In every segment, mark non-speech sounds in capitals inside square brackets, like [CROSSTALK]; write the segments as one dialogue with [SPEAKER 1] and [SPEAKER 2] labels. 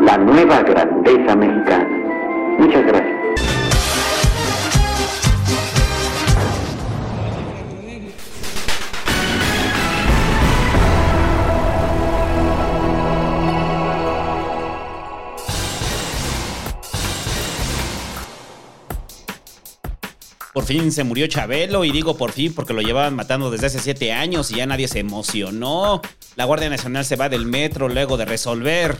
[SPEAKER 1] la nueva grandeza mexicana. Muchas gracias.
[SPEAKER 2] Por fin se murió Chabelo y digo por fin porque lo llevaban matando desde hace siete años y ya nadie se emocionó. La Guardia Nacional se va del metro luego de resolver.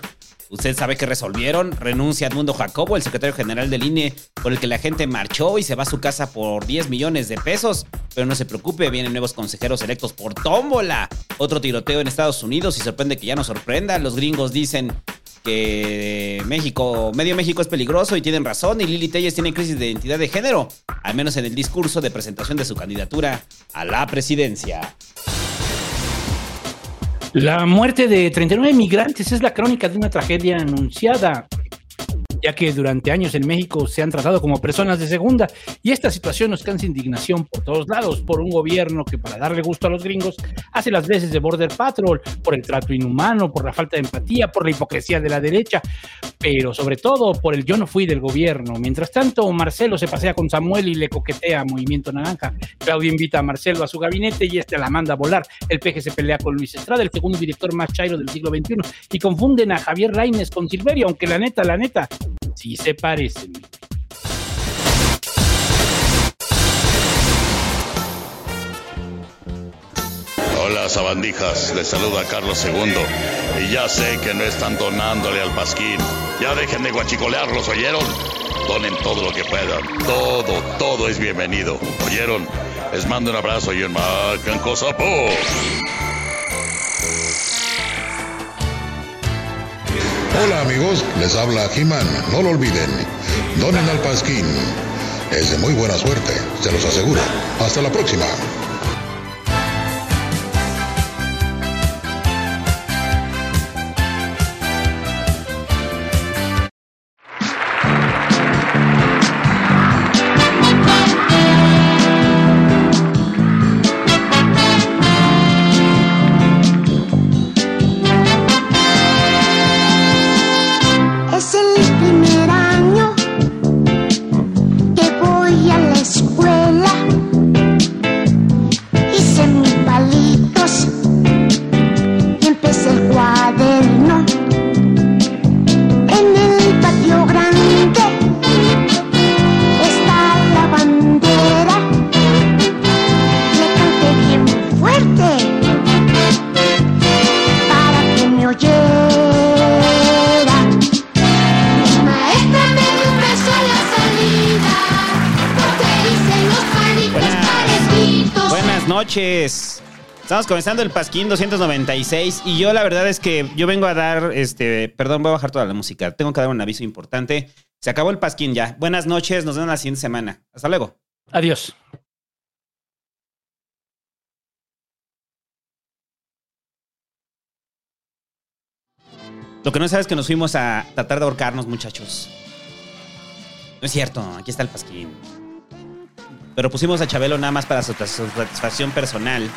[SPEAKER 2] ¿Usted sabe qué resolvieron? Renuncia Edmundo Jacobo, el secretario general del INE, por el que la gente marchó y se va a su casa por 10 millones de pesos. Pero no se preocupe, vienen nuevos consejeros electos por tómbola. Otro tiroteo en Estados Unidos y sorprende que ya nos sorprenda. Los gringos dicen que México, medio México es peligroso y tienen razón y Lili Telles tiene crisis de identidad de género, al menos en el discurso de presentación de su candidatura a la presidencia.
[SPEAKER 3] La muerte de 39 migrantes es la crónica de una tragedia anunciada, ya que durante años en México se han tratado como personas de segunda y esta situación nos cansa indignación por todos lados, por un gobierno que para darle gusto a los gringos hace las veces de Border Patrol, por el trato inhumano, por la falta de empatía, por la hipocresía de la derecha, pero sobre todo por el yo no fui del gobierno. Mientras tanto, Marcelo se pasea con Samuel y le coquetea a Movimiento Naranja. Claudia invita a Marcelo a su gabinete y este la manda a volar. El peje se pelea con Luis Estrada, el segundo director más chairo del siglo XXI, y confunden a Javier Laines con Silverio, aunque la neta, la neta, sí se parecen.
[SPEAKER 4] Hola sabandijas, les saluda Carlos II y ya sé que no están donándole al pasquín. Ya dejen de guachicolearlos, ¿oyeron? Donen todo lo que puedan, todo, todo es bienvenido, ¿oyeron? Les mando un abrazo y un macanco sapo.
[SPEAKER 5] Hola amigos, les habla He-Man. No lo olviden. Donen al Pasquín. Es de muy buena suerte, se los aseguro. Hasta la próxima.
[SPEAKER 2] Estamos comenzando el Pasquín 296 y yo la verdad es que yo vengo a dar, este, perdón, voy a bajar toda la música. Tengo que dar un aviso importante. Se acabó el Pasquín ya. Buenas noches, nos vemos la siguiente semana. Hasta luego.
[SPEAKER 3] Adiós.
[SPEAKER 2] Lo que no sabes es que nos fuimos a tratar de ahorcarnos, muchachos. No es cierto, aquí está el Pasquín. Pero pusimos a Chabelo nada más para su su satisfacción personal.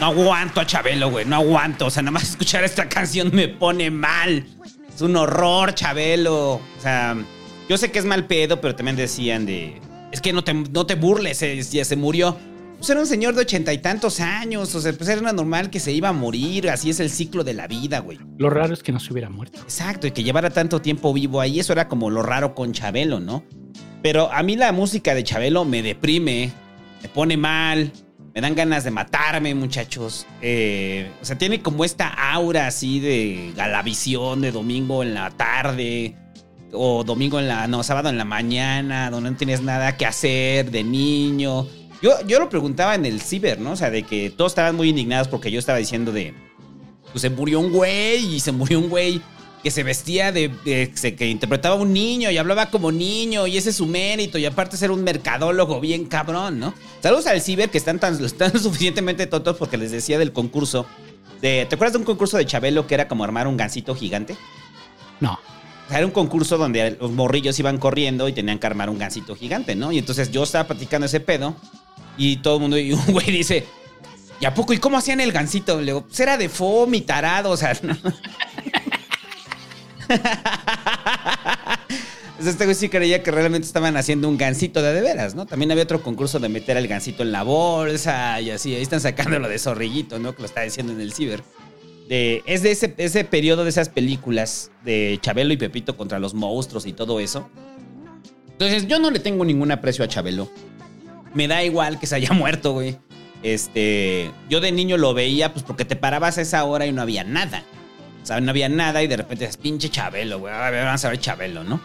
[SPEAKER 2] No aguanto a Chabelo, güey, no aguanto. O sea, nada más [LAUGHS] escuchar esta canción me pone mal. Es un horror, Chabelo. O sea, yo sé que es mal pedo, pero también decían de... Es que no te, no te burles, eh, ya se murió. pues era un señor de ochenta y tantos años, o sea, pues era normal que se iba a morir, así es el ciclo de la vida, güey.
[SPEAKER 3] Lo raro es que no se hubiera muerto.
[SPEAKER 2] Exacto, y que llevara tanto tiempo vivo ahí, eso era como lo raro con Chabelo, ¿no? Pero a mí la música de Chabelo me deprime, me pone mal, me dan ganas de matarme, muchachos. Eh, o sea, tiene como esta aura así de galavisión de domingo en la tarde. O domingo en la. No, sábado en la mañana, donde no tienes nada que hacer de niño. Yo, yo lo preguntaba en el ciber, ¿no? O sea, de que todos estaban muy indignados porque yo estaba diciendo de. Pues se murió un güey y se murió un güey que se vestía de, de- que interpretaba a un niño y hablaba como niño y ese es su mérito y aparte ser un mercadólogo bien cabrón, ¿no? Saludos al ciber que están tan, [LAUGHS] están suficientemente tontos porque les decía del concurso de, ¿te acuerdas de un concurso de Chabelo que era como armar un gancito gigante?
[SPEAKER 3] No.
[SPEAKER 2] O sea, era un concurso donde los morrillos iban corriendo y tenían que armar un gancito gigante, ¿no? Y entonces yo estaba platicando ese pedo y todo el mundo, y un [LAUGHS] güey dice, ¿y a poco? ¿Y cómo hacían el gancito? Le digo, pues era de foam y tarado, o sea, [LAUGHS] no. [LAUGHS] Este güey sí creía que realmente estaban haciendo un gancito de de veras, ¿no? También había otro concurso de meter el gancito en la bolsa y así. Ahí están sacándolo de zorrillito, ¿no? Que lo está diciendo en el ciber. Es de ese, ese periodo de esas películas de Chabelo y Pepito contra los monstruos y todo eso. Entonces yo no le tengo ningún aprecio a Chabelo. Me da igual que se haya [LAUGHS] muerto, güey. Este, yo de niño lo veía pues porque te parabas a esa hora y no había nada. O sea, no había nada y de repente es pinche Chabelo, güey. Vamos a ver Chabelo, ¿no?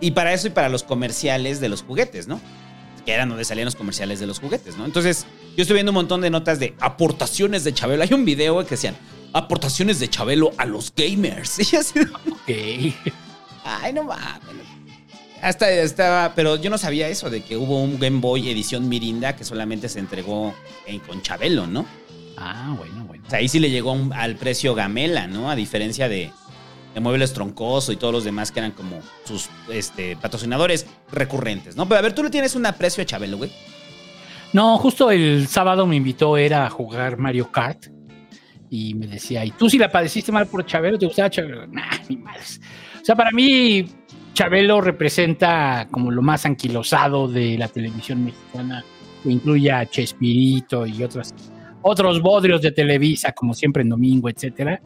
[SPEAKER 2] Y para eso y para los comerciales de los juguetes, ¿no? Que eran donde salían los comerciales de los juguetes, ¿no? Entonces, yo estoy viendo un montón de notas de aportaciones de Chabelo. Hay un video que decían aportaciones de Chabelo a los gamers. [LAUGHS] Y así,
[SPEAKER 3] Ok.
[SPEAKER 2] ay, no mames. Hasta estaba, pero yo no sabía eso de que hubo un Game Boy edición Mirinda que solamente se entregó en- con Chabelo, ¿no?
[SPEAKER 3] Ah, bueno, bueno.
[SPEAKER 2] O sea, ahí sí le llegó un- al precio Gamela, ¿no? A diferencia de, de Muebles Troncoso y todos los demás que eran como sus este, patrocinadores recurrentes, ¿no? Pero a ver, tú le tienes un aprecio a Chabelo, güey.
[SPEAKER 3] No, justo el sábado me invitó era a jugar Mario Kart y me decía, ¿y tú si la padeciste mal por Chabelo? ¿Te gustaba Chabelo? Nah, ni madres. O sea, para mí Chabelo representa como lo más anquilosado de la televisión mexicana, que incluye a Chespirito y otros, otros bodrios de Televisa, como siempre en domingo, etcétera.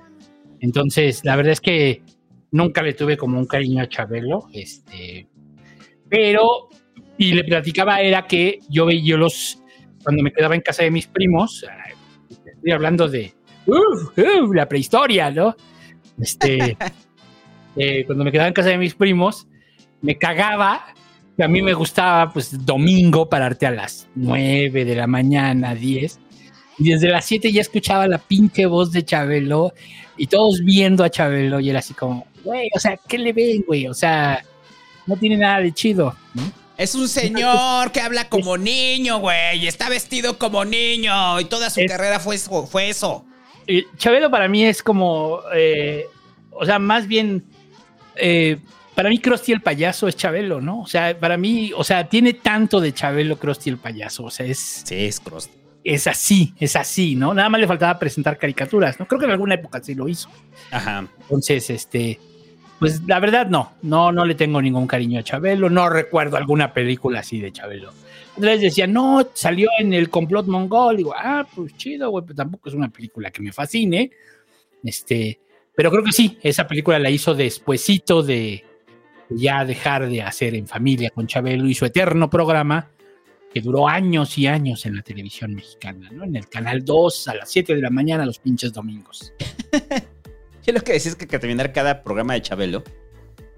[SPEAKER 3] Entonces, la verdad es que nunca le tuve como un cariño a Chabelo, este, pero y le platicaba era que yo veía yo los cuando me quedaba en casa de mis primos estoy hablando de uf, uf, la prehistoria no este [LAUGHS] eh, cuando me quedaba en casa de mis primos me cagaba que a mí me gustaba pues domingo pararte a las 9 de la mañana 10 y desde las 7 ya escuchaba la pinche voz de Chabelo y todos viendo a Chabelo y era así como güey o sea ¿qué le ven güey? o sea no tiene nada de chido ¿no?
[SPEAKER 2] Es un señor que habla como niño, güey. y Está vestido como niño. Y toda su
[SPEAKER 3] Es-
[SPEAKER 2] carrera fue eso. Fue eso.
[SPEAKER 3] Chabelo para mí es como, eh, o sea, más bien, eh, para mí Krusty el payaso es Chabelo, ¿no? O sea, para mí, o sea, tiene tanto de Chabelo Krusty el payaso, o sea, es,
[SPEAKER 2] Sí, es Krusty.
[SPEAKER 3] Es así, es así, ¿no? Nada más le faltaba presentar caricaturas, ¿no? Creo que en alguna época sí lo hizo.
[SPEAKER 2] Ajá.
[SPEAKER 3] Entonces, este, pues la verdad no, no, no le tengo ningún cariño a Chabelo, no recuerdo alguna película así de Chabelo. Entonces decía, no, salió en el complot mongol. Digo, ah, pues chido, güey, pero tampoco es una película que me fascine. Este, pero creo que sí, esa película la hizo despuesito de ya dejar de hacer en familia con Chabelo y su eterno programa que duró años y años en la televisión mexicana, ¿no? En el canal 2 a las 7 de la mañana los pinches domingos. [LAUGHS]
[SPEAKER 2] Yo lo que decía es que, que terminar cada programa de Chabelo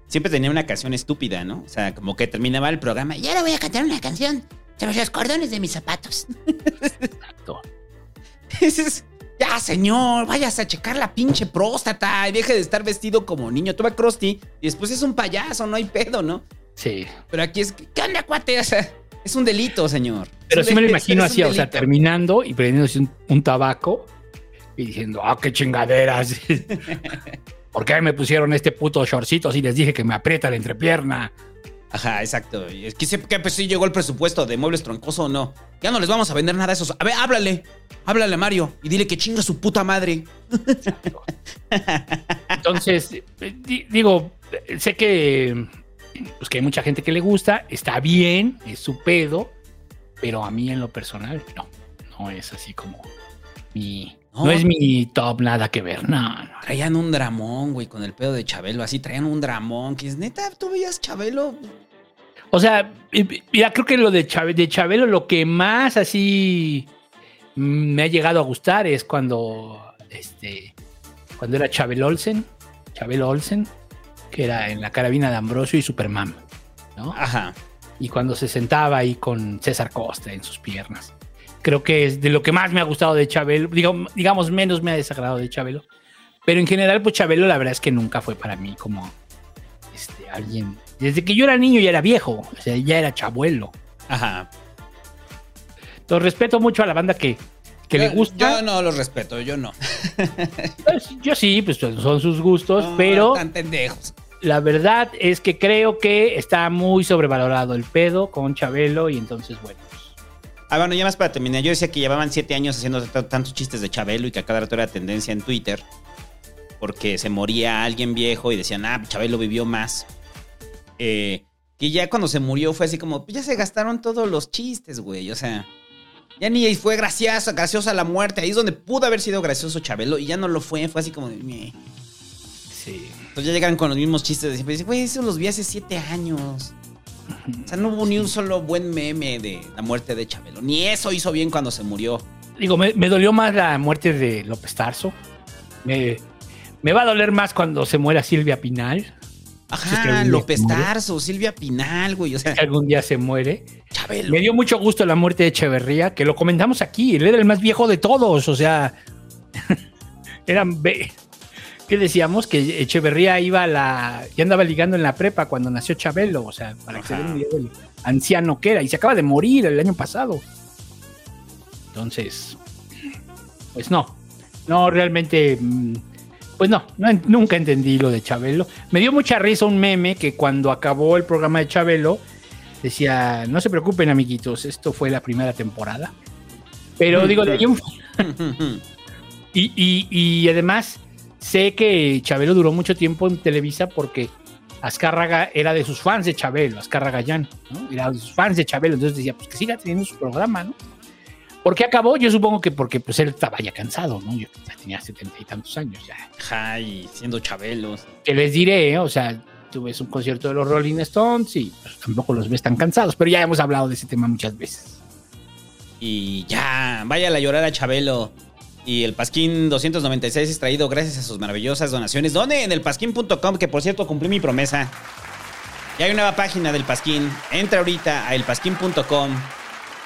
[SPEAKER 2] siempre tenía una canción estúpida, ¿no? O sea, como que terminaba el programa y
[SPEAKER 6] ahora voy a cantar una canción sobre los cordones de mis zapatos.
[SPEAKER 3] Exacto. [LAUGHS]
[SPEAKER 2] dices, ya, señor, váyase a checar la pinche próstata y deje de estar vestido como niño. Toma Krusty y después es un payaso, no hay pedo, ¿no?
[SPEAKER 3] Sí.
[SPEAKER 2] Pero aquí es, ¿qué onda, cuate? O sea, es un delito, señor.
[SPEAKER 3] Pero sí me lo imagino así, o sea, terminando y prendiéndose un, un tabaco y diciendo, ah, qué chingaderas. [LAUGHS] ¿Por qué me pusieron este puto shortcito si les dije que me aprieta la entrepierna?
[SPEAKER 2] Ajá, exacto. Es que, sí, que, pues sí llegó el presupuesto de muebles troncoso o no. Ya no les vamos a vender nada a esos. A ver, háblale. Háblale a Mario y dile que chinga su puta madre.
[SPEAKER 3] Entonces, eh, di- digo, eh, sé que, pues, que hay mucha gente que le gusta, está bien, es su pedo, pero a mí en lo personal, no. No es así como mi. No, es mi top, nada que ver. No, no.
[SPEAKER 2] Traían un dramón, güey, con el pedo de Chabelo. Así traían un dramón. Que es neta, tú veías Chabelo.
[SPEAKER 3] O sea, y- mira, creo que lo de, Chabe- de Chabelo, lo que más así me ha llegado a gustar es cuando, este, cuando era Chabelo Olsen, Chabelo Olsen, que era en la carabina de Ambrosio y Superman, ¿no?
[SPEAKER 2] Ajá.
[SPEAKER 3] Y cuando se sentaba ahí con César Costa en sus piernas. Creo que es de lo que más me ha gustado de Chabelo, digo, digamos, menos me ha desagradado de Chabelo. Pero en general, pues Chabelo, la verdad es que nunca fue para mí como este, alguien. Desde que yo era niño ya era viejo, o sea, ya era chabuelo.
[SPEAKER 2] Ajá.
[SPEAKER 3] Entonces respeto mucho a la banda que, que le gusta.
[SPEAKER 2] Yo no los respeto, yo no.
[SPEAKER 3] Pues, yo sí, pues son sus gustos,
[SPEAKER 2] No,
[SPEAKER 3] pero
[SPEAKER 2] Tan pendejos.
[SPEAKER 3] La verdad es que creo que está muy sobrevalorado el pedo con Chabelo y entonces, bueno. pues,
[SPEAKER 2] Ah, bueno, ya más para terminar. Yo decía que llevaban siete años haciendo tantos chistes de Chabelo y que a cada rato era tendencia en Twitter. Porque se moría alguien viejo y decían, ah, Chabelo vivió más. Eh, que ya cuando se murió fue así como, pues ya se gastaron todos los chistes, güey. O sea, ya ni fue graciosa, graciosa la muerte. Ahí es donde pudo haber sido gracioso Chabelo y ya no lo fue. Fue así como.
[SPEAKER 3] Sí.
[SPEAKER 2] Entonces ya llegan con los mismos chistes de siempre. Dicen, güey, eso los vi hace siete años. O sea, no hubo ni un solo buen meme de la muerte de Chabelo. Ni eso hizo bien cuando se murió.
[SPEAKER 3] Digo, me, me dolió más la muerte de López Tarso. Me, me va a doler más cuando se muera Silvia Pinal. Si
[SPEAKER 2] Ajá, López. Tarso, Silvia Pinal, güey. O sea,
[SPEAKER 3] que algún día se muere.
[SPEAKER 2] Chabelo.
[SPEAKER 3] Me dio mucho gusto la muerte de Echeverría, que lo comentamos aquí. Él era el más viejo de todos, o sea, [LAUGHS] eran. ¿Qué decíamos? Que Echeverría iba a la. ya andaba ligando en la prepa cuando nació Chabelo, o sea, para que se den una idea del anciano que era, y se acaba de morir el año pasado. Entonces, pues no, no, realmente. mm, Pues no, nunca entendí lo de Chabelo. Me dio mucha risa un meme que cuando acabó el programa de Chabelo decía, no se preocupen amiguitos, esto fue la primera temporada. Pero digo, de ahí [LAUGHS] y, y- y además sé que Chabelo duró mucho tiempo en Televisa porque Azcárraga era de sus fans de Chabelo, Azcárraga Llano, ¿no? Era de sus fans de Chabelo, entonces decía, pues que siga teniendo su programa, ¿no? ¿Por qué acabó? Yo supongo que porque pues él estaba ya cansado, ¿no? Yo ya tenía setenta y tantos años ya.
[SPEAKER 2] Ajá, y siendo Chabelos.
[SPEAKER 3] Que les diré, ¿eh? o sea, tú ves un concierto de los Rolling Stones y pues, tampoco los ves tan cansados, pero ya hemos hablado de ese tema muchas veces.
[SPEAKER 2] Y ya, váyala a llorar a Chabelo. Y el Pasquín 296 es traído gracias a sus maravillosas donaciones. ¿Dónde? En el pasquín.com, que por cierto cumplí mi promesa. Ya hay nueva página del Pasquín. Entra ahorita a elpasquín.com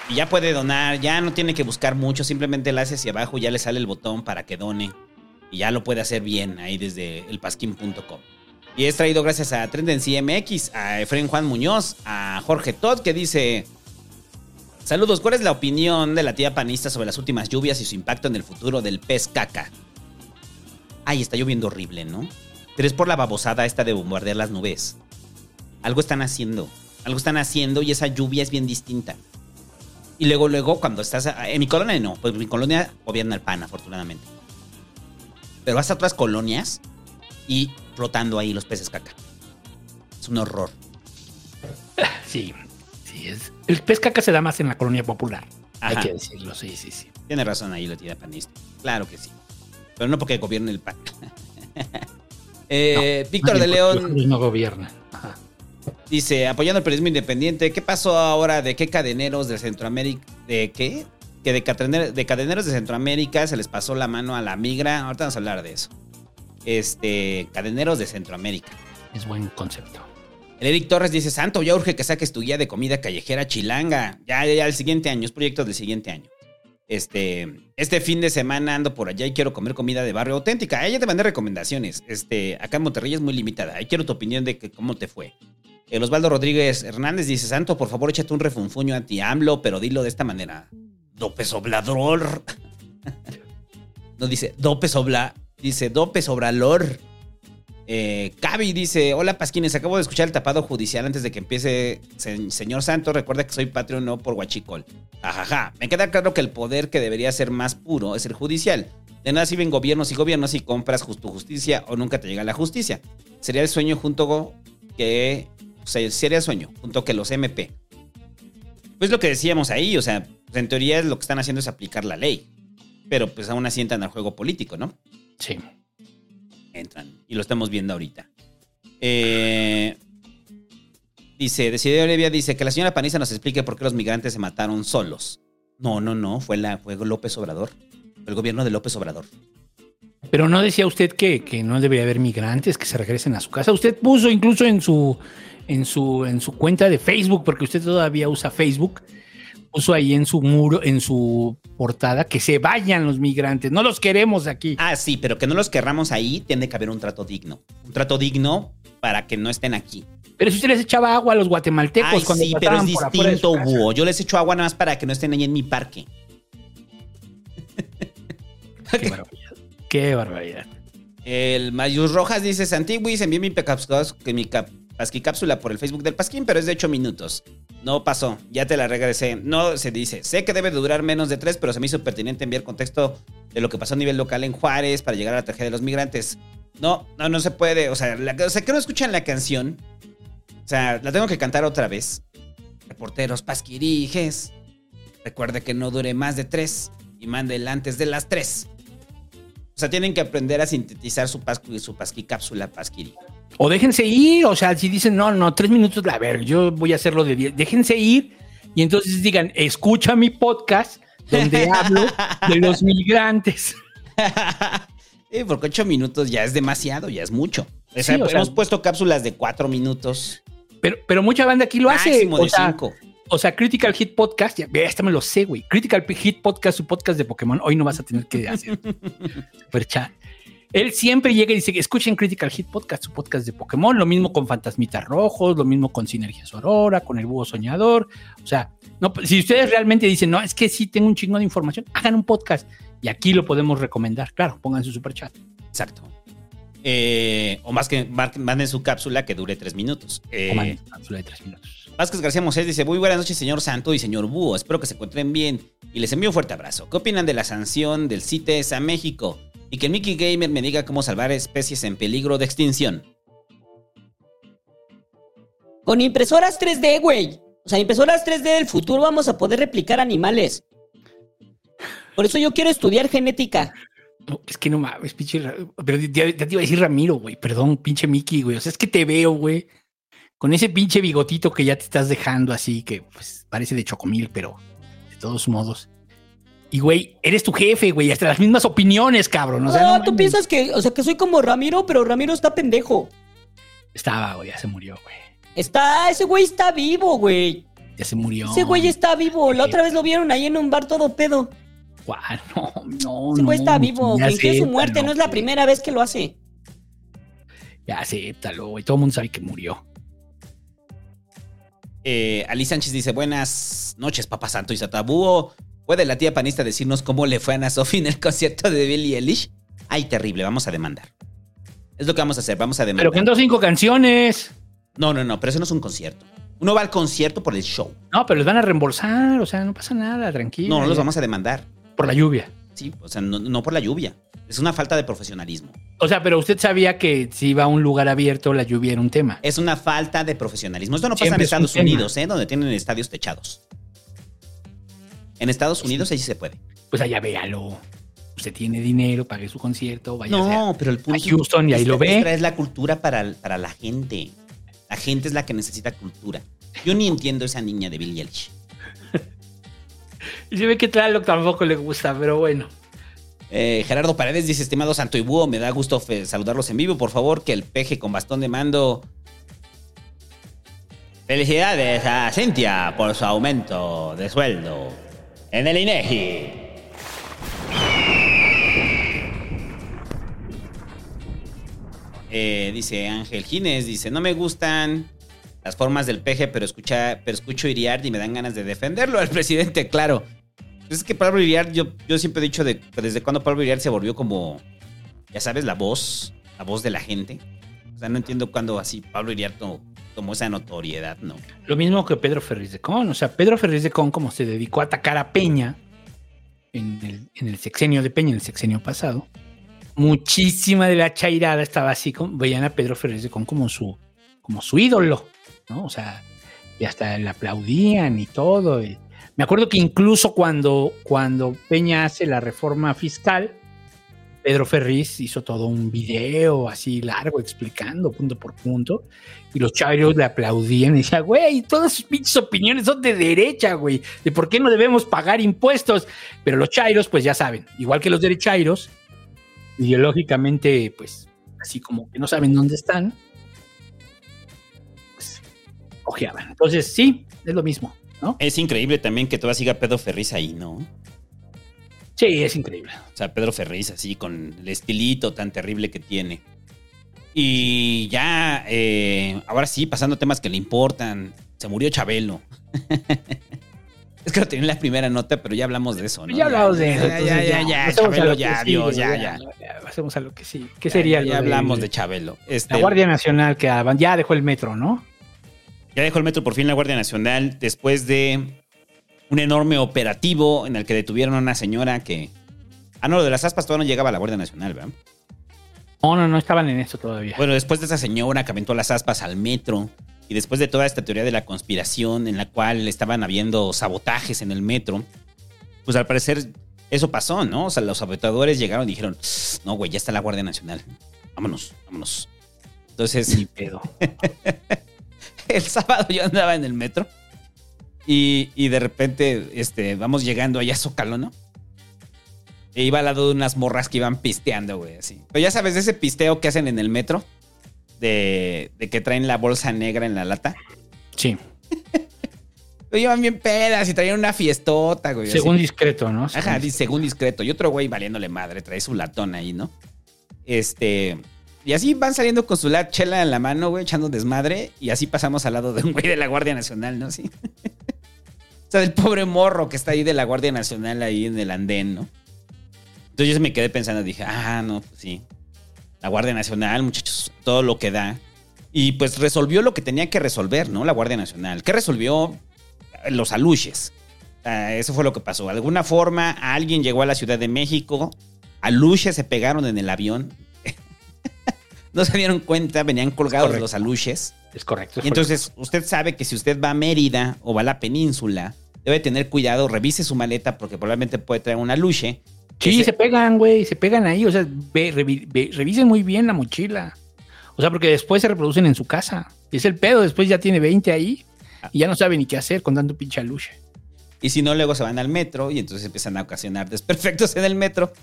[SPEAKER 2] y ya puede donar. Ya no tiene que buscar mucho, simplemente le hace hacia abajo y ya le sale el botón para que done. Y ya lo puede hacer bien ahí desde elpasquín.com. Y es traído gracias a Tendency MX, a Efren Juan Muñoz, a Jorge Todd, que dice: Saludos, ¿cuál es la opinión de la tía panista sobre las últimas lluvias y su impacto en el futuro del pez caca? Ay, está lloviendo horrible, ¿no? Pero es por la babosada esta de bombardear las nubes. Algo están haciendo. Algo están haciendo y esa lluvia es bien distinta. Y luego, luego, cuando estás... En mi colonia no, pues en mi colonia gobierna el PAN, afortunadamente. Pero vas a otras colonias y flotando ahí los peces caca. Es un horror. [LAUGHS]
[SPEAKER 3] Sí, sí, es. El pez caca se da más en la colonia popular. Hay que decirlo, sí, sí, sí.
[SPEAKER 2] Tiene razón ahí la tía panista. Claro que sí. Pero no porque gobierne el PAN. [LAUGHS] Eh, Víctor de León
[SPEAKER 3] no gobiernan. Ajá.
[SPEAKER 2] dice, apoyando el periodismo independiente, ¿qué pasó ahora de qué cadeneros de Centroamérica? ¿De qué? Que de, cadener- de cadeneros de Centroamérica se les pasó la mano a la migra. Ahorita vamos a hablar de eso. Este, cadeneros de Centroamérica.
[SPEAKER 3] Es buen concepto.
[SPEAKER 2] El Eric Torres dice, Santo, ya urge que saques tu guía de comida callejera chilanga. Ya, ya, ya, el siguiente año, es proyecto del siguiente año. Este, este fin de semana ando por allá y quiero comer comida de barrio auténtica. Ahí ya te mandé recomendaciones. Este, acá en Monterrey es muy limitada. Ahí quiero tu opinión de que, cómo te fue. El Osvaldo Rodríguez Hernández dice, Santo, por favor, échate un refunfuño anti-AMLO, pero dilo de esta manera. Dopes Oblador. [LAUGHS] no dice Dopes Obla, dice Dopes Obrador. Eh, dice: Hola Pasquines, acabo de escuchar el tapado judicial antes de que empiece. Se- señor Santos, recuerda que soy Patreon no por Huachicol. Ajaja. Me queda claro que el poder que debería ser más puro es el judicial. De nada sirven gobiernos y gobiernos si compras tu justicia o nunca te llega la justicia. Sería el sueño junto que. O sea, sería el sueño junto que los MP. Pues lo que decíamos ahí, o sea, pues en teoría lo que están haciendo es aplicar la ley. Pero pues aún así entran al juego político, ¿no?
[SPEAKER 3] Sí.
[SPEAKER 2] Entran. Y lo estamos viendo ahorita. Eh, dice, Desiderio Olivia dice que la señora Panista nos explique por qué los migrantes se mataron solos. No, no, no, fue, la, fue López Obrador. Fue el gobierno de López Obrador.
[SPEAKER 3] Pero no decía usted que, que no debería haber migrantes que se regresen a su casa. Usted puso incluso en su, en su, en su cuenta de Facebook, porque usted todavía usa Facebook, puso ahí en su muro, en su portada, que se vayan los migrantes. No los queremos aquí.
[SPEAKER 2] Ah, sí, pero que no los querramos ahí, tiene que haber un trato digno. Un trato digno para que no estén aquí.
[SPEAKER 3] Pero si usted les echaba agua a los guatemaltecos
[SPEAKER 2] Ay,
[SPEAKER 3] cuando
[SPEAKER 2] sí, pero es distinto, búho. Yo les echo agua nada más para que no estén ahí en mi parque.
[SPEAKER 3] Qué barbaridad. Qué barbaridad.
[SPEAKER 2] El Mayus Rojas dice, Santigüis, envié mi, mi cap- pasquicápsula por el Facebook del Pasquín, pero es de 8 minutos. No pasó, ya te la regresé. No, se dice, sé que debe durar menos de 3, pero se me hizo pertinente enviar contexto de lo que pasó a nivel local en Juárez para llegar a la tragedia de los migrantes. No, no, no se puede. O sea, la- o sea que no escuchan la canción. O sea, la tengo que cantar otra vez. Reporteros pasquirijes. Recuerde que no dure más de 3 y mande antes de las 3. O sea, tienen que aprender a sintetizar su, pascu, su pasquiri.
[SPEAKER 3] O déjense ir, o sea, si dicen, no, no, tres minutos, a ver, yo voy a hacerlo de diez. Déjense ir y entonces digan, escucha mi podcast donde [LAUGHS] hablo de los migrantes. [LAUGHS]
[SPEAKER 2] Sí, porque 8 minutos ya es demasiado, ya es mucho. O sea,
[SPEAKER 3] Sí, o sea-
[SPEAKER 2] hemos puesto cápsulas de 4 minutos.
[SPEAKER 3] Pero, pero mucha banda aquí lo hace. O
[SPEAKER 2] de
[SPEAKER 3] sea,
[SPEAKER 2] 5.
[SPEAKER 3] O sea, Critical Hit Podcast, ya, esta me lo sé, güey. Critical Hit Podcast, su podcast de Pokémon. Hoy no vas a tener que hacer [LAUGHS] super chat. Él siempre llega y dice, escuchen Critical Hit Podcast, su podcast de Pokémon. Lo mismo con Fantasmitas Rojos, lo mismo con Sinergias Aurora, con el Búho Soñador. O sea, no, si ustedes realmente dicen, no, es que sí tengo un chingo de información, hagan un podcast. Y aquí lo podemos recomendar. Claro, pongan su super chat.
[SPEAKER 2] Exacto. Eh, o más que manden su cápsula que dure 3 minutos. Eh,
[SPEAKER 3] O manden su cápsula de tres minutos.
[SPEAKER 2] Vázquez García Mosés dice, muy buenas noches, señor Santo y señor Búho. Espero que se encuentren bien y les envío un fuerte abrazo. ¿Qué opinan de la sanción del CITES a México? Y que Mickey Gamer me diga cómo salvar especies en peligro de extinción.
[SPEAKER 7] Con impresoras 3D, güey. O sea, impresoras 3D del futuro vamos a poder replicar animales. Por eso yo quiero estudiar genética.
[SPEAKER 3] No, es que no mames, pinche. Pero ya, ya te iba a decir Ramiro, güey. Perdón, pinche Mickey, güey. O sea, es que te veo, güey. Con ese pinche bigotito que ya te estás dejando así, que pues parece de chocomil, pero de todos modos. Y, güey, eres tu jefe, güey. Hasta las mismas opiniones, cabrón. O sea,
[SPEAKER 7] no,
[SPEAKER 3] no
[SPEAKER 7] tú
[SPEAKER 3] mames.
[SPEAKER 7] piensas que, o sea, que soy como Ramiro, pero Ramiro está pendejo.
[SPEAKER 3] Estaba, güey. Ya se murió, güey.
[SPEAKER 7] Está, ese güey está vivo, güey.
[SPEAKER 3] Ya se murió.
[SPEAKER 7] Ese güey está vivo. La otra vez lo vieron ahí en un bar todo pedo.
[SPEAKER 3] Guau, [LAUGHS] no, no.
[SPEAKER 7] Ese güey
[SPEAKER 3] no,
[SPEAKER 7] está vivo. Fingió su muerte. No es la
[SPEAKER 3] güey.
[SPEAKER 7] primera vez que lo hace.
[SPEAKER 3] Ya acéptalo, güey. Todo el mundo sabe que murió.
[SPEAKER 2] Eh, Ali Sánchez dice, buenas noches, Papá Santo y Satabúo. ¿Puede la tía panista decirnos cómo le fue a Ana Sofi en el concierto de Billie Eilish? Ay, terrible, vamos a demandar. Es lo que vamos a hacer, vamos a demandar.
[SPEAKER 3] Pero cantó cinco canciones.
[SPEAKER 2] No, no, no, pero eso no es un concierto. Uno va al concierto por el show.
[SPEAKER 3] No, pero les van a reembolsar. O sea, no pasa nada, tranquilo.
[SPEAKER 2] No, no los vamos a demandar.
[SPEAKER 3] Por la lluvia.
[SPEAKER 2] Sí, o sea, no, no por la lluvia. Es una falta de profesionalismo.
[SPEAKER 3] O sea, pero usted sabía que si iba a un lugar abierto, la lluvia era un tema.
[SPEAKER 2] Es una falta de profesionalismo. Esto no pasa
[SPEAKER 3] Siempre
[SPEAKER 2] en
[SPEAKER 3] es
[SPEAKER 2] Estados
[SPEAKER 3] tema.
[SPEAKER 2] Unidos, ¿eh? Donde tienen estadios techados. En Estados Unidos ahí sí se puede.
[SPEAKER 3] Pues allá véalo. Usted tiene dinero, pague su concierto, vaya
[SPEAKER 2] No, pero el punto
[SPEAKER 3] a Houston y ahí
[SPEAKER 2] es-
[SPEAKER 3] lo
[SPEAKER 2] es
[SPEAKER 3] ve.
[SPEAKER 2] traer la cultura para, para la gente. La gente es la que necesita cultura. Yo ni entiendo esa niña de Billie Eilish. [LAUGHS]
[SPEAKER 3] Y se ve que Tlaloc tampoco le gusta, pero bueno.
[SPEAKER 2] Eh, Gerardo Paredes dice, estimado Santo y Búho, me da gusto saludarlos en vivo. Por favor, que el peje con bastón de mando... Felicidades a Cintia por su aumento de sueldo en el INEGI. Eh, dice Ángel Gines, dice, no me gustan las formas del peje, pero, escucha, pero escucho Iriart y me dan ganas de defenderlo al [LAUGHS] presidente, claro. Es que Pablo Iriart, yo, yo siempre he dicho de, desde cuando Pablo Iriart se volvió como, ya sabes, la voz, la voz de la gente. O sea, no entiendo cuándo así Pablo Iriart to- tomó esa notoriedad, ¿no?
[SPEAKER 3] Lo mismo que Pedro Ferriz de Con. O sea, Pedro Ferriz de Con, como se dedicó a atacar a Peña en el, en el sexenio de Peña, en el sexenio pasado, muchísima de la chairada estaba así, como, veían a Pedro Ferriz de Con como su, como su ídolo, ¿no? O sea, y hasta le aplaudían y todo. me acuerdo que incluso cuando, cuando Peña hace la reforma fiscal, Pedro Ferriz hizo todo un video así largo explicando punto por punto y los chairos le aplaudían y decían, güey, todas sus pinches opiniones son de derecha, güey, de por qué no debemos pagar impuestos. Pero los chairos, pues ya saben, igual que los derechairos, ideológicamente, pues así como que no saben dónde están, pues ojeaban. Entonces, sí, es lo mismo, ¿no?
[SPEAKER 2] Es increíble también que todavía siga Pedro Ferriz ahí, ¿no?
[SPEAKER 3] Sí, es increíble.
[SPEAKER 2] O sea, Pedro Ferriz así con el estilito tan terrible que tiene. Y ya, eh, ahora sí, pasando a temas que le importan. Se murió Chabelo. [LAUGHS] es que lo tenía en la primera nota, pero ya hablamos de eso, ¿no?
[SPEAKER 3] ya hablamos de eso.
[SPEAKER 2] Ya, ya, ya, ya, Chabelo, ya, Dios, ya, ya.
[SPEAKER 3] Pasemos a lo que sí. ¿Qué sería
[SPEAKER 2] Ya, hablamos de Chabelo. Este,
[SPEAKER 3] La Guardia Nacional que ya dejó el metro, ¿no?
[SPEAKER 2] Ya dejó el metro por fin la Guardia Nacional después de un enorme operativo en el que detuvieron a una señora que. Ah, no, lo de las aspas todavía no llegaba a la Guardia Nacional, ¿verdad?
[SPEAKER 3] No, no, no estaban en esto todavía.
[SPEAKER 2] Bueno, después de esa señora que aventó las aspas al metro y después de toda esta teoría de la conspiración en la cual estaban habiendo sabotajes en el metro, pues al parecer eso pasó, ¿no? O sea, los sabotadores llegaron y dijeron, no, güey, ya está la Guardia Nacional. Vámonos, vámonos. Entonces,
[SPEAKER 3] pedo. [LAUGHS]
[SPEAKER 2] el sábado yo andaba en el metro y, y de repente este, vamos llegando allá a Zócalo, ¿no? E iba al lado de unas morras que iban pisteando, güey, así. Pero ya sabes, de ese pisteo que hacen en el metro, de, de que traen la bolsa negra en la lata.
[SPEAKER 3] Sí. [LAUGHS]
[SPEAKER 2] Pero iban bien pedas y traían una fiestota, güey. así.
[SPEAKER 3] Según discreto, ¿no?
[SPEAKER 2] Ajá, dice, según discreto. Y otro güey valiéndole madre, trae su latón ahí, ¿no? Este. Y así van saliendo con su la chela en la mano, güey, echando desmadre. Y así pasamos al lado de un güey de la Guardia Nacional, ¿no? Sí. [LAUGHS] o sea, del pobre morro que está ahí de la Guardia Nacional ahí en el andén, ¿no? Entonces yo me quedé pensando, dije, ah, no, pues sí. La Guardia Nacional, muchachos, todo lo que da. Y pues resolvió lo que tenía que resolver, ¿no? La Guardia Nacional. ¿Qué resolvió? Los aluches. Ah, eso fue lo que pasó. De alguna forma, alguien llegó a la Ciudad de México, aluches se pegaron en el avión. [LAUGHS] no se dieron cuenta, venían colgados
[SPEAKER 3] correcto.
[SPEAKER 2] los aluches.
[SPEAKER 3] Es correcto. es
[SPEAKER 2] Y entonces, usted sabe que si usted va a Mérida o va a la península, debe tener cuidado, revise su maleta porque probablemente puede traer un aluche.
[SPEAKER 3] Sí, se pegan, güey, se pegan ahí. O sea, ve- revi- ve- revisen muy bien la mochila. O sea, porque después se reproducen en su casa. Y es el pedo, después ya tiene 20 ahí y ya no sabe ni qué hacer con tanto pinche aluche.
[SPEAKER 2] Y si no, luego se van al metro y entonces empiezan a ocasionar desperfectos en el metro.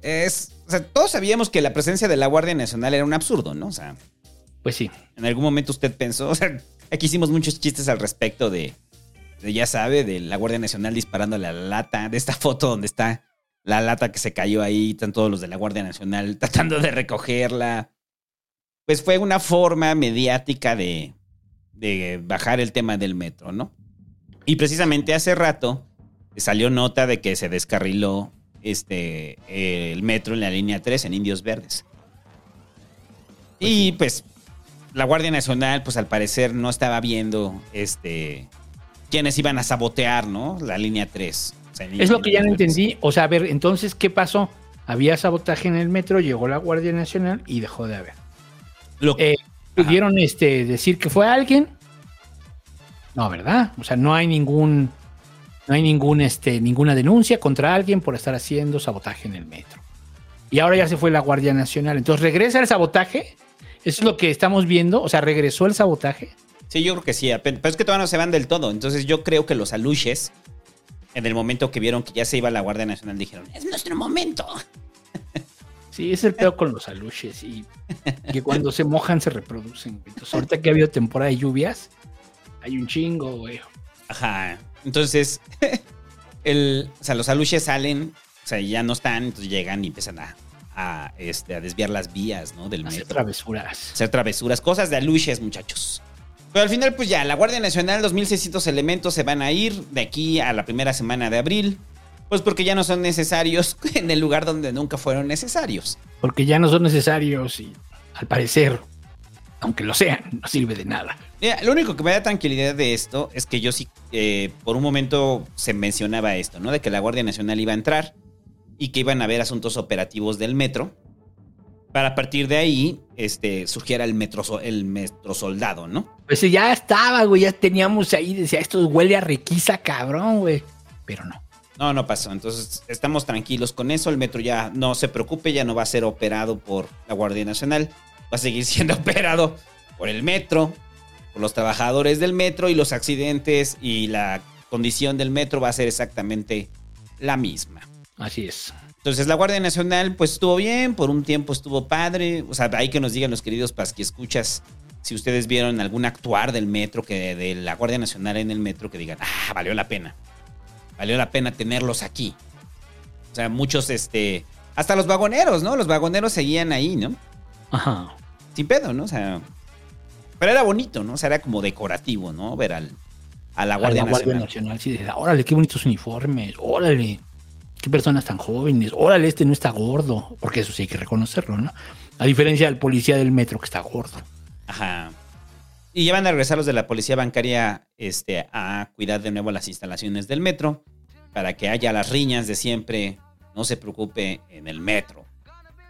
[SPEAKER 2] Es, o sea, todos sabíamos que la presencia de la Guardia Nacional era un absurdo, ¿no? O sea,
[SPEAKER 3] Pues sí.
[SPEAKER 2] en algún momento usted pensó, [LAUGHS] o sea, aquí hicimos muchos chistes al respecto de, de, ya sabe, de la Guardia Nacional disparándole a la lata, de esta foto donde está la lata que se cayó ahí, están todos los de la Guardia Nacional [LAUGHS] tratando de recogerla. Pues fue una forma mediática de, de bajar el tema del metro, ¿no? Y precisamente hace rato salió nota de que se descarriló este, el metro en la línea 3 en Indios Verdes. y pues la Guardia Nacional, pues al parecer no estaba viendo este, quiénes iban a sabotear, ¿no? La línea 3. O sea, en-
[SPEAKER 3] Es lo que ya no
[SPEAKER 2] en-
[SPEAKER 3] entendí. O sea, a ver, entonces, ¿qué pasó? Había sabotaje en el metro, llegó la Guardia Nacional y dejó de haber.
[SPEAKER 2] Lo-
[SPEAKER 3] Eh, ¿Pudieron este, decir que fue alguien? No, ¿verdad? O sea, no hay ningún, no hay ningún, este, ninguna denuncia contra alguien por estar haciendo sabotaje en el metro. Y ahora ya se fue la Guardia Nacional. Entonces, ¿regresa el sabotaje? Eso es lo que estamos viendo. O sea, ¿regresó el sabotaje?
[SPEAKER 2] Sí, yo creo que sí, pero es que todavía no se van del todo. Entonces yo creo que los aluches, en el momento que vieron que ya se iba la Guardia Nacional, dijeron, es nuestro momento. [LAUGHS]
[SPEAKER 3] Sí, es el peor con los aluches y que cuando se mojan se reproducen. Entonces, ahorita que ha habido temporada de lluvias, hay un chingo, güey.
[SPEAKER 2] Ajá. Entonces, [LAUGHS] el, o sea, los aluches salen, o sea, ya no están, entonces llegan y empiezan a, a, este, a desviar las vías, ¿no? Del
[SPEAKER 3] Hacer
[SPEAKER 2] metro.
[SPEAKER 3] travesuras.
[SPEAKER 2] hacer travesuras, cosas de aluches, muchachos. Pero al final, pues ya, la Guardia Nacional, 2.600 elementos se van a ir de aquí a la primera semana de abril. Pues porque ya no son necesarios [LAUGHS] en el lugar donde nunca fueron necesarios.
[SPEAKER 3] Porque ya no son necesarios y al parecer, aunque lo sean, no sirve de nada.
[SPEAKER 2] Mira, lo único que me da tranquilidad de esto es que yo sí, eh, por un momento se mencionaba esto, ¿no? De que la Guardia Nacional iba a entrar y que iban a haber asuntos operativos del metro. Para partir de ahí, este, surgiera el metro, el metro soldado, ¿no?
[SPEAKER 3] Pues ya estaba, güey, ya teníamos ahí, decía, esto huele a requisa, cabrón, güey. Pero no.
[SPEAKER 2] No, no pasó. Entonces, estamos tranquilos con eso. El metro ya no se preocupe, ya no va a ser operado por la Guardia Nacional. Va a seguir [LAUGHS] siendo operado por el metro, por los trabajadores del metro y los accidentes y la condición del metro va a ser exactamente la misma.
[SPEAKER 3] Así es.
[SPEAKER 2] Entonces, la Guardia Nacional, pues estuvo bien, por un tiempo estuvo padre. O sea, ahí que nos digan los queridos pasqui escuchas si ustedes vieron algún actuar del metro, que de la Guardia Nacional en el metro, que digan, ah, valió la pena. Valió la pena tenerlos aquí. O sea, muchos, este. Hasta los vagoneros, ¿no? Los vagoneros seguían ahí, ¿no?
[SPEAKER 3] Ajá.
[SPEAKER 2] Sin pedo, ¿no? O sea. Pero era bonito, ¿no? O sea, era como decorativo, ¿no? Ver al, a la Guardia
[SPEAKER 3] A la Guardia
[SPEAKER 2] Nacional.
[SPEAKER 3] Nacional, sí, órale, qué bonitos uniformes, órale, qué personas tan jóvenes, órale, este no está gordo, porque eso sí hay que reconocerlo, ¿no? A diferencia del policía del metro que está gordo.
[SPEAKER 2] Ajá. Y ya van a regresar los de la policía bancaria este, a cuidar de nuevo las instalaciones del metro para que haya las riñas de siempre. No se preocupe en el metro.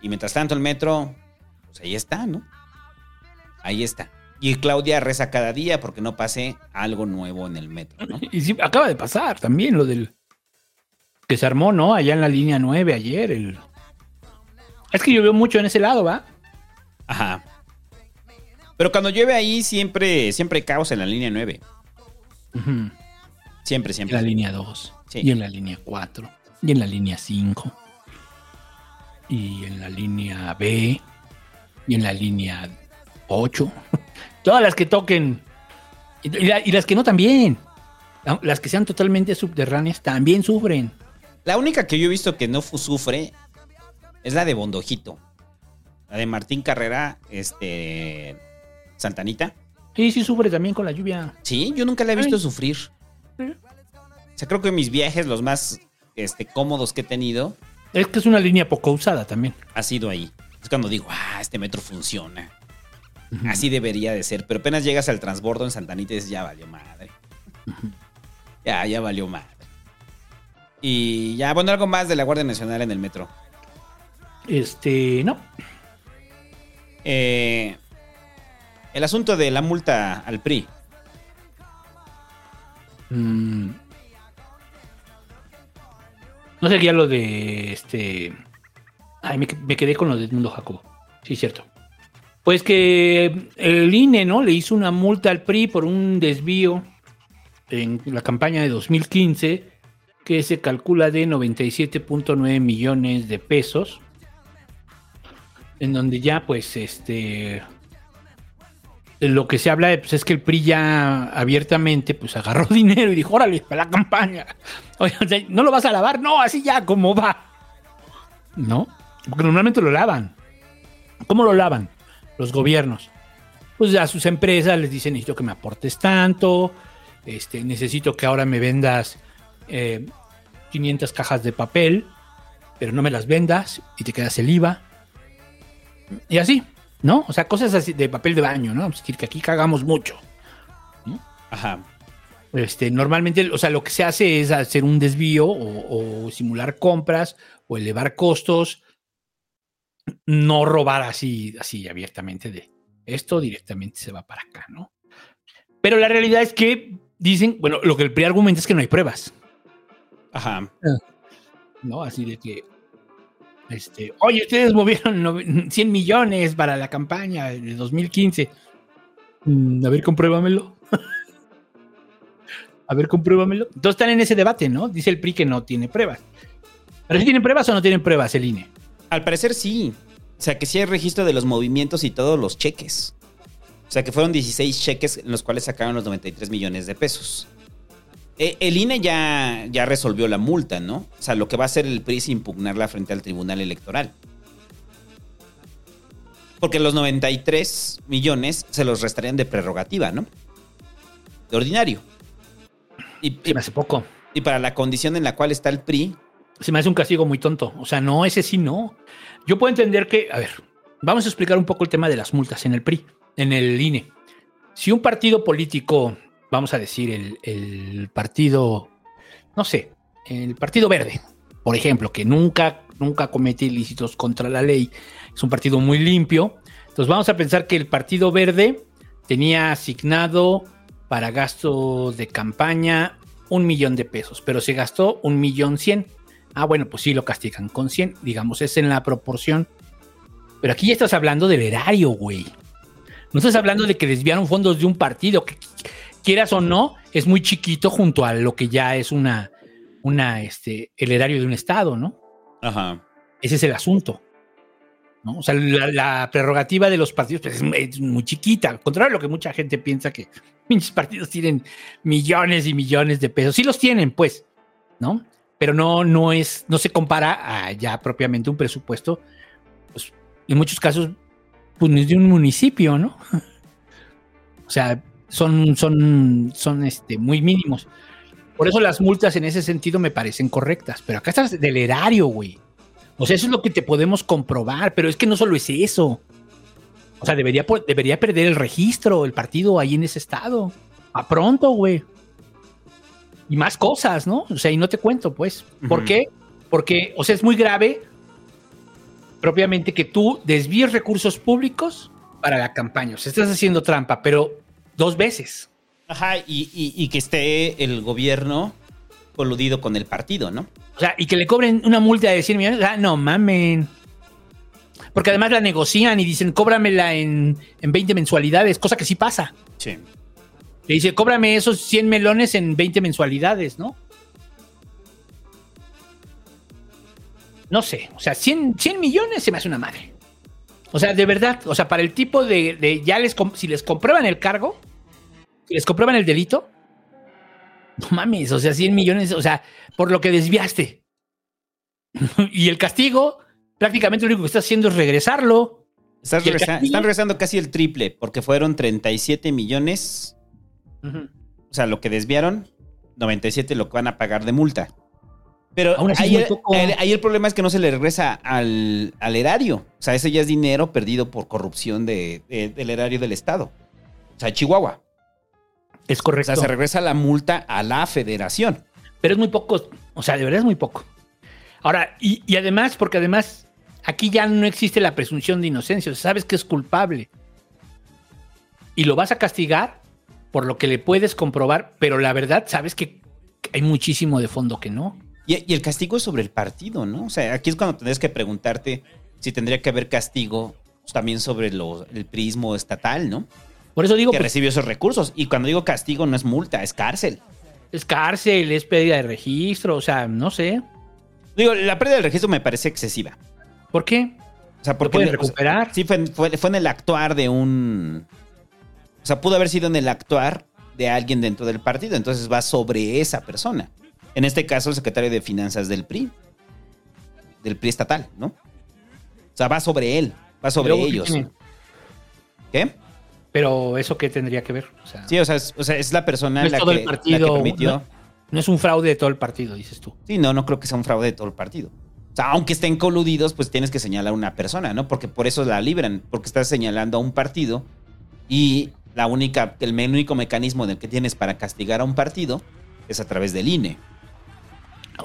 [SPEAKER 2] Y mientras tanto, el metro, pues ahí está, ¿no? Ahí está. Y Claudia reza cada día porque no pase algo nuevo en el metro, ¿no? [LAUGHS]
[SPEAKER 3] Y sí, acaba de pasar también lo del que se armó, ¿no? Allá en la línea 9 ayer. El... Es que veo mucho en ese lado, ¿va?
[SPEAKER 2] Ajá. Pero cuando llueve ahí, siempre, siempre hay caos en la línea 9.
[SPEAKER 3] Ujú.
[SPEAKER 2] Siempre,
[SPEAKER 3] En
[SPEAKER 2] siempre.
[SPEAKER 3] la línea 2,
[SPEAKER 2] Sí.
[SPEAKER 3] y en la línea 4, y en la línea 5, y en la línea B, y en la línea 8. [LAUGHS] Todas las que toquen, y, y la- y las que no también. Las que sean totalmente subterráneas también sufren.
[SPEAKER 2] La única que yo he visto que no sufre es la de Bondojito. La de Martín Carrera, este. Santanita.
[SPEAKER 3] Sí, sí sufre también con la lluvia.
[SPEAKER 2] Sí, yo nunca la he visto
[SPEAKER 3] Ay.
[SPEAKER 2] sufrir. O sea, creo que mis viajes, los más este, cómodos que he tenido,
[SPEAKER 3] Es que es una línea poco usada también.
[SPEAKER 2] ha sido ahí. Es cuando digo, ah, este metro funciona. Así debería de ser. Pero apenas llegas al transbordo en Santanita y dices, ya valió madre. Ya, ya valió madre. Y ya, bueno, algo más de la Guardia Nacional en el metro.
[SPEAKER 3] Este, no.
[SPEAKER 2] Eh, el asunto de la multa al PRI.
[SPEAKER 3] Mm. No seguía lo de este. Ay, me, me quedé con lo de Edmundo Jacobo. Sí, cierto. Pues que el INE, ¿no? Le hizo una multa al PRI por un desvío en la campaña de 2015 que se calcula de 97.9 millones de pesos. En donde ya, pues, este. Lo que se habla pues, es que el PRI ya abiertamente pues agarró [LAUGHS] dinero y dijo, órale, para la campaña. [LAUGHS] Oye, no lo vas a lavar, no, así ya, como va. ¿No? Porque normalmente lo lavan. ¿Cómo lo lavan? Los gobiernos. Pues a sus empresas les dicen, necesito que me aportes tanto, este, necesito que ahora me vendas eh, 500 cajas de papel, pero no me las vendas y te quedas el IVA. Y así, ¿no? O sea, cosas así de papel de baño, ¿no? Es decir, que aquí cagamos mucho.
[SPEAKER 2] Ajá.
[SPEAKER 3] Este, normalmente, o sea, lo que se hace es hacer un desvío o, o simular compras o elevar costos, no robar así, así abiertamente de esto directamente se va para acá, ¿no? Pero la realidad es que dicen, bueno, lo que el PRI argumenta es que no hay pruebas,
[SPEAKER 2] Ajá. [LAUGHS]
[SPEAKER 3] ¿no? Así de que, este, oye, ustedes movieron nove- 100 millones para la campaña de 2015. Mm, a ver, compruébamelo. [LAUGHS] A ver, compruébamelo. Entonces están en ese debate, ¿no? Dice el PRI que no tiene pruebas. ¿Pero si tienen pruebas o no tienen pruebas el INE?
[SPEAKER 2] Al parecer sí. O sea, que sí hay registro de los movimientos y todos los cheques. O sea, que fueron 16 cheques en los cuales sacaron los 93 millones de pesos. Eh, el INE ya, ya resolvió la multa, ¿no? O sea, lo que va a hacer el PRI es impugnarla frente al Tribunal Electoral. Porque los 93 millones se los restarían de prerrogativa, ¿no? De ordinario. Y,
[SPEAKER 3] Se me hace poco.
[SPEAKER 2] y para la condición en la cual está el PRI,
[SPEAKER 3] Se me hace un castigo muy tonto. O sea, no, ese sí no. Yo puedo entender que, a ver, vamos a explicar un poco el tema de las multas en el PRI, en el INE. Si un partido político, vamos a decir, el, el partido, no sé, el Partido Verde, por ejemplo, que nunca nunca comete ilícitos contra la ley. Es un partido muy limpio. Entonces vamos a pensar que el Partido Verde tenía asignado para gasto de campaña un millón de pesos, pero se gastó un millón cien. Ah, bueno, pues sí lo castigan con 100, digamos, es en la proporción. Pero aquí ya estás hablando del erario, güey. No estás hablando de que desviaron fondos de un partido, que quieras o no, es muy chiquito junto a lo que ya es una, una, este, el erario de un estado, ¿no?
[SPEAKER 2] Ajá.
[SPEAKER 3] Ese es el asunto. ¿no? O sea, la, la prerrogativa de los partidos pues, es, muy- es muy chiquita, al contrario de lo que mucha gente piensa que [LAUGHS] pinches partidos tienen millones y millones de pesos. Sí los tienen, pues, ¿no? Pero no, no es, no se compara a ya propiamente un presupuesto, pues, en muchos casos, pues, ni de un municipio, ¿no? [LAUGHS] O sea, son, son, son este, muy mínimos. Por eso las multas en ese sentido me parecen correctas. Pero acá estás del erario, güey. O sea, eso es lo que te podemos comprobar, pero es que no solo es eso. O sea, debería, debería perder el registro, el partido ahí en ese estado. A pronto, güey. Y más cosas, ¿no? O sea, y no te cuento, pues. ¿Por qué? Porque, o sea, es muy grave propiamente que tú desvíes recursos públicos para la campaña. O sea, estás haciendo trampa, pero dos veces.
[SPEAKER 2] Ajá, y, y- y que esté el gobierno coludido con el partido, ¿no?
[SPEAKER 3] O sea, y que le cobren una multa de 100 millones. Ah, no mamen. Porque además la negocian y dicen, cóbramela en, en 20 mensualidades, cosa que sí pasa.
[SPEAKER 2] Sí.
[SPEAKER 3] Le dice, cóbrame esos 100 melones en 20 mensualidades, ¿no? No sé, o sea, 100, 100 millones se me hace una madre. O sea, de verdad, o sea, para el tipo de, de- ya les, si les comprueban el cargo, si les comprueban el delito, no mames, o sea, 100 millones, o sea, por lo que desviaste. [LAUGHS] y el castigo, prácticamente lo único que está haciendo es regresarlo.
[SPEAKER 2] Estás están regresando casi el triple, porque fueron 37 millones. O sea, lo que desviaron, 97 lo que van a pagar de multa. Pero ahí, el,
[SPEAKER 3] poco.
[SPEAKER 2] ahí- ahí el problema es que no se le regresa al, al erario. O sea, ese ya es dinero perdido por corrupción de- de- del erario del Estado. O sea, Chihuahua.
[SPEAKER 3] Es
[SPEAKER 2] O
[SPEAKER 3] correcto.
[SPEAKER 2] sea, se regresa la multa a la federación.
[SPEAKER 3] pero es muy poco, o sea, de verdad es muy poco. Ahora, y, y además, porque además aquí ya no existe la presunción de inocencia, o sea, sabes que es culpable. Y lo vas a castigar por lo que le puedes comprobar, pero la verdad sabes que hay muchísimo de fondo que no.
[SPEAKER 2] Y, y el castigo es sobre el partido, ¿no? O sea, aquí es cuando tendrías que preguntarte si tendría que haber castigo también sobre lo- el prismo estatal, ¿no?
[SPEAKER 3] Por eso digo,
[SPEAKER 2] que
[SPEAKER 3] pues,
[SPEAKER 2] recibió esos recursos. Y cuando digo castigo no es multa, es cárcel.
[SPEAKER 3] es cárcel, es pérdida de registro, o sea, no sé.
[SPEAKER 2] Digo, la pérdida del registro me parece excesiva.
[SPEAKER 3] ¿Por qué?
[SPEAKER 2] O sea, porque...
[SPEAKER 3] pueden
[SPEAKER 2] o sea,
[SPEAKER 3] recuperar?
[SPEAKER 2] sí, fue, fue- fue en el actuar de un... O sea, pudo haber sido en el actuar de alguien dentro del partido. Entonces va sobre esa persona. En este caso, el secretario de Finanzas del PRI. Del PRI estatal, ¿no? O sea, va sobre él. Va sobre
[SPEAKER 3] Luego, ¿qué
[SPEAKER 2] ellos. ¿Qué?
[SPEAKER 3] Pero eso qué tendría que ver. O sea,
[SPEAKER 2] Sí, o sea, es, o sea, es la persona
[SPEAKER 3] no es
[SPEAKER 2] la,
[SPEAKER 3] todo
[SPEAKER 2] que,
[SPEAKER 3] el
[SPEAKER 2] la
[SPEAKER 3] partido.
[SPEAKER 2] que permitió...
[SPEAKER 3] no, no es un fraude de todo el partido, dices tú.
[SPEAKER 2] Sí, no, no creo que sea un fraude de todo el partido. O sea, aunque estén coludidos, pues tienes que señalar a una persona, ¿no? Porque por eso la libran, porque estás señalando a un partido y la única, el único mecanismo del que tienes para castigar a un partido es a través del INE.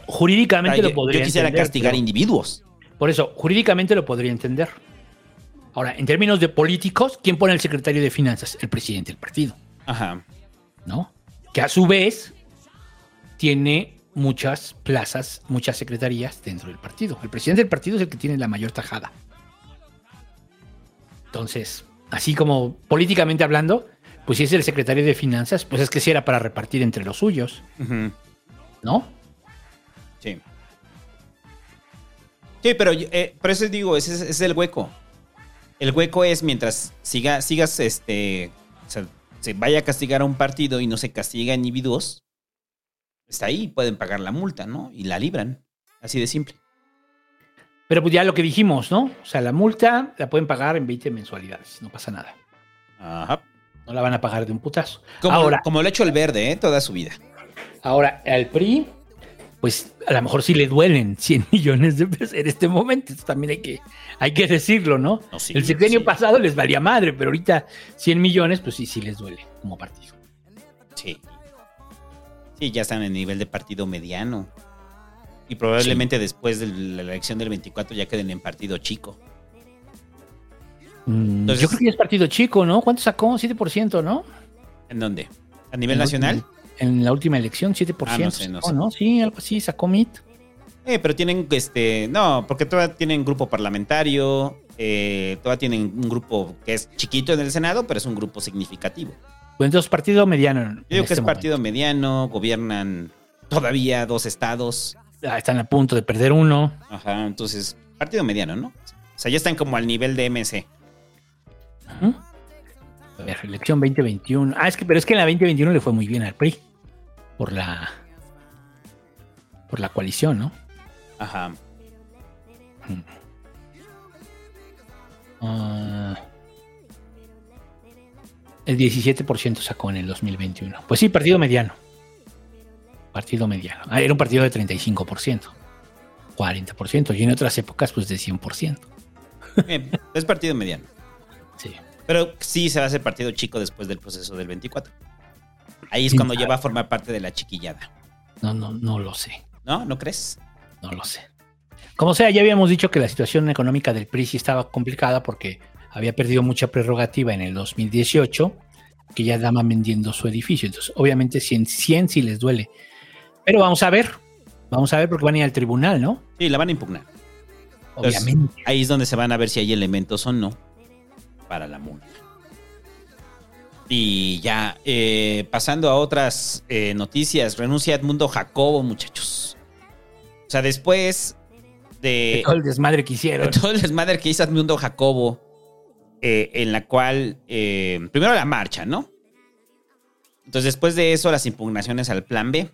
[SPEAKER 3] Jurídicamente lo
[SPEAKER 2] yo-
[SPEAKER 3] podría
[SPEAKER 2] Yo quisiera
[SPEAKER 3] entender,
[SPEAKER 2] castigar
[SPEAKER 3] pero-
[SPEAKER 2] individuos.
[SPEAKER 3] Por eso, jurídicamente lo podría entender. Ahora, en términos de políticos, ¿quién pone el secretario de finanzas? El presidente del partido,
[SPEAKER 2] Ajá.
[SPEAKER 3] ¿no? Que a su vez tiene muchas plazas, muchas secretarías dentro del partido. El presidente del partido es el que tiene la mayor tajada. Entonces, así como políticamente hablando, pues si es el secretario de finanzas, pues es que si era para repartir entre los suyos,
[SPEAKER 2] Ujú.
[SPEAKER 3] ¿no?
[SPEAKER 2] Sí. Sí, pero eh, por eso digo, ese es, ese es el hueco. El hueco es mientras siga, sigas, este, o sea, se vaya a castigar a un partido y no se castiga a individuos, está ahí, pueden pagar la multa, ¿no? Y la libran. Así de simple.
[SPEAKER 3] Pero pues ya lo que dijimos, ¿no? O sea, la multa la pueden pagar en 20 mensualidades, no pasa nada.
[SPEAKER 2] Ajá.
[SPEAKER 3] No la van a pagar de un putazo.
[SPEAKER 2] Como,
[SPEAKER 3] ahora,
[SPEAKER 2] como lo ha hecho el verde, ¿eh? Toda su vida.
[SPEAKER 3] ahora, al PRI, pues a lo mejor sí le duelen [LAUGHS] 100 millones de pesos en este momento. También hay que, hay que decirlo, ¿no?
[SPEAKER 2] No, sí,
[SPEAKER 3] El sexenio
[SPEAKER 2] sí.
[SPEAKER 3] pasado les valía madre, pero ahorita 100 millones, pues sí, sí les duele como partido.
[SPEAKER 2] Sí. Sí, ya están en nivel de partido mediano. Y probablemente después de la elección del 24 ya queden en partido chico.
[SPEAKER 3] Mm,
[SPEAKER 2] Entonces-
[SPEAKER 3] yo creo que ya es partido chico, ¿no? ¿Cuánto sacó? 7%, ¿no?
[SPEAKER 2] ¿En dónde? ¿A nivel nacional?
[SPEAKER 3] En la última elección, 7%.
[SPEAKER 2] Ah, no sé, no
[SPEAKER 3] sacó,
[SPEAKER 2] sé.
[SPEAKER 3] ¿no? Sí, algo así, sacó MIT.
[SPEAKER 2] Eh, pero tienen, este, no, porque todavía tienen grupo parlamentario, eh, todavía tienen un grupo que es chiquito en el Senado, pero es un grupo significativo.
[SPEAKER 3] Pues entonces, partido mediano.
[SPEAKER 2] Yo digo que
[SPEAKER 3] este
[SPEAKER 2] es partido mediano, gobiernan todavía dos estados.
[SPEAKER 3] Ah, están a punto de perder uno.
[SPEAKER 2] Ajá, entonces, partido mediano, ¿no? O sea, ya están como al nivel de MC.
[SPEAKER 3] A ver, elección 2021. Ah, es que, pero es que en la 2021 le fue muy bien al PRI. Por la. Por la coalición, ¿no?
[SPEAKER 2] Ajá.
[SPEAKER 3] Ah, el 17% sacó en el 2021. Pues sí, partido mediano. Partido mediano. Ah, era un partido de 35%. 40%. Y en otras épocas, pues de 100%.
[SPEAKER 2] Eh, es partido mediano.
[SPEAKER 3] Sí.
[SPEAKER 2] Pero sí se va a hacer partido chico después del proceso del 24. Ahí es cuando
[SPEAKER 3] claro.
[SPEAKER 2] ya va a formar parte de la chiquillada.
[SPEAKER 3] No, no, no lo sé.
[SPEAKER 2] ¿No? ¿No crees?
[SPEAKER 3] No lo sé. Como sea, ya habíamos dicho que la situación económica del PRI sí estaba complicada porque había perdido mucha prerrogativa en el 2018, que ya andaban vendiendo su edificio. Entonces, obviamente, 100, 100 sí les duele. Pero vamos a ver. Vamos a ver porque van a ir al tribunal, ¿no?
[SPEAKER 2] Sí, la van a impugnar. Entonces,
[SPEAKER 3] Obviamente.
[SPEAKER 2] ahí es donde se van a ver si hay elementos o no para la multa. Y ya, eh, pasando a otras eh, noticias, renuncia Edmundo Jacobo, muchachos. O sea, después de,
[SPEAKER 3] De todo el desmadre que hicieron.
[SPEAKER 2] de todo el desmadre que hizo Edmundo Jacobo, eh, en la cual, primero la marcha, ¿no? Entonces, después de eso, las impugnaciones al plan B.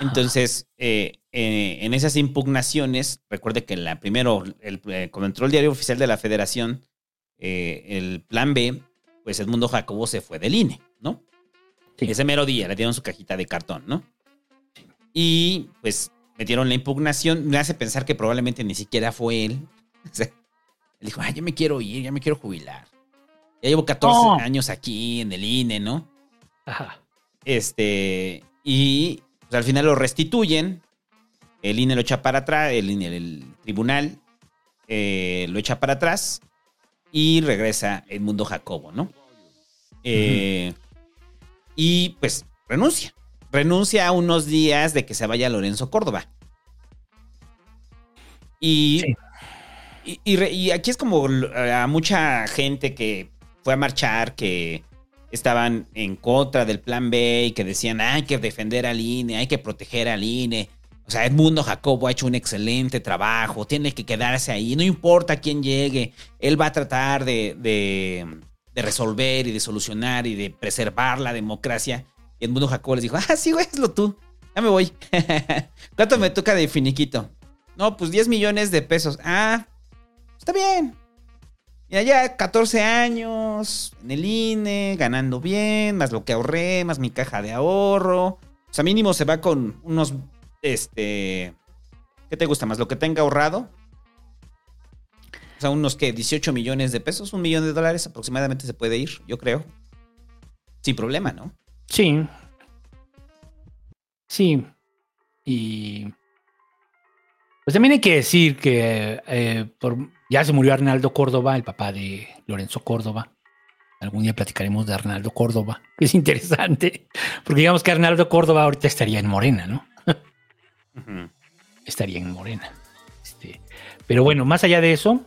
[SPEAKER 2] Entonces, eh, eh, en esas impugnaciones, recuerde que la primero, el, eh, como entró el diario oficial de la federación, el plan B, pues Edmundo Jacobo se fue del INE, ¿no? Ese mero día le dieron su cajita de cartón, ¿no? Y pues metieron la impugnación. Me hace pensar que probablemente ni siquiera fue él. [LAUGHS] O sea, él dijo, ay, ya me quiero ir, ya me quiero jubilar. Ya llevo 14
[SPEAKER 3] No.
[SPEAKER 2] años aquí en el INE, ¿no?
[SPEAKER 3] Ajá.
[SPEAKER 2] Este, y pues, al final lo restituyen. El INE lo echa para atrás, el, INE, el tribunal eh, lo echa para atrás y regresa Edmundo Jacobo, ¿no? Eh, Y pues renuncia. Renuncia a unos días de que se vaya Lorenzo Córdoba. Y, y, y re- y aquí es como l- a mucha gente que fue a marchar, que estaban en contra del plan B y que decían hay que defender al INE, hay que proteger al INE. O sea, Edmundo Jacobo ha hecho un excelente trabajo, tiene que quedarse ahí, no importa quién llegue, él va a tratar de, de- de resolver y de solucionar y de preservar la democracia. Y Edmundo Jacobo les dijo, ah, sí, güey, hazlo tú, ya me voy. [LAUGHS] ¿Cuánto me toca de finiquito? No, pues 10 millones de pesos. Ah, está bien. Mira, ya 14 años en el INE, ganando bien, más lo que ahorré, más mi caja de ahorro. O sea, mínimo se va con unos, este, ¿qué te gusta más? Lo que tenga ahorrado. O sea, unos que 18 millones de pesos, un millón de dólares aproximadamente se puede ir, yo creo. Sin problema, ¿no?
[SPEAKER 3] Sí. Sí. Y. Pues también hay que decir que eh, por- ya se murió Arnaldo Córdoba, el papá de Lorenzo Córdoba. Algún día platicaremos de Arnaldo Córdoba, [LAUGHS] es interesante, porque digamos que Arnaldo Córdoba ahorita estaría en Morena, ¿no? Estaría en Morena. Este, pero bueno, más allá de eso,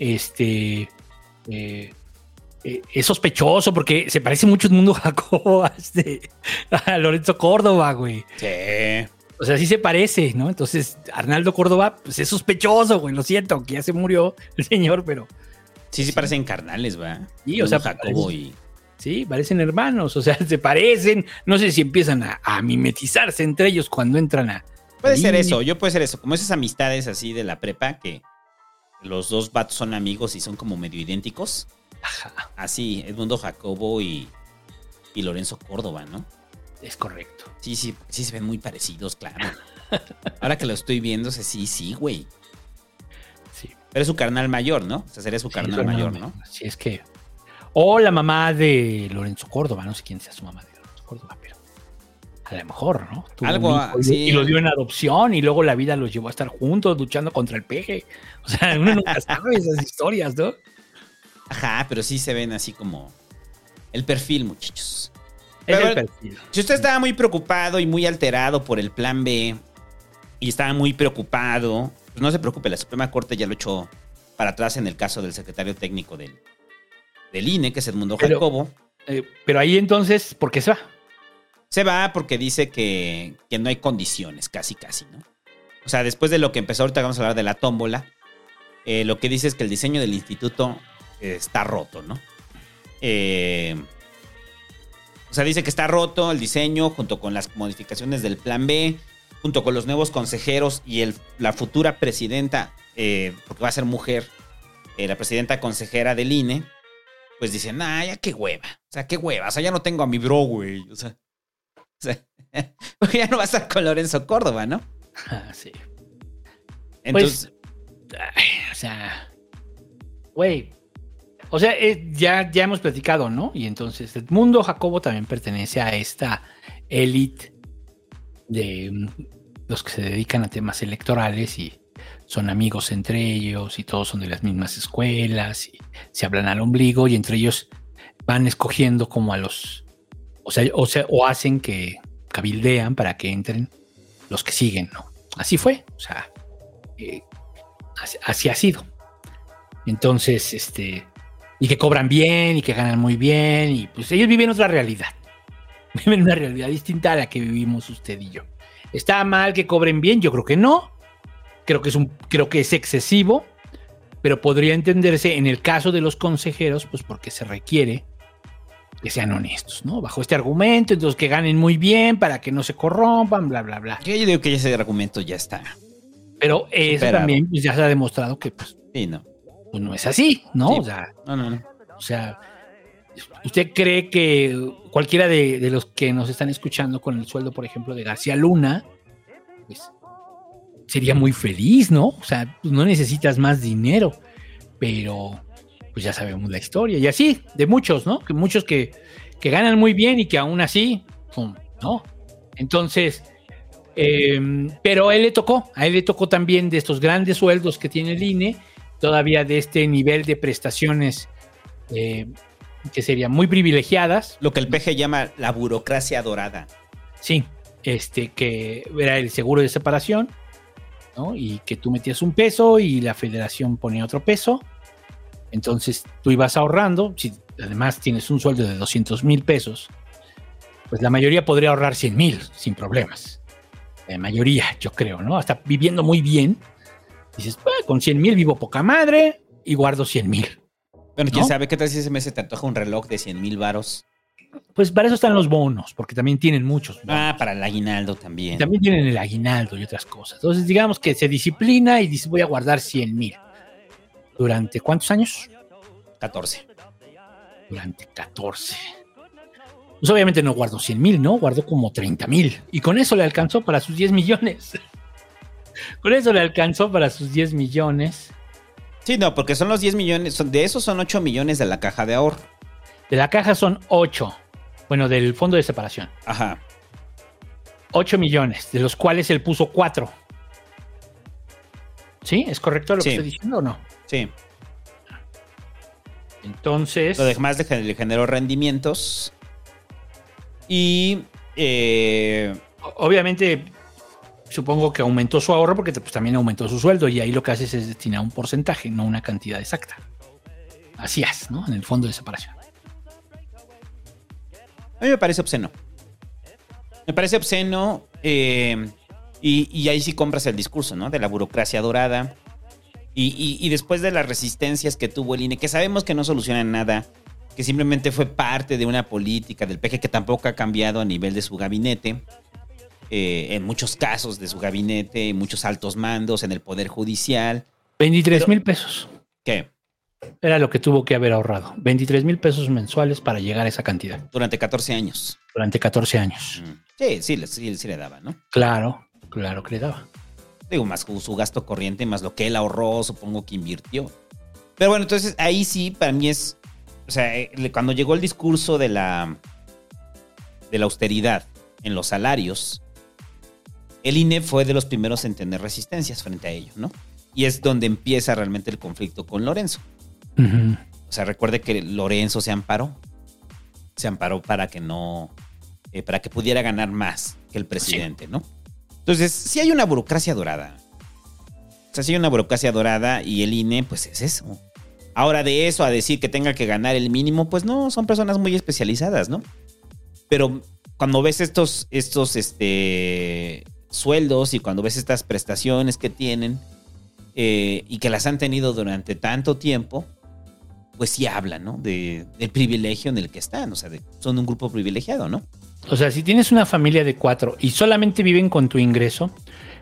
[SPEAKER 3] este eh, eh, es sospechoso porque se parece mucho el mundo [LAUGHS] Jacobo a, este, a Lorenzo Córdoba, güey.
[SPEAKER 2] Sí.
[SPEAKER 3] O sea, sí se parece, ¿no? Entonces, Arnaldo Córdoba, pues es sospechoso, güey. Lo siento, que ya se murió el señor, pero
[SPEAKER 2] Sí, sí, parecen carnales, ¿va?
[SPEAKER 3] Sí, o sea,
[SPEAKER 2] Jacobo
[SPEAKER 3] parece-
[SPEAKER 2] y...
[SPEAKER 3] sí, parecen hermanos. O sea, [LAUGHS] se parecen. No sé si empiezan a, a mimetizarse entre ellos cuando entran a.
[SPEAKER 2] Puede ser eso, yo puede ser eso. Como esas amistades así de la prepa que los dos vatos son amigos y son como medio idénticos. Así, Edmundo Jacobo y, y Lorenzo Córdoba, ¿no?
[SPEAKER 3] Es correcto.
[SPEAKER 2] Sí, sí, sí se ven muy parecidos, claro. [LAUGHS] Ahora que lo estoy viendo, sé, sí, sí, güey.
[SPEAKER 3] Sí.
[SPEAKER 2] Pero es su carnal mayor, ¿no? O sea, sería su
[SPEAKER 3] Sí,
[SPEAKER 2] carnal mayor. ¿no?
[SPEAKER 3] Sí, es que. O la mamá de Lorenzo Córdoba, no sé quién sea su mamá de Lorenzo Córdoba. A lo mejor, ¿no? Tuvo
[SPEAKER 2] Algo,
[SPEAKER 3] hijo y-
[SPEAKER 2] sí.
[SPEAKER 3] Y lo dio en adopción y luego la vida los llevó a estar juntos luchando contra el peje. O sea, [LAUGHS] uno nunca sabe esas historias, ¿no?
[SPEAKER 2] Ajá, pero sí se ven así como el perfil, muchachos.
[SPEAKER 3] Es
[SPEAKER 2] Pero,
[SPEAKER 3] el perfil.
[SPEAKER 2] Si usted estaba muy preocupado y muy alterado por el plan B y estaba muy preocupado, pues no se preocupe, la Suprema Corte ya lo echó para atrás en el caso del secretario técnico del, del INE, que es Edmundo
[SPEAKER 3] Pero-
[SPEAKER 2] Jacobo.
[SPEAKER 3] Eh, pero ahí entonces, ¿por qué se va?
[SPEAKER 2] Se va porque dice que, que no hay condiciones, casi, casi, ¿no? O sea, después de lo que empezó, ahorita vamos a hablar de la tómbola, eh, lo que dice es que el diseño del instituto eh, está roto, ¿no? Eh, o sea, dice que está roto el diseño junto con las modificaciones del plan B, junto con los nuevos consejeros y el- la futura presidenta, eh, porque va a ser mujer, la presidenta consejera del INE, pues dicen, nah, ya qué hueva. O sea, qué hueva. O sea, ya no tengo a mi bro, güey. O sea, sea, [LAUGHS] porque ya no va a estar con Lorenzo Córdoba, ¿no?
[SPEAKER 3] Ah, sí.
[SPEAKER 2] Entonces,
[SPEAKER 3] Ay, o sea, güey. O sea, eh, ya, ya hemos platicado, ¿no? Y entonces Edmundo Jacobo también pertenece a esta élite de mm, los que se dedican a temas electorales y son amigos entre ellos y todos son de las mismas escuelas y se hablan al ombligo y entre ellos van escogiendo como a los, o sea, o, hacen que cabildean para que entren los que siguen, ¿no? Así fue, o sea, eh, así, así ha sido. Entonces, este, y que cobran bien y que ganan muy bien y pues ellos viven otra realidad. [LAUGHS] Viven una realidad distinta a la que vivimos usted y yo. ¿Está mal que cobren bien? Yo creo que no. Creo que es un, creo que es excesivo, pero podría entenderse en el caso de los consejeros, pues porque se requiere que sean honestos, ¿no? Bajo este argumento, entonces que ganen muy bien para que no se corrompan, bla, bla, bla.
[SPEAKER 2] yo digo que ese argumento ya está.
[SPEAKER 3] Pero eso
[SPEAKER 2] Superado.
[SPEAKER 3] también pues, ya se ha demostrado que pues,
[SPEAKER 2] Sí, no.
[SPEAKER 3] pues, no es así, ¿no?
[SPEAKER 2] Sí.
[SPEAKER 3] O sea,
[SPEAKER 2] No, no, no.
[SPEAKER 3] o sea, ¿usted cree que cualquiera de, de los que nos están escuchando con el sueldo, por ejemplo, de García Luna, pues sería muy feliz, ¿no? O sea, pues, no necesitas más dinero, pero pues ya sabemos la historia. Y así, de muchos, ¿no? Que muchos que, que ganan muy bien y que aún así, pum, ¿no? Entonces, eh, pero a él le tocó, a él le tocó también de estos grandes sueldos que tiene el INE, todavía de este nivel de prestaciones eh, que serían muy privilegiadas.
[SPEAKER 2] Lo que el PG llama la burocracia dorada.
[SPEAKER 3] Sí, este que era el seguro de separación, ¿no? Y que tú metías un peso y la federación ponía otro peso. Entonces tú ibas ahorrando, si además tienes un sueldo de 200 mil pesos, pues la mayoría podría ahorrar 100 mil sin problemas. La mayoría, yo creo, ¿no? Hasta viviendo muy bien, dices, "Pues, con 100 mil vivo poca madre y guardo 100 mil.
[SPEAKER 2] Bueno, quién
[SPEAKER 3] ¿No?
[SPEAKER 2] sabe qué tal si ese mes se te antoja un reloj de 100 mil varos.
[SPEAKER 3] Pues para eso están los bonos, porque también tienen muchos. bonos.
[SPEAKER 2] Ah, para el aguinaldo
[SPEAKER 3] Y
[SPEAKER 2] también.
[SPEAKER 3] también tienen el aguinaldo y otras cosas. Entonces, digamos que se disciplina y dice, voy a guardar 100 mil. ¿Durante cuántos años?
[SPEAKER 2] 14.
[SPEAKER 3] Durante 14. Pues obviamente no guardo 100 mil, ¿no? Guardo como 30 mil. Y con eso le alcanzó para sus 10 millones. [LAUGHS] con eso le alcanzó para sus 10 millones.
[SPEAKER 2] Sí, no, porque son los 10 millones, son- de esos son 8 millones de la caja de ahorro.
[SPEAKER 3] De la caja son 8. Bueno, del fondo de separación.
[SPEAKER 2] Ajá.
[SPEAKER 3] 8 millones, de los cuales él puso 4. ¿Sí? ¿Es correcto lo
[SPEAKER 2] Sí.
[SPEAKER 3] que estoy diciendo o no?
[SPEAKER 2] Sí.
[SPEAKER 3] Entonces.
[SPEAKER 2] Lo demás le gen- le generó rendimientos. Y. eh,
[SPEAKER 3] obviamente supongo que aumentó su ahorro porque pues, también aumentó su sueldo y ahí lo que haces es destinar un porcentaje, no una cantidad exacta. Así es, ¿no? En el fondo de separación.
[SPEAKER 2] a mí me parece obsceno. Me parece obsceno. eh, y, y ahí sí compras el discurso, ¿no? De la burocracia dorada. Y, y- y después de las resistencias que tuvo el INE, que sabemos que no solucionan nada, que simplemente fue parte de una política del PG que tampoco ha cambiado a nivel de su gabinete, eh, en muchos casos de su gabinete, en muchos altos mandos, en el Poder Judicial.
[SPEAKER 3] 23 mil pesos.
[SPEAKER 2] ¿Qué?
[SPEAKER 3] Era lo que tuvo que haber ahorrado. 23 mil pesos mensuales para llegar a esa cantidad.
[SPEAKER 2] Durante 14 años.
[SPEAKER 3] Durante 14 años.
[SPEAKER 2] Sí, sí, le- sí, sí le daba, ¿no?
[SPEAKER 3] Claro, claro que le daba.
[SPEAKER 2] Digo, más su, su gasto corriente, más lo que él ahorró, supongo que invirtió. Pero bueno, entonces ahí sí, para mí es. O sea, eh, cuando llegó el discurso de la. de la austeridad en los salarios, el INE fue de los primeros en tener resistencias frente a ello, ¿no? Y es donde empieza realmente el conflicto con Lorenzo. O sea, recuerde que Lorenzo se amparó. Se amparó para que no, eh, para que pudiera ganar más que el presidente, ¿no? Entonces, sí hay una burocracia dorada. O sea, sí hay una burocracia dorada y el INE, pues es eso. Ahora de eso a decir que tenga que ganar el mínimo, pues no, son personas muy especializadas, ¿no? Pero cuando ves estos, estos, este, sueldos y cuando ves estas prestaciones que tienen eh, y que las han tenido durante tanto tiempo, pues sí hablan, ¿no? De, del privilegio en el que están, o sea, de- son un grupo privilegiado, ¿no?
[SPEAKER 3] O sea, si tienes una familia de cuatro y solamente viven con tu ingreso,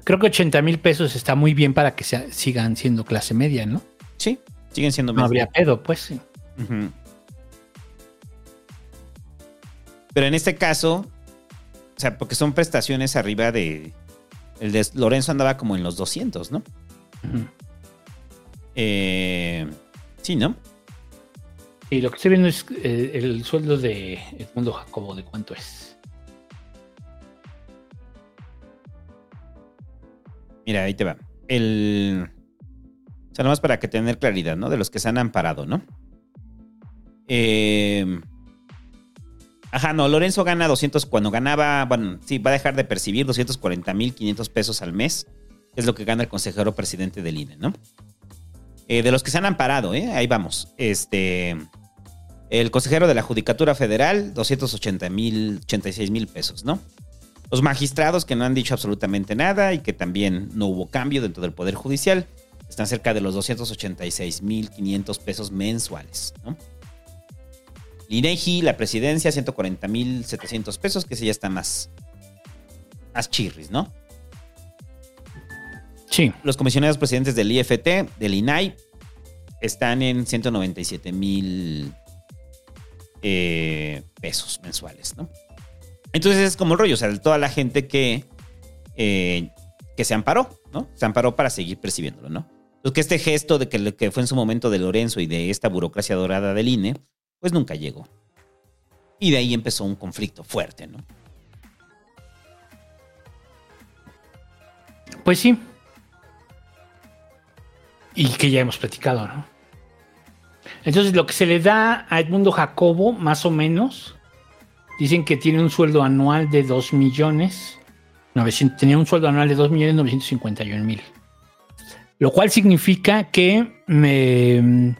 [SPEAKER 3] creo que 80 mil pesos está muy bien para que sea- sigan siendo clase media, ¿no?
[SPEAKER 2] Sí, siguen siendo
[SPEAKER 3] No habría pedo, pues sí.
[SPEAKER 2] Pero en este caso, o sea, porque son prestaciones arriba de. El de Lorenzo andaba como en los 200, ¿no? Eh, sí, ¿no?
[SPEAKER 3] Y lo que estoy viendo es eh, el sueldo de Edmundo Jacobo, ¿de cuánto es?
[SPEAKER 2] Mira, ahí te va. El. O sea, nomás para que tener claridad, ¿no? De los que se han amparado, ¿no? Eh, Ajá, no, Lorenzo gana 200 cuando ganaba, bueno, sí, va a dejar de percibir 240 mil 500 pesos al mes, es lo que gana el consejero presidente del INE, ¿no? Eh, de los que se han amparado, ¿eh? Ahí vamos. Este, el consejero de la Judicatura Federal, 280 mil, 86 mil pesos, ¿no? Los magistrados que no han dicho absolutamente nada y que también no hubo cambio dentro del Poder Judicial, están cerca de los 286 mil 500 pesos mensuales, ¿no? Linegi, la presidencia, 140 mil 700 pesos, que ese ya está más, más chirris, ¿no?
[SPEAKER 3] Sí.
[SPEAKER 2] Los comisionados presidentes del IFT, del INAI, están en 197 mil eh, pesos mensuales, ¿no? Entonces es como el rollo, o sea, toda la gente que, eh, que se amparó, ¿no? Se amparó para seguir percibiéndolo, ¿no? Entonces que este gesto de que, que fue en su momento de Lorenzo y de esta burocracia dorada del INE, pues nunca llegó. Y de ahí empezó un conflicto fuerte, ¿no?
[SPEAKER 3] Pues sí. Y que ya hemos platicado, ¿no? Entonces, lo que se le da a Edmundo Jacobo, más o menos, dicen que tiene un sueldo anual de 2 millones. 900 tenía un sueldo anual de 2 millones 951 mil. Lo cual significa que me mm,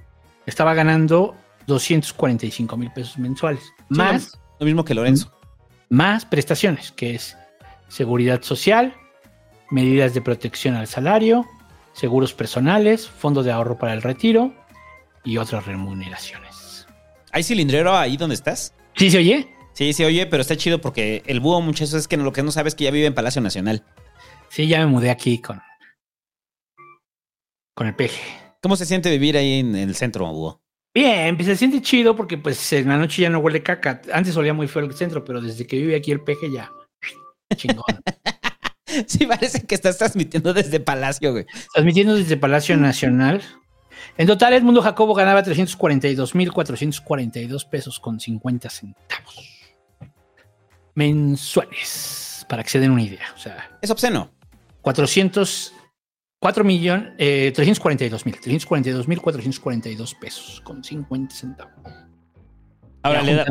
[SPEAKER 3] estaba ganando 245 mil pesos mensuales. Más
[SPEAKER 2] Lo mismo que Lorenzo.
[SPEAKER 3] más prestaciones, que es seguridad social, medidas de protección al salario, seguros personales, fondo de ahorro para el retiro y otras remuneraciones.
[SPEAKER 2] ¿Hay cilindrero ahí donde estás?
[SPEAKER 3] ¿Sí se oye?
[SPEAKER 2] Sí, se oye, pero está chido porque el búho, muchachos, es que lo que no sabes es que ya vive en Palacio Nacional.
[SPEAKER 3] Sí, ya me mudé aquí con, con el peje.
[SPEAKER 2] ¿Cómo se siente vivir ahí en el centro, búho?
[SPEAKER 3] Bien, pues se siente chido porque pues en la noche ya no huele caca. Antes olía muy feo el centro, pero desde que vive aquí el peje ya chingón. [LAUGHS]
[SPEAKER 2] Sí, parece que estás transmitiendo desde Palacio, güey.
[SPEAKER 3] Transmitiendo desde Palacio Nacional. En total, Edmundo Jacobo ganaba 342.442 pesos con 50 centavos mensuales, para que se den una idea. O sea,
[SPEAKER 2] Es obsceno.
[SPEAKER 3] 400, 4 millones, eh, 342 mil, 342 mil 442 pesos con 50 centavos.
[SPEAKER 2] Ahora le da,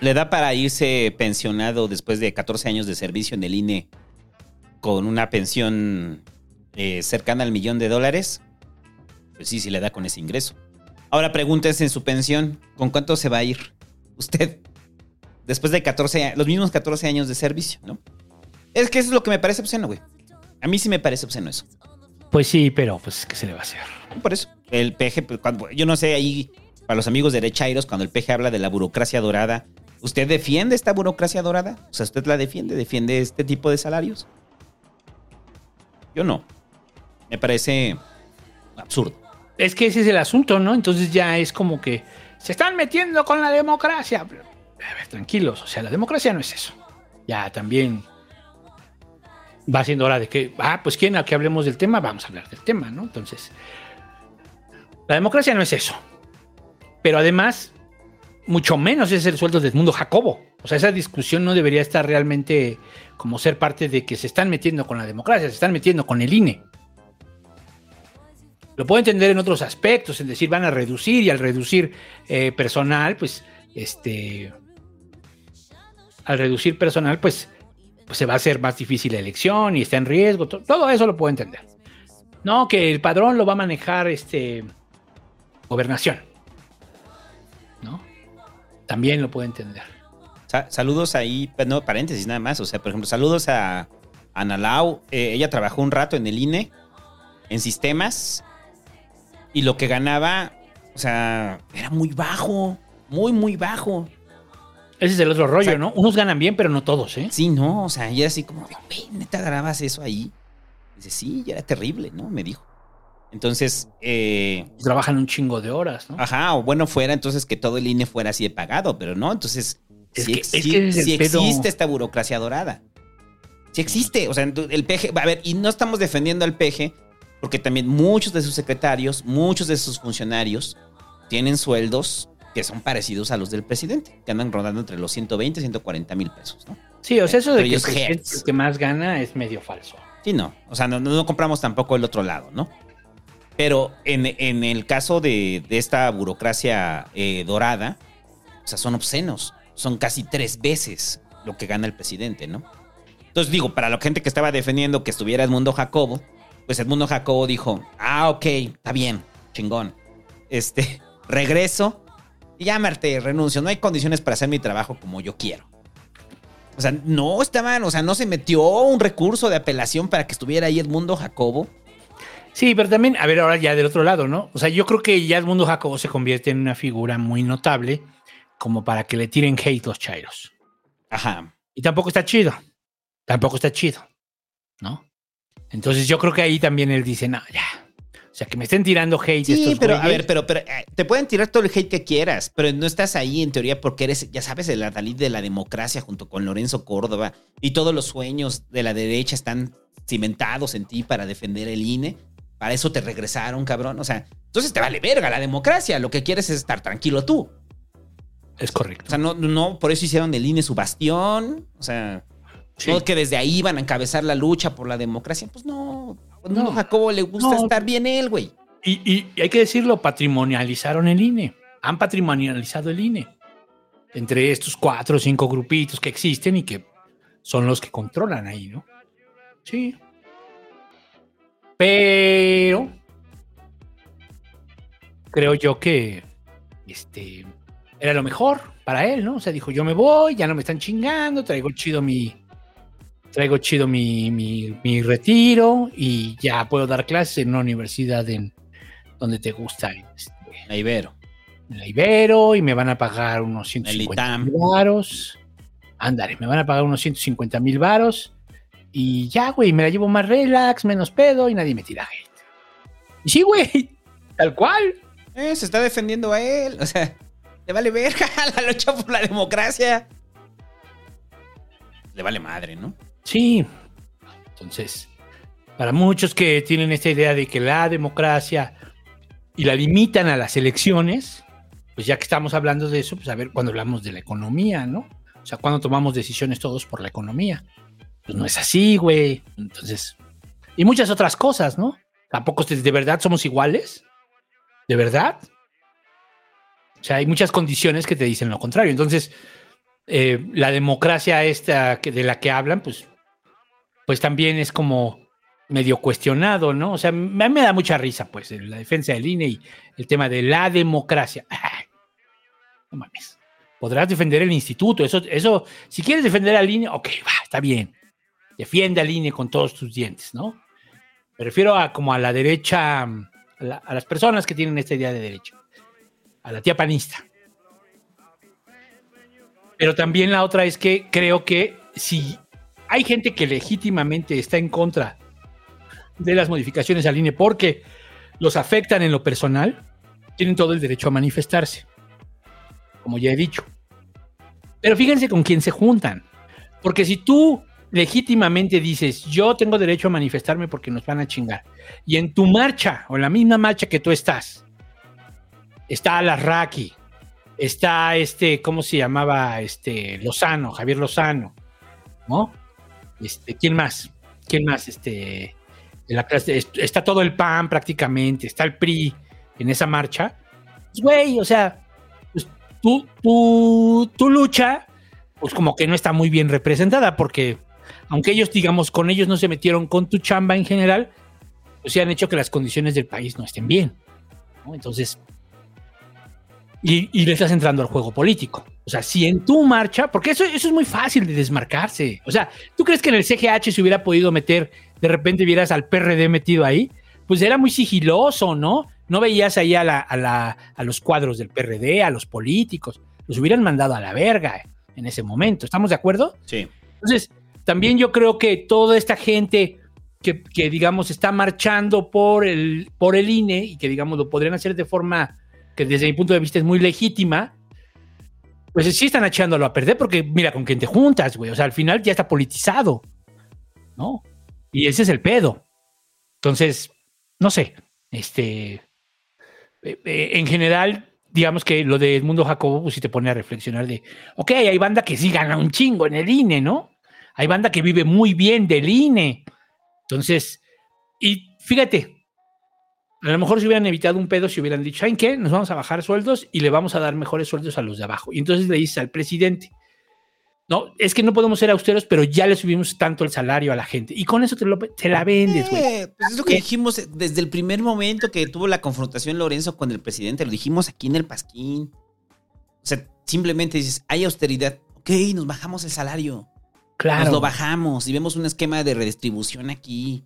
[SPEAKER 2] le da para irse pensionado después de 14 años de servicio en el INE con una pensión eh, cercana al millón de dólares. Pues sí, sí le da con ese ingreso. Ahora pregúntense en su pensión, ¿con cuánto se va a ir usted? Después de 14 años, los mismos 14 años de servicio, ¿no? Es que eso es lo que me parece obsceno, güey. A mí sí me parece obsceno eso.
[SPEAKER 3] Pues sí, pero pues, ¿qué se le va a hacer?
[SPEAKER 2] Por eso. El peje, pues, cuando, yo no sé, ahí, para los amigos derechairos, cuando el peje habla de la burocracia dorada, ¿usted defiende esta burocracia dorada? O sea, ¿usted la defiende? ¿Defiende este tipo de salarios? Yo no. Me parece absurdo.
[SPEAKER 3] Es que ese es el asunto, ¿no? Entonces ya es como que se están metiendo con la democracia. A ver, tranquilos, o sea, la democracia no es eso. Ya también va siendo hora de que, ah, pues quieren a que hablemos del tema, vamos a hablar del tema, ¿no? Entonces, la democracia no es eso. Pero además, mucho menos es el sueldo de Edmundo Jacobo. O sea, esa discusión no debería estar realmente como ser parte de que se están metiendo con la democracia, se están metiendo con el INE. Lo puedo entender en otros aspectos, es decir, van a reducir y al reducir eh, personal, pues, este, al reducir personal, pues, pues se va a hacer más difícil la elección y está en riesgo. to- Todo eso lo puedo entender. No, que el padrón lo va a manejar este gobernación. ¿No? También lo puedo entender.
[SPEAKER 2] Sa- saludos ahí, pues, no, paréntesis nada más. O sea, por ejemplo, saludos a Ana Lau. Eh, ella trabajó un rato en el INE, en sistemas, y lo que ganaba, o sea, era muy bajo, muy, muy bajo.
[SPEAKER 3] Ese es el otro rollo,
[SPEAKER 2] O sea,
[SPEAKER 3] ¿no? Unos ganan bien, pero no todos, ¿eh?
[SPEAKER 2] Sí, no, o sea, y era así como, güey, neta grabas eso ahí. Dice, sí, ya era terrible, ¿no? Me dijo. Entonces, eh,
[SPEAKER 3] Trabajan un chingo de horas, ¿no?
[SPEAKER 2] Ajá, o bueno fuera entonces que todo el INE fuera así de pagado, pero no, entonces
[SPEAKER 3] Es que- es que es pedo.
[SPEAKER 2] existe esta burocracia dorada. Sí existe, o sea, el PG, a ver, y no estamos defendiendo al PG porque también muchos de sus secretarios, muchos de sus funcionarios tienen sueldos que son parecidos a los del presidente, que andan rodando entre los 120 y 140 mil pesos, ¿no?
[SPEAKER 3] Sí, o sea, eso de que el que más gana es medio falso.
[SPEAKER 2] Sí, no. O sea, no, no compramos tampoco el otro lado, ¿no? Pero en, en el caso de, de esta burocracia eh, dorada, o sea, son obscenos. Son casi tres veces lo que gana el presidente, ¿no? Entonces digo, para la gente que estaba defendiendo que estuviera Edmundo Jacobo, pues Edmundo Jacobo dijo, ah, ok, está bien, chingón. Este, [LAUGHS] regreso y ya, Marte, renuncio. No hay condiciones para hacer mi trabajo como yo quiero. O sea, no estaban, o sea, no se metió un recurso de apelación para que estuviera ahí Edmundo Jacobo.
[SPEAKER 3] Sí, pero también, a ver, ahora ya del otro lado, ¿no? O sea, yo creo que ya Edmundo Jacobo se convierte en una figura muy notable como para que le tiren hate los chairos.
[SPEAKER 2] Ajá.
[SPEAKER 3] Y tampoco está chido. Tampoco está chido. ¿No? Entonces yo creo que ahí también él dice, no, ya. O sea, que me estén tirando hate
[SPEAKER 2] Sí,
[SPEAKER 3] estos
[SPEAKER 2] pero a ver, pero, pero eh, te pueden tirar todo el hate que quieras, pero no estás ahí en teoría porque eres, ya sabes, el adalid de la democracia junto con Lorenzo Córdoba y todos los sueños de la derecha están cimentados en ti para defender el INE. Para eso te regresaron, cabrón. O sea, entonces te vale verga la democracia. Lo que quieres es estar tranquilo tú.
[SPEAKER 3] Es correcto.
[SPEAKER 2] O sea, no, no por eso hicieron del INE su bastión. O sea,
[SPEAKER 3] Sí.
[SPEAKER 2] no que desde ahí iban a encabezar la lucha por la democracia. Pues no. Pues no,
[SPEAKER 3] No.
[SPEAKER 2] Jacobo le gusta
[SPEAKER 3] No.
[SPEAKER 2] estar bien él, güey.
[SPEAKER 3] Y, y- y hay que decirlo, patrimonializaron el INE. Han patrimonializado el INE. Entre estos cuatro o cinco grupitos que existen y que son los que controlan ahí, ¿no? Sí. Pero creo yo que este era lo mejor para él, ¿no? O sea, dijo, yo me voy, ya no me están chingando, traigo chido mi traigo chido mi, mi, mi retiro y ya puedo dar clases en una universidad en donde te gusta este,
[SPEAKER 2] La Ibero.
[SPEAKER 3] la Ibero y me van a pagar unos
[SPEAKER 2] El
[SPEAKER 3] 150
[SPEAKER 2] ITAM.
[SPEAKER 3] mil varos. Ándale, me van a pagar unos 150 mil varos y ya, güey, me la llevo más relax, menos pedo y nadie me tira hate. Y sí, güey, [LAUGHS] tal cual.
[SPEAKER 2] Eh, se está defendiendo a él. O sea, le vale verga [LAUGHS] la lucha por la democracia. Le vale madre, ¿no?
[SPEAKER 3] Sí. Entonces, para muchos que tienen esta idea de que la democracia y la limitan a las elecciones, pues ya que estamos hablando de eso, pues a ver cuando hablamos de la economía, ¿no? O sea, cuando tomamos decisiones todos por la economía. Pues no es así, güey. Entonces, y muchas otras cosas, ¿no? Tampoco de verdad somos iguales. ¿De verdad? O sea, hay muchas condiciones que te dicen lo contrario. Entonces, eh, la democracia esta de la que hablan, pues, pues también es como medio cuestionado, ¿no? O sea, a mí me da mucha risa, pues, la defensa del INE y el tema de la democracia. [LAUGHS] No mames. Podrás defender el instituto, eso, eso, si quieres defender al INE, ok, va, está bien. Defiende al INE con todos tus dientes, ¿no? Me refiero a como a la derecha, a, a las personas que tienen esta idea de derecha, a la tía panista. Pero también la otra es que creo que si hay gente que legítimamente está en contra de las modificaciones al INE porque los afectan en lo personal, tienen todo el derecho a manifestarse, como ya he dicho. Pero fíjense con quién se juntan, porque si tú legítimamente dices, yo tengo derecho a manifestarme porque nos van a chingar, y en tu marcha, o en la misma marcha que tú estás, está Alarraqui, está este, ¿cómo se llamaba? Este, Lozano, Javier Lozano, ¿no? Este, ¿quién más? ¿Quién más? Este, en la clase, est- está todo el PAN prácticamente, está el PRI en esa marcha. Pues, güey, o sea, pues, tu, tu, tu lucha, pues como que no está muy bien representada, porque aunque ellos, digamos, con ellos no se metieron con tu chamba en general, pues sí han hecho que las condiciones del país no estén bien. ¿no? Entonces, y, y le estás entrando al juego político. O sea, si en tu marcha, porque eso, eso es muy fácil de desmarcarse. O sea, ¿tú crees que en el CGH se hubiera podido meter, de repente vieras al PRD metido ahí? Pues era muy sigiloso, ¿no? No veías ahí a, la, a, la, a los cuadros del PRD, a los políticos. Los hubieran mandado a la verga en ese momento. ¿Estamos de acuerdo?
[SPEAKER 2] Sí.
[SPEAKER 3] Entonces, también yo creo que toda esta gente que, que, digamos, está marchando por el, por el INE y que, digamos, lo podrían hacer de forma que desde mi punto de vista es muy legítima, pues sí están echándolo a perder porque mira con quién te juntas, güey. O sea, al final ya está politizado, ¿no? Y ese es el pedo. Entonces, no sé, este, eh, eh, en general, digamos que lo de Edmundo Jacobo, pues sí te pone a reflexionar de, ok, hay banda que sí gana un chingo en el INE, ¿no? Hay banda que vive muy bien del INE. Entonces, y fíjate, a lo mejor se hubieran evitado un pedo si hubieran dicho, ¿saben qué? Nos vamos a bajar sueldos y le vamos a dar mejores sueldos a los de abajo. Y entonces le dices al presidente, no, es que no podemos ser austeros, pero ya le subimos tanto el salario a la gente. Y con eso te, lo, te la vendes, güey.
[SPEAKER 2] Eh, pues es lo que dijimos desde el primer momento que tuvo la confrontación Lorenzo con el presidente. Lo dijimos aquí en el Pasquín. O sea, simplemente dices, hay austeridad. Ok, nos bajamos el salario.
[SPEAKER 3] Claro.
[SPEAKER 2] Nos lo bajamos y vemos un esquema de redistribución aquí.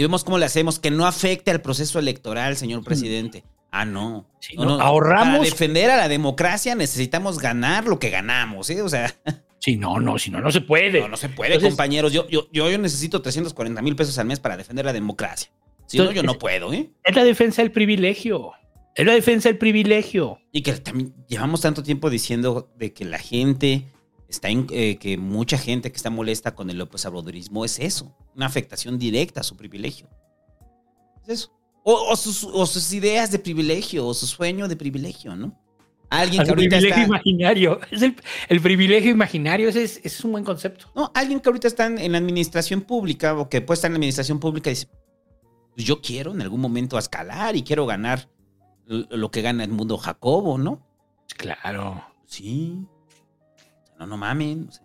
[SPEAKER 2] Y vemos cómo le hacemos que no afecte al proceso electoral, señor presidente. Ah, no.
[SPEAKER 3] Sí,
[SPEAKER 2] no,
[SPEAKER 3] no,
[SPEAKER 2] no.
[SPEAKER 3] ahorramos.
[SPEAKER 2] Para defender a la democracia necesitamos ganar lo que ganamos, ¿eh? O sea. [LAUGHS]
[SPEAKER 3] Sí, no, no, si no, no se puede.
[SPEAKER 2] No, no se puede,
[SPEAKER 3] Entonces-
[SPEAKER 2] compañeros. Yo, yo, yo, yo necesito 340 mil pesos al mes para defender la democracia. Si no, yo no puedo, ¿eh?
[SPEAKER 3] Es la defensa del privilegio. Es la defensa del privilegio.
[SPEAKER 2] Y que también llevamos tanto tiempo diciendo de que la gente está en, eh, que mucha gente que está molesta con el López Obradorismo es eso, una afectación directa a su privilegio. Es eso. O, o sus, o sus ideas de privilegio, o su sueño de privilegio, ¿no? Alguien
[SPEAKER 3] Al
[SPEAKER 2] que ahorita
[SPEAKER 3] privilegio
[SPEAKER 2] está,
[SPEAKER 3] imaginario. [LAUGHS] Es el, el privilegio imaginario, ese es, un buen concepto.
[SPEAKER 2] no, alguien que ahorita está en, la administración pública o que puede estar en la administración pública y dice, pues yo quiero en algún momento escalar y quiero ganar lo que gana el mundo Jacobo, ¿no?
[SPEAKER 3] Claro.
[SPEAKER 2] Sí. No, no mamen. O sea,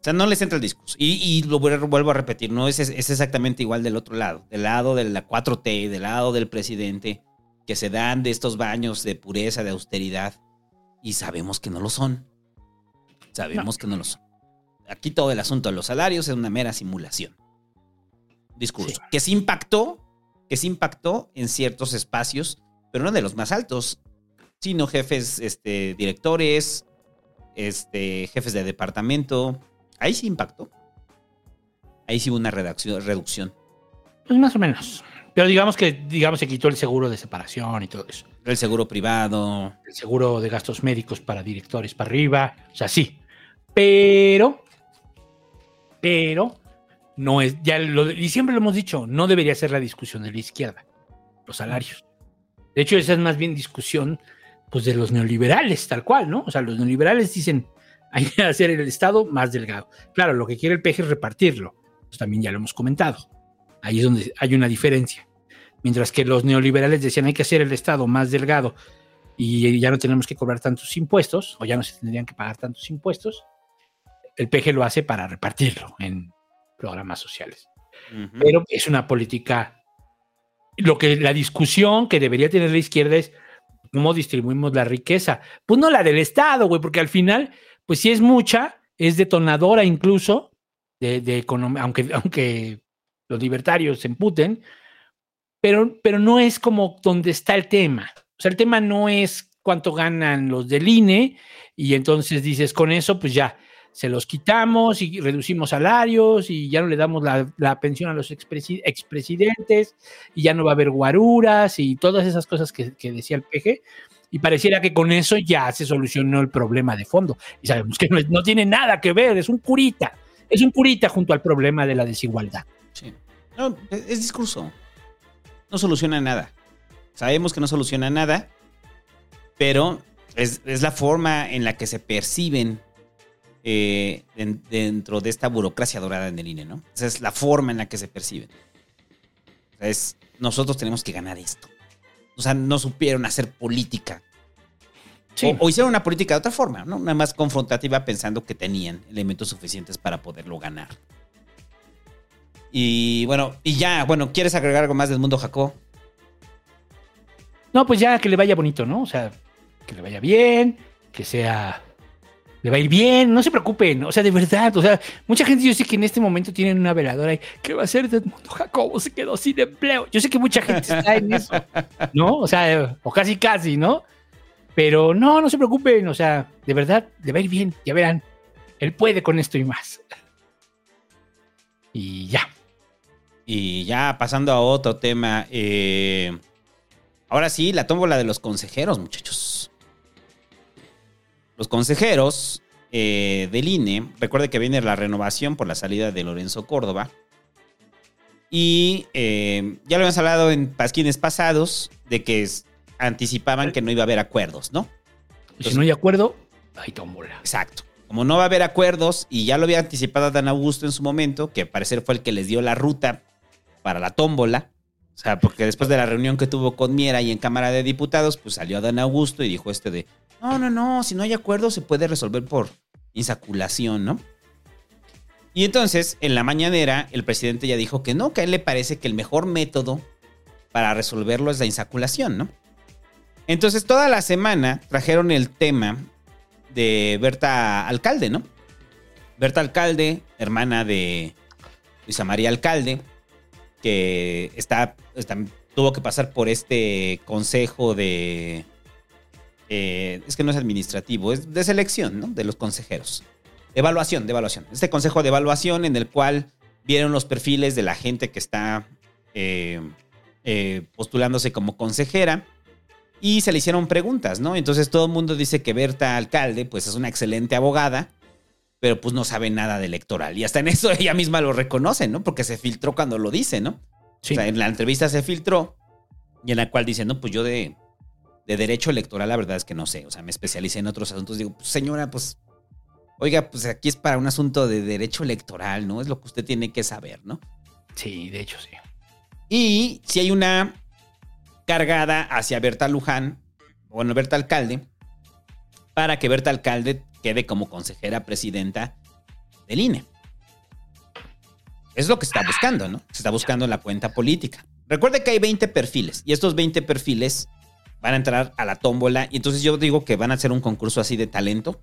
[SPEAKER 2] O sea, no les entra el discurso. Y, y lo vuel- vuelvo a repetir, no es, es exactamente igual del otro lado, del lado de la 4T, del lado del presidente, que se dan de estos baños de pureza, de austeridad, y sabemos que no lo son. Sabemos que no lo son. Aquí todo el asunto de los salarios es una mera simulación. Discurso. Que sí impactó, que sí impactó en ciertos espacios, pero no de los más altos, sino jefes, este, directores, este, jefes de departamento. Ahí sí impactó. Ahí sí hubo una redacción- reducción.
[SPEAKER 3] Pues más o menos. Pero digamos que digamos se quitó el seguro de separación y todo eso.
[SPEAKER 2] El seguro privado.
[SPEAKER 3] El seguro de gastos médicos para directores para arriba. O sea, sí. Pero, pero, no es, ya lo, y siempre lo hemos dicho, no debería ser la discusión de la izquierda, los salarios. De hecho, esa es más bien discusión pues de los neoliberales, tal cual, ¿no? O sea, los neoliberales dicen, hay que hacer el Estado más delgado. Claro, lo que quiere el PG es repartirlo. Pues también ya lo hemos comentado. Ahí es donde hay una diferencia. Mientras que los neoliberales decían hay que hacer el Estado más delgado y ya no tenemos que cobrar tantos impuestos, o ya no se tendrían que pagar tantos impuestos, el PG lo hace para repartirlo en programas sociales. Pero es una política. Lo que la discusión que debería tener la izquierda es cómo distribuimos la riqueza. Pues no la del Estado, güey, porque al final, pues si es mucha, es detonadora incluso de, de economía, aunque, [LAUGHS] aunque los libertarios se emputen, pero, pero no es como donde está el tema. O sea, el tema no es cuánto ganan los del INE y entonces dices, con eso, pues ya, se los quitamos y reducimos salarios y ya no le damos la, la pensión a los expresi- expresidentes y ya no va a haber guaruras y todas esas cosas que, que decía el PG. Y pareciera que con eso ya se solucionó el problema de fondo. Y sabemos que no, no tiene nada que ver, es un curita. Es un curita junto al problema de la desigualdad.
[SPEAKER 2] Sí. No, es es discurso. No soluciona nada. Sabemos que no soluciona nada. pero es, es la forma en la que se perciben eh, den- dentro de esta burocracia dorada en el INE, ¿no? Esa es la forma en la que se perciben. O sea, es, nosotros tenemos que ganar esto. O sea, no supieron hacer política. O, o hicieron una política de otra forma, ¿no? Una más confrontativa pensando que tenían elementos suficientes para poderlo ganar. Y bueno, y ya, bueno, ¿quieres agregar algo más del mundo Jacob?
[SPEAKER 3] No, pues ya que le vaya bonito, ¿no? O sea, que le vaya bien, que sea. Le va a ir bien, no se preocupen, o sea, de verdad, o sea, mucha gente yo sé que en este momento tienen una veladora y ¿qué va a hacer Edmundo Jacobo? Se quedó sin empleo. Yo sé que mucha gente está en eso, ¿no? O sea, o casi casi, ¿no? Pero no, no se preocupen, o sea, de verdad, le va a ir bien, ya verán. Él puede con esto y más. Y ya.
[SPEAKER 2] Y ya pasando a otro tema. eh, ahora sí, la tómbola de los consejeros, muchachos. Los consejeros eh, del INE, recuerde que viene la renovación por la salida de Lorenzo Córdoba. Y eh, ya lo habíamos hablado en pasquines pasados de que es- anticipaban que no iba a haber acuerdos, ¿no?
[SPEAKER 3] Si no hay acuerdo, hay tómbola.
[SPEAKER 2] Exacto. Como no va a haber acuerdos, y ya lo había anticipado Dan Augusto en su momento, que al parecer fue el que les dio la ruta para la tómbola. O sea, porque después de la reunión que tuvo con Miera y en Cámara de Diputados, pues salió Dan Augusto y dijo este de, no, no, no, si no hay acuerdo se puede resolver por insaculación, ¿no? Y entonces, en la mañanera, el presidente ya dijo que no, que a él le parece que el mejor método para resolverlo es la insaculación, ¿no? Entonces, toda la semana trajeron el tema de Berta Alcalde, ¿no? Berta Alcalde, hermana de Luisa María Alcalde, que está, tuvo que pasar por este consejo de... eh, es que no es administrativo, es de selección, ¿no? De los consejeros. De evaluación, de evaluación. Este consejo de evaluación en el cual vieron los perfiles de la gente que está eh, eh, postulándose como consejera y se le hicieron preguntas, ¿no? Entonces todo el mundo dice que Berta Alcalde, pues es una excelente abogada, pero pues no sabe nada de electoral. Y hasta en eso [LAUGHS] ella misma lo reconoce, ¿no? Porque se filtró cuando lo dice, ¿no?
[SPEAKER 3] Sí.
[SPEAKER 2] O sea, en la entrevista se filtró y en la cual dice, no, pues yo de, de derecho electoral la verdad es que no sé, o sea, me especialicé en otros asuntos. Digo, pues, señora, pues, oiga, pues aquí es para un asunto de derecho electoral, ¿no? Es lo que usted tiene que saber, ¿no?
[SPEAKER 3] Sí, de hecho sí.
[SPEAKER 2] Y si hay una cargada hacia Berta Luján, bueno, Berta Alcalde, para que Berta Alcalde quede como consejera presidenta del INE. Es lo que se está buscando, ¿no? Se está buscando la cuenta política. Recuerde que hay 20 perfiles y estos 20 perfiles van a entrar a la tómbola y entonces yo digo que van a hacer un concurso así de talento.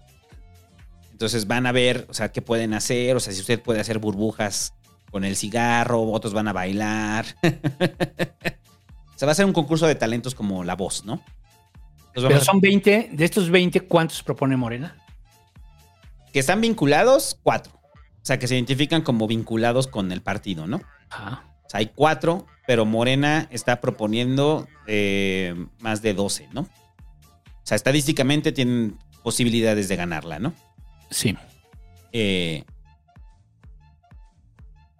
[SPEAKER 2] Entonces van a ver, o sea, qué pueden hacer, o sea, si usted puede hacer burbujas con el cigarro, otros van a bailar. [LAUGHS] Se va a hacer un concurso de talentos como la voz, ¿no?
[SPEAKER 3] Pero son 20, de estos 20, ¿cuántos propone Morena?
[SPEAKER 2] que están vinculados, cuatro. O sea, que se identifican como vinculados con el partido, ¿no?
[SPEAKER 3] Ajá.
[SPEAKER 2] Sea, hay cuatro, pero Morena está proponiendo eh, más de 12, ¿no? O sea, estadísticamente tienen posibilidades de ganarla, ¿no?
[SPEAKER 3] Sí.
[SPEAKER 2] Eh,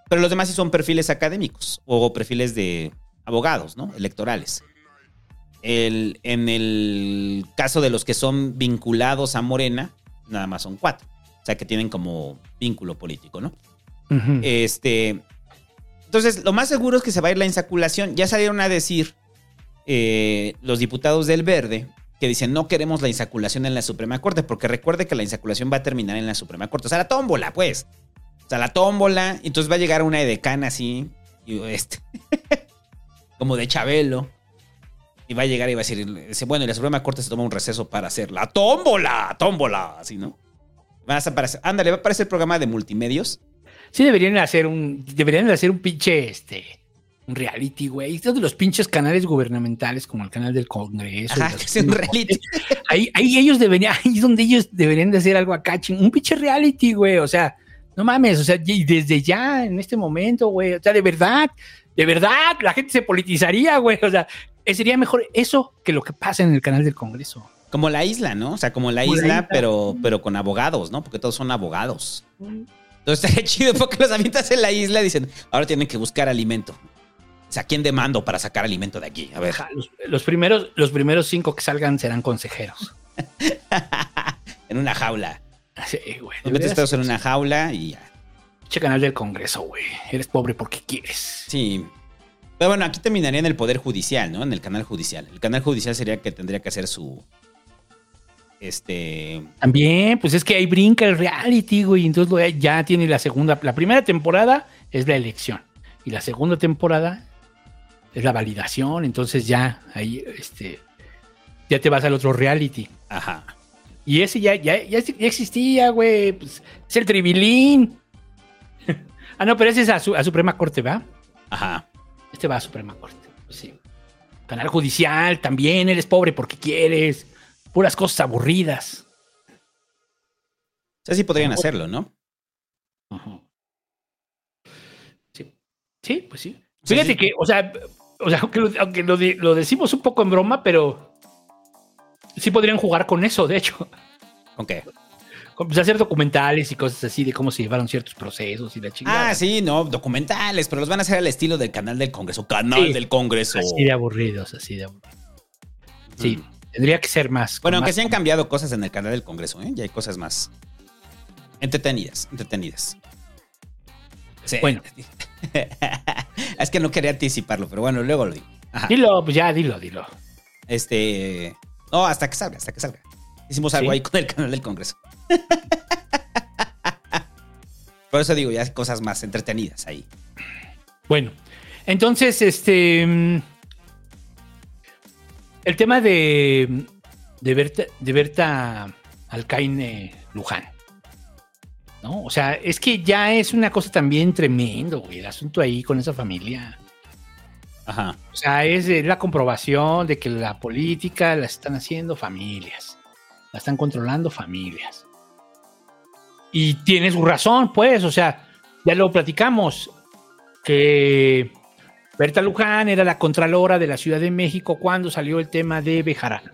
[SPEAKER 2] pero los demás sí son perfiles académicos o perfiles de abogados, ¿no? Electorales. El- en el caso de los que son vinculados a Morena, nada más son cuatro. O sea, que tienen como vínculo político, ¿no? Este. Entonces, lo más seguro es que se va a ir la insaculación. Ya salieron a decir eh, los diputados del Verde que dicen no queremos la insaculación en la Suprema Corte, porque recuerde que la insaculación va a terminar en la Suprema Corte. O sea, la tómbola, pues. O sea, la tómbola. Entonces va a llegar una edecana así. Y este. [LAUGHS] como de Chabelo. Y va a llegar y va a decir, bueno, y la Suprema Corte se toma un receso para hacer la tómbola, tómbola, así, ¿no? Vas a aparecer, ándale, va a aparecer el programa de multimedios.
[SPEAKER 3] Sí deberían hacer un, deberían de hacer un pinche, este, un reality, güey. Estos de los pinches canales gubernamentales como el canal del Congreso.
[SPEAKER 2] Ajá, que sea un reality. [LAUGHS]
[SPEAKER 3] Ahí, ahí ellos deberían, ahí es donde ellos deberían de hacer algo acá, ching- un pinche reality, güey. O sea, no mames, o sea, y desde ya, en este momento, güey. O sea, de verdad, de verdad, la gente se politizaría, güey. O sea, eh, sería mejor eso que lo que pasa en el canal del Congreso.
[SPEAKER 2] Como la isla, ¿no? O sea, como la
[SPEAKER 3] Como la
[SPEAKER 2] isla,
[SPEAKER 3] isla.
[SPEAKER 2] pero, pero con abogados, ¿no? Porque todos son abogados. Entonces [LAUGHS] estaría chido porque los habitantes en la isla dicen, ahora tienen que buscar alimento. O sea, ¿quién demando para sacar alimento de aquí? A ver.
[SPEAKER 3] Los, los primeros, los primeros cinco que salgan serán consejeros. [LAUGHS]
[SPEAKER 2] En una jaula.
[SPEAKER 3] Sí, güey.
[SPEAKER 2] Los metes todos en una jaula y ya.
[SPEAKER 3] Che canal del Congreso, güey. Eres pobre porque quieres.
[SPEAKER 2] Sí. Pero bueno, aquí terminaría en el Poder Judicial, ¿no? En el canal judicial. El canal judicial sería que tendría que hacer su. Este.
[SPEAKER 3] También, pues es que ahí brinca el reality, güey. Entonces lo- ya tiene la segunda. La primera temporada es la elección. Y la segunda temporada es la validación. Entonces ya ahí, este. Ya te vas al otro reality.
[SPEAKER 2] Ajá.
[SPEAKER 3] Y ese ya, ya, ya, ya existía, güey. Pues, es el tribilín. [LAUGHS] ah, no, pero ese es a, su- a Suprema Corte, ¿va?
[SPEAKER 2] Ajá.
[SPEAKER 3] Este va a Suprema Corte. Pues sí. Canal Judicial también. Eres pobre porque quieres. Puras cosas aburridas.
[SPEAKER 2] O sea, sí podrían hacerlo, ¿no?
[SPEAKER 3] Sí, pues sí. Fíjate que, o sea, o sea aunque, lo, aunque lo de- lo decimos un poco en broma, pero sí podrían jugar con eso, de hecho.
[SPEAKER 2] ¿Con qué?
[SPEAKER 3] Con, pues, hacer documentales y cosas así de cómo se llevaron ciertos procesos y la chingada.
[SPEAKER 2] Ah, sí, no, documentales, pero los van a hacer al estilo del canal del Congreso. Canal
[SPEAKER 3] Sí.
[SPEAKER 2] del Congreso.
[SPEAKER 3] Así de aburridos, así de aburridos. Sí, tendría que ser más.
[SPEAKER 2] Bueno, aunque
[SPEAKER 3] más-
[SPEAKER 2] sí han cambiado cosas en el canal del Congreso, ¿eh? Ya hay cosas más entretenidas, entretenidas. Sí.
[SPEAKER 3] Bueno. [LAUGHS]
[SPEAKER 2] es que no quería anticiparlo, pero bueno, luego lo digo. Ajá.
[SPEAKER 3] Dilo, pues ya, dilo, dilo.
[SPEAKER 2] Este. No, hasta que salga, hasta que salga. Hicimos algo
[SPEAKER 3] Sí.
[SPEAKER 2] ahí con el canal del Congreso. [LAUGHS] Por eso digo, ya hay cosas más entretenidas ahí.
[SPEAKER 3] Bueno, entonces, este. El tema de. De Berta, de Berta Alcaine Luján. ¿No? O sea, es que ya es una cosa también tremendo, güey, el asunto ahí con esa familia.
[SPEAKER 2] Ajá.
[SPEAKER 3] O sea, es la comprobación de que la política la están haciendo familias. La están controlando familias. Y tiene su razón, pues, o sea, ya lo platicamos, que Berta Luján era la contralora de la Ciudad de México cuando salió el tema de Bejarano.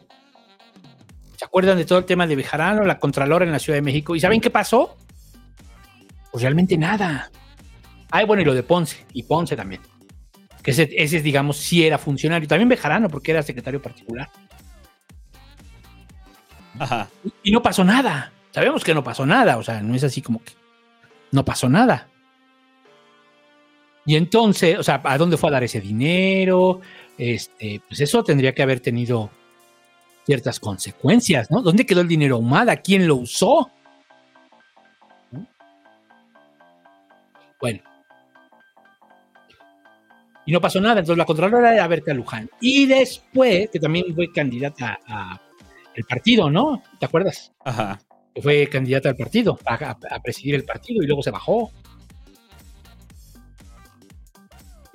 [SPEAKER 3] ¿Se acuerdan de todo el tema de Bejarano, la contralora en la Ciudad de México? ¿Y saben qué pasó? Pues realmente nada. Ay, bueno, y lo de Ponce, y Ponce también. Que ese, ese, digamos, sí era funcionario. También Bejarano, porque era secretario particular.
[SPEAKER 2] Ajá.
[SPEAKER 3] Y no pasó nada. Sabemos que no pasó nada. O sea, no es así como que no pasó nada. Y entonces, o sea, ¿a dónde fue a dar ese dinero? Este, pues eso tendría que haber tenido ciertas consecuencias, ¿no? ¿Dónde quedó el dinero ahumada? ¿Quién lo usó? ¿No? Bueno. Y no pasó nada. Entonces la Contralora era Berta Luján. Y después, que también fue candidata a el partido, ¿no? ¿Te acuerdas?
[SPEAKER 2] Ajá.
[SPEAKER 3] Que fue candidata al partido, a, a- a presidir el partido y luego se bajó.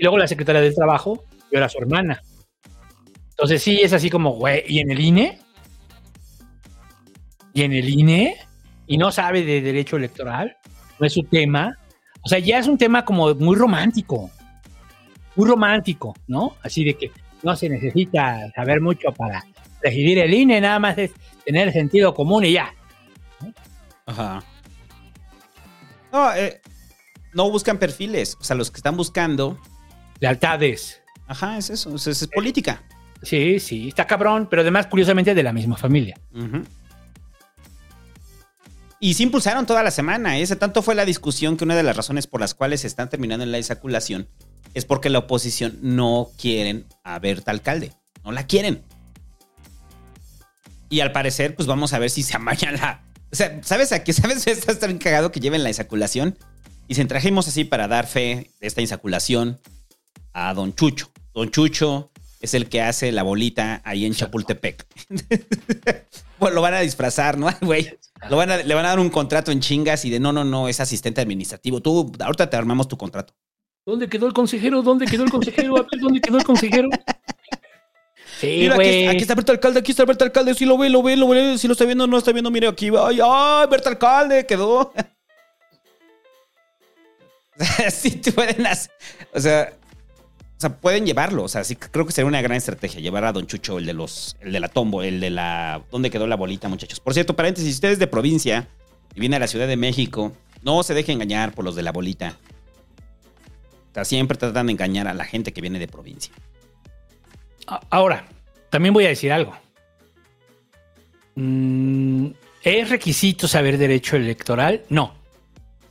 [SPEAKER 3] Luego la secretaria del trabajo, yo era su hermana. Entonces sí, es así como, güey, ¿y en el INE? ¿Y en el INE? ¿Y no sabe de derecho electoral? ¿No es su tema? O sea, ya es un tema como muy romántico. Muy romántico, ¿no? Así de que no se necesita saber mucho para presidir el INE, nada más es tener sentido común y ya.
[SPEAKER 2] Ajá. No, eh, no buscan perfiles. O sea, los que están buscando.
[SPEAKER 3] Lealtades.
[SPEAKER 2] Ajá, es eso. Es, es política.
[SPEAKER 3] Sí, sí, está cabrón, pero además, curiosamente, de la misma familia.
[SPEAKER 2] Y se impulsaron toda la semana. ¿eh? Ese tanto fue la discusión que una de las razones por las cuales se están terminando en la desaculación es porque la oposición no quieren a Berta alcalde. No la quieren. Y al parecer, pues vamos a ver si se amaña la. O sea, ¿sabes a qué? [LAUGHS] ¿Sabes? Está tan cagado que lleven la insaculación. Y se trajimos así para dar fe de esta insaculación a Don Chucho. Don Chucho es el que hace la bolita ahí en Chapultepec. [LAUGHS] bueno, lo van a disfrazar, ¿no? [LAUGHS] Güey. Lo van a- le van a dar un contrato en chingas y de no, no, no, es asistente administrativo. Tú, ahorita te armamos tu contrato.
[SPEAKER 3] ¿Dónde quedó el consejero? ¿Dónde quedó el consejero? A ver, ¿Dónde quedó el consejero? Sí,
[SPEAKER 2] Mira, aquí, aquí está Berta Alcalde, aquí está Berta Alcalde. Sí lo ve, lo ve, lo ve. Si lo está viendo, no lo está viendo. Mire aquí. Ay, ay, Berta Alcalde, quedó. [LAUGHS] sí pueden hacer. O sea, sea, pueden llevarlo. O sea, sí creo que sería una gran estrategia llevar a Don Chucho, el de los, el de la tombo, el de la. ¿Dónde quedó la bolita, muchachos? Por cierto, paréntesis, si ustedes de provincia y viene a la Ciudad de México, no se deje engañar por los de la bolita. O sea, siempre tratan de engañar a la gente que viene de provincia.
[SPEAKER 3] Ahora, también voy a decir algo. Mm, ¿Es requisito saber derecho electoral? No.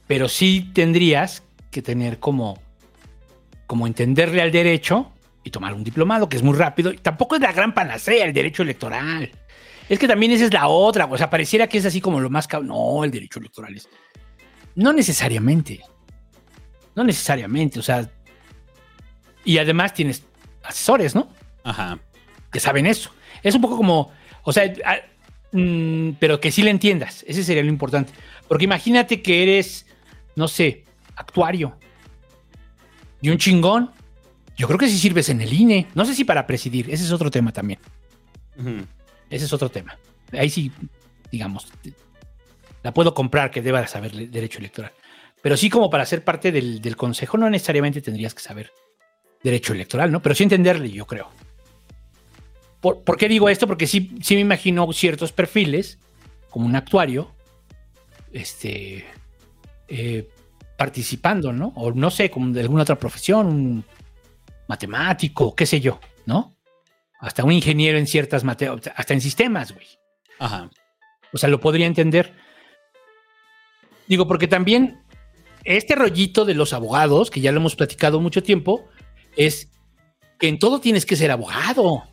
[SPEAKER 3] Pero sí tendrías que tener como, como entenderle al derecho y tomar un diplomado, que es muy rápido. Y tampoco es la gran panacea el derecho electoral. Es que también esa es la otra. O sea, pareciera que es así como lo más... No, el derecho electoral es... No necesariamente. No necesariamente. O sea... Y además tienes asesores, ¿no?
[SPEAKER 2] Ajá.
[SPEAKER 3] que saben eso. Es un poco como, o sea, a- mm, pero que sí le entiendas. Ese sería lo importante. Porque imagínate que eres, no sé, actuario y un chingón. Yo creo que sí sirves en el INE. No sé si para presidir. Ese es otro tema también. Ese es otro tema. Ahí sí, digamos, la puedo comprar que deba saber derecho electoral. Pero sí como para ser parte del, del consejo no necesariamente tendrías que saber derecho electoral, ¿no? Pero sí entenderle, yo creo. ¿Por, por qué digo esto? Porque sí, sí me imagino ciertos perfiles, como un actuario, este, eh, participando, ¿no? O no sé, como de alguna otra profesión, un matemático, qué sé yo, ¿no? Hasta un ingeniero en ciertas materias, hasta en sistemas, güey.
[SPEAKER 2] Ajá.
[SPEAKER 3] O sea, lo podría entender. Digo, porque también este rollito de los abogados, que ya lo hemos platicado mucho tiempo, es que en todo tienes que ser abogado.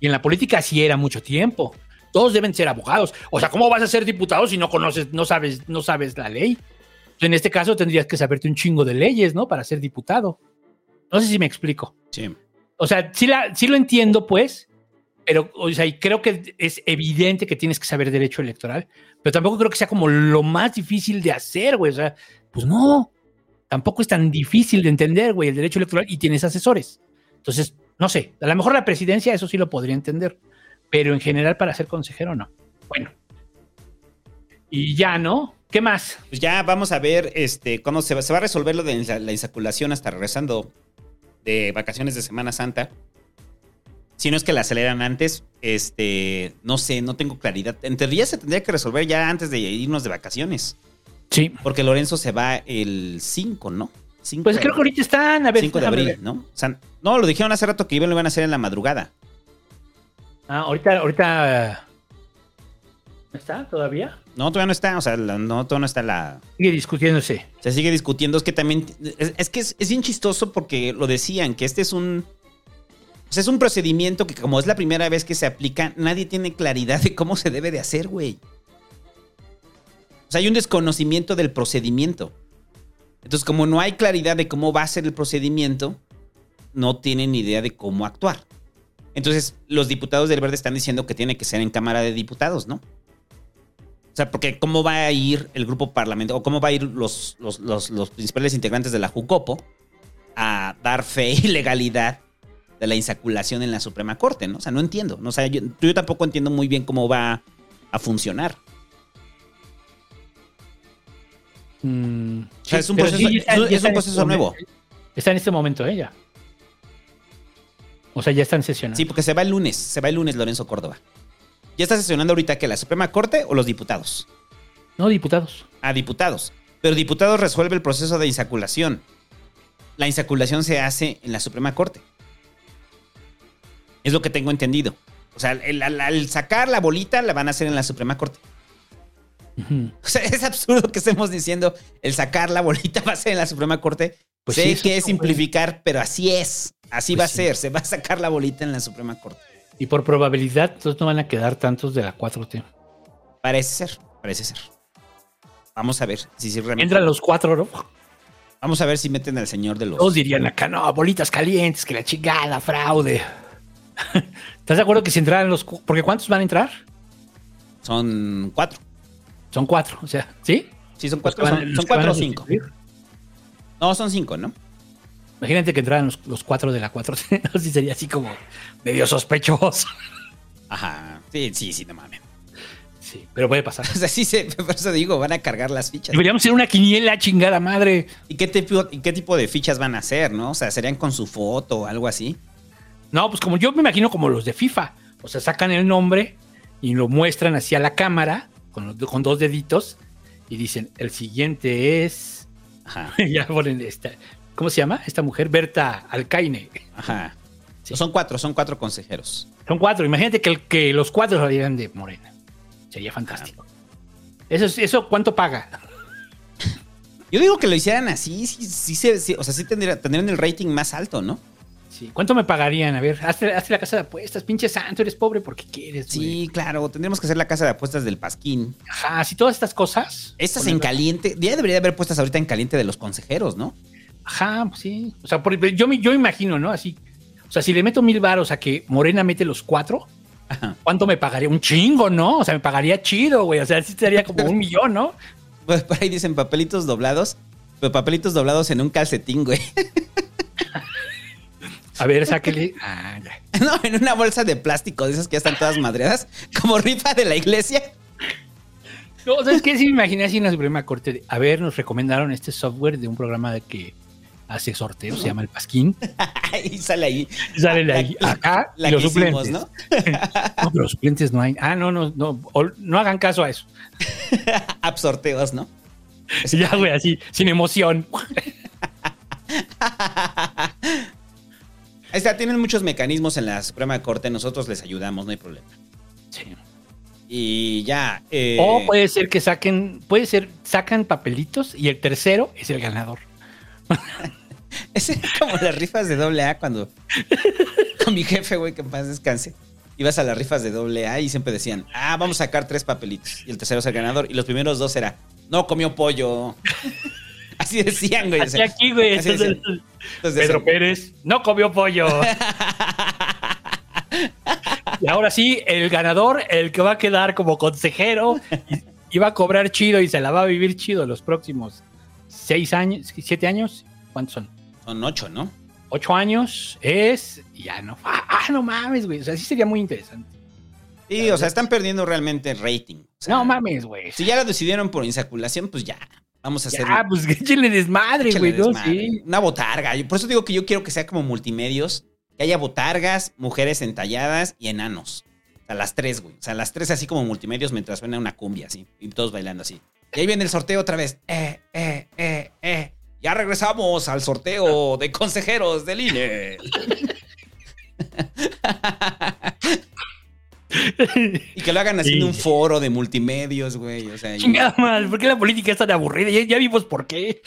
[SPEAKER 3] Y en la política sí era mucho tiempo. Todos deben ser abogados. O sea, ¿cómo vas a ser diputado si no conoces, no sabes, no sabes la ley? En este caso tendrías que saberte un chingo de leyes, ¿no? Para ser diputado. No sé si me explico.
[SPEAKER 2] Sí.
[SPEAKER 3] O sea, sí, la, sí lo entiendo, pues, pero, o sea, y creo que es evidente que tienes que saber derecho electoral, pero tampoco creo que sea como lo más difícil de hacer, güey. O sea, pues no, tampoco es tan difícil de entender, güey, el derecho electoral y tienes asesores. Entonces, no sé, a lo mejor la presidencia eso sí lo podría entender, pero en general para ser consejero no. Bueno. Y ya, ¿no? ¿Qué más?
[SPEAKER 2] Pues ya vamos a ver este, cuándo se va, se va a resolver lo de la, la insaculación hasta regresando de vacaciones de Semana Santa. Si no es que la aceleran antes, este, no sé, no tengo claridad. En teoría se tendría que resolver ya antes de irnos de vacaciones.
[SPEAKER 3] Sí.
[SPEAKER 2] Porque Lorenzo se va el 5, ¿no? 5
[SPEAKER 3] Pues creo que ahorita están, a ver.
[SPEAKER 2] 5 de abril,
[SPEAKER 3] ver.
[SPEAKER 2] ¿no? O sea, no, lo dijeron hace rato que iban, lo iban a hacer en la madrugada.
[SPEAKER 3] Ah, ahorita, ahorita. ¿No está todavía?
[SPEAKER 2] No, todavía no está, o sea, la- no, todavía no está la...
[SPEAKER 3] Sigue discutiéndose.
[SPEAKER 2] Se sigue discutiendo, es que también... Es, es que es, es bien chistoso porque lo decían, que este es un... Sea, es un procedimiento que como es la primera vez que se aplica, nadie tiene claridad de cómo se debe de hacer, güey. O sea, hay un desconocimiento del procedimiento. Entonces, como no hay claridad de cómo va a ser el procedimiento, no tienen idea de cómo actuar. Entonces, los diputados del Verde están diciendo que tiene que ser en Cámara de Diputados, ¿no? O sea, porque cómo va a ir el grupo parlamentario, o cómo va a ir los, los, los- los principales integrantes de la Jucopo a dar fe y legalidad de la insaculación en la Suprema Corte, ¿no? O sea, no entiendo. ¿no? O sea, yo, yo tampoco entiendo muy bien cómo va a funcionar.
[SPEAKER 3] Mm,
[SPEAKER 2] O sea, es un proceso,
[SPEAKER 3] sí, ya está-
[SPEAKER 2] es un-
[SPEAKER 3] ya
[SPEAKER 2] es
[SPEAKER 3] está
[SPEAKER 2] un
[SPEAKER 3] en
[SPEAKER 2] proceso
[SPEAKER 3] este
[SPEAKER 2] nuevo.
[SPEAKER 3] momento. Está en este momento ella. O sea, ya están sesionando.
[SPEAKER 2] Sí, porque se va el lunes, se va el lunes Lorenzo Córdoba. ¿Ya está sesionando ahorita que la Suprema Corte o los diputados?
[SPEAKER 3] No, diputados.
[SPEAKER 2] A diputados. Pero diputados resuelve el proceso de insaculación. La insaculación se hace en la Suprema Corte. Es lo que tengo entendido. O sea, al- sacar la bolita la van a hacer en la Suprema Corte. O sea, [LAUGHS] es absurdo que estemos diciendo el sacar la bolita va a ser en la Suprema Corte.
[SPEAKER 3] Pues
[SPEAKER 2] sé
[SPEAKER 3] sí,
[SPEAKER 2] que es simplificar, pero así es. Así
[SPEAKER 3] Pues
[SPEAKER 2] va a
[SPEAKER 3] sí.
[SPEAKER 2] ser. Se va a sacar la bolita en la Suprema Corte.
[SPEAKER 3] Y por probabilidad, entonces no van a quedar tantos de la 4T.
[SPEAKER 2] Parece ser, parece ser. Vamos a ver si, si realmente.
[SPEAKER 3] Entran los cuatro, ¿no?
[SPEAKER 2] Vamos a ver si meten al señor de los.
[SPEAKER 3] Todos dirían acá, no, bolitas calientes, que la chingada, fraude. [LAUGHS] ¿Estás de acuerdo que si entraran los... Porque ¿cuántos van a entrar?
[SPEAKER 2] Son cuatro.
[SPEAKER 3] Son cuatro, o sea, ¿sí?
[SPEAKER 2] Sí, son cuatro.
[SPEAKER 3] van-
[SPEAKER 2] son, cuatro o cinco. No, son cinco, ¿no?
[SPEAKER 3] Imagínate que entraran los, los cuatro de la 4T. Así [LAUGHS] sería así como medio sospechoso.
[SPEAKER 2] Ajá. Sí, sí, sí, no mames.
[SPEAKER 3] Sí, pero puede pasar. [LAUGHS]
[SPEAKER 2] O sea, sí, se, [LAUGHS] por eso digo, van a cargar las fichas.
[SPEAKER 3] Deberíamos hacer una quiniela, chingada madre.
[SPEAKER 2] ¿Y qué, tipo, ¿Y qué tipo de fichas van a hacer, no? O sea, ¿serían con su foto o algo así?
[SPEAKER 3] No, pues como yo me imagino como los de FIFA. O sea, sacan el nombre y lo muestran hacia la cámara con, los- con dos deditos y dicen, el siguiente es...
[SPEAKER 2] Ajá.
[SPEAKER 3] ya ponen esta. ¿Cómo se llama? Esta mujer, Berta Alcaine.
[SPEAKER 2] Ajá. Son cuatro, son cuatro consejeros.
[SPEAKER 3] Son cuatro. Imagínate que, el- que los cuatro salieran de Morena. Sería fantástico. Eso, es- ¿Eso cuánto paga? [LAUGHS]
[SPEAKER 2] Yo digo que lo hicieran así, sí, sí, se- sí, o sea, sí tendría- tendrían el rating más alto, ¿no?
[SPEAKER 3] Sí. ¿Cuánto me pagarían? A ver, hazte, hazte la casa de apuestas, pinche santo, eres pobre porque quieres.
[SPEAKER 2] Sí, claro, tendríamos que hacer la casa de apuestas del Pasquín.
[SPEAKER 3] Ajá, si todas estas cosas.
[SPEAKER 2] Estas en caliente, ya debería haber puestas ahorita en caliente de los consejeros, ¿no?
[SPEAKER 3] Ajá, pues sí. O sea, por- yo, me- yo me imagino, ¿no? Así. O sea, si le meto mil varos a que Morena mete los cuatro, ¿cuánto me pagaría? Un chingo, ¿no? O sea, me pagaría chido, güey. O sea, sí sería como un millón, ¿no?
[SPEAKER 2] Pues por ahí dicen papelitos doblados, pero papelitos doblados en un calcetín, güey. [LAUGHS]
[SPEAKER 3] A ver, sáquele. [LAUGHS] Ah, ya.
[SPEAKER 2] No, en una bolsa de plástico, de esas que ya están todas madreadas, como rifa de la iglesia.
[SPEAKER 3] No, ¿sabes qué? Sí me imaginé así en la Suprema Corte. de, a ver, nos recomendaron este software de un programa de que hace sorteos, se llama El Pasquín. [LAUGHS]
[SPEAKER 2] y sale ahí.
[SPEAKER 3] Y sale la- acá
[SPEAKER 2] la
[SPEAKER 3] y los
[SPEAKER 2] hicimos,
[SPEAKER 3] suplentes.
[SPEAKER 2] ¿no? [LAUGHS]
[SPEAKER 3] No, pero los suplentes no hay. Ah, no, no, no. No hagan caso a eso. [LAUGHS]
[SPEAKER 2] Absorteos, ¿no?
[SPEAKER 3] Ya, güey, así, sin emoción.
[SPEAKER 2] Ahí está, tienen muchos mecanismos en la Suprema Corte, nosotros les ayudamos, no hay problema.
[SPEAKER 3] Sí.
[SPEAKER 2] Y ya. eh,
[SPEAKER 3] O puede ser que saquen, puede ser, sacan papelitos y el tercero es el ganador. [LAUGHS]
[SPEAKER 2] Es como las rifas de doble A cuando. con mi jefe, güey, que en paz descanse. Ibas a las rifas de doble A y siempre decían, ah, vamos a sacar tres papelitos. Y el tercero es el ganador. Y los primeros dos era, no comió pollo. [LAUGHS] Así decían, güey.
[SPEAKER 3] Así aquí, güey.
[SPEAKER 2] así
[SPEAKER 3] entonces,
[SPEAKER 2] decían. Entonces,
[SPEAKER 3] Pedro
[SPEAKER 2] decían,
[SPEAKER 3] Pérez no comió pollo. [LAUGHS] y ahora sí, el ganador, el que va a quedar como consejero, va a cobrar chido y se la va a vivir chido los próximos seis años, siete años. ¿Cuántos son?
[SPEAKER 2] Son ocho, ¿no?
[SPEAKER 3] Ocho años es. Ya no. [LAUGHS] Ah, no mames, güey. O sea, sí sería muy interesante.
[SPEAKER 2] Sí, o sea, están perdiendo realmente rating. O sea,
[SPEAKER 3] no mames, güey.
[SPEAKER 2] Si ya lo decidieron por insaculación, pues ya. Vamos a hacer.
[SPEAKER 3] Ah, pues [LAUGHS] échenle desmadre, güey. ¿no? Sí.
[SPEAKER 2] Una botarga. Por eso digo que yo quiero que sea como multimedios. Que haya botargas, mujeres entalladas y enanos. O sea, las tres, güey. O sea, las tres así como multimedios mientras suena una cumbia, así. Y todos bailando así. Y ahí viene el sorteo otra vez. Eh, eh, eh, eh. Ya regresamos al sorteo de consejeros del INE. y que lo hagan en un foro de multimedios, güey. O sea,
[SPEAKER 3] Chingada ¿por qué la política es tan aburrida? Ya, ya vimos por qué.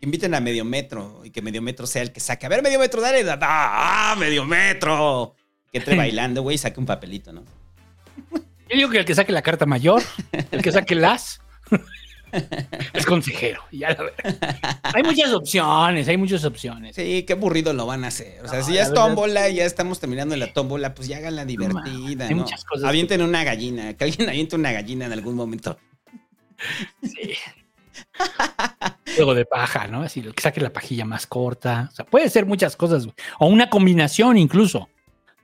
[SPEAKER 2] Inviten a Mediometro y que Mediometro sea el que saque. A ver, Mediometro, dale. da- da- ¡Ah, Mediometro! Que entre [LAUGHS] bailando, güey, y saque un papelito, ¿no?
[SPEAKER 3] Yo digo que el que saque la carta mayor, el que saque las, es consejero. y Ya la verdad. Hay muchas opciones, hay muchas opciones.
[SPEAKER 2] Sí, qué aburrido lo van a hacer. O sea,
[SPEAKER 3] No,
[SPEAKER 2] si
[SPEAKER 3] la
[SPEAKER 2] ya es
[SPEAKER 3] verdad-
[SPEAKER 2] tómbola y ya estamos terminando la tómbola, pues ya haganla divertida,
[SPEAKER 3] hay
[SPEAKER 2] ¿no?
[SPEAKER 3] muchas cosas
[SPEAKER 2] Avienten una gallina, que alguien aviente una gallina en algún momento.
[SPEAKER 3] Juego de paja, ¿no? Así, el que saque la pajilla más corta. O sea, puede ser muchas cosas, güey. O una combinación incluso.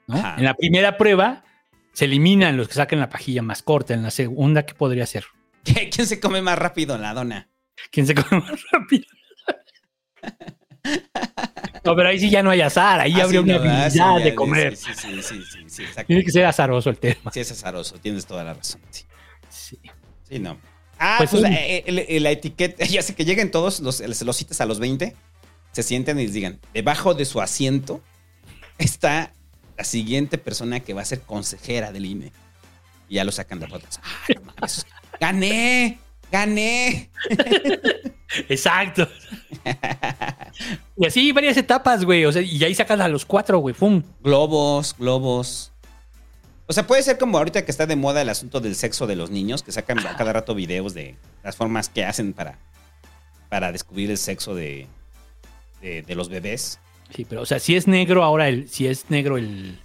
[SPEAKER 3] En la primera prueba se eliminan los que saquen la pajilla más corta. En la segunda, ¿qué podría ser? [LAUGHS]
[SPEAKER 2] ¿Quién se come más rápido? La dona.
[SPEAKER 3] ¿Quién se come [LAUGHS] más rápido? No, pero ahí sí ya no hay azar, ahí
[SPEAKER 2] Ah,
[SPEAKER 3] habría
[SPEAKER 2] sí,
[SPEAKER 3] una
[SPEAKER 2] no, ah,
[SPEAKER 3] habilidad
[SPEAKER 2] sí, ya,
[SPEAKER 3] de comer.
[SPEAKER 2] Sí, sí, sí.
[SPEAKER 3] Tiene que ser azaroso el tema.
[SPEAKER 2] Sí, es azaroso, tienes toda la razón. Sí,
[SPEAKER 3] Sí.
[SPEAKER 2] Sí, no. Ah,
[SPEAKER 3] Pues
[SPEAKER 2] pues, eh, la etiqueta, [LAUGHS] ya sé que lleguen todos, los, se los citas a los 20, se sienten y les digan, debajo de su asiento está la siguiente persona que va a ser consejera del INE. Y ya lo sacan de fotos. ¡Ay, no mames! ¡Gané! ¡Gané! [LAUGHS]
[SPEAKER 3] Exacto. y así varias etapas, güey. O sea, y ahí sacas a los cuatro, güey. ¡Pum!
[SPEAKER 2] Globos, globos. O sea, puede ser como ahorita que está de moda el asunto del sexo de los niños, que sacan a cada rato videos de las formas que hacen para, para descubrir el sexo de, de, de los bebés.
[SPEAKER 3] Sí, pero, o sea, si es negro ahora, el, si es negro el.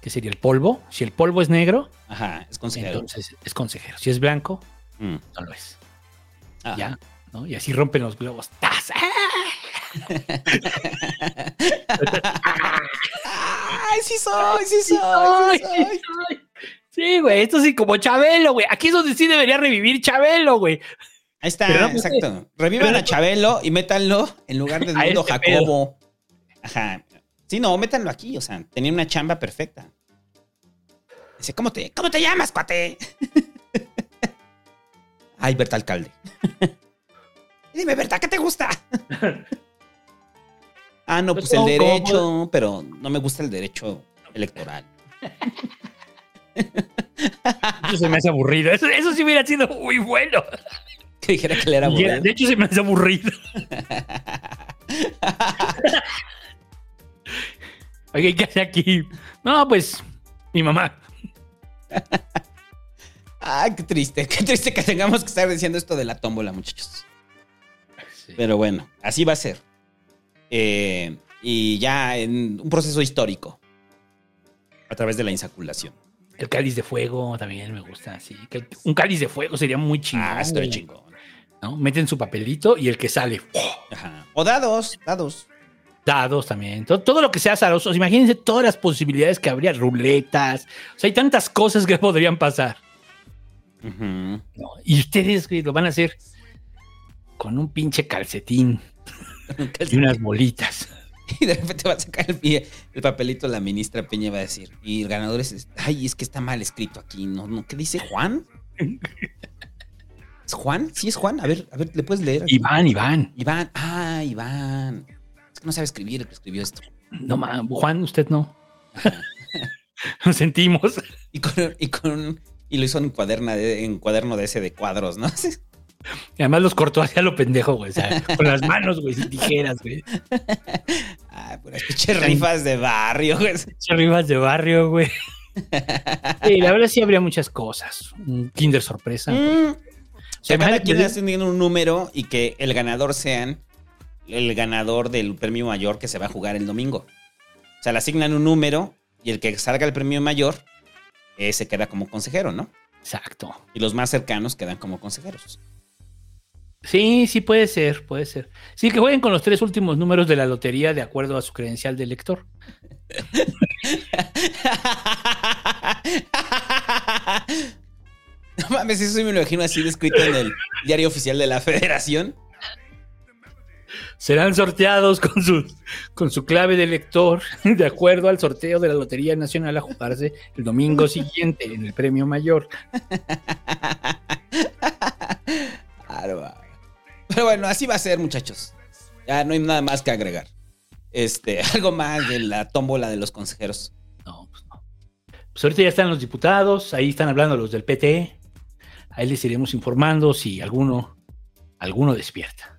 [SPEAKER 3] ¿Qué sería? El polvo. Si el polvo es negro,
[SPEAKER 2] Ajá, es consejero.
[SPEAKER 3] entonces es consejero. Si es blanco,
[SPEAKER 2] Mm.
[SPEAKER 3] no lo es.
[SPEAKER 2] Ajá.
[SPEAKER 3] Ya, ¿no? Y así rompen los globos. ¡Tas!
[SPEAKER 2] ¡Ay, sí soy! ¡Sí soy! ¡Sí soy!
[SPEAKER 3] Sí, güey, esto sí, como Chabelo, güey. Aquí es donde sí debería revivir Chabelo, güey.
[SPEAKER 2] Ahí está,
[SPEAKER 3] no, pues,
[SPEAKER 2] exacto. Revivan
[SPEAKER 3] pero
[SPEAKER 2] a Chabelo y métanlo en lugar del [LAUGHS] mundo
[SPEAKER 3] este pedo.
[SPEAKER 2] Jacobo. Ajá. Sí, no, métanlo aquí. O sea, tenía una chamba perfecta. Dice, ¿cómo te, cómo te llamas, cuate? Ay, Berta Alcalde. [LAUGHS] Dime, Berta, ¿qué te gusta? Ah, no,
[SPEAKER 3] Pues,
[SPEAKER 2] el
[SPEAKER 3] ¿cómo- cómo
[SPEAKER 2] derecho, pero no me gusta el derecho electoral.
[SPEAKER 3] Eso se me hace aburrido. Eso, eso sí hubiera sido muy bueno.
[SPEAKER 2] Que dijera que le era- aburrido.
[SPEAKER 3] de hecho, se me hace aburrido. [LAUGHS] Oye, ¿qué hace aquí? No, pues, mi mamá. [LAUGHS]
[SPEAKER 2] Ay, qué triste, [LAUGHS] qué triste que tengamos que estar diciendo esto de la tómbola, muchachos. Pero bueno, así va a ser. Eh, y ya en un proceso histórico. A través de la insaculación.
[SPEAKER 3] El cáliz de fuego también me gusta, sí. Que- Un cáliz de fuego sería muy chingón.
[SPEAKER 2] Ah, estoy chingón.
[SPEAKER 3] ¿no? Meten su papelito y el que sale.
[SPEAKER 2] Ajá. O dados, dados.
[SPEAKER 3] Dados también. Todo, todo lo que sea azaroso. Imagínense todas las posibilidades que habría. Ruletas. O sea, hay tantas cosas que [LAUGHS] podrían pasar. Y ustedes, güey, lo van a hacer con un pinche calcetín y unas bolitas. [LAUGHS]
[SPEAKER 2] Y de repente va a sacar el, pie, el papelito la ministra Peña va a decir, y el ganador es, ay, es que está mal escrito aquí, ¿no? no ¿Qué dice Juan? ¿Es Juan? Sí, es Juan. A ver, a ver, ¿le puedes leer?
[SPEAKER 3] Iván, Iván.
[SPEAKER 2] Iván, ah, Iván. Es que no sabe escribir el que escribió esto.
[SPEAKER 3] No, ma, Juan, usted no. [LAUGHS] Lo sentimos.
[SPEAKER 2] Y con, y con y lo hizo en cuaderna de, en cuaderno de ese de cuadros, ¿no? [LAUGHS]
[SPEAKER 3] Y además los cortó hacia lo pendejo, güey. O sea, con las manos, güey, sin tijeras, güey.
[SPEAKER 2] Ah, puras pinches rifas de barrio, güey.
[SPEAKER 3] Rivas de barrio, güey. Sí, la verdad sí habría muchas cosas. Un Kinder sorpresa.
[SPEAKER 2] Mm.
[SPEAKER 3] O sea,
[SPEAKER 2] cada quien
[SPEAKER 3] que-
[SPEAKER 2] un número y que el ganador sean el ganador del premio mayor que se va a jugar el domingo. O sea, le asignan un número y el que salga el premio mayor, ese queda como consejero, ¿no?
[SPEAKER 3] Exacto.
[SPEAKER 2] Y los más cercanos quedan como consejeros.
[SPEAKER 3] Sí, sí puede ser, puede ser. Sí, que jueguen con los tres últimos números de la lotería de acuerdo a su credencial de lector. [LAUGHS]
[SPEAKER 2] No mames, eso sí me lo imagino así descrito en el diario oficial de la federación.
[SPEAKER 3] Serán sorteados con su, con su clave de lector [LAUGHS] de acuerdo al sorteo de la Lotería Nacional a jugarse el domingo siguiente en el premio mayor.
[SPEAKER 2] Pero bueno, así va a ser, muchachos. Ya no hay nada más que agregar. Este, [LAUGHS] algo más de la tómbola de los consejeros.
[SPEAKER 3] Pues ahorita ya están los diputados, ahí están hablando los del PT. Ahí les iremos informando si alguno, alguno despierta.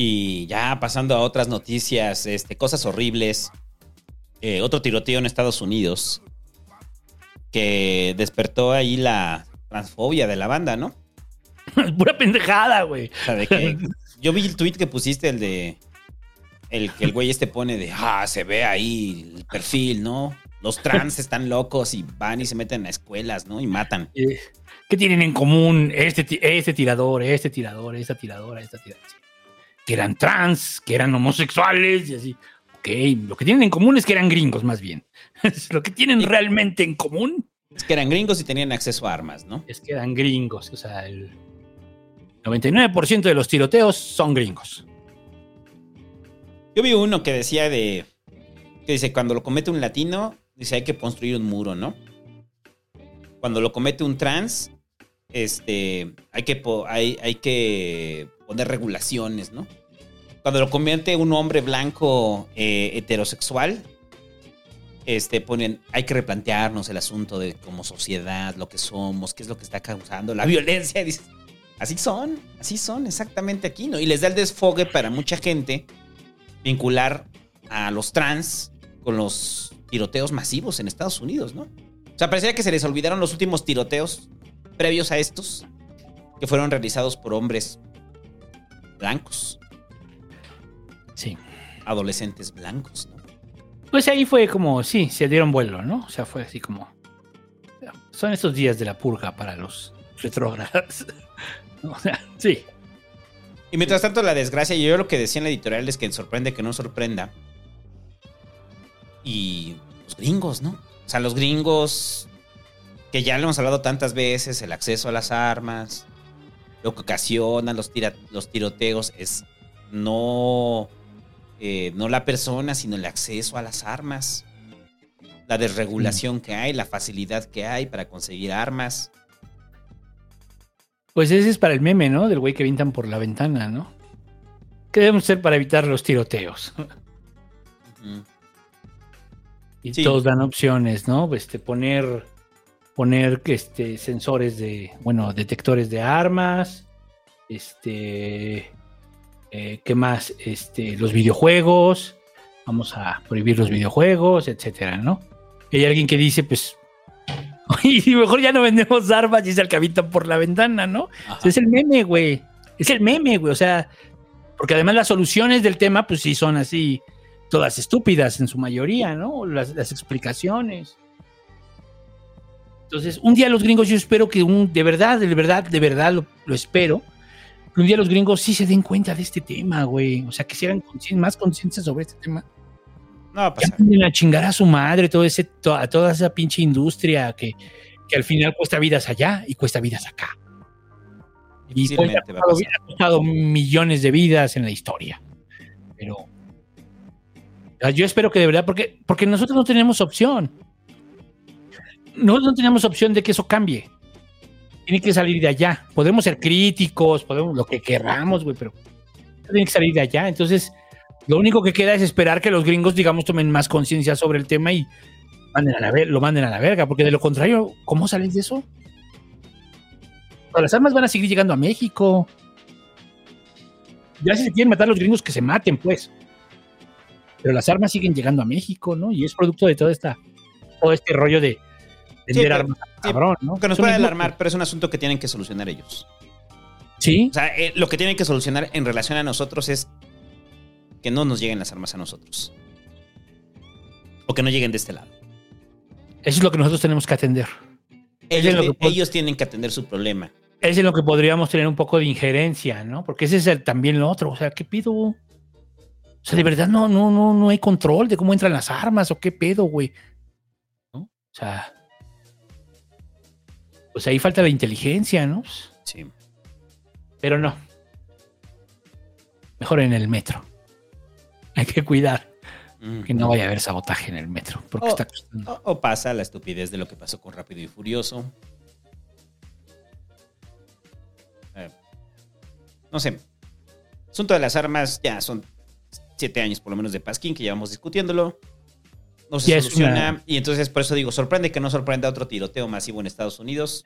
[SPEAKER 2] Y ya pasando a otras noticias, este, cosas horribles. Eh, otro tiroteo en Estados Unidos que despertó ahí la transfobia de la banda, ¿no? [LAUGHS]
[SPEAKER 3] Pura pendejada, güey.
[SPEAKER 2] O sea, de que yo vi el tweet que pusiste, el de el que el güey este pone de ah, se ve ahí el perfil, ¿no? Los trans [LAUGHS] están locos y van y se meten a escuelas, ¿no? Y matan.
[SPEAKER 3] Eh, ¿Qué tienen en común este, este tirador, este tirador, esta tiradora, esta tiradora? Que eran trans, que eran homosexuales y así. Ok, lo que tienen en común es que eran gringos, más bien. [LAUGHS] lo que tienen realmente en común
[SPEAKER 2] Es que eran gringos y tenían acceso a armas, ¿no?
[SPEAKER 3] es que eran gringos. O sea, el 99% de los tiroteos son gringos.
[SPEAKER 2] Yo vi uno que decía de. Que dice: cuando lo comete un latino, dice hay que construir un muro, ¿no? Cuando lo comete un trans, este. Hay que, hay, hay que poner regulaciones, ¿no? Cuando lo comete un hombre blanco eh, heterosexual, este, ponen, hay que replantearnos el asunto de como sociedad, lo que somos, qué es lo que está causando la violencia. Dices, así son, así son, exactamente aquí, ¿no? Y les da el desfogue para mucha gente vincular a los trans con los tiroteos masivos en Estados Unidos, ¿no? O sea, parecía que se les olvidaron los últimos tiroteos previos a estos, que fueron realizados por hombres blancos.
[SPEAKER 3] Sí.
[SPEAKER 2] Adolescentes blancos, ¿no?
[SPEAKER 3] Pues ahí fue como, sí, se dieron vuelo, ¿no? O sea, fue así como. Son estos días de la purga para los retrógrados. [LAUGHS] O sea, sí.
[SPEAKER 2] Y mientras tanto, la desgracia, yo lo que decía en la editorial es que sorprende que no sorprenda. Y los gringos, ¿no? O sea, los gringos, que ya lo hemos hablado tantas veces, el acceso a las armas, lo que ocasiona los, tira- los tiroteos es no, eh, no la persona, sino el acceso a las armas. La desregulación que hay, la facilidad que hay para conseguir armas.
[SPEAKER 3] Pues ese es para el meme, ¿no? Del güey que vintan por la ventana, ¿no? ¿Qué debemos hacer para evitar los tiroteos? Y
[SPEAKER 2] Sí.
[SPEAKER 3] todos dan opciones, ¿no? Este, poner, poner este, sensores de, bueno, detectores de armas, este, eh, ¿qué más? Este, los videojuegos, vamos a prohibir los videojuegos, etcétera, ¿no? Y hay alguien que dice, pues, [LAUGHS] y mejor ya no vendemos armas y se alcavitan por la ventana, ¿no? Es el meme, güey. Es el meme, güey. O sea, porque además las soluciones del tema, pues sí son así, todas estúpidas en su mayoría, ¿no? Las, las explicaciones. Entonces, un día los gringos, yo espero que un, de verdad, de verdad, de verdad lo, lo espero, que un día los gringos sí se den cuenta de este tema, güey. O sea, que se hagan consci- más conciencia sobre este tema.
[SPEAKER 2] No va a pasar.
[SPEAKER 3] a chingar a su madre, todo ese, to- a toda esa pinche industria que, que al final cuesta vidas allá y cuesta vidas acá. Y cuesta-
[SPEAKER 2] Difícilmente va a pasar.
[SPEAKER 3] ha costado millones de vidas en la historia. Pero ah, yo espero que de verdad, porque, porque nosotros no tenemos opción. Nosotros no tenemos opción de que eso cambie. Tiene que salir de allá. Podemos ser críticos, podemos lo que querramos, güey, pero tiene que salir de allá. Entonces, lo único que queda es esperar que los gringos, digamos, tomen más conciencia sobre el tema y manden a la lo manden a la verga, porque de lo contrario, ¿cómo salen de eso? Las armas van a seguir llegando a México. Ya si se quieren matar a los gringos, que se maten, pues. Pero las armas siguen llegando a México, ¿no? Y es producto de toda esta, todo este rollo de vender armas
[SPEAKER 2] sí,
[SPEAKER 3] cabrón, ¿no?
[SPEAKER 2] Que nos puede alarmar, pero es un asunto que tienen que solucionar ellos.
[SPEAKER 3] Sí,
[SPEAKER 2] O sea, eh, lo que tienen que solucionar en relación a nosotros es que no nos lleguen las armas a nosotros. O que no lleguen de este lado.
[SPEAKER 3] eso es lo que nosotros tenemos que atender.
[SPEAKER 2] Ellos,
[SPEAKER 3] lo que
[SPEAKER 2] ellos tienen que atender su problema.
[SPEAKER 3] Es en lo que podríamos tener un poco de injerencia, ¿no? Porque ese es el- también lo otro. O sea, ¿qué pido? O sea, de verdad no, no, no, no hay control de cómo entran las armas o qué pedo, güey. ¿No? O sea, pues ahí falta la inteligencia, ¿no?
[SPEAKER 2] Sí.
[SPEAKER 3] Pero no. Mejor en el metro. Hay que cuidar que no vaya a haber sabotaje en el metro, porque
[SPEAKER 2] Oh.
[SPEAKER 3] está costando.
[SPEAKER 2] O, o pasa la estupidez de lo que pasó con Rápido y Furioso. Eh, no sé. Asunto de las armas, ya son siete años por lo menos de Pasquín que llevamos discutiéndolo. No se soluciona.
[SPEAKER 3] una-
[SPEAKER 2] Y entonces por eso digo, sorprende que no sorprenda otro tiroteo masivo en Estados Unidos.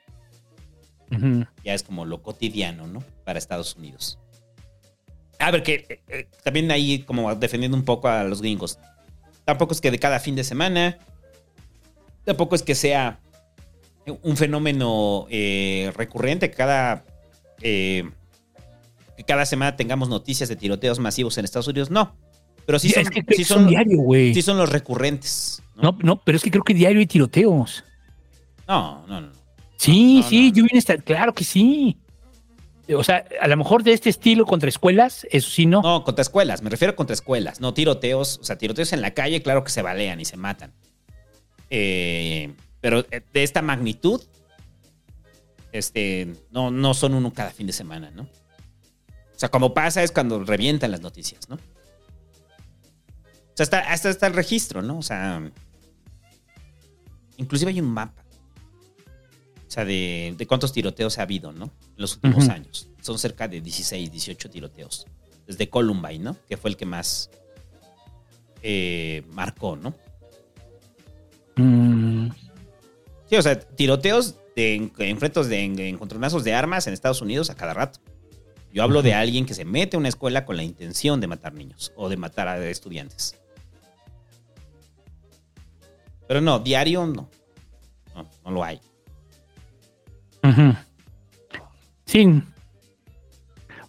[SPEAKER 2] Ya es como lo cotidiano, ¿no? Para Estados Unidos. A ver, que eh, eh, también ahí como defendiendo un poco a los gringos. Tampoco es que de cada fin de semana. Tampoco es que sea un fenómeno eh, recurrente. que Cada, que cada semana tengamos noticias de tiroteos masivos en Estados Unidos. No. Pero sí son,
[SPEAKER 3] es que
[SPEAKER 2] sí
[SPEAKER 3] son
[SPEAKER 2] son,
[SPEAKER 3] diario, güey.
[SPEAKER 2] sí son los recurrentes.
[SPEAKER 3] No, no, pero es que creo que diario hay tiroteos.
[SPEAKER 2] No, no, no.
[SPEAKER 3] Sí,
[SPEAKER 2] No,
[SPEAKER 3] sí,
[SPEAKER 2] no.
[SPEAKER 3] yo vine a estar, claro que sí. O sea, a lo mejor de este estilo contra escuelas, eso sí no.
[SPEAKER 2] No, contra escuelas, me refiero a contra escuelas, no tiroteos, o sea, tiroteos en la calle, claro que se balean y se matan. Eh, pero eh, de esta magnitud, este, no, no son uno cada fin de semana, ¿no? O sea, como pasa es cuando revientan las noticias, ¿no? O sea, hasta, hasta está el registro, ¿no? O sea, inclusive hay un mapa. O sea, de, de cuántos tiroteos ha habido, ¿no? En los últimos años. Son cerca de 16, 18 tiroteos. Desde Columbine, ¿no? Que fue el que más eh, marcó, ¿no?
[SPEAKER 3] Mm,
[SPEAKER 2] Sí, o sea, tiroteos de en- enfrentos de en- encontronazos de armas en Estados Unidos a cada rato. Yo hablo de alguien que se mete a una escuela con la intención de matar niños o de matar a estudiantes. Pero no, diario no. No, no lo hay.
[SPEAKER 3] Sí.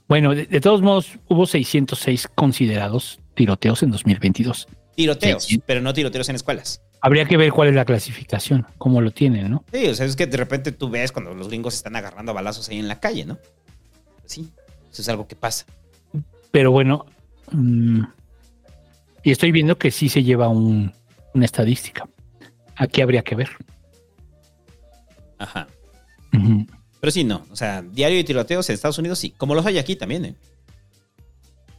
[SPEAKER 3] Bueno, de, de todos modos, hubo 606 considerados tiroteos en 2022.
[SPEAKER 2] Tiroteos,
[SPEAKER 3] Sí,
[SPEAKER 2] pero no tiroteos en escuelas.
[SPEAKER 3] Habría que ver cuál es la clasificación, cómo lo tienen, ¿no?
[SPEAKER 2] Sí, o sea, es que de repente tú ves cuando los gringos están agarrando a balazos ahí en la calle, ¿no? Pues sí, eso es algo que pasa.
[SPEAKER 3] Pero bueno, mm, y estoy viendo que sí se lleva un- una estadística. Aquí habría que ver.
[SPEAKER 2] Ajá. Pero sí, no. O sea, diario de tiroteos en Estados Unidos, sí. Como los hay aquí también, ¿eh?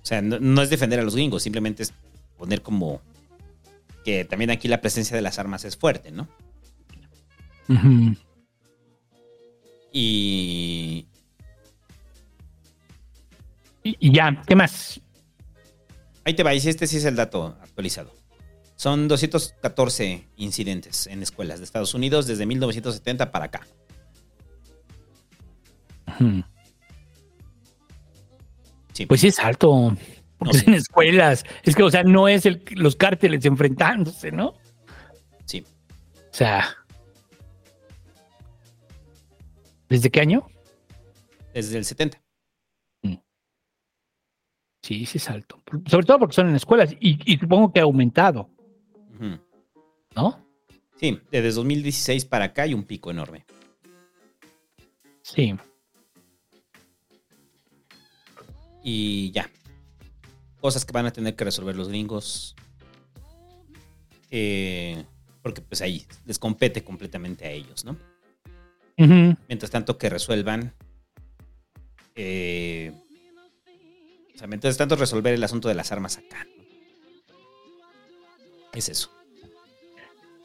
[SPEAKER 2] O sea, no, no es defender a los gringos, simplemente es poner como que también aquí la presencia de las armas es fuerte, ¿no? Y
[SPEAKER 3] Y, y ya, ¿qué más?
[SPEAKER 2] Ahí te va, y este sí es el dato actualizado. Son 214 incidentes en escuelas de Estados Unidos desde 1970 para acá.
[SPEAKER 3] Ujú. Pues sí es alto. Porque es en escuelas. Es que, o sea, no es el, los cárteles enfrentándose, ¿no?
[SPEAKER 2] Sí.
[SPEAKER 3] O sea. ¿Desde qué año?
[SPEAKER 2] Desde el 70.
[SPEAKER 3] Sí, sí es alto. Sobre todo porque son en escuelas y, y supongo que ha aumentado, ¿no?
[SPEAKER 2] Sí, desde 2016 para acá hay un pico enorme.
[SPEAKER 3] Sí.
[SPEAKER 2] Y ya. Cosas que van a tener que resolver los gringos. Eh, porque pues ahí les compete completamente a ellos, ¿no? Mientras tanto que resuelvan. eh, o sea, mientras tanto resolver el asunto de las armas acá. Es eso.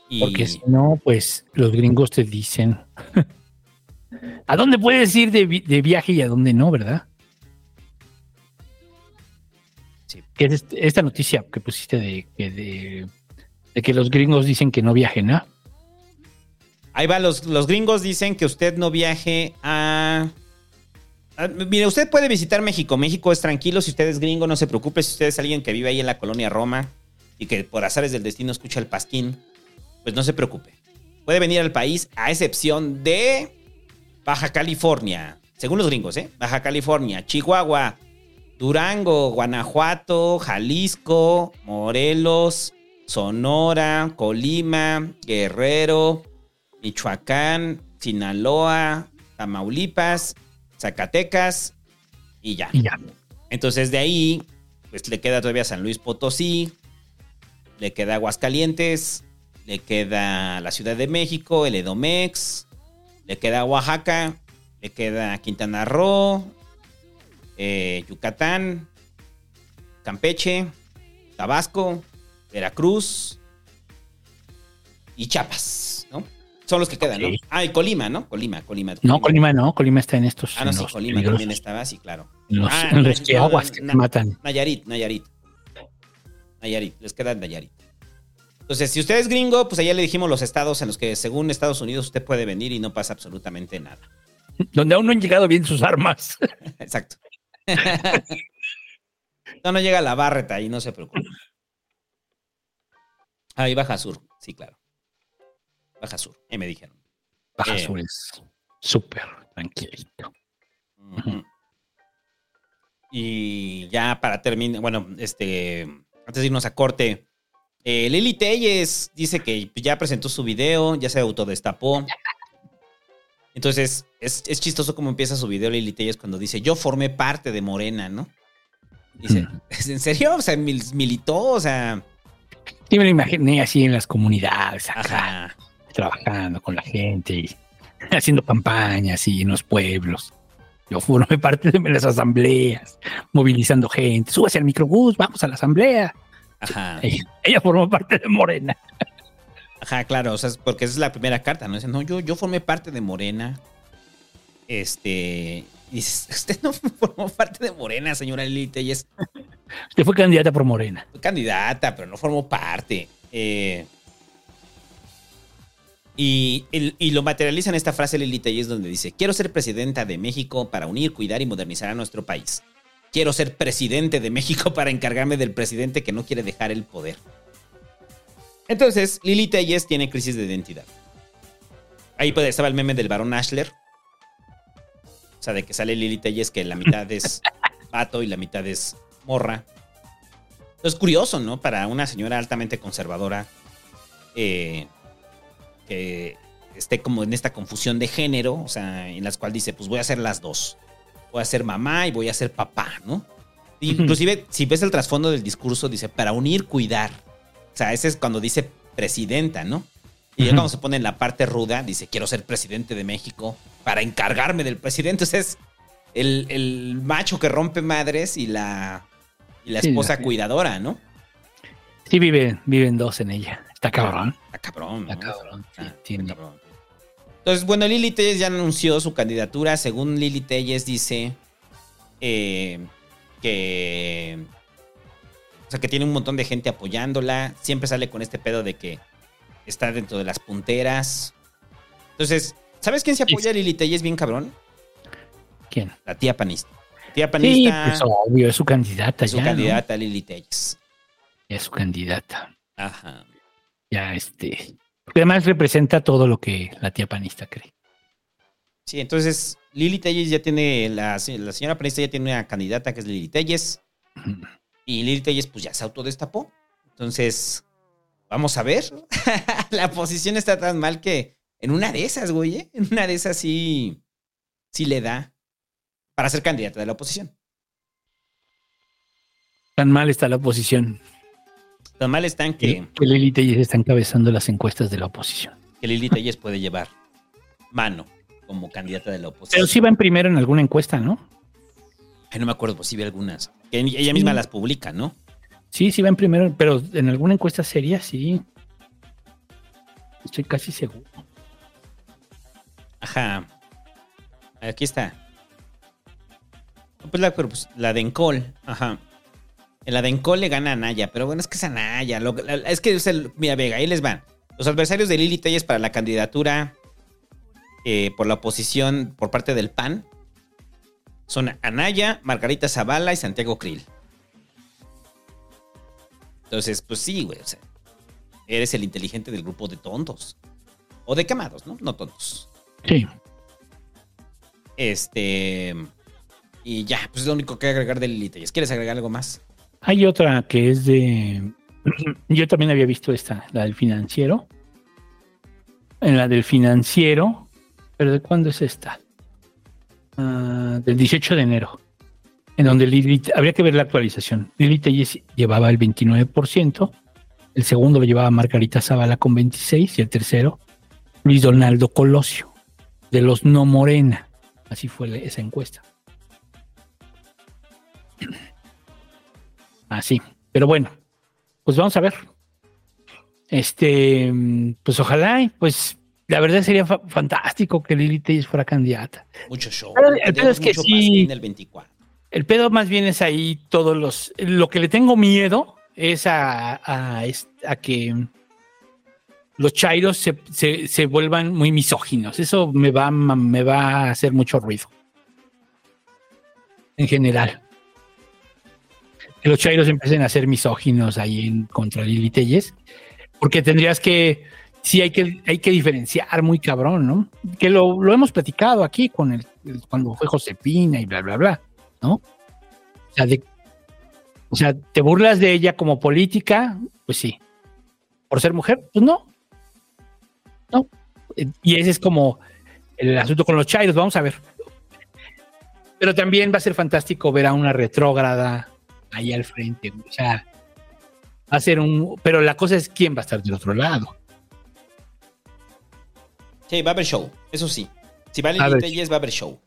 [SPEAKER 2] Y
[SPEAKER 3] Porque si no, pues los gringos te dicen [LAUGHS] a dónde puedes ir de, vi- de viaje y a dónde no, ¿verdad?
[SPEAKER 2] Sí.
[SPEAKER 3] Que es este- esta noticia que pusiste de, que de, de que los gringos dicen que no viajen, ¿ah?
[SPEAKER 2] Ahí va, los, los gringos dicen que usted no viaje a... a- Mire, usted puede visitar México. México es tranquilo. Si usted es gringo, no se preocupe. Si usted es alguien que vive ahí en la colonia Roma y que por azares del destino escucha el pasquín, pues no se preocupe. Puede venir al país a excepción de Baja California. Según los gringos, ¿eh? Baja California, Chihuahua, Durango, Guanajuato, Jalisco, Morelos, Sonora, Colima, Guerrero, Michoacán, Sinaloa, Tamaulipas, Zacatecas y ya.
[SPEAKER 3] Y ya.
[SPEAKER 2] Entonces de ahí, pues le queda todavía San Luis Potosí, le queda Aguascalientes, le queda la Ciudad de México, el Edomex, le queda Oaxaca, le queda Quintana Roo, eh, Yucatán, Campeche, Tabasco, Veracruz y Chiapas, ¿no? Son los que quedan,
[SPEAKER 3] Ok.
[SPEAKER 2] ¿no? Ah, y Colima, ¿no? Colima, Colima.
[SPEAKER 3] No, Colima no, Colima está en estos.
[SPEAKER 2] Ah, no, sí, Colima
[SPEAKER 3] peligrosos.
[SPEAKER 2] también estaba, sí, claro.
[SPEAKER 3] Los,
[SPEAKER 2] Ah,
[SPEAKER 3] los chihuahuas que
[SPEAKER 2] na-
[SPEAKER 3] te matan.
[SPEAKER 2] Nayarit, Nayarit. Nayarit, les queda Nayarit. Entonces, si usted es gringo, pues allá le dijimos los estados en los que, según Estados Unidos, usted puede venir y no pasa absolutamente nada. [LAUGHS]
[SPEAKER 3] Donde aún no han llegado bien sus armas. [LAUGHS]
[SPEAKER 2] Exacto. [LAUGHS] no, no llega la barreta y no se preocupe. Ahí Baja Sur, sí, claro. Baja Sur, ahí me dijeron.
[SPEAKER 3] Baja
[SPEAKER 2] Eh.
[SPEAKER 3] Sur es súper tranquilito.
[SPEAKER 2] Y ya para terminar, bueno, este, antes de irnos a corte, eh, Lili Telles dice que ya presentó su video, ya se autodestapó. Entonces, es, es chistoso cómo empieza su video Lili Telles cuando dice, yo formé parte de Morena, ¿no? Dice, ¿es en serio? O sea, mil- militó, o sea,
[SPEAKER 3] Sí, me lo imaginé así en las comunidades, acá,
[SPEAKER 2] ajá.
[SPEAKER 3] trabajando con la gente y [LAUGHS] haciendo campañas y en los pueblos. Yo formé [LAUGHS] parte de las asambleas, movilizando gente. Súbase al microbús, vamos a la asamblea.
[SPEAKER 2] Ajá.
[SPEAKER 3] Ella, ella formó parte de Morena.
[SPEAKER 2] Ajá, claro, o sea, porque esa es la primera carta, ¿no? Dice, no, yo, yo formé parte de Morena. Este. Y dices, [LAUGHS] usted no formó parte de Morena, señora Lili Telles. [LAUGHS]
[SPEAKER 3] Usted fue candidata por Morena.
[SPEAKER 2] Fue candidata, pero no formó parte. Eh, y, y lo materializa en esta frase Lili Telles donde dice, quiero ser presidenta de México para unir, cuidar y modernizar a nuestro país. Quiero ser presidente de México [LAUGHS] para encargarme del presidente que no quiere dejar el poder. Entonces, Lili Telles tiene crisis de identidad. Ahí estaba el meme del varón Ashler. O sea, de que sale Lili Telles que la mitad es [LAUGHS] vato y la mitad es morra. Es curioso, ¿no? Para una señora altamente conservadora eh, que esté como en esta confusión de género, o sea, en las cuales dice, pues voy a ser las dos. Voy a ser mamá y voy a ser papá, ¿no? Inclusive, si ves el trasfondo del discurso, dice, para unir, cuidar. O sea, ese es cuando dice presidenta, ¿no? Y ya
[SPEAKER 3] Ujú.
[SPEAKER 2] cuando se pone en la parte ruda, dice, quiero ser presidente de México para encargarme del presidente. Entonces, es el, el macho que rompe madres y la, y la esposa cuidadora, ¿no?
[SPEAKER 3] Sí, viven, viven dos en ella. Está cabrón.
[SPEAKER 2] Está cabrón, ¿no?
[SPEAKER 3] Está cabrón. sí,
[SPEAKER 2] está cabrón. Entonces, bueno, Lili Telles ya anunció su candidatura. Según Lili Telles dice eh, que O sea, que tiene un montón de gente apoyándola. Siempre sale con este pedo de que está dentro de las punteras. Entonces, ¿sabes quién se apoya a Lili Telles bien cabrón?
[SPEAKER 3] ¿Quién?
[SPEAKER 2] La tía panista. La tía
[SPEAKER 3] Sí,
[SPEAKER 2] panista
[SPEAKER 3] pues obvio, es su candidata
[SPEAKER 2] es su
[SPEAKER 3] ya. ¿no?
[SPEAKER 2] candidata Lili Telles.
[SPEAKER 3] Es su candidata.
[SPEAKER 2] Ajá.
[SPEAKER 3] Ya, este. Porque además representa todo lo que la tía panista cree.
[SPEAKER 2] Sí, entonces Lili Telles ya tiene, la, la señora panista ya tiene una candidata que es Lili Telles. Y Lili Telles pues ya se autodestapó. Entonces, vamos a ver. [LAUGHS] la posición está tan mal que en una de esas, güey, ¿eh? en una de esas sí, sí le da para ser candidata de la oposición.
[SPEAKER 3] Tan mal está la oposición.
[SPEAKER 2] Tan mal están que,
[SPEAKER 3] Que Lili Telles está encabezando las encuestas de la oposición.
[SPEAKER 2] que Lili Telles puede llevar mano como candidata de la oposición.
[SPEAKER 3] Pero sí va en primero en alguna encuesta, ¿no?
[SPEAKER 2] Ay, no me acuerdo, pues sí vi algunas. Que ella misma las publica, ¿no?
[SPEAKER 3] Sí, sí va en primero, pero en alguna encuesta seria sí. Estoy casi seguro.
[SPEAKER 2] Ajá. Aquí está. Pues la, pues, la de Encol. Ajá. En la de Encol le gana a Naya, pero bueno, es que es Anaya. lo- es que es el. Mira, Vega, ahí les van. Los adversarios de Lili Telles para la candidatura eh, por la oposición por parte del PAN son Anaya, Margarita Zavala y Santiago Krill. Entonces, pues sí, güey. O sea, eres el inteligente del grupo de tontos. O de camados, ¿no? No tontos.
[SPEAKER 3] Sí.
[SPEAKER 2] Este. Y ya, pues es lo único que agregar de Lili Telles. ¿Quieres agregar algo más?
[SPEAKER 3] Hay otra que es de. [CLEARS THROAT] Yo también había visto esta, la del financiero. En la del financiero. ¿Pero de cuándo es esta? Ah, del 18 de enero. En donde Lili, habría que ver la actualización. Lili Telles llevaba el 29%. El segundo lo llevaba Margarita Zavala con 26%. Y el tercero, Luis Donaldo Colosio. De los No Morena. Así fue esa encuesta. Así. Pero bueno, pues vamos a ver. Este, pues ojalá, y, pues la verdad sería fa- fantástico que Lili Telles fuera candidata.
[SPEAKER 2] Mucho show.
[SPEAKER 3] Pero el pedo es que sí-
[SPEAKER 2] el 24.
[SPEAKER 3] El pedo más bien es ahí todos los. Lo que le tengo miedo es a, a, a que los chairos se, se- se vuelvan muy misóginos. Eso me va, me va a hacer mucho ruido. En general. Que los chairos empiecen a ser misóginos ahí en contra Lili Telles. Porque tendrías que. Sí, hay que, hay que diferenciar muy cabrón, ¿no? Que lo, lo hemos platicado aquí con el, cuando fue Josepina y bla, bla, bla. ¿no? O sea, ¿te burlas de ella como política? Pues sí. ¿Por ser mujer? Pues no. No. Y ese es como el asunto con los chairos, vamos a ver. Pero también va a ser fantástico ver a una retrógrada ahí al frente. O sea, va a ser un... Pero la cosa es quién va a estar del otro lado.
[SPEAKER 2] Sí, va a haber show. Eso sí. Si va
[SPEAKER 3] A
[SPEAKER 2] Lili
[SPEAKER 3] ver.
[SPEAKER 2] Telles, va a haber show.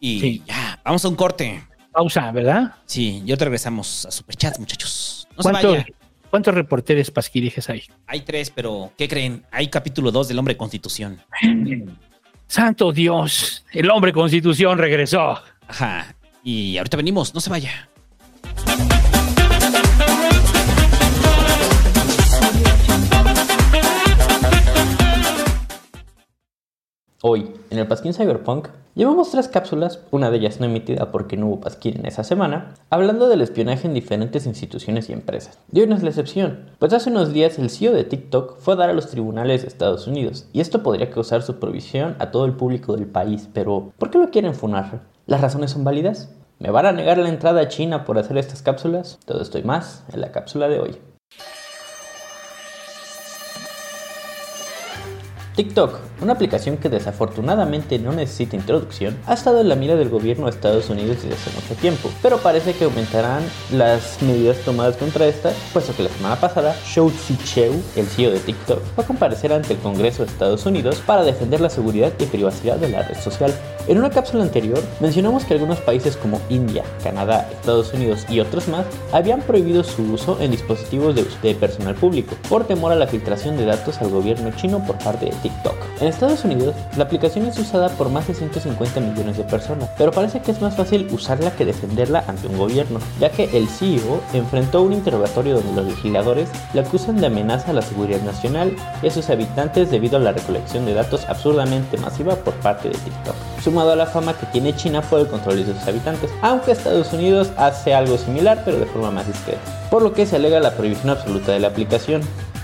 [SPEAKER 2] Y
[SPEAKER 3] Sí.
[SPEAKER 2] ya, vamos a un corte.
[SPEAKER 3] Pausa, ¿verdad?
[SPEAKER 2] Sí, y ahorita regresamos a Superchats, muchachos. No se
[SPEAKER 3] ¿Cuántos,
[SPEAKER 2] vaya.
[SPEAKER 3] ¿Cuántos reporteros pasquirijes hay?
[SPEAKER 2] Hay tres, pero ¿qué creen? Hay capítulo 2 del Hombre Constitución.
[SPEAKER 3] Santo Dios, el hombre constitución regresó.
[SPEAKER 2] Ajá. Y ahorita venimos, no se vaya.
[SPEAKER 8] Hoy, en el Pasquín Cyberpunk, llevamos tres cápsulas, una de ellas no emitida porque no hubo Pasquín en esa semana, hablando del espionaje en diferentes instituciones y empresas. Y hoy no es la excepción, pues hace unos días el CEO de TikTok fue a dar a los tribunales de Estados Unidos, y esto podría causar su provisión a todo el público del país, pero ¿por qué lo quieren funar? ¿Las razones son válidas? ¿Me van a negar la entrada a China por hacer estas cápsulas? Todo esto y más en la cápsula de hoy. TikTok, una aplicación que desafortunadamente no necesita introducción, ha estado en la mira del gobierno de Estados Unidos desde hace mucho tiempo, pero parece que aumentarán las medidas tomadas contra esta, puesto que la semana pasada Shou Zi-Cheu, el CEO de TikTok, fue a comparecer ante el Congreso de Estados Unidos para defender la seguridad y privacidad de la red social. En una cápsula anterior mencionamos que algunos países como India, Canadá, Estados Unidos y otros más habían prohibido su uso en dispositivos de, de personal público por temor a la filtración de datos al gobierno chino por parte de TikTok. En Estados Unidos, la aplicación es usada por más de 150 millones de personas, pero parece que es más fácil usarla que defenderla ante un gobierno, ya que el CEO enfrentó un interrogatorio donde los legisladores le acusan de amenaza a la seguridad nacional y a sus habitantes debido a la recolección de datos absurdamente masiva por parte de TikTok, sumado a la fama que tiene China por el control de sus habitantes, aunque Estados Unidos hace algo similar pero de forma más discreta, por lo que se alega la prohibición absoluta de la aplicación.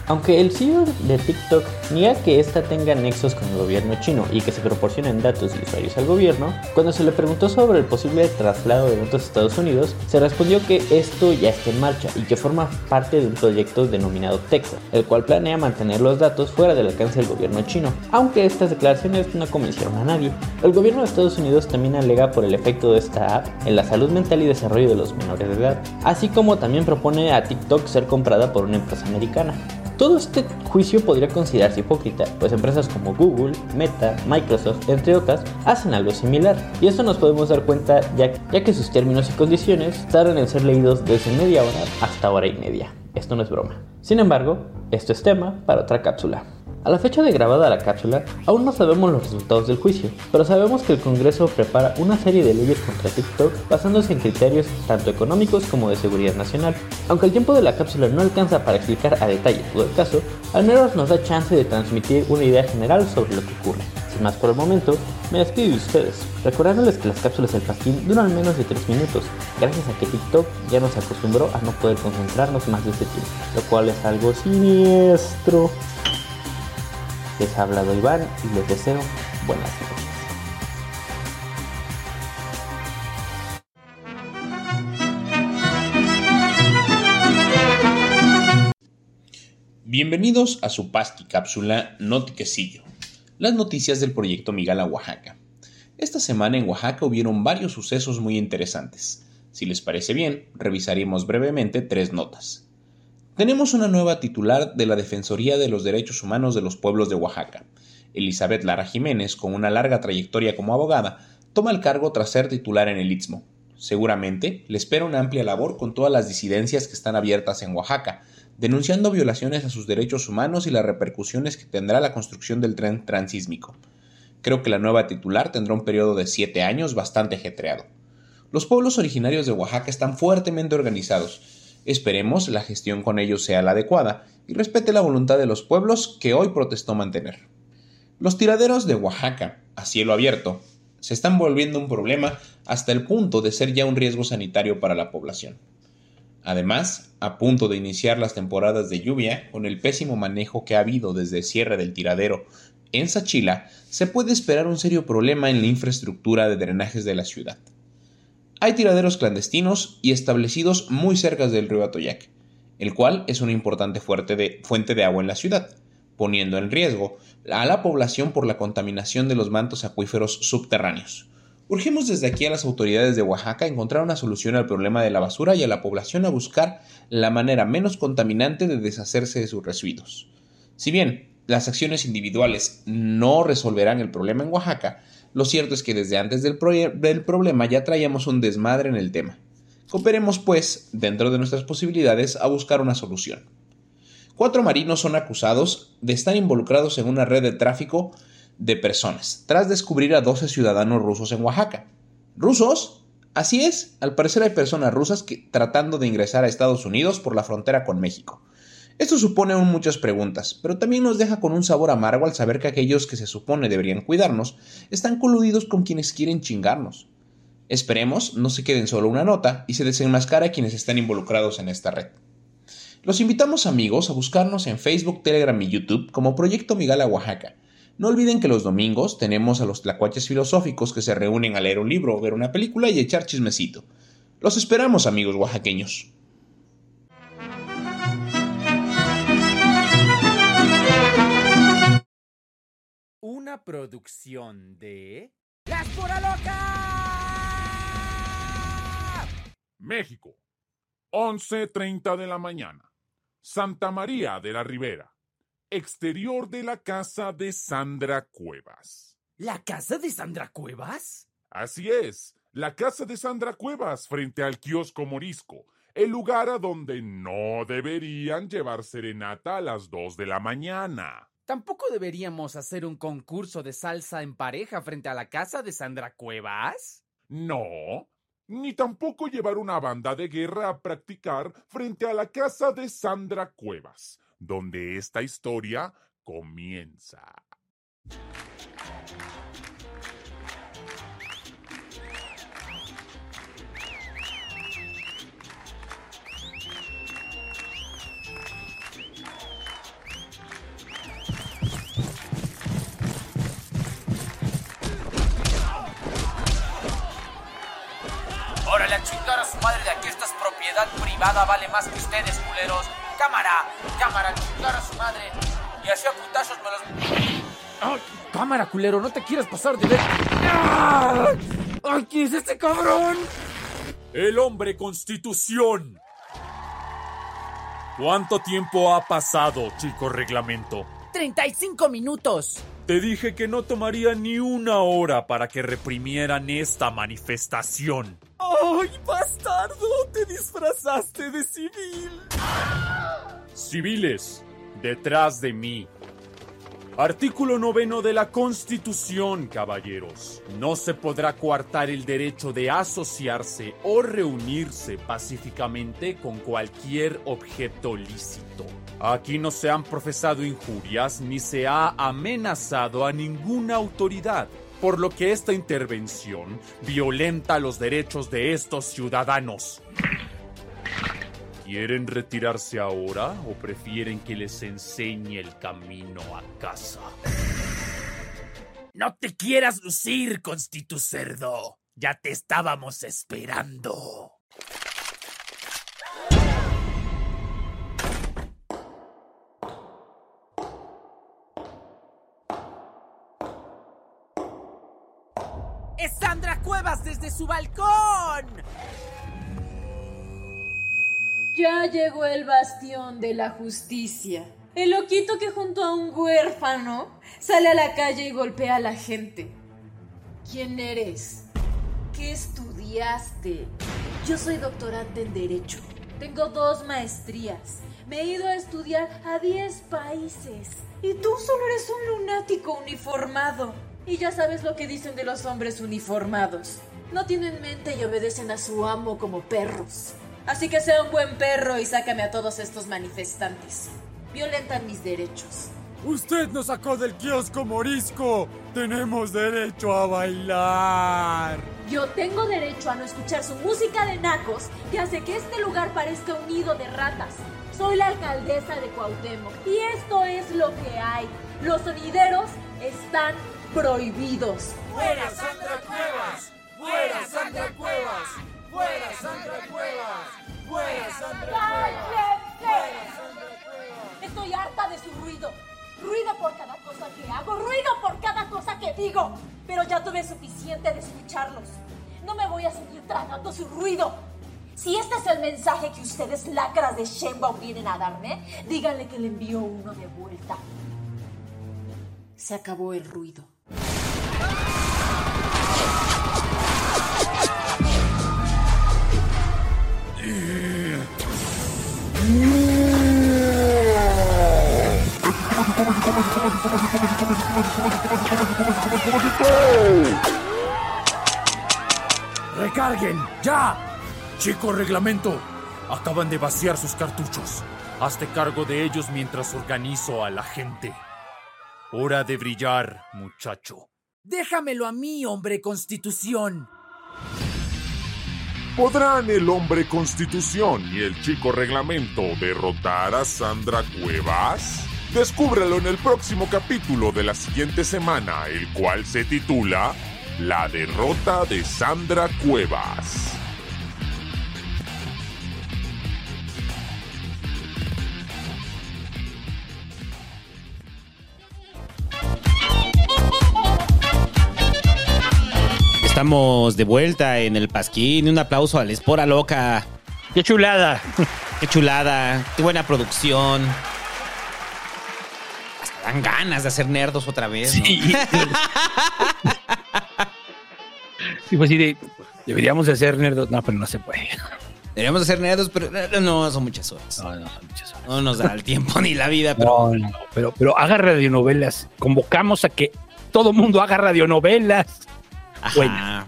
[SPEAKER 8] Aunque el CEO de TikTok niega que ésta tenga nexos con el gobierno chino y que se proporcionen datos de usuarios al gobierno, cuando se le preguntó sobre el posible traslado de datos a Estados Unidos, se respondió que esto ya está en marcha y que forma parte de un proyecto denominado TECO, el cual planea mantener los datos fuera del alcance del gobierno chino, aunque estas declaraciones no convencieron a nadie. El gobierno de Estados Unidos también alega por el efecto de esta app en la salud mental y desarrollo de los menores de edad, así como también propone a TikTok ser comprada por una empresa americana. Todo este juicio podría considerarse hipócrita, pues empresas como Google, Meta, Microsoft, entre otras, hacen algo similar. Y esto nos podemos dar cuenta ya, ya que sus términos y condiciones tardan en ser leídos desde media hora hasta hora y media. Esto no es broma. Sin embargo, esto es tema para otra cápsula. A la fecha de grabada la cápsula, aún no sabemos los resultados del juicio, pero sabemos que el Congreso prepara una serie de leyes contra TikTok basándose en criterios tanto económicos como de seguridad nacional. Aunque el tiempo de la cápsula no alcanza para explicar a detalle todo el caso, al menos nos da chance de transmitir una idea general sobre lo que ocurre. Sin más por el momento, me despido de ustedes, recordándoles que las cápsulas del pasquín duran menos de 3 minutos, gracias a que TikTok ya nos acostumbró a no poder concentrarnos más de este tiempo, lo cual es algo siniestro. Les ha hablado Iván y les deseo buenas noches.
[SPEAKER 9] Bienvenidos a su Pasqui cápsula Notiquecillo, las noticias del proyecto Migala Oaxaca. Esta semana en Oaxaca hubieron varios sucesos muy interesantes. Si les parece bien, revisaremos brevemente tres notas. Tenemos una nueva titular de la Defensoría de los Derechos Humanos de los Pueblos de Oaxaca. Elizabeth Lara Jiménez, con una larga trayectoria como abogada, toma el cargo tras ser titular en el Istmo. Seguramente le espera una amplia labor con todas las disidencias que están abiertas en Oaxaca, denunciando violaciones a sus derechos humanos y las repercusiones que tendrá la construcción del tren transísmico. Creo que la nueva titular tendrá un periodo de siete años bastante ajetreado. Los pueblos originarios de Oaxaca están fuertemente organizados. Esperemos la gestión con ellos sea la adecuada y respete la voluntad de los pueblos que hoy protestó mantener. Los tiraderos de Oaxaca, a cielo abierto, se están volviendo un problema hasta el punto de ser ya un riesgo sanitario para la población. Además, a punto de iniciar las temporadas de lluvia, con el pésimo manejo que ha habido desde el cierre del tiradero en Sachila, se puede esperar un serio problema en la infraestructura de drenajes de la ciudad. Hay tiraderos clandestinos y establecidos muy cerca del río Atoyac, el cual es una importante fuente de, agua en la ciudad, poniendo en riesgo a la población por la contaminación de los mantos acuíferos subterráneos. Urgimos desde aquí a las autoridades de Oaxaca a encontrar una solución al problema de la basura y a la población a buscar la manera menos contaminante de deshacerse de sus residuos. Si bien las acciones individuales no resolverán el problema en Oaxaca, lo cierto es que desde antes del, problema ya traíamos un desmadre en el tema. Cooperemos, pues, dentro de nuestras posibilidades, a buscar una solución. Cuatro marinos son acusados de estar involucrados en una red de tráfico de personas, tras descubrir a 12 ciudadanos rusos en Oaxaca. ¿Rusos? Así es, al parecer hay personas rusas que, tratando de ingresar a Estados Unidos por la frontera con México. Esto supone aún muchas preguntas, pero también nos deja con un sabor amargo al saber que aquellos que se supone deberían cuidarnos están coludidos con quienes quieren chingarnos. Esperemos no se queden solo una nota y se desenmascara a quienes están involucrados en esta red. Los invitamos amigos a buscarnos en Facebook, Telegram y YouTube como Proyecto Migala Oaxaca. No olviden que los domingos tenemos a los tlacuaches filosóficos que se reúnen a leer un libro, ver una película y echar chismecito. Los esperamos amigos oaxaqueños.
[SPEAKER 10] Una producción de... ¡Las Pura Loca!
[SPEAKER 11] México, 11.30 de la mañana. Santa María de la Ribera. Exterior de la casa de Sandra Cuevas.
[SPEAKER 10] ¿La casa de Sandra Cuevas?
[SPEAKER 11] Así es, la casa de Sandra Cuevas frente al kiosco morisco, el lugar a donde no deberían llevar serenata a las 2 de la mañana.
[SPEAKER 10] ¿Tampoco deberíamos hacer un concurso de salsa en pareja frente a la casa de Sandra Cuevas?
[SPEAKER 11] No, ni tampoco llevar una banda de guerra a practicar frente a la casa de Sandra Cuevas, donde esta historia comienza.
[SPEAKER 10] Madre de aquí! Esta es propiedad privada, vale más que ustedes, culeros. ¡Cámara! ¡Cámara! ¡Chingar a su madre! Y así a putazos me los... ¡Ay! ¡Cámara, culero! ¡No te quieras pasar de ver! ¡Ay! ¿Quién es este cabrón?
[SPEAKER 12] El hombre constitución. ¿Cuánto tiempo ha pasado, chico reglamento?
[SPEAKER 10] 35 minutos.
[SPEAKER 12] Te dije que no tomaría ni una hora para que reprimieran esta manifestación.
[SPEAKER 10] ¡Ay, bastardo! Te disfrazaste de civil.
[SPEAKER 12] Civiles, detrás de mí. Artículo noveno de la Constitución, caballeros. No se podrá coartar el derecho de asociarse o reunirse pacíficamente con cualquier objeto lícito. Aquí no se han profesado injurias ni se ha amenazado a ninguna autoridad, por lo que esta intervención violenta los derechos de estos ciudadanos. ¿Quieren retirarse ahora o prefieren que les enseñe el camino a casa?
[SPEAKER 10] No te quieras lucir, constitucerdo. Ya te estábamos esperando. Desde su balcón!
[SPEAKER 13] Ya llegó el bastión de la justicia. El loquito que junto a un huérfano sale a la calle y golpea a la gente. ¿Quién eres? ¿Qué estudiaste? Yo soy doctorante en Derecho. Tengo dos maestrías. Me he ido a estudiar a 10 países. Y tú solo eres un lunático uniformado. Y ya sabes lo que dicen de los hombres uniformados. No tienen mente y obedecen a su amo como perros. Así que sea un buen perro y sácame a todos estos manifestantes. Violentan mis derechos.
[SPEAKER 14] Usted nos sacó del kiosco morisco. Tenemos derecho a bailar.
[SPEAKER 13] Yo tengo derecho a no escuchar su música de nacos que hace que este lugar parezca un nido de ratas. Soy la alcaldesa de Cuauhtémoc y esto es lo que hay. Los sonideros están prohibidos.
[SPEAKER 10] ¡Fuera Sandra Cuevas! ¡Fuera Sandra Cuevas! ¡Fuera Sandra Cuevas! ¡Fuera Sandra Cuevas!
[SPEAKER 13] ¡Cállense! Estoy harta de su ruido. Ruido por cada cosa que hago, ruido por cada cosa que digo. Pero ya tuve suficiente de escucharlos. No me voy a seguir tragando su ruido. Si este es el mensaje que ustedes lacras de Shenbaum vienen a darme, díganle que le envío uno de vuelta. Se acabó el ruido.
[SPEAKER 12] ¡Recarguen! ¡Ya! Chico reglamento, acaban de vaciar sus cartuchos. Hazte cargo de ellos mientras organizo a la gente. Hora de brillar, muchacho.
[SPEAKER 10] Déjamelo a mí, hombre constitución.
[SPEAKER 11] ¿Podrán el hombre constitución y el chico reglamento derrotar a Sandra Cuevas? Descúbrelo en el próximo capítulo de la siguiente semana, el cual se titula La derrota de Sandra Cuevas.
[SPEAKER 2] Estamos de vuelta en el Pasquín. Un aplauso a la Espora Loca.
[SPEAKER 3] ¡Qué chulada!
[SPEAKER 2] ¡Qué chulada! ¡Qué buena producción! Hasta dan ganas de hacer nerdos otra vez. ¿no?
[SPEAKER 3] Sí. [LAUGHS] Sí, pues sí, de- deberíamos de hacer nerdos. No, pero no se puede.
[SPEAKER 2] Deberíamos hacer nerdos, pero no, no, son muchas horas.
[SPEAKER 3] No, no, son muchas horas.
[SPEAKER 2] No nos da el tiempo ni la vida, pero
[SPEAKER 3] No, no, pero, pero haga radionovelas. Convocamos a que todo mundo haga radionovelas.
[SPEAKER 2] Ajá.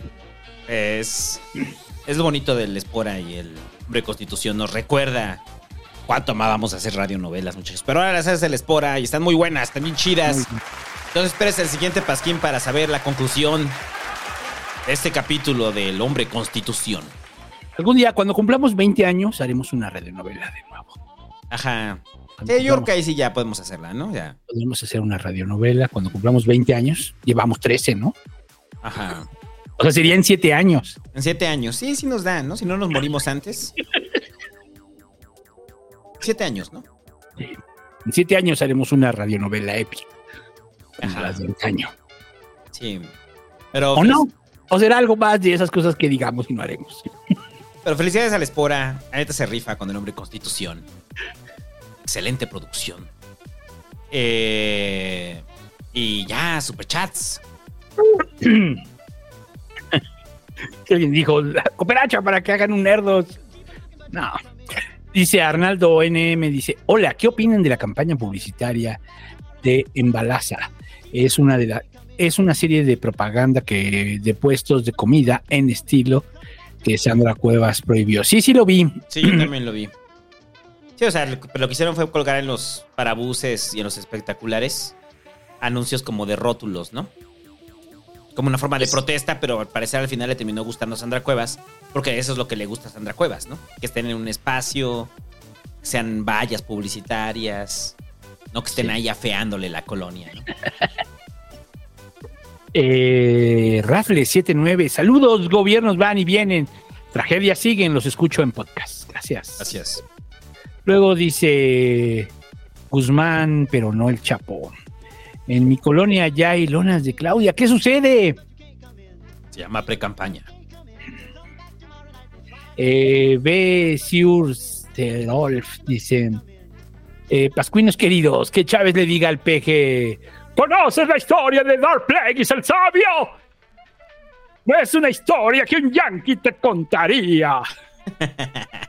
[SPEAKER 2] Es, es lo bonito del Espora y el Hombre Constitución. Nos recuerda cuánto amábamos hacer radionovelas, muchachos. Pero ahora las haces el Espora y están muy buenas, están bien chidas. Entonces esperes el siguiente pasquín para saber la conclusión de este capítulo del Hombre Constitución.
[SPEAKER 3] Algún día, cuando cumplamos 20 años, haremos una radionovela de nuevo.
[SPEAKER 2] Ajá. Sí, yo creo que ahí sí ya podemos hacerla, ¿no? Ya.
[SPEAKER 3] Podemos hacer una radionovela cuando cumplamos 20 años. Llevamos 13, ¿no?
[SPEAKER 2] Ajá.
[SPEAKER 3] O sea, sería en 7 años.
[SPEAKER 2] En siete años. Sí, sí nos dan, ¿no? Si no nos morimos antes. Siete años, ¿no?
[SPEAKER 3] En 7 años haremos una radionovela épica. Como las del año.
[SPEAKER 2] Sí. Pero,
[SPEAKER 3] ¿O no? O será algo más de esas cosas que digamos y no haremos.
[SPEAKER 2] pero felicidades a la Espora. La neta se rifa con el nombre Constitución. Excelente producción. Eh, y ya, superchats. [CLEARS THROAT]
[SPEAKER 3] Alguien dijo, "La cooperacha para que hagan un nerdos. No. Dice Arnaldo NM, dice, hola, ¿qué opinan de la campaña publicitaria de Embalaza? Es una de la, es una serie de propaganda que de puestos de comida en estilo que Sandra Cuevas prohibió. Sí, sí lo vi.
[SPEAKER 2] Sí, yo también lo vi. Sí, o sea, lo que hicieron fue colgar en los parabuses y en los espectaculares anuncios como de rótulos, ¿no? Como una forma de protesta, pero al parecer al final le terminó gustando a Sandra Cuevas, porque eso es lo que le gusta a Sandra Cuevas, ¿no? Que estén en un espacio, que sean vallas publicitarias, no que estén ahí afeándole la colonia, ¿no? [LAUGHS]
[SPEAKER 3] Eh, Rafle 79, saludos, gobiernos van y vienen. Tragedias siguen, los escucho en podcast. Gracias.
[SPEAKER 2] Gracias.
[SPEAKER 3] Luego dice Guzmán, pero no el Chapo. En mi colonia ya hay lonas de Claudia. ¿Qué sucede?
[SPEAKER 2] Se llama pre-campaña.
[SPEAKER 3] Eh, B. Siursterolf dice: eh, Pascuinos queridos, que Chávez le diga al peje: ¿Conoces la historia de Dark Plagueis el sabio? No es una historia que un yankee te contaría. [LAUGHS]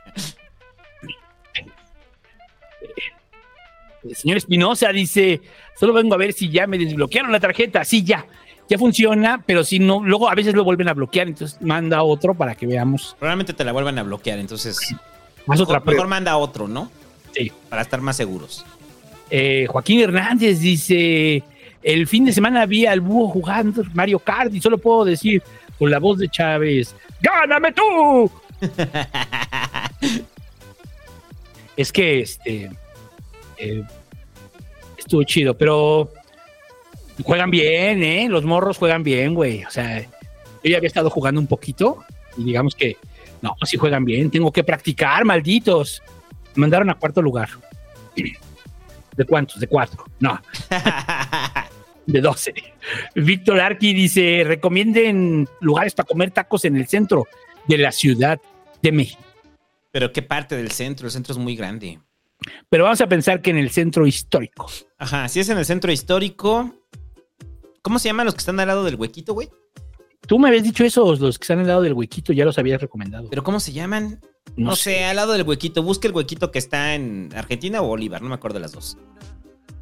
[SPEAKER 3] El señor Espinosa dice: Solo vengo a ver si ya me desbloquearon la tarjeta. Sí, ya. Ya funciona, pero si no, luego a veces lo vuelven a bloquear, entonces manda otro para que veamos.
[SPEAKER 2] Probablemente te la vuelvan a bloquear, entonces.
[SPEAKER 3] Más
[SPEAKER 2] mejor,
[SPEAKER 3] otra
[SPEAKER 2] mejor manda otro, ¿no?
[SPEAKER 3] Sí.
[SPEAKER 2] Para estar más seguros.
[SPEAKER 3] Eh, Joaquín Hernández dice: El fin de semana vi al búho jugando Mario Kart y solo puedo decir con la voz de Chávez: ¡Gáname tú! [LAUGHS] es que este eh, estuvo chido, pero juegan bien, ¿eh? Los morros juegan bien, güey. O sea, yo ya había estado jugando un poquito y digamos que no, si juegan bien, tengo que practicar, malditos. Me mandaron a cuarto lugar. [CLEARS THROAT] ¿De cuántos? De cuatro. No. [LAUGHS] De doce. Víctor Arqui dice: recomienden lugares para comer tacos en el centro de la ciudad de México.
[SPEAKER 2] Pero ¿qué parte del centro? El centro es muy grande.
[SPEAKER 3] Pero vamos a pensar que en el centro histórico.
[SPEAKER 2] Ajá, si es en el centro histórico. ¿Cómo se llaman los que están al lado del huequito, güey?
[SPEAKER 3] Tú me habías dicho esos, los que están al lado del huequito, ya los habías recomendado.
[SPEAKER 2] ¿Pero cómo se llaman?
[SPEAKER 3] No
[SPEAKER 2] No, sé. al lado del huequito. Busca el huequito que está en Argentina o Bolívar, no me acuerdo de las dos.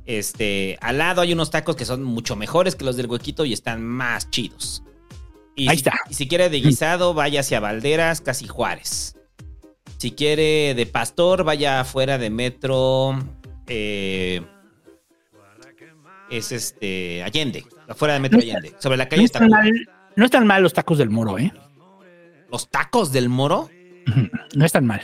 [SPEAKER 2] Este, al lado hay unos tacos que son mucho mejores que los del huequito y están más chidos. Y
[SPEAKER 3] Ahí
[SPEAKER 2] si,
[SPEAKER 3] está.
[SPEAKER 2] y si quiere de guisado, vaya hacia Valderas, casi Juárez. Si quiere de pastor, vaya afuera de metro. eh, es este. Allende. Afuera de metro Allende. Sobre la calle
[SPEAKER 3] No
[SPEAKER 2] está.
[SPEAKER 3] están, mal, no están mal los tacos del moro, ¿eh?
[SPEAKER 2] ¿Los tacos del moro? [LAUGHS]
[SPEAKER 3] No están mal.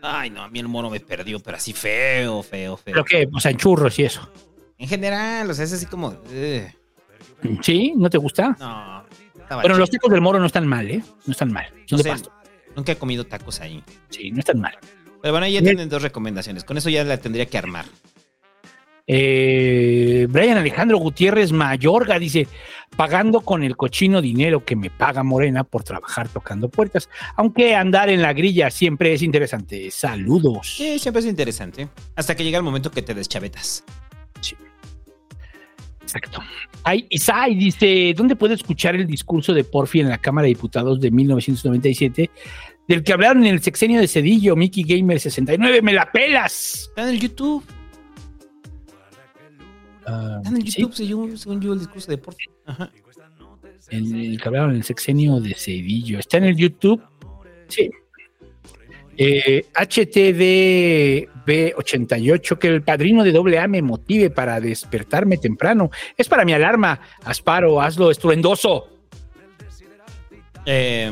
[SPEAKER 2] Ay, no, a mí el moro me perdió, pero así feo, feo, feo.
[SPEAKER 3] Pero que, o sea, en churros y eso.
[SPEAKER 2] En general, o sea, es así como. ugh.
[SPEAKER 3] ¿Sí? ¿No te gusta?
[SPEAKER 2] No.
[SPEAKER 3] Bueno, los tacos del moro no están mal, ¿eh? No están mal. Son
[SPEAKER 2] No
[SPEAKER 3] de
[SPEAKER 2] sé,
[SPEAKER 3] pasto.
[SPEAKER 2] Nunca he comido tacos ahí.
[SPEAKER 3] Sí, no están mal.
[SPEAKER 2] Pero bueno, ahí ya tienen dos recomendaciones. Con eso ya la tendría que armar.
[SPEAKER 3] Eh, Brian Alejandro Gutiérrez Mayorga dice, pagando con el cochino dinero que me paga Morena por trabajar tocando puertas, aunque andar en la grilla siempre es interesante. Saludos.
[SPEAKER 2] Sí, siempre es interesante. Hasta que llega el momento que te deschavetas.
[SPEAKER 3] Exacto. Ay, Isai dice, ¿dónde puede escuchar el discurso de Porfi en la Cámara de Diputados de 1997 del que hablaron en el sexenio de Cedillo, Mickey Gamer 69, me la pelas.
[SPEAKER 2] Está en el YouTube.
[SPEAKER 3] Ah,
[SPEAKER 2] Está en el
[SPEAKER 3] sí,
[SPEAKER 2] YouTube, según, según yo, el discurso de deporte. Ajá.
[SPEAKER 3] el, el que hablaron en el sexenio de Cedillo. Está en el YouTube. Sí. Eh, HTDB88, que el padrino de AA me motive para despertarme temprano. Es para mi alarma. Asparo, hazlo estruendoso.
[SPEAKER 2] Eh,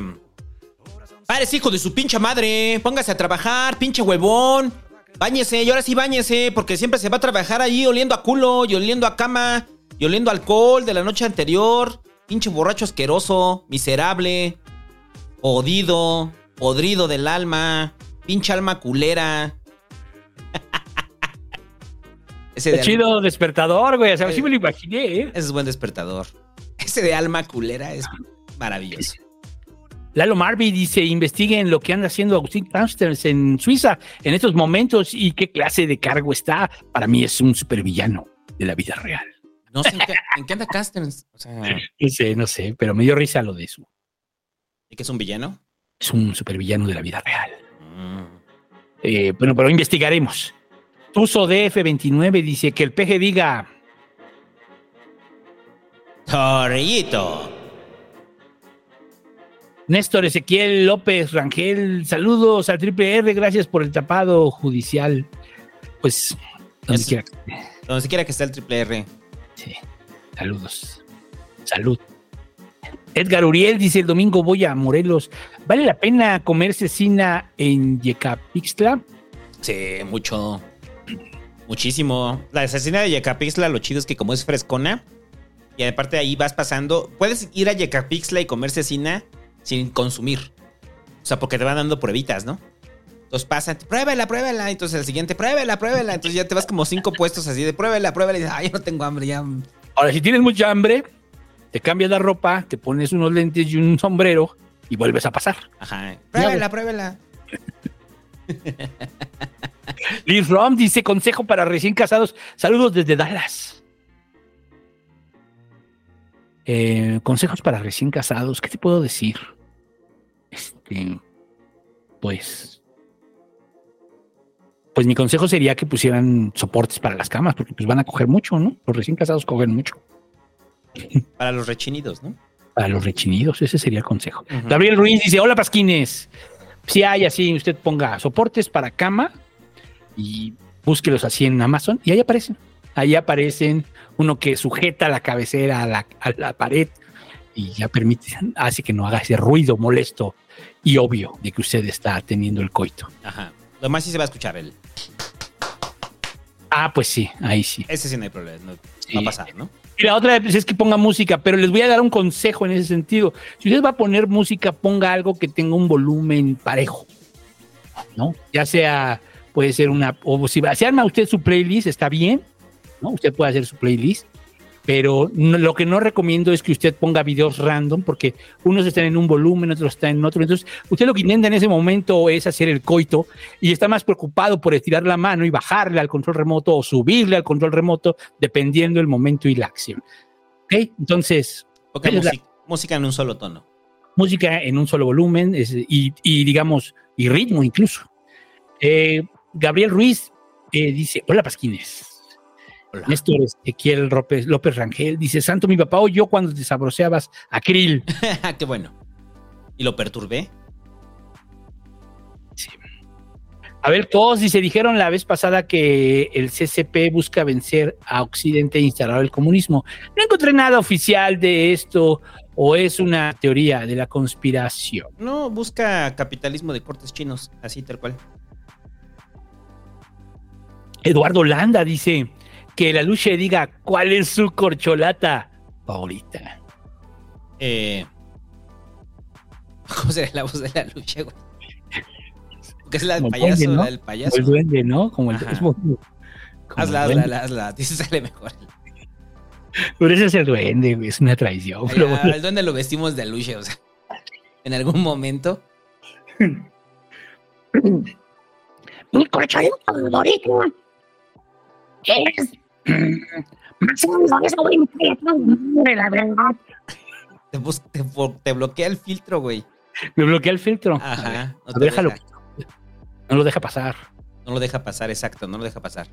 [SPEAKER 2] Pares, hijo de su pinche madre. Póngase a trabajar, pinche huevón. Báñese, y ahora sí báñese, porque siempre se va a trabajar ahí oliendo a culo, y oliendo a cama, y oliendo a alcohol de la noche anterior. Pinche borracho asqueroso, miserable, jodido, podrido del alma, pinche alma culera. [LAUGHS] Ese de
[SPEAKER 3] chido despertador, güey. O sea, sí me lo imaginé, ¿eh?
[SPEAKER 2] Ese es buen despertador. [LAUGHS] Ese de alma culera es maravilloso.
[SPEAKER 3] Lalo Marby dice, investiguen lo que anda haciendo Agustín Carstens en Suiza en estos momentos y qué clase de cargo está. Para mí es un supervillano de la vida real.
[SPEAKER 2] No sé en qué, anda. O sea,
[SPEAKER 3] No sé, no sé, pero me dio risa lo de eso.
[SPEAKER 2] ¿y que es un villano?
[SPEAKER 3] Es un supervillano de la vida real.
[SPEAKER 2] Mm.
[SPEAKER 3] Eh, bueno, pero investigaremos. Tuso DF29 dice que el peje diga,
[SPEAKER 2] Torrillito.
[SPEAKER 3] Néstor Ezequiel López Rangel, saludos al Triple R, gracias por el tapado judicial. Pues, donde
[SPEAKER 2] Es-
[SPEAKER 3] quiera.
[SPEAKER 2] Donde se quiera que esté el triple R.
[SPEAKER 3] Sí, saludos. Salud. Edgar Uriel dice el domingo voy a Morelos. ¿Vale la pena comer cecina en Yecapixtla?
[SPEAKER 2] Sí, mucho. Muchísimo. La asesina de Yecapixtla, lo chido es que como es frescona, y aparte ahí vas pasando, puedes ir a Yecapixtla y comer cecina sin consumir. O sea, porque te van dando pruebitas, ¿no? Entonces pasan, pruébela, pruébela. Entonces el siguiente, pruébela, pruébela. Entonces ya te vas como cinco puestos así de pruébela, pruébela. Y dices, ay, yo no tengo hambre, ya.
[SPEAKER 3] Ahora, si tienes mucha hambre, te cambias la ropa, te pones unos lentes y un sombrero y vuelves a pasar.
[SPEAKER 2] Ajá. Pruébela, pruébela. [LAUGHS]
[SPEAKER 3] Liz Rom dice consejo para recién casados. Saludos desde Dallas. Eh, consejos para recién casados. ¿Qué te puedo decir? Este, pues, pues mi consejo sería que pusieran soportes para las camas, porque pues van a coger mucho, ¿no? Los recién casados cogen mucho. [LAUGHS]
[SPEAKER 2] Para los rechinidos, ¿no?
[SPEAKER 3] Para los rechinidos, ese sería el consejo. Gabriel Ruiz dice: Hola Pasquines. Si hay así, usted ponga soportes para cama y búsquelos así en Amazon y ahí aparecen. Ahí aparecen uno que sujeta la cabecera a la, a la pared y ya permite, hace que no haga ese ruido molesto y obvio de que usted está teniendo el coito.
[SPEAKER 2] Ajá. Lo más sí se va a escuchar él.
[SPEAKER 3] Ah, pues sí, ahí sí.
[SPEAKER 2] Ese sí no hay problema. No va a pasar, ¿no?
[SPEAKER 3] Y la otra es que ponga música, pero les voy a dar un consejo en ese sentido. Si usted va a poner música, ponga algo que tenga un volumen parejo, ¿no? Ya sea, puede ser una, o si va- si arma usted su playlist, está bien, ¿no? Usted puede hacer su playlist, pero no- lo que no recomiendo es que usted ponga videos random, porque unos están en un volumen, otros están en otro. Entonces, usted lo que intenta en ese momento es hacer el coito y está más preocupado por estirar la mano y bajarle al control remoto o subirle al control remoto, dependiendo el momento y la acción. ¿Ok? Entonces, la-
[SPEAKER 2] música, música en un solo tono.
[SPEAKER 3] música en un solo volumen es- y, y, digamos, y ritmo incluso. Eh, Gabriel Ruiz eh, dice, hola Pasquines. Néstor Ezequiel López, López Rangel dice, Santo, mi papá oyó cuando te sabroseabas a Krill. [LAUGHS]
[SPEAKER 2] Qué bueno. ¿Y lo perturbé?
[SPEAKER 3] A ver, todos dice, dijeron la vez pasada que el CCP busca vencer a Occidente e instalar el comunismo. No encontré nada oficial de esto o es una teoría de la conspiración.
[SPEAKER 2] No, busca capitalismo de cortes chinos, así tal cual.
[SPEAKER 3] Eduardo Landa dice que la lucha diga cuál es su corcholata favorita.
[SPEAKER 2] Eh, ¿Cómo será la voz de la lucha, güey? Porque es la del payaso,
[SPEAKER 3] duende, ¿no?
[SPEAKER 2] la del payaso.
[SPEAKER 3] Como el duende, ¿no? Como el, como-
[SPEAKER 2] Hazla,
[SPEAKER 3] el
[SPEAKER 2] hazla,
[SPEAKER 3] duende.
[SPEAKER 2] hazla, hazla. Dice sale mejor.
[SPEAKER 3] Pero ese es el duende, güey, es una traición. pero
[SPEAKER 2] Ay,
[SPEAKER 3] bueno.
[SPEAKER 2] al duende lo vestimos de lucha, o sea. En algún momento.
[SPEAKER 15] Mi corcholata favorita es. La verdad.
[SPEAKER 2] Te, te, bloquea el filtro, güey.
[SPEAKER 3] Me bloquea el filtro.
[SPEAKER 2] Ajá. No,
[SPEAKER 3] déjalo.
[SPEAKER 2] deja.
[SPEAKER 3] No lo deja pasar.
[SPEAKER 2] No lo deja pasar, exacto, no lo deja pasar.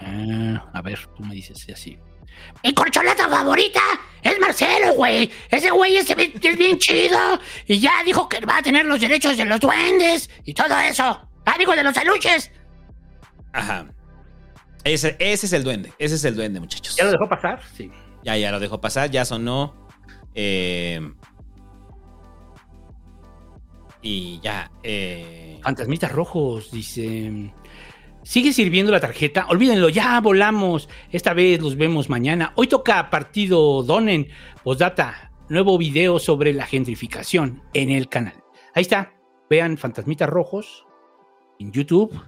[SPEAKER 3] Ah, a ver, tú me dices así.
[SPEAKER 6] Mi corcholata favorita es Marcelo, güey. Ese güey es, es bien chido. Y ya dijo que va a tener los derechos de los duendes y todo eso. Ah, digo, de los aluches.
[SPEAKER 2] Ajá. Ese, ese es el duende, ese es el duende, muchachos.
[SPEAKER 3] ¿Ya lo dejó pasar? Sí.
[SPEAKER 2] Ya, ya lo dejó pasar, ya sonó. Eh, y ya. Eh,
[SPEAKER 3] Fantasmitas rojos, dice. Sigue sirviendo la tarjeta. Olvídenlo, ya volamos. Esta vez los vemos mañana. Hoy toca partido Donen. Postdata. Nuevo video sobre la gentrificación en el canal. Ahí está. Vean Fantasmitas Rojos en YouTube.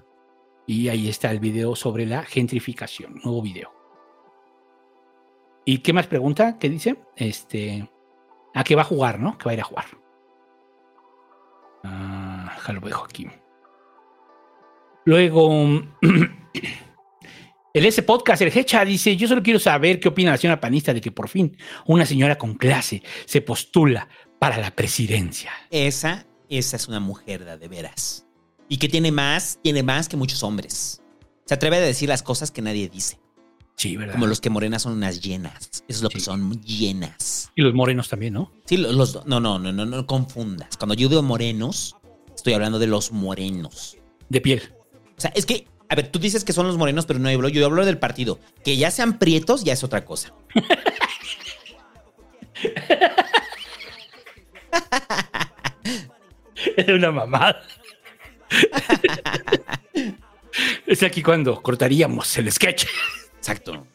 [SPEAKER 3] Y ahí está el video sobre la gentrificación. Nuevo video. ¿Y qué más pregunta? ¿Qué dice? Este. A que va a jugar, ¿no? Que va a ir a jugar. Ah, ya lo dejo aquí. Luego, [CLEARS THROAT] el S Podcast, el Hecha, dice: Yo solo quiero saber qué opina la señora panista de que por fin una señora con clase se postula para la presidencia.
[SPEAKER 2] esa, esa es una mujer de veras. Y que tiene más, tiene más que muchos hombres. Se atreve a decir las cosas que nadie dice.
[SPEAKER 3] Sí, ¿verdad?
[SPEAKER 2] Como los que morenas son unas llenas. Eso es lo que son llenas.
[SPEAKER 3] Y los morenos también, ¿no?
[SPEAKER 2] Sí, lo- los, no, no, no, no, no confundas. Cuando yo digo morenos, estoy hablando de los morenos.
[SPEAKER 3] De piel.
[SPEAKER 2] O sea, es que, a ver, tú dices que son los morenos, pero no hablo. Yo hablo del partido. Que ya sean prietos, ya es otra cosa. [LAUGHS]
[SPEAKER 3] Es una mamada. [LAUGHS] es aquí cuando cortaríamos el sketch.
[SPEAKER 2] Exacto.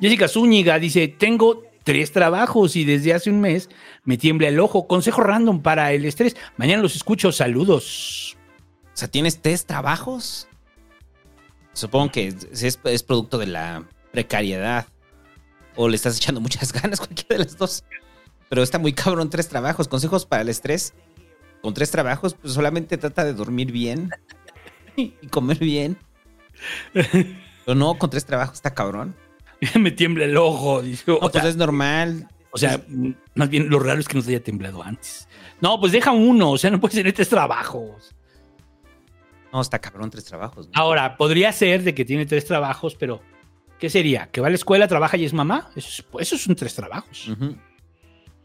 [SPEAKER 3] Jessica Zúñiga dice: Tengo tres trabajos y desde hace un mes me tiembla el ojo. Consejo random para el estrés. Mañana los escucho. Saludos.
[SPEAKER 2] O sea, ¿tienes tres trabajos? Supongo que es, es- producto de la precariedad. O le estás echando muchas [LAUGHS] ganas, cualquiera de las dos. Pero está muy cabrón, tres trabajos. Consejos para el estrés. Con tres trabajos, pues solamente trata de dormir bien [LAUGHS] y comer bien. Pero no, con tres trabajos está cabrón. [LAUGHS]
[SPEAKER 3] me tiembla el ojo. Dice,
[SPEAKER 2] No,
[SPEAKER 3] o
[SPEAKER 2] pues
[SPEAKER 3] sea,
[SPEAKER 2] es normal.
[SPEAKER 3] O sea, más bien lo raro es que nos haya temblado antes. No, pues deja uno, o sea, no puedes tener tres trabajos.
[SPEAKER 2] No, está cabrón, tres trabajos. ¿no?
[SPEAKER 3] Ahora, podría ser de que tiene tres trabajos, pero ¿qué sería? ¿Que va a la escuela, trabaja y es mamá? Eso, es- pues, son tres trabajos.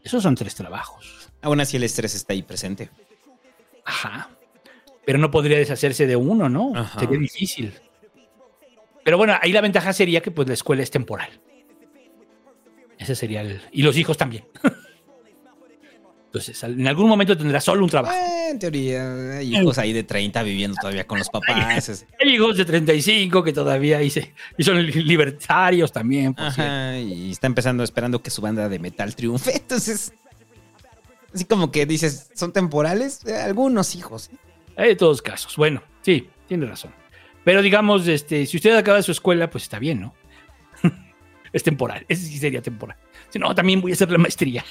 [SPEAKER 3] Esos son tres trabajos.
[SPEAKER 2] Aún así el estrés está ahí presente.
[SPEAKER 3] Ajá. Pero no podría deshacerse de uno, ¿no?
[SPEAKER 2] Ajá.
[SPEAKER 3] Sería difícil. Pero bueno, ahí la ventaja sería que pues la escuela es temporal. Ese sería el... Y los hijos también. [LAUGHS] Entonces, en algún momento tendrá solo un trabajo.
[SPEAKER 2] Eh, en teoría, hay hijos ahí de 30 viviendo todavía con los papás. [LAUGHS]
[SPEAKER 3] Hay hijos de 35 que todavía hice, y son li- libertarios también. por.
[SPEAKER 2] Ajá, y está empezando esperando que su banda de metal triunfe. [LAUGHS] Entonces, así como que dices, ¿son temporales? Eh, algunos hijos.
[SPEAKER 3] Hay de todos casos. Bueno, sí, tiene razón. Pero digamos, este, si usted acaba su escuela, pues está bien, ¿no? [LAUGHS] es temporal. Ese sí sería temporal. Si no, también voy a hacer la maestría.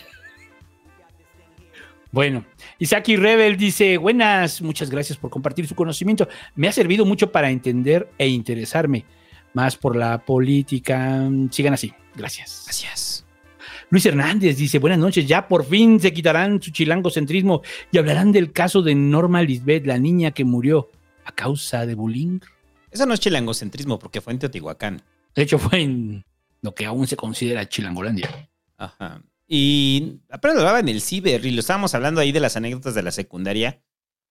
[SPEAKER 3] Bueno, Isaki Rebel dice, buenas, muchas gracias por compartir su conocimiento. Me ha servido mucho para entender e interesarme más por la política. Sigan así. Gracias.
[SPEAKER 2] Gracias.
[SPEAKER 3] Luis Hernández dice, buenas noches, ya por fin se quitarán su chilangocentrismo y hablarán del caso de Norma Lisbeth, la niña que murió a causa de bullying.
[SPEAKER 2] Eso no es chilangocentrismo porque fue en Teotihuacán.
[SPEAKER 3] De hecho, fue en lo que aún se considera Chilangolandia.
[SPEAKER 2] Ajá. Y apenas hablaba en el ciber y lo estábamos hablando ahí de las anécdotas de la secundaria.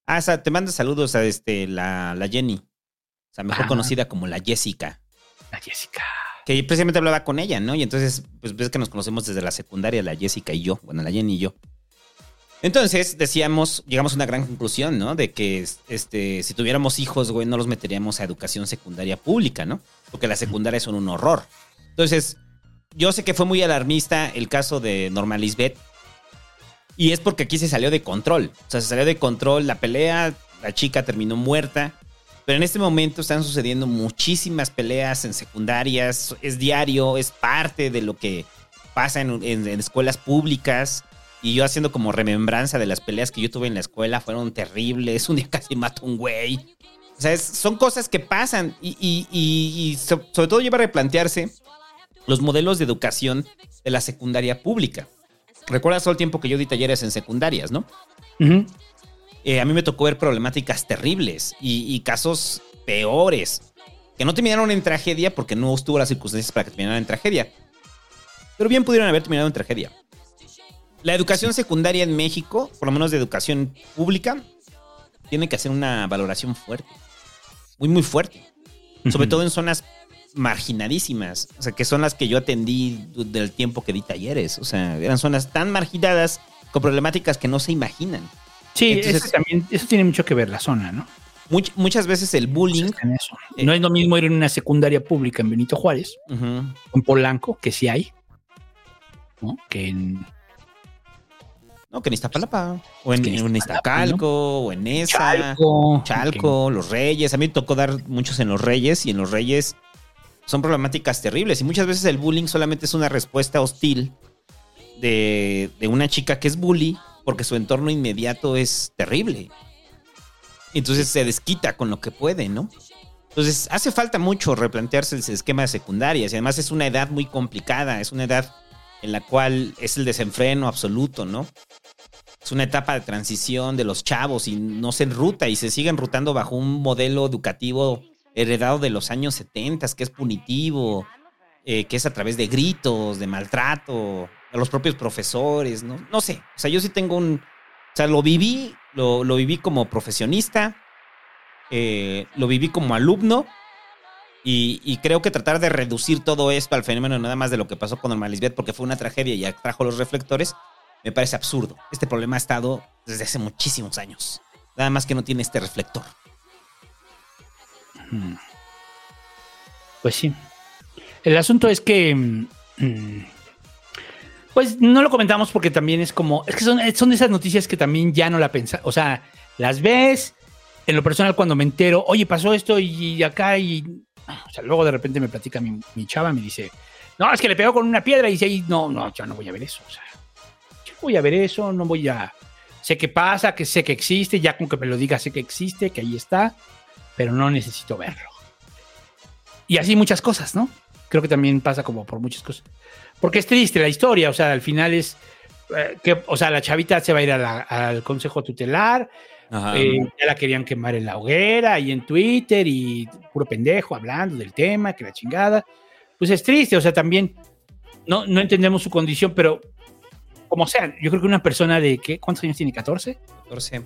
[SPEAKER 2] Ah, o sea, te mando saludos a este, la, la Jenny. O sea, mejor conocida como la Jessica.
[SPEAKER 3] La Jessica.
[SPEAKER 2] Que precisamente hablaba con ella, ¿no? Y entonces, pues ves que nos conocemos desde la secundaria, la Jessica y yo. Bueno, la Jenny y yo. Entonces, decíamos, llegamos a una gran conclusión, ¿no? De que este, si tuviéramos hijos, güey, no los meteríamos a educación secundaria pública, ¿no? Porque las secundarias son un horror. Entonces, yo sé que fue muy alarmista el caso de Norma Lisbeth. Y es porque aquí se salió de control. O sea, se salió de control la pelea, la chica terminó muerta. Pero en este momento están sucediendo muchísimas peleas en secundarias, es diario, es parte de lo que pasa en, en- en escuelas públicas. Y yo haciendo como remembranza de las peleas que yo tuve en la escuela, fueron terribles. [LAUGHS] Un día casi mato a un güey. O sea, es- son cosas que pasan y, y- y- y so- sobre todo lleva a replantearse los modelos de educación de la secundaria pública. recuerdas todo el tiempo que yo di talleres en secundarias, ¿no?
[SPEAKER 3] Ujú.
[SPEAKER 2] Eh, a mí me tocó ver problemáticas terribles y, y casos peores que no terminaron en tragedia porque no estuvo las circunstancias para que terminaran en tragedia. Pero bien pudieron haber terminado en tragedia. La educación secundaria en México, por lo menos de educación pública, tiene que hacer una valoración fuerte. Muy, muy fuerte. Sobre todo en zonas marginadísimas. O sea, que son las que yo atendí del tiempo que di talleres. O sea, eran zonas tan marginadas con problemáticas que no se imaginan.
[SPEAKER 3] Sí,
[SPEAKER 2] Entonces-
[SPEAKER 3] eso también, eso tiene mucho que ver la zona, ¿no?
[SPEAKER 2] Much- muchas veces el bullying.
[SPEAKER 3] No es lo mismo ir en una secundaria pública en Benito Juárez, en Polanco, que sí hay, ¿no? Que en
[SPEAKER 2] No, que en Iztapalapa. O en
[SPEAKER 3] en
[SPEAKER 2] Iztacalco, o en esa.
[SPEAKER 3] Chalco.
[SPEAKER 2] Chalco, Los Reyes. A mí me tocó dar muchos en Los Reyes y en Los Reyes son problemáticas terribles. Y muchas veces el bullying solamente es una respuesta hostil de, de una chica que es bully porque su entorno inmediato es terrible. Entonces se desquita con lo que puede, ¿no? Entonces hace falta mucho replantearse el esquema de secundarias y además es una edad muy complicada, es una edad en la cual es el desenfreno absoluto, ¿no? Es una etapa de transición de los chavos y no se enruta y se sigue enrutando bajo un modelo educativo heredado de los años 70, que es punitivo, eh, que es a través de gritos, de maltrato, a los propios profesores, ¿no? No sé, o sea, yo sí tengo un... O sea, lo viví, lo, lo viví como profesionista, eh, lo viví como alumno y, creo que tratar de reducir todo esto al fenómeno nada más de lo que pasó con Norma Lisbeth porque fue una tragedia y atrajo los reflectores, me parece absurdo. Este problema ha estado desde hace muchísimos años. Nada más que no tiene este reflector.
[SPEAKER 3] Mm. Pues sí. El asunto es que. Pues no lo comentamos porque también es como. Es que son, son de esas noticias que también ya no la pensas. O sea, las ves. En lo personal, cuando me entero, oye, pasó esto y acá y. O sea, luego de repente me platica mi, mi chava, me dice, no, es que le pegó con una piedra y dice, "Ay, no, no, ya no voy a ver eso. O sea, yo no voy a ver eso, no voy a. Sé que pasa, que sé que existe, ya con que me lo diga, sé que existe, que ahí está, pero no necesito verlo. Y así muchas cosas, ¿no? Creo que también pasa como por muchas cosas. Porque es triste la historia, o sea, al final es eh, que, o sea, la chavita se va a ir a la- al consejo tutelar, eh, ya la querían quemar en la hoguera y en Twitter y puro pendejo hablando del tema, que la chingada. Pues es triste, o sea, también no, no entendemos su condición, pero como sea, yo creo que una persona de, ¿qué? ¿Cuántos años tiene? ¿14?
[SPEAKER 2] 14.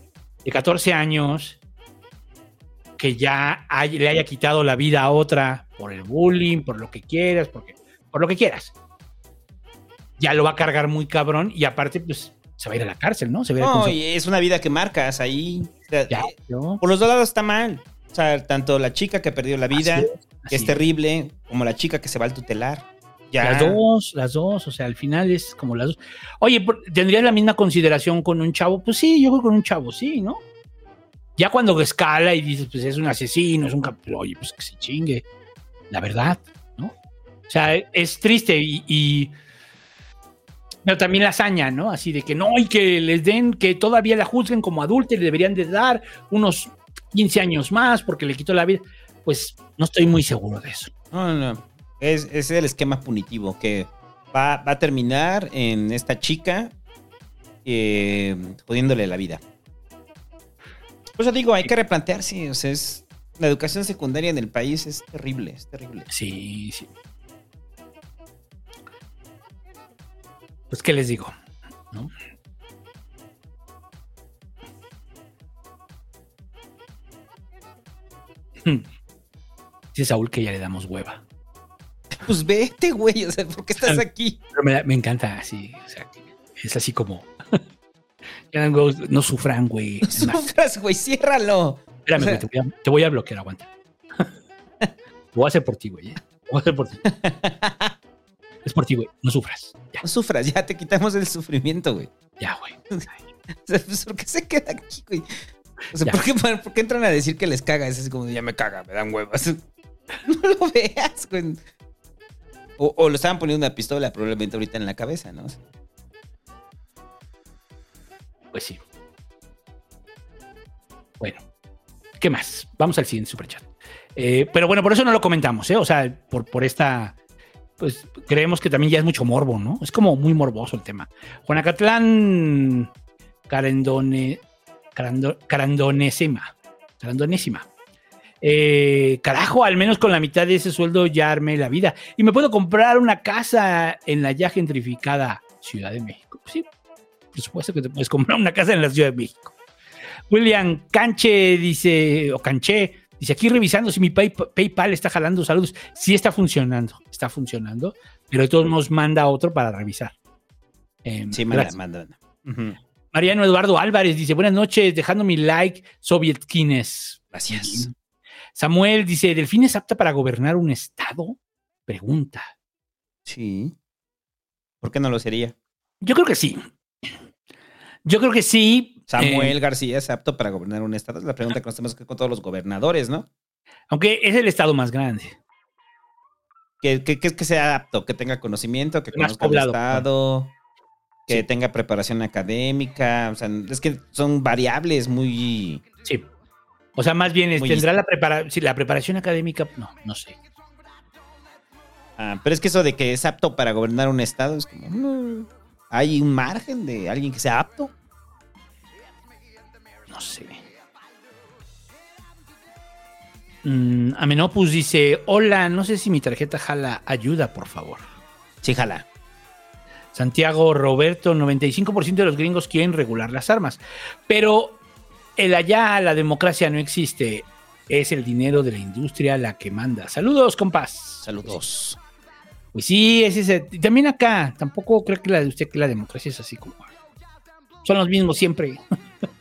[SPEAKER 3] de 14 años que ya hay- le haya quitado la vida a otra por el bullying, por lo que quieras, porque, por lo que quieras. Ya lo va a cargar muy cabrón y aparte, pues, se va a ir a la cárcel, ¿no? Se va a
[SPEAKER 2] No,
[SPEAKER 3] consejo-
[SPEAKER 2] y es una vida que marcas ahí. O sea,
[SPEAKER 3] Ya,
[SPEAKER 2] eh,
[SPEAKER 3] ¿no?
[SPEAKER 2] Por los dos lados está mal. O sea, tanto la chica que perdió la vida,
[SPEAKER 3] Así es,
[SPEAKER 2] que es
[SPEAKER 3] así
[SPEAKER 2] terrible, como la chica que se va al tutelar. Ya.
[SPEAKER 3] Las dos, las dos, o sea, al final es como las dos. Oye, ¿tendrías la misma consideración con un chavo? Pues sí, yo creo que con un chavo, sí, ¿no? Ya cuando escala y dices, pues es un asesino, es un oye, pues que se chingue. La verdad, ¿no? O sea, es triste y, pero también la hazaña, ¿no? Así de que no, y que les den, que todavía la juzguen como adulta y le deberían de dar unos 15 años más porque le quitó la vida. Pues no estoy muy seguro de eso.
[SPEAKER 2] No, no. Es, es el esquema punitivo que va, a terminar en esta chica eh, la vida. Por eso digo, hay que replantearse. O sea, es, la educación secundaria en el país es terrible, es terrible.
[SPEAKER 3] Sí, sí. Pues, ¿qué les digo? ¿No? [LAUGHS] Dice Saúl que ya le damos hueva.
[SPEAKER 2] Pues vete, güey. O sea, ¿por qué estás [LAUGHS] aquí?
[SPEAKER 3] Pero me, me encanta así. o sea, que es así como. [LAUGHS] No sufran, güey. Más,
[SPEAKER 2] Sufras, güey, ciérralo.
[SPEAKER 3] Espérame,
[SPEAKER 2] O sea-
[SPEAKER 3] güey, te, voy a, te voy a bloquear, aguanta. Lo [LAUGHS] voy a hacer por ti, güey. ¿eh? Lo voy a hacer por ti. [LAUGHS] Es por ti, güey. No sufras.
[SPEAKER 2] No sufras, ya te quitamos el sufrimiento, güey.
[SPEAKER 3] Ya, güey. [LAUGHS]
[SPEAKER 2] Pues, ¿por qué se queda aquí, güey? O sea. ¿por qué, por qué entran a decir que les caga? Es así como, ya me caga, me dan huevas. No lo veas, güey. O, o lo estaban poniendo una pistola probablemente ahorita en la cabeza, ¿no?
[SPEAKER 3] Pues sí. Bueno, ¿qué más? Vamos al siguiente superchat. Eh, pero bueno, por eso no lo comentamos, ¿eh? O sea, por, por esta pues creemos que también ya es mucho morbo, ¿no? Es como muy morboso el tema. Juanacatlán Carendone, Carando- Carandonésima. Carandonésima. Eh, carajo, al menos con la mitad de ese sueldo ya armé la vida. Y me puedo comprar una casa en la ya gentrificada Ciudad de México. Sí, por supuesto que te puedes comprar una casa en la Ciudad de México. William Canche dice, o Canché, dice aquí revisando si mi Pay- PayPal está jalando saludos. Sí está funcionando, está funcionando, pero de todos modos manda otro para revisar. Em,
[SPEAKER 2] Sí, manda, manda.
[SPEAKER 3] Mariano Eduardo Álvarez dice, buenas noches, dejando mi like, Sovietkines.
[SPEAKER 2] Gracias.
[SPEAKER 3] Samuel dice, ¿Delfín es apta para gobernar un estado? Pregunta.
[SPEAKER 2] Sí. ¿Por qué no lo sería?
[SPEAKER 3] Yo creo que sí. Yo creo que sí.
[SPEAKER 2] Samuel
[SPEAKER 3] eh,
[SPEAKER 2] García es apto para gobernar un estado. Es la pregunta que nos tenemos que con todos los gobernadores, ¿no?
[SPEAKER 3] aunque es el estado más grande.
[SPEAKER 2] Que, que, que, sea apto, que tenga conocimiento, que
[SPEAKER 3] Más
[SPEAKER 2] conozca el estado, que tenga preparación académica. O sea, es que son variables muy.
[SPEAKER 3] Sí. O sea, más bien
[SPEAKER 2] Muy
[SPEAKER 3] tendrá la, prepara la preparación académica, no, no sé.
[SPEAKER 2] Ah, pero es que eso de que es apto para gobernar un estado es como. mm, ¿Hay un margen de alguien que sea apto?
[SPEAKER 3] No. Mm, Amenopus dice, hola, no sé si mi tarjeta jala ayuda, por favor.
[SPEAKER 2] Sí, jala.
[SPEAKER 3] Santiago Roberto, 95% de los gringos quieren regular las armas, pero el allá la democracia no existe, es el dinero de la industria la que manda. Saludos, compás.
[SPEAKER 2] Saludos.
[SPEAKER 3] Pues sí, es ese. y También acá, tampoco creo que la de usted que la democracia es así como. Son los mismos siempre. [LAUGHS]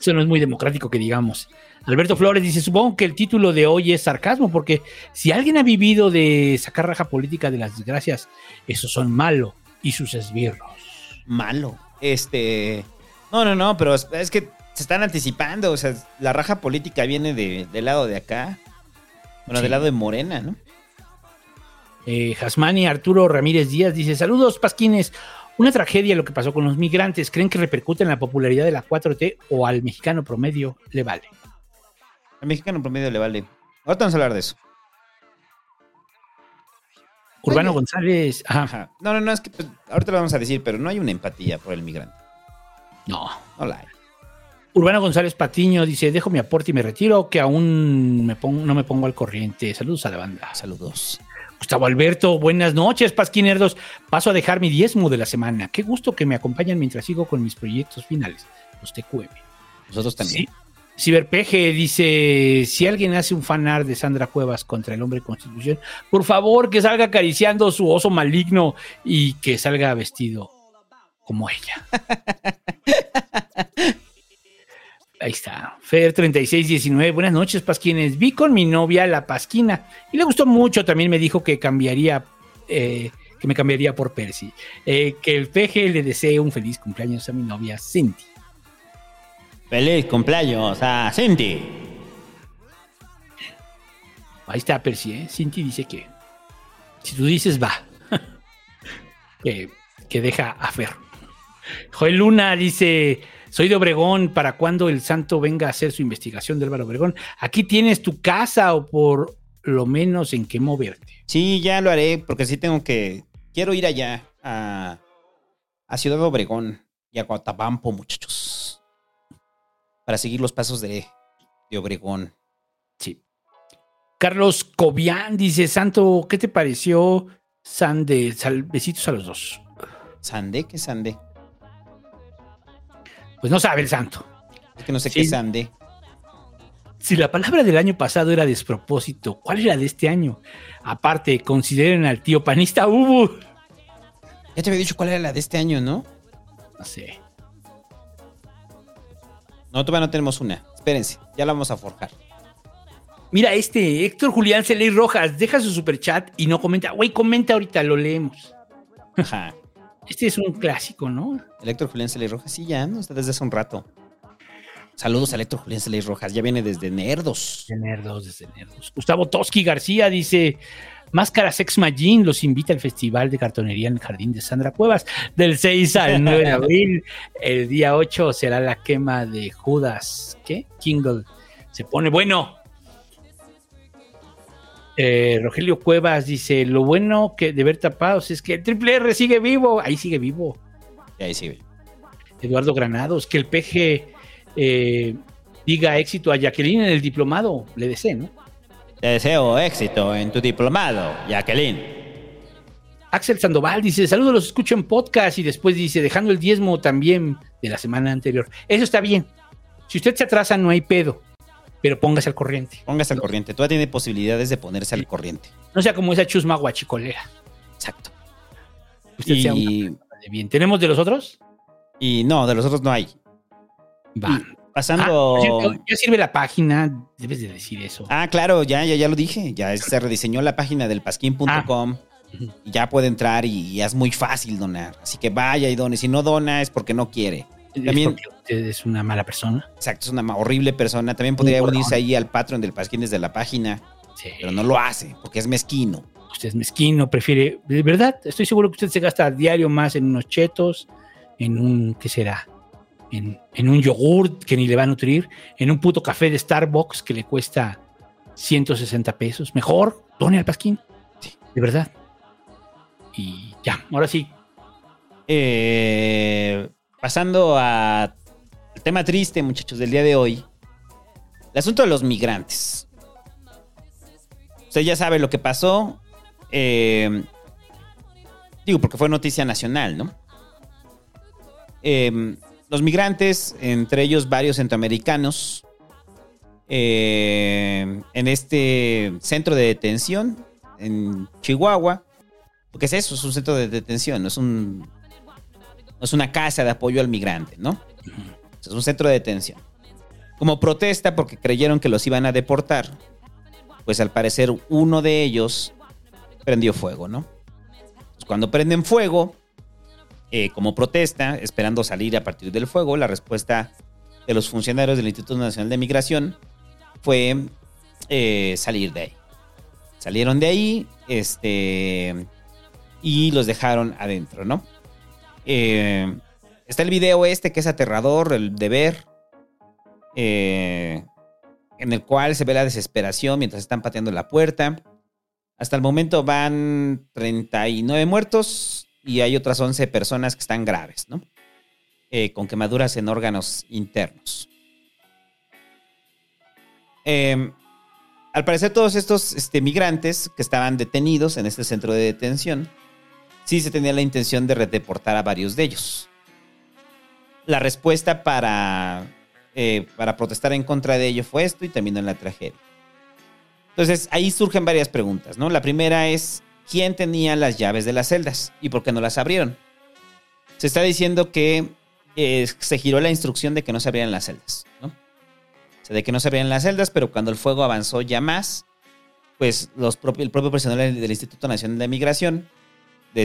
[SPEAKER 3] Eso no es muy democrático que digamos. Alberto Flores dice, supongo que el título de hoy es sarcasmo, porque si alguien ha vivido de sacar raja política de las desgracias, esos son malo y sus esbirros.
[SPEAKER 2] Malo. Este. No, no, no, pero es, que se están anticipando. O sea, la raja política viene de- del lado de acá. Bueno,
[SPEAKER 3] Sí.
[SPEAKER 2] del lado de Morena, ¿no?
[SPEAKER 3] Eh, Jasmani Arturo Ramírez Díaz dice: Saludos, Pasquines. Una tragedia lo que pasó con los migrantes. ¿Creen que repercute en la popularidad de la 4T o al mexicano promedio le vale?
[SPEAKER 2] Al mexicano promedio le vale. Ahorita vamos a hablar de eso.
[SPEAKER 3] Urbano González. Ajá.
[SPEAKER 2] Ajá. No, no, no, es que pues, ahorita lo vamos a decir, pero no hay una empatía por el migrante.
[SPEAKER 3] No.
[SPEAKER 2] No la hay.
[SPEAKER 3] Urbano González Patiño dice: Dejo mi aporte y me retiro, que aún me pongo- no me pongo al corriente. Saludos a la banda.
[SPEAKER 2] Saludos.
[SPEAKER 3] Gustavo Alberto, buenas noches, Pasquinerdos. Paso a dejar mi diezmo de la semana. Qué gusto que me acompañan mientras sigo con mis proyectos finales, los TQM.
[SPEAKER 2] Nosotros también.
[SPEAKER 3] Sí. Ciberpeje dice: Si alguien hace un fanart de Sandra Cuevas contra el hombre constitución, por favor que salga acariciando su oso maligno y que salga vestido como ella. [LAUGHS] Ahí está. Fer3619. Buenas noches, Pasquines. Vi con mi novia la Pasquina y le gustó mucho. También me dijo que cambiaría, eh, que me cambiaría por Percy. Eh, que el peje le desee un feliz cumpleaños a mi novia Cindy.
[SPEAKER 2] Feliz cumpleaños a Cindy.
[SPEAKER 3] Ahí está Percy, ¿eh? Cindy dice que si tú dices va, [LAUGHS] que, que deja a Fer. Joel Luna dice, soy de Obregón, ¿para cuando el santo venga a hacer su investigación de Álvaro Obregón? Aquí tienes tu casa o por lo menos en qué moverte.
[SPEAKER 2] Sí, ya lo haré, porque sí tengo que. Quiero ir allá a, a Ciudad Obregón y a Guatabampo, muchachos. Para seguir los pasos de, de Obregón.
[SPEAKER 3] Sí. Carlos Cobian dice, Santo, ¿qué te pareció Sande? Sal- besitos a los dos.
[SPEAKER 2] ¿Sandé? ¿Qué Sandé?
[SPEAKER 3] Pues no sabe el santo.
[SPEAKER 2] Es que no sé
[SPEAKER 3] Sí.
[SPEAKER 2] qué es Sandé.
[SPEAKER 3] Si la palabra del año pasado era despropósito, ¿cuál era de este año? Aparte, consideren al tío panista Ubu.
[SPEAKER 2] Ya te había dicho cuál era la de este año, ¿no?
[SPEAKER 3] No sé.
[SPEAKER 2] No, todavía no tenemos una. Espérense, ya la vamos a forjar.
[SPEAKER 3] Mira, este Héctor Julián Celey Rojas deja su superchat y no comenta. Güey, comenta ahorita, lo leemos.
[SPEAKER 2] Ajá.
[SPEAKER 3] Este es un clásico, ¿no?
[SPEAKER 2] El Héctor Julián Celey Rojas, sí, ya, ¿no? Está desde hace un rato. Saludos al Héctor Julián Celey Rojas, ya viene desde Nerdos.
[SPEAKER 3] De nerdos, desde nerdos. Gustavo Toski García dice: Máscara Sex Magin los invita al Festival de Cartonería en el Jardín de Sandra Cuevas del 6 al [LAUGHS] 9 de abril. El día 8 será la quema de Judas. ¿Qué? Kingle. Se pone bueno. Eh, Rogelio Cuevas dice: Lo bueno que de ver tapados es que el Triple R sigue vivo. Ahí sigue vivo.
[SPEAKER 2] Ahí sigue.
[SPEAKER 3] Eduardo Granados, que el PG eh, diga éxito a Jacqueline en el diplomado. Le deseo, ¿no?
[SPEAKER 2] Te deseo éxito en tu diplomado, Jacqueline.
[SPEAKER 3] Axel Sandoval dice: Saludos, los escucho en podcast. Y después dice: Dejando el diezmo también de la semana anterior. Eso está bien. Si usted se atrasa, no hay pedo. Pero póngase al corriente.
[SPEAKER 2] Póngase al corriente. Todavía tiene posibilidades de ponerse al corriente.
[SPEAKER 3] No sea como esa chusma guachicolera.
[SPEAKER 2] Exacto.
[SPEAKER 3] Usted sea
[SPEAKER 2] Y,
[SPEAKER 3] una persona de bien. ¿Tenemos de los otros?
[SPEAKER 2] y no, de los otros no hay.
[SPEAKER 3] Va.
[SPEAKER 2] Pasando.
[SPEAKER 3] Ah, ya sirve la página. Debes de decir eso.
[SPEAKER 2] Ah, claro, ya, ya, ya lo dije. Ya se rediseñó la página del pasquín.com. Y ya puede entrar y, y es muy fácil donar. Así que vaya y done. Si no dona es porque no quiere. También,
[SPEAKER 3] es una mala persona.
[SPEAKER 2] exacto, es una horrible persona. También podría
[SPEAKER 3] Un
[SPEAKER 2] unirse ahí al Patreon del Pasquín desde la página. Pero no lo hace porque es mezquino.
[SPEAKER 3] Usted es mezquino, prefiere. De verdad, estoy seguro que usted se gasta a diario más en unos chetos, en un. ¿Qué será? En, en un yogurt que ni le va a nutrir, en un puto café de Starbucks que le cuesta 160 pesos. Mejor, done al pasquín. De verdad. Y ya, ahora sí.
[SPEAKER 2] Eh, pasando al tema triste, muchachos, del día de hoy. El asunto de los migrantes. Usted ya sabe lo que pasó. Eh, digo, porque fue noticia nacional, ¿no? Eh, los migrantes, entre ellos varios centroamericanos, eh, en este centro de detención en Chihuahua. Porque es eso, es un centro de detención, no es un. No es una casa de apoyo al migrante, ¿no? Es un centro de detención. Como protesta porque creyeron que los iban a deportar, pues al parecer uno de ellos prendió fuego, ¿no? Pues cuando prenden fuego, eh, como protesta, esperando salir a partir del fuego, la respuesta de los funcionarios del Instituto Nacional de Migración fue eh, salir de ahí. Salieron de ahí, este, y los dejaron adentro, ¿no? Eh, está el video este que es aterrador, el de ver, eh, en el cual se ve la desesperación mientras están pateando la puerta. Hasta el momento van 39 muertos y hay otras 11 personas que están graves, ¿no? Eh, con quemaduras en órganos internos. Eh, al parecer todos estos este, migrantes que estaban detenidos en este centro de detención, sí se tenía la intención de redeportar a varios de ellos. La respuesta para, eh, para protestar en contra de ello fue esto y terminó en la tragedia. Entonces ahí surgen varias preguntas, ¿no? La primera es, ¿quién tenía las llaves de las celdas y por qué no las abrieron? Se está diciendo que eh, se giró la instrucción de que no se abrieran las celdas, ¿no? O sea, de que no se abrieran las celdas, pero cuando el fuego avanzó ya más, pues los el propio personal del Instituto Nacional de Migración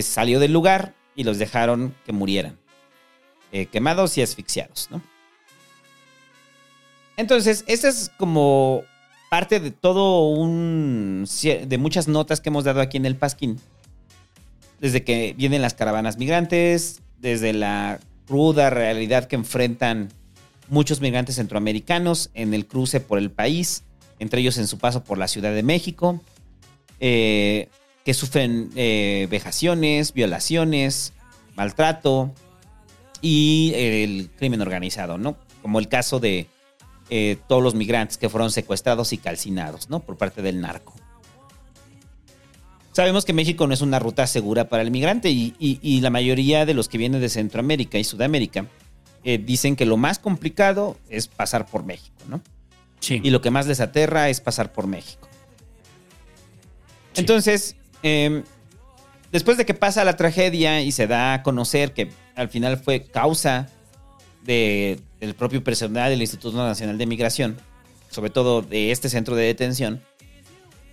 [SPEAKER 2] salió del lugar y los dejaron que murieran, eh, quemados y asfixiados, ¿no? Entonces, esta es como parte de todo un. de muchas notas que hemos dado aquí en el Pasquín. Desde que vienen las caravanas migrantes, desde la cruda realidad que enfrentan muchos migrantes centroamericanos en el cruce por el país, entre ellos en su paso por la Ciudad de México, eh, que sufren eh, vejaciones, violaciones, maltrato y el crimen organizado, ¿no? Como el caso de eh, todos los migrantes que fueron secuestrados y calcinados, ¿no? Por parte del narco. Sabemos que México no es una ruta segura para el migrante y, y- y la mayoría de los que vienen de Centroamérica y Sudamérica eh, dicen que lo más complicado es pasar por México, ¿no?
[SPEAKER 3] Sí.
[SPEAKER 2] Y lo que más les aterra es pasar por México. Entonces, eh, después de que pasa la tragedia y se da a conocer que al final fue causa de- del propio personal del Instituto Nacional de Migración, sobre todo de este centro de detención,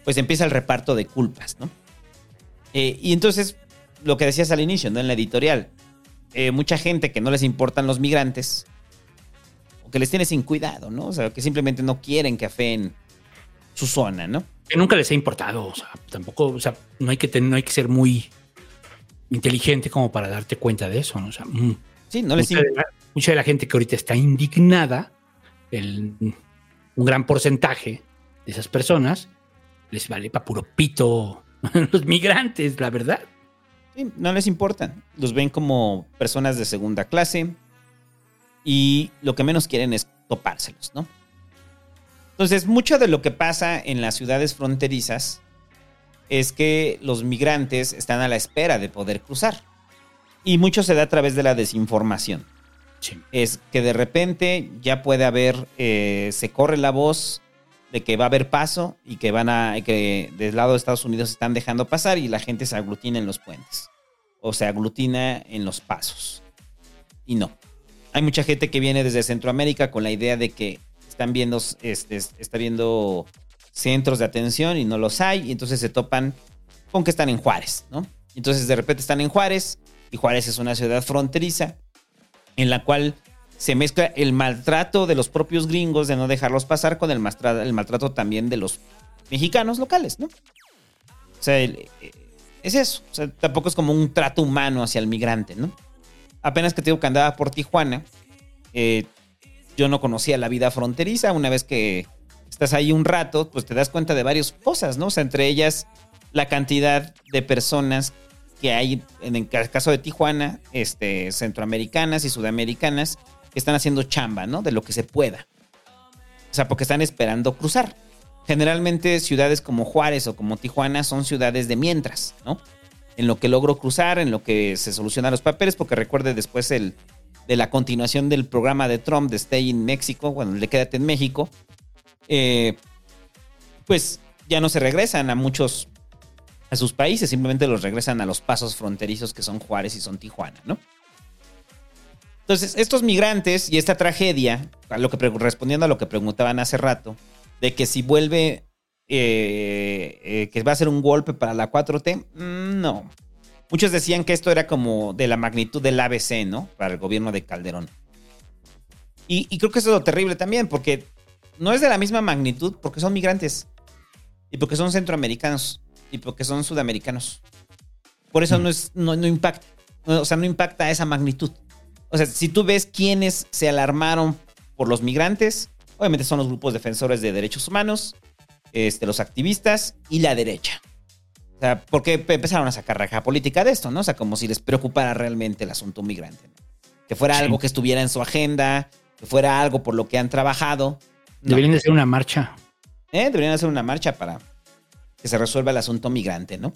[SPEAKER 2] pues empieza el reparto de culpas, ¿no? Eh, y entonces, lo que decías al inicio, ¿no? En la editorial, eh, mucha gente que no les importan los migrantes, o que les tiene sin cuidado, ¿no? O sea, que simplemente no quieren que afeen su zona, ¿no?
[SPEAKER 3] Que nunca les ha importado. O sea, tampoco, o sea, no hay que, no hay que ser muy inteligente como para darte cuenta de eso, ¿no? O sea, mm.
[SPEAKER 2] Sí, no les
[SPEAKER 3] mucha, de la, mucha de la gente que ahorita está indignada, el- un gran porcentaje de esas personas, les vale pa' puro pito [LAUGHS] los migrantes, la verdad.
[SPEAKER 2] Sí, no les importa. Los ven como personas de segunda clase y lo que menos quieren es topárselos, ¿no? Entonces, mucho de lo que pasa en las ciudades fronterizas es que los migrantes están a la espera de poder cruzar. Y mucho se da a través de la desinformación. Es que de repente ya puede haber, eh, se corre la voz de que va a haber paso y que van a, que del lado de Estados Unidos están dejando pasar y la gente se aglutina en los puentes. O se aglutina en los pasos. Y no. Hay mucha gente que viene desde Centroamérica con la idea de que están viendo, este, está viendo centros de atención y no los hay, y entonces se topan con que están en Juárez, ¿no? Entonces de repente están en Juárez, y Juárez es una ciudad fronteriza, en la cual se mezcla el maltrato de los propios gringos de no dejarlos pasar con el maltrato, el maltrato también de los mexicanos locales, ¿no? O sea, eh, es eso. O sea, tampoco es como un trato humano hacia el migrante, ¿no? Apenas que te digo que andaba por Tijuana, eh, yo no conocía la vida fronteriza. Una vez que estás ahí un rato, pues te das cuenta de varias cosas, ¿no? O sea, entre ellas la cantidad de personas que hay, en el ca- caso de Tijuana, este, centroamericanas y sudamericanas, que están haciendo chamba, ¿no? De lo que se pueda. O sea, porque están esperando cruzar. Generalmente ciudades como Juárez o como Tijuana son ciudades de mientras, ¿no? En lo que logro cruzar, en lo que se solucionan los papeles, porque recuerde después el, de la continuación del programa de Trump de Stay in México, bueno, el de Quédate en México, eh, pues ya no se regresan a muchos, a sus países, simplemente los regresan a los pasos fronterizos que son Juárez y son Tijuana, ¿no? Entonces, estos migrantes y esta tragedia, a lo que respondiendo a lo que preguntaban hace rato, de que si vuelve, eh, eh, que va a ser un golpe para la 4T, mm, no. Muchos decían que esto era como de la magnitud del ABC, ¿no? Para el gobierno de Calderón. Y, y creo que eso es lo terrible también, porque no es de la misma magnitud, porque son migrantes. Y porque son centroamericanos. Y porque son sudamericanos. Por eso no, es, no, no impacta. O sea, no impacta a esa magnitud. O sea, si tú ves quiénes se alarmaron por los migrantes, obviamente son los grupos defensores de derechos humanos, este, los activistas y la derecha. O sea, porque pe- empezaron a sacar raja política de esto, ¿no? O sea, como si les preocupara realmente el asunto migrante. ¿no? Que fuera
[SPEAKER 3] Sí.
[SPEAKER 2] algo que estuviera en su agenda, que fuera algo por lo que han trabajado. No.
[SPEAKER 3] Deberían de ser una marcha.
[SPEAKER 2] ¿Eh? Deberían hacer una marcha para que se resuelva el asunto migrante, ¿no?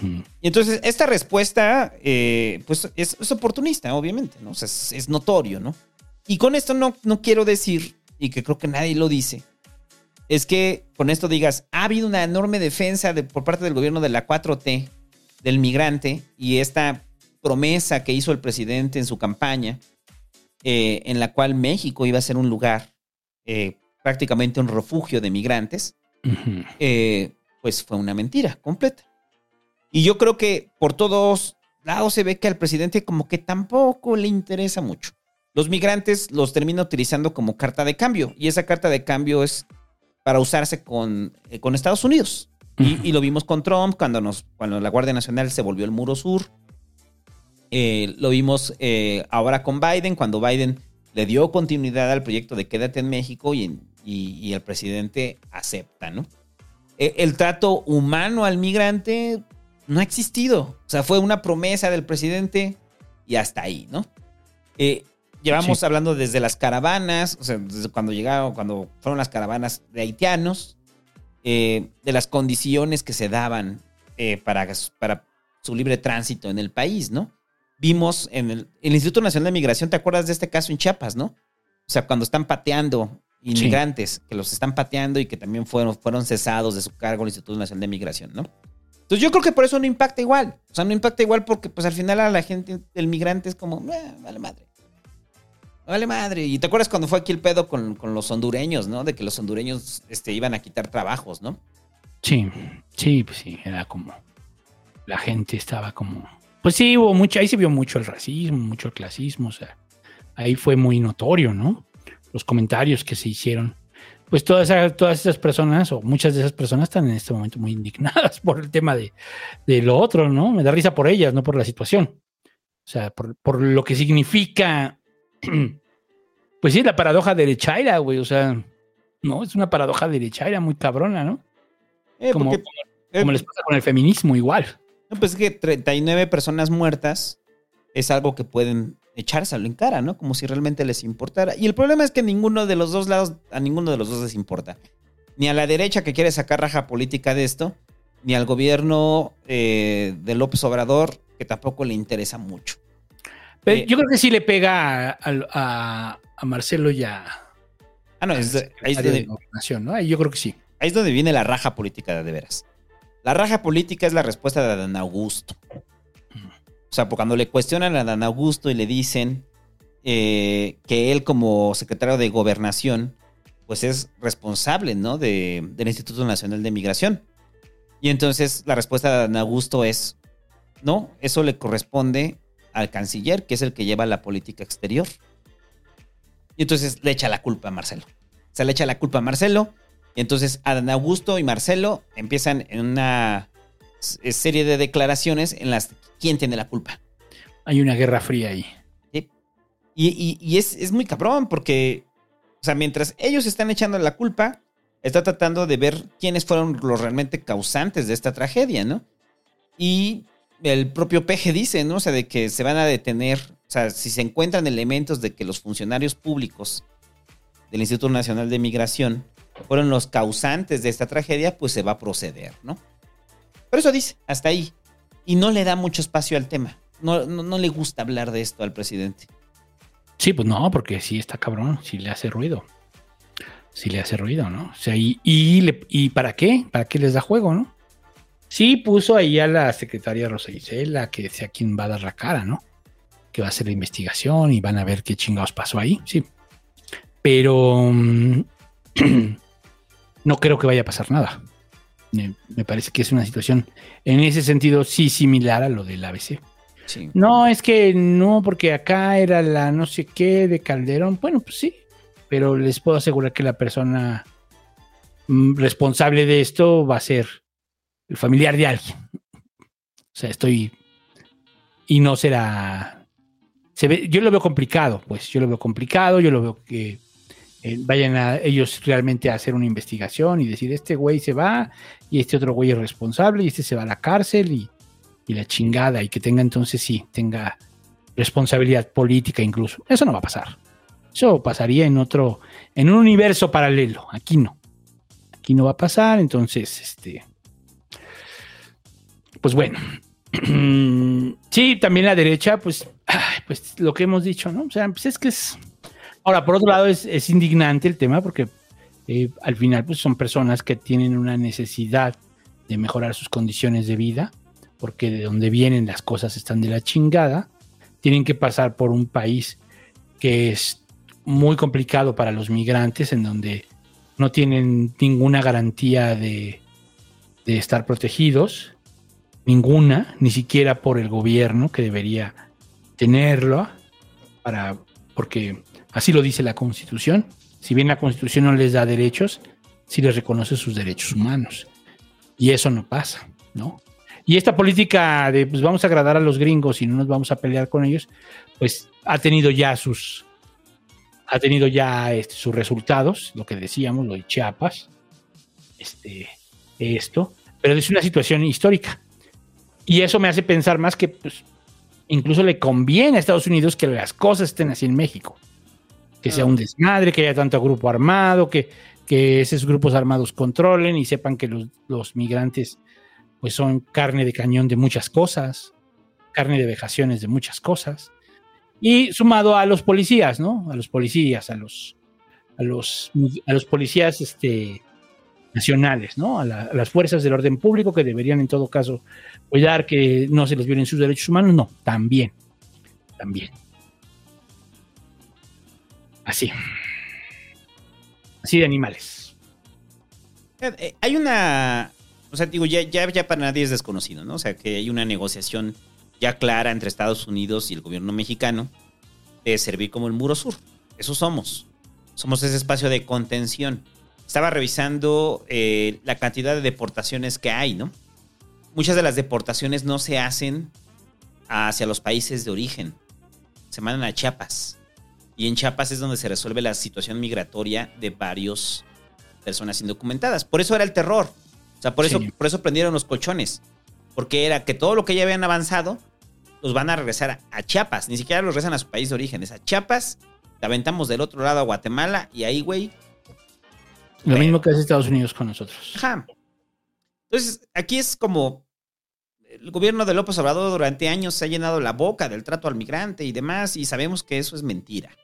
[SPEAKER 3] Mm.
[SPEAKER 2] Y entonces, esta respuesta, eh, pues es, es oportunista, obviamente, ¿no? O sea, es, es notorio, ¿no? Y con esto no, no quiero decir, y que creo que nadie lo dice, es que con esto digas, ha habido una enorme defensa de- por parte del gobierno de la 4T, del migrante, y esta promesa que hizo el presidente en su campaña, eh, en la cual México iba a ser un lugar, eh, prácticamente un refugio de migrantes, eh, pues fue una mentira completa. Y yo creo que por todos lados se ve que al presidente como que tampoco le interesa mucho. Los migrantes los termina utilizando como carta de cambio y esa carta de cambio es para usarse con, eh, con Estados Unidos. Y, y lo vimos con Trump cuando, nos, cuando la Guardia Nacional se volvió el muro sur. Eh, lo vimos eh, ahora con Biden, cuando Biden le dio continuidad al proyecto de Quédate en México y, y- y el presidente acepta, ¿no? Eh, el trato humano al migrante no ha existido. O sea, fue una promesa del presidente y hasta ahí, ¿no? Llevamos
[SPEAKER 3] Sí.
[SPEAKER 2] hablando desde las caravanas, o sea, desde cuando llegaron, cuando fueron las caravanas de haitianos, eh, de las condiciones que se daban eh, para, para su libre tránsito en el país, ¿no? Vimos en el, el Instituto Nacional de Migración, ¿te acuerdas de este caso en Chiapas, no? O sea, cuando están pateando inmigrantes, que los están pateando y que también fueron, fueron cesados de su cargo el Instituto Nacional de Migración, ¿no? Entonces yo creo que por eso no impacta igual. O sea, no impacta igual porque pues al final a la gente, el migrante es como, "Eh, vale madre. Vale madre. Y te acuerdas cuando fue aquí el pedo con, con los hondureños, ¿no? De que los hondureños este, iban a quitar trabajos, ¿no?
[SPEAKER 3] Sí, sí, pues sí, era como. La gente estaba como. Pues sí, hubo mucho, ahí se vio mucho el racismo, mucho el clasismo, o sea, ahí fue muy notorio, ¿no? Los comentarios que se hicieron. Pues todas todas esas personas, o muchas de esas personas, están en este momento muy indignadas [LAUGHS] por el tema de, de lo otro, ¿no? Me da risa por ellas, no por la situación. O sea, por, por lo que significa. [CLEARS THROAT] Pues sí, la paradoja derechaira, güey, o sea, no, es una paradoja derechaira muy cabrona, ¿no?
[SPEAKER 2] Eh,
[SPEAKER 3] como,
[SPEAKER 2] porque-
[SPEAKER 3] como
[SPEAKER 2] eh,
[SPEAKER 3] les pasa con el feminismo igual.
[SPEAKER 2] No, pues es que 39 personas muertas es algo que pueden echárselo en cara, ¿no? Como si realmente les importara. Y el problema es que ninguno de los dos lados, a ninguno de los dos les importa. Ni a la derecha que quiere sacar raja política de esto, ni al gobierno eh, de López Obrador, que tampoco le interesa mucho.
[SPEAKER 3] Pero
[SPEAKER 2] Eh,
[SPEAKER 3] yo creo que sí le pega a, a- a Marcelo y a,
[SPEAKER 2] Ah, no, es, ahí, es donde,
[SPEAKER 3] Gobernación, ¿no? Ahí yo creo que sí.
[SPEAKER 2] ahí es donde viene la raja política de, veras. La raja política es la respuesta de Adán Augusto. O sea, porque cuando le cuestionan a Adán Augusto y le dicen eh, que él como secretario de gobernación, pues es responsable, ¿no? De, del Instituto Nacional de Migración. Y entonces la respuesta de Adán Augusto es, no, eso le corresponde al canciller, que es el que lleva la política exterior. Y entonces le echa la culpa a Marcelo. Se le echa la culpa a Marcelo. Y entonces Adán Augusto y Marcelo empiezan en una s- serie de declaraciones en las quién tiene la culpa.
[SPEAKER 3] Hay una guerra fría ahí.
[SPEAKER 2] Y, y- y es, es muy cabrón porque, o sea, mientras ellos están echando la culpa, está tratando de ver quiénes fueron los realmente causantes de esta tragedia, ¿no? Y el propio Peje dice, ¿no? O sea, de que se van a detener, o sea, si se encuentran elementos de que los funcionarios públicos del Instituto Nacional de Migración fueron los causantes de esta tragedia, pues se va a proceder, ¿no? Pero eso dice, hasta ahí. Y no le da mucho espacio al tema. No, no, le gusta hablar de esto al presidente.
[SPEAKER 3] Sí, pues no, porque sí está cabrón, sí le hace ruido. Sí le hace ruido, ¿no? O sea, y, ¿y para qué? ¿Para qué les da juego, no? Sí puso ahí a la secretaria Rosa Isela que sea quien va a dar la cara, ¿no? Que va a hacer la investigación y van a ver qué chingados pasó ahí, sí. Pero mm, [CLEARS THROAT] no creo que vaya a pasar nada. Me, me parece que es una situación en ese sentido sí similar a lo del ABC.
[SPEAKER 2] Sí.
[SPEAKER 3] No, es que no, porque acá era la no sé qué de Calderón. Bueno, pues sí, pero les puedo asegurar que la persona mm, responsable de esto va a ser el familiar de alguien. O sea, estoy. Y no será. Se ve, yo lo veo complicado, pues yo lo veo complicado, yo lo veo que eh, vayan a ellos realmente a hacer una investigación y decir, este güey se va y este otro güey es responsable y este se va a la cárcel y, y la chingada y que tenga entonces sí, tenga responsabilidad política incluso. Eso no va a pasar. Eso pasaría en otro, en un universo paralelo. Aquí no. Aquí no va a pasar, entonces, este, pues bueno. [CLEARS THROAT] sí, también la derecha, pues, pues lo que hemos dicho, ¿no? O sea, pues es que es. Ahora, por otro lado, es, es indignante el tema porque eh, al final, pues son personas que tienen una necesidad de mejorar sus condiciones de vida, porque de donde vienen las cosas están de la chingada, tienen que pasar por un país que es muy complicado para los migrantes, en donde no tienen ninguna garantía de, de estar protegidos, ninguna, ni siquiera por el gobierno que debería tenerlo, para, porque así lo dice la Constitución. Si bien la Constitución no les da derechos, sí les reconoce sus derechos humanos. Y eso no pasa, ¿no? Y esta política de pues vamos a agradar a los gringos y no nos vamos a pelear con ellos, pues ha tenido ya sus ha tenido ya este, sus resultados, lo que decíamos, lo de Chiapas, este, esto, pero es una situación histórica. Y eso me hace pensar más que pues, incluso le conviene a Estados Unidos que las cosas estén así en México. Que sea un desmadre, que haya tanto grupo armado, que, que esos grupos armados controlen y sepan que los, los migrantes pues son carne de cañón de muchas cosas, carne de vejaciones de muchas cosas. Y sumado a los policías, ¿no? A los policías, a los, a los, a los policías este, nacionales, ¿no? A, la- a las fuerzas del orden público que deberían en todo caso cuidar que no se les violen sus derechos humanos, no, también, también. Así. Así de animales.
[SPEAKER 2] Eh, eh, Hay una. O sea, digo, ya, ya, ya para nadie es desconocido, ¿no? O sea, que hay una negociación ya clara entre Estados Unidos y el gobierno mexicano de servir como el muro sur. Eso somos. Somos ese espacio de contención. Estaba revisando eh, la cantidad de deportaciones que hay, ¿no? Muchas de las deportaciones no se hacen hacia los países de origen. Se mandan a Chiapas. Y en Chiapas es donde se resuelve la situación migratoria de varios personas indocumentadas. Por eso era el terror. O sea, por eso, por eso prendieron los colchones. Porque era que todo lo que ya habían avanzado, los van a regresar a, a Chiapas. Ni siquiera los regresan a su país de origen. Es a Chiapas, te aventamos del otro lado a Guatemala y ahí, güey,
[SPEAKER 3] Lo mismo que hace Estados Unidos con nosotros.
[SPEAKER 2] Ajá. Entonces, aquí es como el gobierno de López Obrador durante años se ha llenado la boca del trato al migrante y demás, y sabemos que eso es mentira.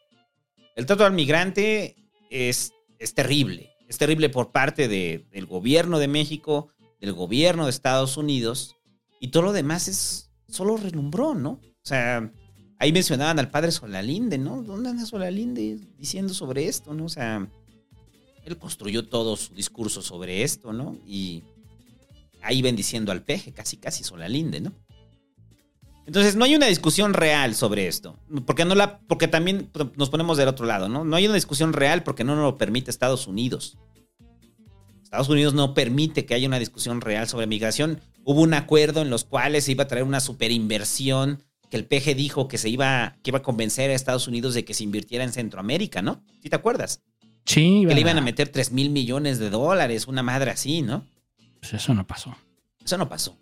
[SPEAKER 2] El trato al migrante es, es terrible. Es terrible por parte de- del gobierno de México, del gobierno de Estados Unidos, y todo lo demás es solo relumbró, ¿no? O sea, ahí mencionaban al padre Solalinde, ¿no? ¿Dónde anda Solalinde diciendo sobre esto, no? O sea, él construyó todo su discurso sobre esto, ¿no? Y ahí bendiciendo al peje, casi casi Solalinde, ¿no? Entonces, no hay una discusión real sobre esto. Porque, no la, porque también nos ponemos del otro lado, ¿no? No hay una discusión real porque no nos lo permite Estados Unidos. Estados Unidos no permite que haya una discusión real sobre migración. Hubo un acuerdo en los cuales se iba a traer una superinversión que el PG dijo que se iba, que iba a convencer a Estados Unidos de que se invirtiera en Centroamérica, ¿no? ¿Sí te acuerdas?
[SPEAKER 3] Sí,
[SPEAKER 2] Que le iban a meter 3 mil millones de dólares, una madre así, ¿no?
[SPEAKER 3] Pues eso no pasó.
[SPEAKER 2] Eso no pasó.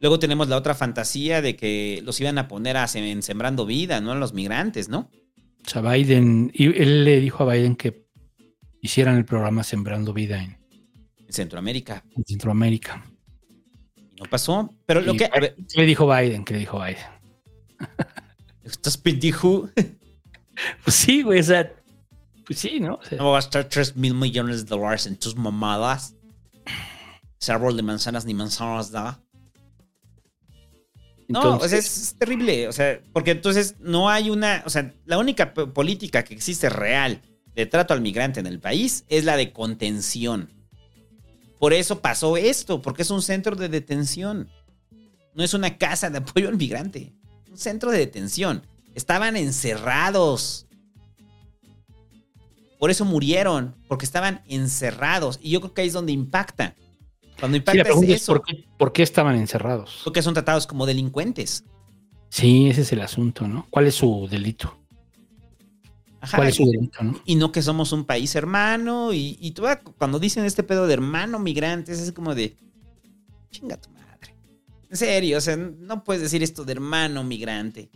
[SPEAKER 2] Luego tenemos la otra fantasía de que los iban a poner a sem- Sembrando Vida, ¿no? A los migrantes, ¿no?
[SPEAKER 3] O sea, Biden, y él le dijo a Biden que hicieran el programa Sembrando Vida en,
[SPEAKER 2] En Centroamérica.
[SPEAKER 3] en Centroamérica.
[SPEAKER 2] Y no pasó. Pero lo
[SPEAKER 3] Y-
[SPEAKER 2] que. A ver,
[SPEAKER 3] ¿Qué le dijo Biden? ¿Qué le dijo Biden? [LAUGHS]
[SPEAKER 2] ¿estás pendejo?
[SPEAKER 3] Pues sí, güey, o sea, pues sí, ¿no? O sea,
[SPEAKER 2] No voy a gastar 3 mil millones de dólares en tus mamadas. Ese árbol de manzanas ni manzanas da. No,
[SPEAKER 3] Entonces-
[SPEAKER 2] o sea, es, terrible. O sea, porque entonces no hay una. O sea, la única política que existe real de trato al migrante en el país es la de contención. Por eso pasó esto, porque es un centro de detención. No es una casa de apoyo al migrante. Un centro de detención. Estaban encerrados. Por eso murieron, porque estaban encerrados. Y yo creo que ahí es donde impacta. Cuando
[SPEAKER 3] sí,
[SPEAKER 2] impacta
[SPEAKER 3] la pregunta
[SPEAKER 2] es
[SPEAKER 3] es
[SPEAKER 2] eso.
[SPEAKER 3] ¿por qué, por qué estaban encerrados.
[SPEAKER 2] Porque son tratados como delincuentes.
[SPEAKER 3] Sí, ese es el asunto, ¿no? ¿Cuál es su delito?
[SPEAKER 2] Ajá,
[SPEAKER 3] ¿Cuál es su delito, no?
[SPEAKER 2] Y no que somos un país hermano. Y, y tú, cuando dicen este pedo de hermano migrantes, es como de. Chinga tu madre. En serio, o sea, no puedes decir esto de hermano migrante.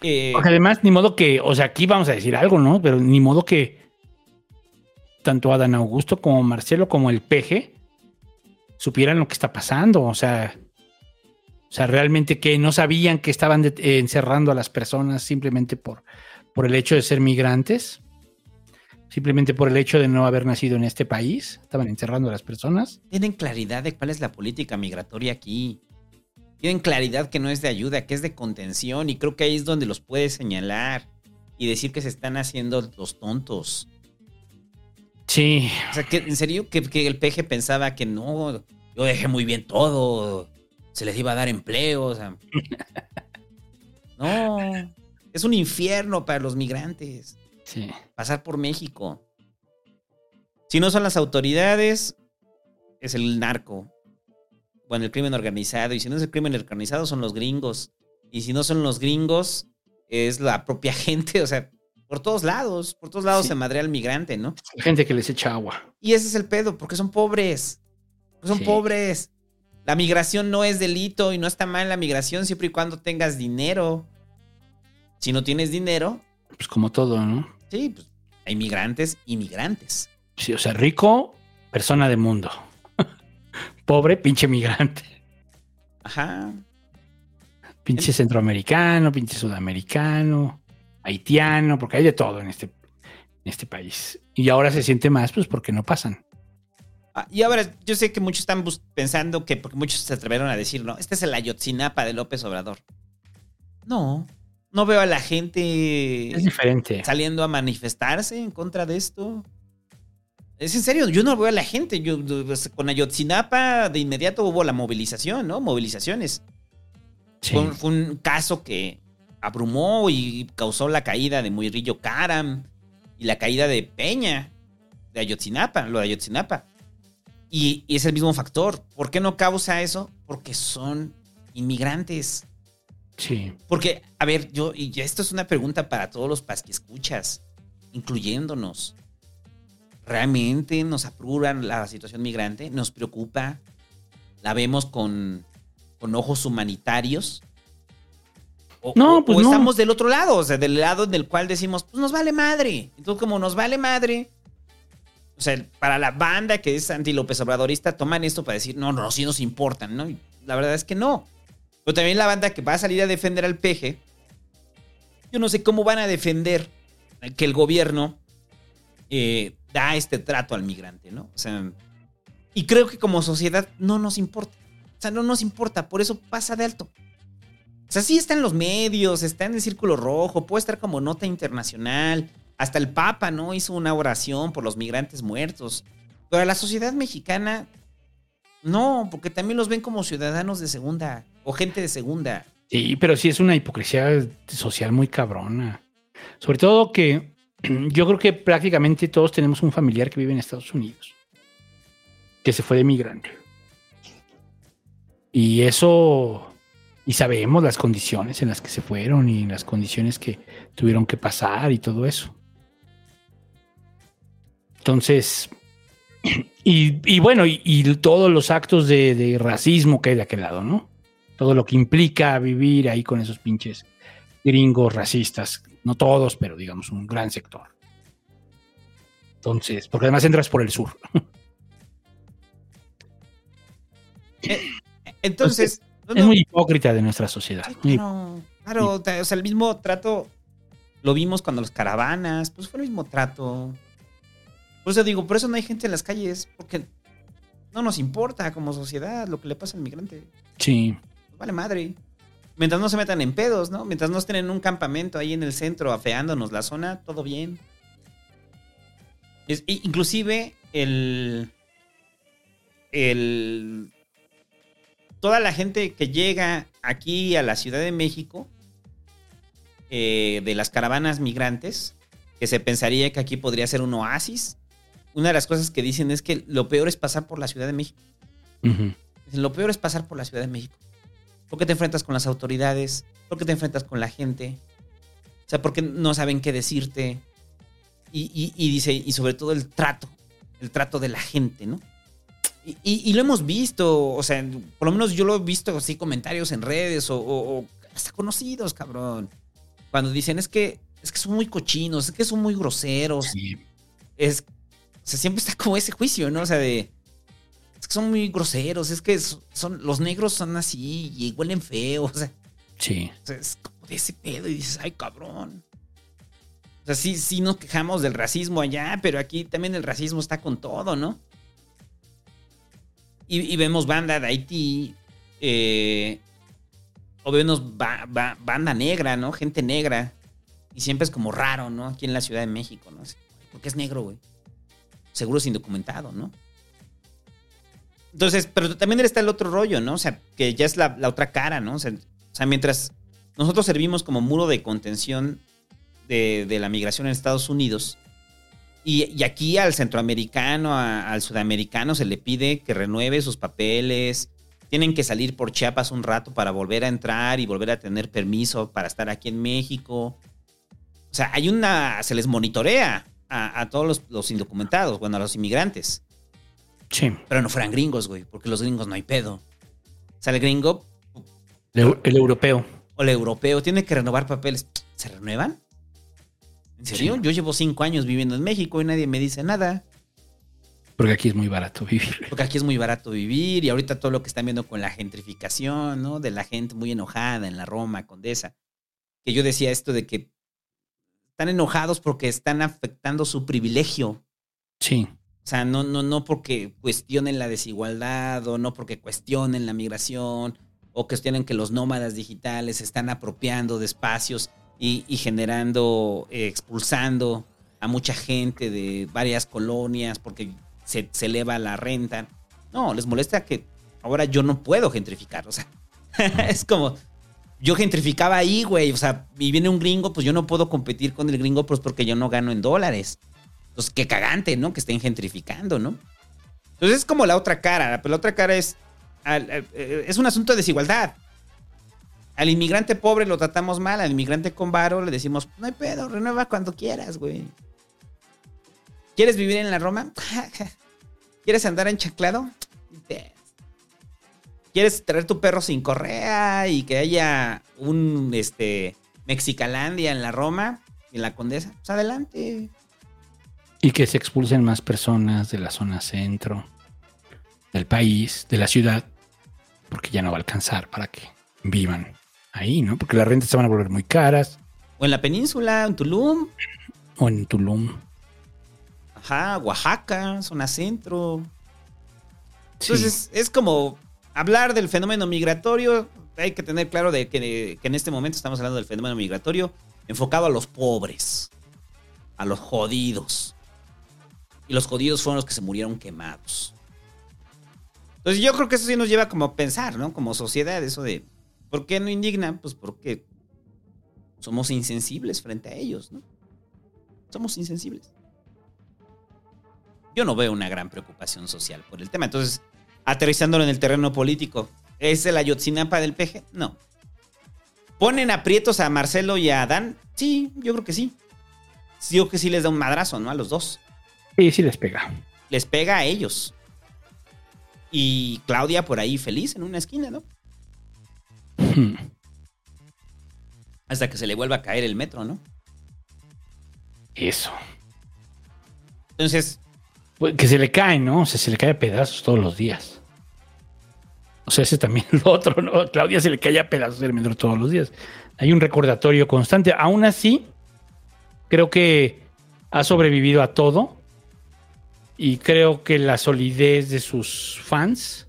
[SPEAKER 2] Eh,
[SPEAKER 3] Porque además, ni modo que, o sea, aquí vamos a decir algo, ¿no? Pero ni modo que tanto Adán Augusto como Marcelo como el peje supieran lo que está pasando. O sea, o sea, realmente que no sabían que estaban eh, encerrando a las personas simplemente por, por el hecho de ser migrantes, simplemente por el hecho de no haber nacido en este país. Estaban encerrando a las personas.
[SPEAKER 2] tienen claridad de cuál es la política migratoria aquí. Tienen claridad que no es de ayuda, que es de contención. Y creo que ahí es donde los puedes señalar y decir que se están haciendo los tontos.
[SPEAKER 3] Sí.
[SPEAKER 2] O sea, que en serio, que, que el peje pensaba que no, yo dejé muy bien todo, se les iba a dar empleo. O sea. [LAUGHS] No, es un infierno para los migrantes.
[SPEAKER 3] Sí.
[SPEAKER 2] Pasar por México. Si no son las autoridades, es el narco. Bueno, el crimen organizado. Y si no es el crimen organizado, son los gringos. Y si no son los gringos, es la propia [LAUGHS] gente. O sea, por todos lados, por todos lados
[SPEAKER 3] Sí.
[SPEAKER 2] se madrea al migrante, ¿no?
[SPEAKER 3] Gente que les echa agua.
[SPEAKER 2] Y ese es el pedo, porque son pobres. Porque son
[SPEAKER 3] Sí.
[SPEAKER 2] pobres. La migración no es delito y no está mal la migración siempre y cuando tengas dinero. Si no tienes dinero,
[SPEAKER 3] Pues como todo, ¿no?
[SPEAKER 2] sí, pues hay migrantes y migrantes.
[SPEAKER 3] Sí, o sea, rico, persona de mundo. [LAUGHS] Pobre, pinche migrante.
[SPEAKER 2] Ajá.
[SPEAKER 3] Pinche centroamericano, pinche sudamericano, haitiano, porque hay de todo en este, en este país. Y ahora se siente más, pues porque no pasan.
[SPEAKER 2] Ah, y ahora, yo sé que muchos están pensando que, porque muchos se atrevieron a decir, no, este es el Ayotzinapa de López Obrador. No, no veo a la gente
[SPEAKER 3] Es diferente.
[SPEAKER 2] saliendo a manifestarse en contra de esto. Es en serio, yo no veo a la gente. Yo, pues, con Ayotzinapa de inmediato hubo la movilización, ¿no? Movilizaciones.
[SPEAKER 3] Sí.
[SPEAKER 2] Fue, un, fue un caso que abrumó y causó la caída de Murillo Karam y la caída de Peña de Ayotzinapa, lo de Ayotzinapa. Y, y es el mismo factor. ¿Por qué no causa eso? Porque son inmigrantes.
[SPEAKER 3] Sí.
[SPEAKER 2] Porque, a ver, yo, y esto es una pregunta para todos los escuchas, incluyéndonos. realmente nos apura la situación migrante, nos preocupa, la vemos con, con ojos humanitarios. O,
[SPEAKER 3] No,
[SPEAKER 2] o-
[SPEAKER 3] pues
[SPEAKER 2] o
[SPEAKER 3] no.
[SPEAKER 2] estamos del otro lado, o sea, del lado en el cual decimos, pues nos vale madre. Entonces, como nos vale madre, o sea, para la banda que es anti-López Obradorista, toman esto para decir, no, no, sí nos importan, ¿no? Y la verdad es que no. Pero también la banda que va a salir a defender al peje, yo no sé cómo van a defender que el gobierno eh, da este trato al migrante, ¿no? O sea, y creo que como sociedad no nos importa. O sea, no nos importa, por eso pasa de alto. O sea, sí está en los medios, está en el círculo rojo, puede estar como nota internacional. Hasta el Papa, ¿no? Hizo una oración por los migrantes muertos. Pero a la sociedad mexicana, no, porque también los ven como ciudadanos de segunda o gente de segunda.
[SPEAKER 3] Sí, pero sí es una hipocresía social muy cabrona. Sobre todo que [CLEARS THROAT] yo creo que prácticamente todos tenemos un familiar que vive en Estados Unidos, que se fue de migrante. Y eso, y sabemos las condiciones en las que se fueron y las condiciones que tuvieron que pasar y todo eso. Entonces, [CLEARS THROAT] y, y bueno, y, y todos los actos de, de racismo que hay de aquel lado, ¿no? Todo lo que implica vivir ahí con esos pinches gringos racistas. No todos, pero digamos un gran sector. Entonces, porque además entras por el sur. [LAUGHS]
[SPEAKER 2] Entonces,
[SPEAKER 3] es muy hipócrita de nuestra sociedad.
[SPEAKER 2] Claro, claro, o sea, el mismo trato lo vimos cuando las caravanas, pues fue el mismo trato. Por eso digo, por eso no hay gente en las calles, porque no nos importa como sociedad lo que le pasa al migrante.
[SPEAKER 3] Sí.
[SPEAKER 2] Pues vale madre. Mientras no se metan en pedos, ¿no? Mientras no estén en un campamento ahí en el centro afeándonos la zona, todo bien. Es- inclusive el, el toda la gente que llega aquí a la Ciudad de México eh, de las caravanas migrantes, que se pensaría que aquí podría ser un oasis. Una de las cosas que dicen es que lo peor es pasar por la Ciudad de México. Dicen, Lo peor es pasar por la Ciudad de México. Porque te enfrentas con las autoridades, porque te enfrentas con la gente. O sea, porque no saben qué decirte. Y, y- y dice, y sobre todo el trato, el trato de la gente, ¿no? Y, y- y lo hemos visto, o sea, por lo menos yo lo he visto así comentarios en redes o, o- o hasta conocidos, cabrón. Cuando dicen, es que, es que son muy cochinos, es que son muy groseros. Es, o sea, siempre está como ese juicio, ¿no? O sea, de, es que son muy groseros, es que son, son- los negros son así y huelen feo, [LAUGHS] o sea,
[SPEAKER 3] Sí.
[SPEAKER 2] o sea, es como de ese pedo y dices, ay, cabrón. O sea, sí, sí nos quejamos del racismo allá, pero aquí también el racismo está con todo, ¿no? Y, y vemos banda de Haití, eh, o vemos ba- ba- banda negra, ¿no? Gente negra. Y siempre es como raro, ¿no? Aquí en la Ciudad de México, ¿no? Así, ¿Por qué es negro, güey? Seguro es indocumentado, ¿no? Entonces, pero también está el otro rollo, ¿no? O sea, que ya es la, otra cara, ¿no? O sea, o sea, mientras nosotros servimos como muro de contención de la migración en Estados Unidos, y, y aquí al centroamericano, a- al sudamericano se le pide que renueve sus papeles, tienen que salir por Chiapas un rato para volver a entrar y volver a tener permiso para estar aquí en México. O sea, hay una, se les monitorea a, a todos los, los indocumentados, bueno, a los inmigrantes.
[SPEAKER 3] Sí.
[SPEAKER 2] Pero no fueran gringos, güey, porque los gringos no hay pedo. O sea, el gringo
[SPEAKER 3] El, el europeo.
[SPEAKER 2] o el europeo tiene que renovar papeles. ¿Se renuevan? ¿En serio? Yo llevo cinco años viviendo en México y nadie me dice nada.
[SPEAKER 3] Porque aquí es muy barato vivir.
[SPEAKER 2] Porque aquí es muy barato vivir y ahorita todo lo que están viendo con la gentrificación, ¿no? De la gente muy enojada en la Roma, Condesa. Que yo decía esto de que están enojados porque están afectando su privilegio.
[SPEAKER 3] Sí.
[SPEAKER 2] O sea, no, no, no porque cuestionen la desigualdad o no porque cuestionen la migración o cuestionen que los nómadas digitales se están apropiando de espacios y, generando, eh, expulsando a mucha gente de varias colonias porque se, se eleva la renta. No, les molesta que ahora yo no puedo gentrificar. O sea, [LAUGHS] es como, yo gentrificaba ahí, güey. O sea, y viene un gringo, pues yo no puedo competir con el gringo, pues porque yo no gano en dólares. Entonces, qué cagante, ¿no? Que estén gentrificando, ¿no? Entonces es como la otra cara. Pero la otra cara es, al- eh, es un asunto de desigualdad. Al inmigrante pobre lo tratamos mal, al inmigrante con varo le decimos, no hay pedo, renueva cuando quieras, güey. ¿Quieres vivir en la Roma? [LAUGHS] ¿Quieres andar enchaclado? ¿Quieres traer tu perro sin correa y que haya un este Mexicalandia en la Roma en la Condesa? Pues adelante.
[SPEAKER 3] Y que se expulsen más personas de la zona centro, del país, de la ciudad, porque ya no va a alcanzar para que vivan ahí, ¿no? Porque las rentas se van a volver muy caras.
[SPEAKER 2] O en la península, en Tulum.
[SPEAKER 3] O en Tulum.
[SPEAKER 2] Ajá, Oaxaca, zona centro. Entonces, es como hablar del fenómeno migratorio. Hay que tener claro de que, que en este momento estamos hablando del fenómeno migratorio enfocado a los pobres, a los jodidos. Y los jodidos fueron los que se murieron quemados. Entonces yo creo que eso sí nos lleva como a pensar, ¿no? Como sociedad, eso de, ¿por qué no indignan? Pues porque somos insensibles frente a ellos, ¿no? Somos insensibles. Yo no veo una gran preocupación social por el tema. Entonces, aterrizándolo en el terreno político, ¿es el Ayotzinapa del PG? No. ¿Ponen aprietos a Marcelo y a Adán? Sí, yo creo que sí. Sí, Yo creo que sí les da un madrazo, ¿no? A los dos.
[SPEAKER 3] Sí, sí les pega.
[SPEAKER 2] Les pega a ellos. Y Claudia por ahí feliz en una esquina, ¿no? [CLEARS THROAT] Hasta que se le vuelva a caer el metro, ¿no?
[SPEAKER 3] Eso.
[SPEAKER 2] Entonces,
[SPEAKER 3] Pues, que se le cae, ¿no? O sea, se le cae a pedazos todos los días. O sea, ese también lo otro, ¿no? Claudia se le cae a pedazos el metro todos los días. Hay un recordatorio constante. Aún así, creo que ha sobrevivido a todo. Y creo que la solidez de sus fans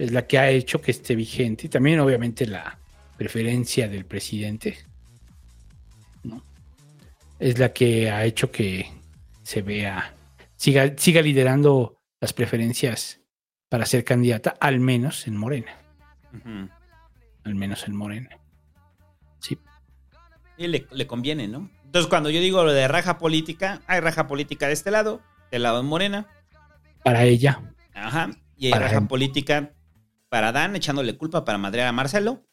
[SPEAKER 3] es la que ha hecho que esté vigente. Y también, obviamente, la preferencia del presidente. ¿no? Es la que ha hecho que se vea siga, siga liderando las preferencias para ser candidata, al menos en Morena. Al menos en Morena. Sí.
[SPEAKER 2] Y le, le conviene, ¿no? Entonces, cuando yo digo lo de raja política, hay raja política de este lado, del lado de Morena.
[SPEAKER 3] Para ella.
[SPEAKER 2] Ajá. Y hay raja
[SPEAKER 3] él.
[SPEAKER 2] política para Dan, echándole culpa para madrear a Marcelo.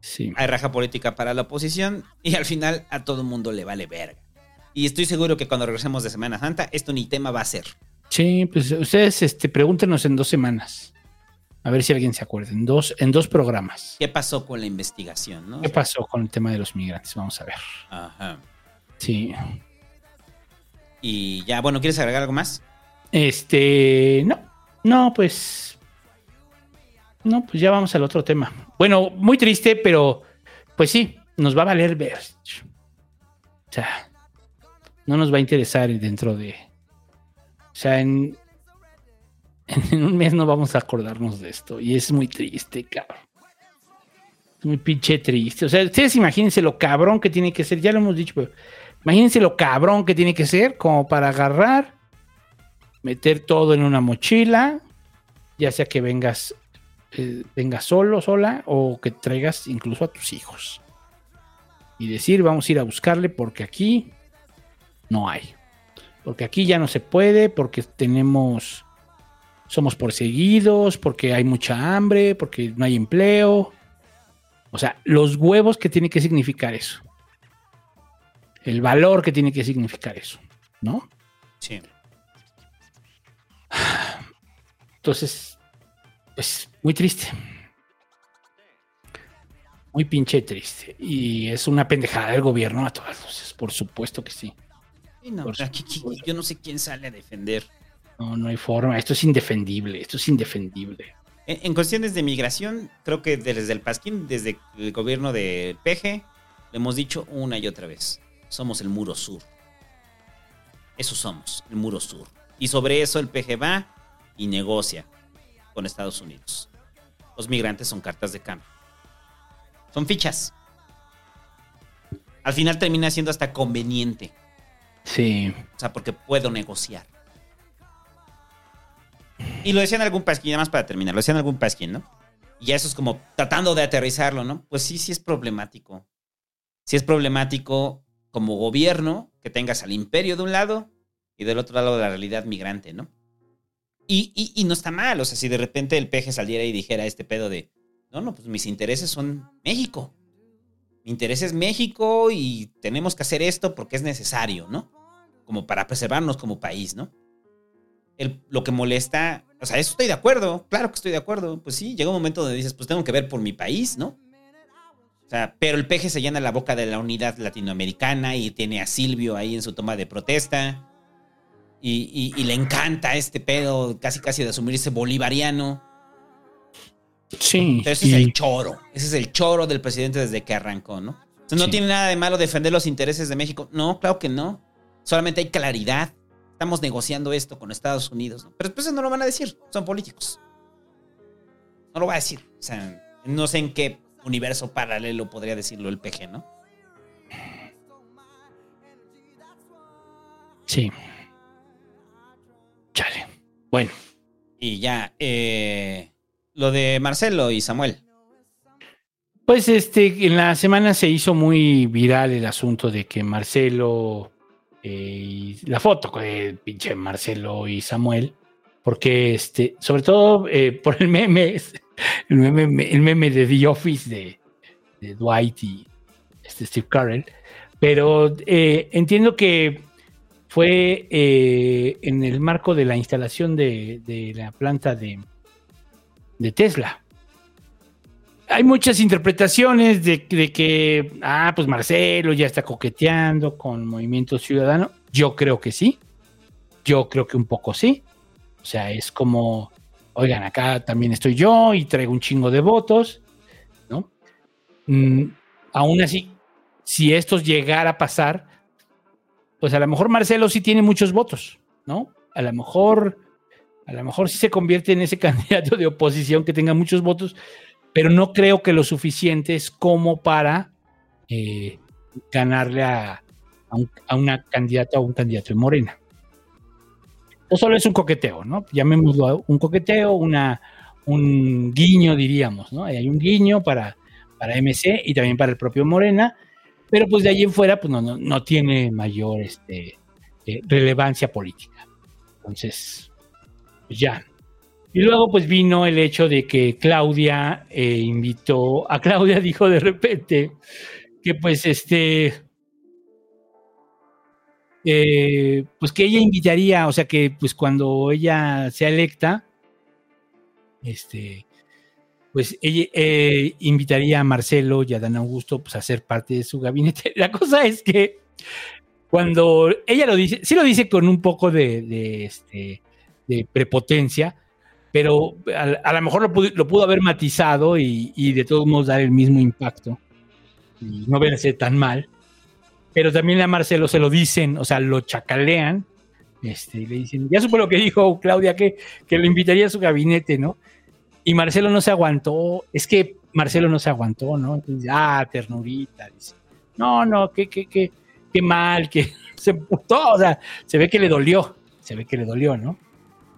[SPEAKER 3] Sí.
[SPEAKER 2] Hay raja política para la oposición. Y al final a todo el mundo le vale verga. Y estoy seguro que cuando regresemos de Semana Santa, esto ni tema va a ser.
[SPEAKER 3] Sí, pues ustedes este, pregúntenos en dos semanas. A ver si alguien se acuerda. En dos, en dos programas.
[SPEAKER 2] ¿Qué pasó con la investigación, no?
[SPEAKER 3] ¿Qué pasó con el tema de los migrantes? Vamos a ver.
[SPEAKER 2] Ajá.
[SPEAKER 3] Sí.
[SPEAKER 2] Y ya, bueno, ¿quieres agregar algo más?
[SPEAKER 3] Este, no, no, pues, no, pues ya vamos al otro tema. Bueno, muy triste, pero, pues sí, nos va a valer ver. O sea, no nos va a interesar dentro de, o sea, en, [LAUGHS] en un mes no vamos a acordarnos de esto y es muy triste, cabrón. Es muy pinche triste. O sea, ustedes imagínense lo cabrón que tiene que ser, ya lo hemos dicho, pero imagínense lo cabrón que tiene que ser como para agarrar meter todo en una mochila, ya sea que vengas, eh, vengas solo, sola, o que traigas incluso a tus hijos. Y decir, vamos a ir a buscarle porque aquí no hay. Porque aquí ya no se puede, porque tenemos, somos perseguidos, porque hay mucha hambre, porque no hay empleo. O sea, los huevos que tiene que significar eso. El valor que tiene que significar eso, ¿no?
[SPEAKER 2] Sí.
[SPEAKER 3] Entonces, pues muy triste. Muy pinche triste. Y es una pendejada del gobierno a todas luces, por supuesto que sí.
[SPEAKER 2] Sí, no,
[SPEAKER 3] Por
[SPEAKER 2] aquí- aquí- yo no sé quién sale a defender.
[SPEAKER 3] No, no hay forma. Esto es indefendible. Esto es indefendible.
[SPEAKER 2] En, en cuestiones de migración, creo que desde el Pasquín, desde el gobierno de PG, le hemos dicho una y otra vez, somos el muro sur. Eso somos, el muro sur. Y sobre eso el PG va y negocia con Estados Unidos. Los migrantes son cartas de cambio. Son fichas. Al final termina siendo hasta conveniente.
[SPEAKER 3] Sí.
[SPEAKER 2] O sea, porque puedo negociar. Y lo decían algún pasquín, nada más para terminar, lo decían algún pasquín, ¿no? Y ya eso es como tratando de aterrizarlo, ¿no? Pues sí, sí es problemático. Sí es problemático como gobierno que tengas al imperio de un lado y del otro lado la realidad migrante, ¿no? Y, y- y no está mal, o sea, si de repente el peje saliera y dijera este pedo de, no, no, pues mis intereses son México. Mi interés es México y tenemos que hacer esto porque es necesario, ¿no? como para preservarnos como país, ¿no? Lo que molesta, o sea, eso estoy de acuerdo, claro que estoy de acuerdo. Pues sí, llega un momento donde dices, pues tengo que ver por mi país, ¿no? O sea, pero el peje se llena la boca de la unidad latinoamericana y tiene a Silvio ahí en su toma de protesta. Y, y- y le encanta este pedo casi casi de asumirse bolivariano.
[SPEAKER 3] Sí.
[SPEAKER 2] Pero ese
[SPEAKER 3] y-
[SPEAKER 2] es el choro. Ese es el choro del presidente desde que arrancó, ¿no? O sea, no
[SPEAKER 3] Sí.
[SPEAKER 2] tiene nada de malo defender los intereses de México. No, claro que no. Solamente hay claridad. Estamos negociando esto con Estados Unidos. ¿no? Pero después no lo van a decir. Son políticos. No lo va a decir. O sea, no sé en qué universo paralelo podría decirlo el PG, ¿no?
[SPEAKER 3] Sí. Chale. Bueno.
[SPEAKER 2] Y ya, eh, lo de Marcelo y Samuel.
[SPEAKER 3] Pues este, en la semana se hizo muy viral el asunto de que Marcelo eh, y la foto de pinche Marcelo y Samuel, porque este, sobre todo eh, [LAUGHS] por el meme, el meme, el meme de The Office de, de Dwight y este Steve Carell, pero eh, entiendo que fue eh, en el marco de la instalación de, la planta de, Tesla hay muchas interpretaciones de, de que, ah, pues Marcelo ya está coqueteando con Movimiento Ciudadano. Yo creo que sí. Yo creo que un poco sí. O sea, es como, oigan, acá también estoy yo y traigo un chingo de votos, ¿no? Mm, aún así, si esto llegara a pasar, pues a lo mejor Marcelo sí tiene muchos votos, ¿no? A lo mejor, a lo mejor sí se convierte en ese [LAUGHS] candidato de oposición que tenga muchos votos, pero no creo que lo suficientes como para eh, ganarle a, a, un- a una candidata o un candidato de Morena. No solo es un coqueteo, ¿no? Llamémoslo un coqueteo, una, un guiño, diríamos, ¿no? Hay un guiño para, para MC y también para el propio Morena, pero pues de ahí en fuera pues no, no, no tiene mayor este, eh, relevancia política. Entonces, pues ya, y luego pues vino el hecho de que Claudia eh, invitó, a Claudia [LAUGHS] dijo de repente que pues este, eh, pues que ella invitaría, o sea que pues cuando ella sea electa, este, pues ella eh, invitaría a Marcelo y a Dan Augusto pues a ser parte de su gabinete. [LAUGHS] La cosa es que cuando ella lo dice, sí lo dice con un poco de, de, este, prepotencia, pero a, a lo mejor lo pudo, lo pudo haber matizado y, y de todos modos dar el mismo impacto y no verse tan mal. Pero también a Marcelo se lo dicen, o sea, lo chacalean, este, y le dicen, ya supo lo que dijo Claudia, que, que lo invitaría a su gabinete, ¿no? Y Marcelo no se aguantó, es que Marcelo no se aguantó, ¿no? Entonces, ah, ternurita, dice, no, no, qué, qué, qué, qué mal, que [LAUGHS] se emputó, o sea, se ve que le dolió, se ve que le dolió, ¿no?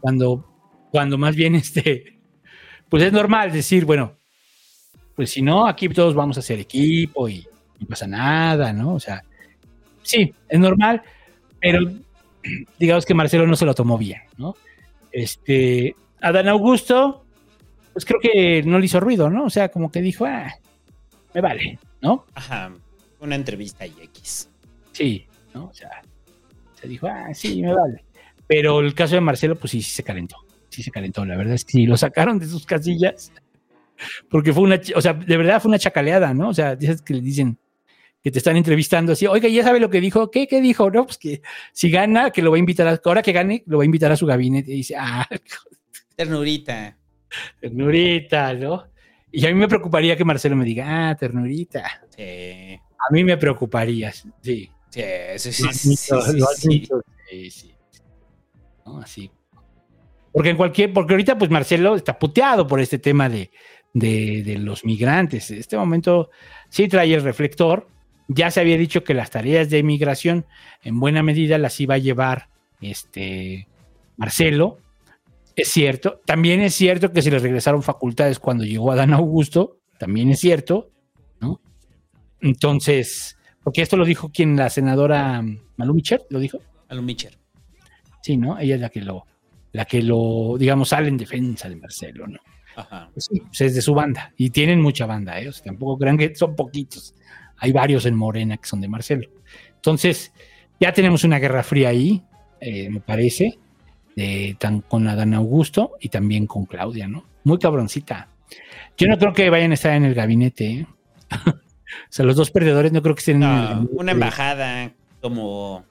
[SPEAKER 3] Cuando cuando más bien [LAUGHS] este, pues es normal decir, bueno, pues si no, aquí todos vamos a ser equipo y no pasa nada, ¿no? O sea, sí, es normal, pero [CLEARS THROAT] digamos que Marcelo no se lo tomó bien, ¿no? Este, Adán Augusto, pues creo que no le hizo ruido, ¿no? O sea, como que dijo, ah, me vale, ¿no?
[SPEAKER 2] Ajá, una entrevista y X.
[SPEAKER 3] Sí, ¿no? O sea, se dijo, ah, sí, me vale. Pero el caso de Marcelo, pues sí, sí se calentó. Sí se calentó. La verdad es que sí, lo sacaron de sus casillas. Porque fue una, o sea, de verdad fue una chacaleada, ¿no? O sea, dices que le dicen que te están entrevistando así, oiga, ¿ya sabe lo que dijo? ¿Qué? ¿Qué dijo? No, pues que si gana, que lo va a invitar a, ahora que gane, lo va a invitar a su gabinete. Y dice, ah, [LAUGHS]
[SPEAKER 2] Ternurita. [LAUGHS]
[SPEAKER 3] ternurita, ¿no? Y a mí me preocuparía que Marcelo me diga, ah, ternurita.
[SPEAKER 2] Sí.
[SPEAKER 3] A mí me preocuparía, sí.
[SPEAKER 2] Sí, sí, sí, sí,
[SPEAKER 3] admito,
[SPEAKER 2] sí,
[SPEAKER 3] lo
[SPEAKER 2] sí.
[SPEAKER 3] admito, sí, sí. ¿No? Así. Porque en cualquier, porque ahorita pues Marcelo está puteado por este tema de, de, de los migrantes. En este momento sí trae el reflector. Ya se había dicho que las tareas de migración en buena medida las iba a llevar este Marcelo. Es cierto. También es cierto que se le regresaron facultades cuando llegó Adán Augusto. También es cierto. ¿no? Entonces, porque esto lo dijo quien la senadora Malu Micher, lo dijo.
[SPEAKER 2] Malu Micher.
[SPEAKER 3] Sí, ¿no? Ella es la que lo, la que lo, digamos, sale en defensa de Marcelo, ¿no?
[SPEAKER 2] Ajá.
[SPEAKER 3] Pues sí, pues es de su banda. Y tienen mucha banda, ¿eh? O sea, tampoco crean que son poquitos. Hay varios en Morena que son de Marcelo. Entonces, Ya tenemos una guerra fría ahí, eh, me parece, de, tan, con Adán Augusto y también con Claudia, ¿no? Muy cabroncita. Yo no creo que vayan a estar en el gabinete. ¿eh? [LAUGHS] o sea, los dos perdedores no creo que estén en el gabinete.
[SPEAKER 2] una embajada como,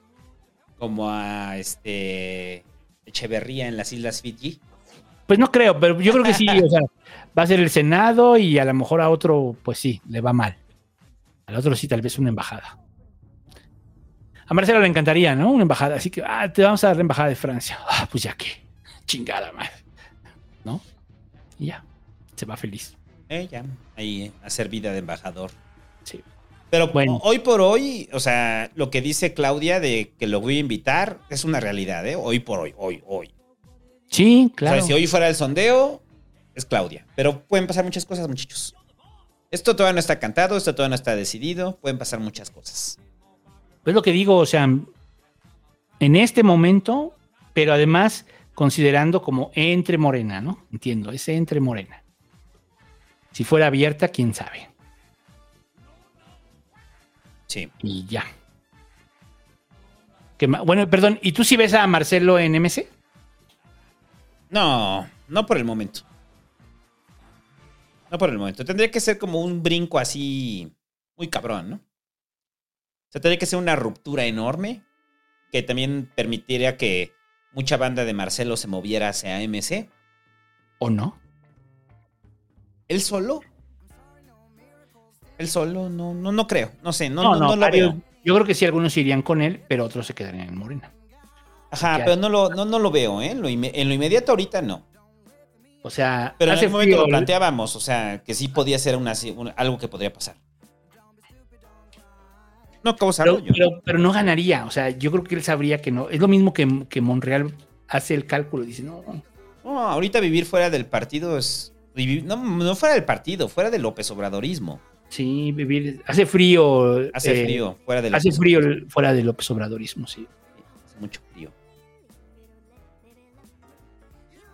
[SPEAKER 2] como a este Echeverría en las Islas Fiji.
[SPEAKER 3] Pues no creo, pero yo creo que sí, [LAUGHS] o sea, va a ser el Senado y a lo mejor a otro, pues sí, le va mal. Al otro sí, tal vez una embajada. A Marcelo le encantaría, ¿no? Una embajada, así que, ah, te vamos a dar la embajada de Francia. Ah, pues ya que, chingada madre. ¿No? Y ya, se va feliz.
[SPEAKER 2] Eh, ya, ahí eh, hacer vida de embajador.
[SPEAKER 3] Sí.
[SPEAKER 2] Pero hoy por hoy, o sea, lo que dice Claudia de que lo voy a invitar es una realidad, ¿eh? Hoy por hoy, hoy, hoy.
[SPEAKER 3] Sí,
[SPEAKER 2] O
[SPEAKER 3] claro.
[SPEAKER 2] sea, si hoy fuera el sondeo, es Claudia. Pero pueden pasar muchas cosas, muchachos. Esto todavía no está cantado, esto todavía no está decidido, pueden pasar muchas cosas.
[SPEAKER 3] Es lo que digo, o sea, en este momento, pero además considerando como entre morena, ¿no? Entiendo, es entre morena. Si fuera abierta, quién sabe.
[SPEAKER 2] Sí.
[SPEAKER 3] Y ya. ¿Qué ma- bueno, perdón, ¿y tú sí ves a Marcelo en MC?
[SPEAKER 2] No, no por el momento. No por el momento. Tendría que ser como un brinco así muy cabrón, ¿no? O sea, tendría que ser una ruptura enorme que también permitiría que mucha banda de Marcelo se moviera hacia MC.
[SPEAKER 3] ¿O no?
[SPEAKER 2] ¿Él solo? ¿Él solo? No, no, no creo. No sé, no,
[SPEAKER 3] No,
[SPEAKER 2] no, lo
[SPEAKER 3] varios-
[SPEAKER 2] veo.
[SPEAKER 3] Yo creo que sí, algunos irían con él, pero otros se quedarían en Morena.
[SPEAKER 2] Ajá, pero no lo, no, no lo veo, ¿eh? En lo, inme- en lo inmediato ahorita no.
[SPEAKER 3] O sea,
[SPEAKER 2] Pero en algún momento
[SPEAKER 3] frío,
[SPEAKER 2] lo planteábamos, o sea, que sí podía ser una, un- algo que podría pasar. No causa
[SPEAKER 3] pero, pero- pero no ganaría. O sea, yo creo que él sabría que no. Es lo mismo que, que Monreal hace el cálculo. Dice, no,
[SPEAKER 2] No, ahorita vivir fuera del partido es. vivir- no, no fuera del partido, fuera del López Obradorismo.
[SPEAKER 3] sí, vivir. Hace frío.
[SPEAKER 2] Hace
[SPEAKER 3] eh,
[SPEAKER 2] frío, fuera del
[SPEAKER 3] Hace frío fuera del López Obradorismo, sí.
[SPEAKER 2] Hace mucho frío.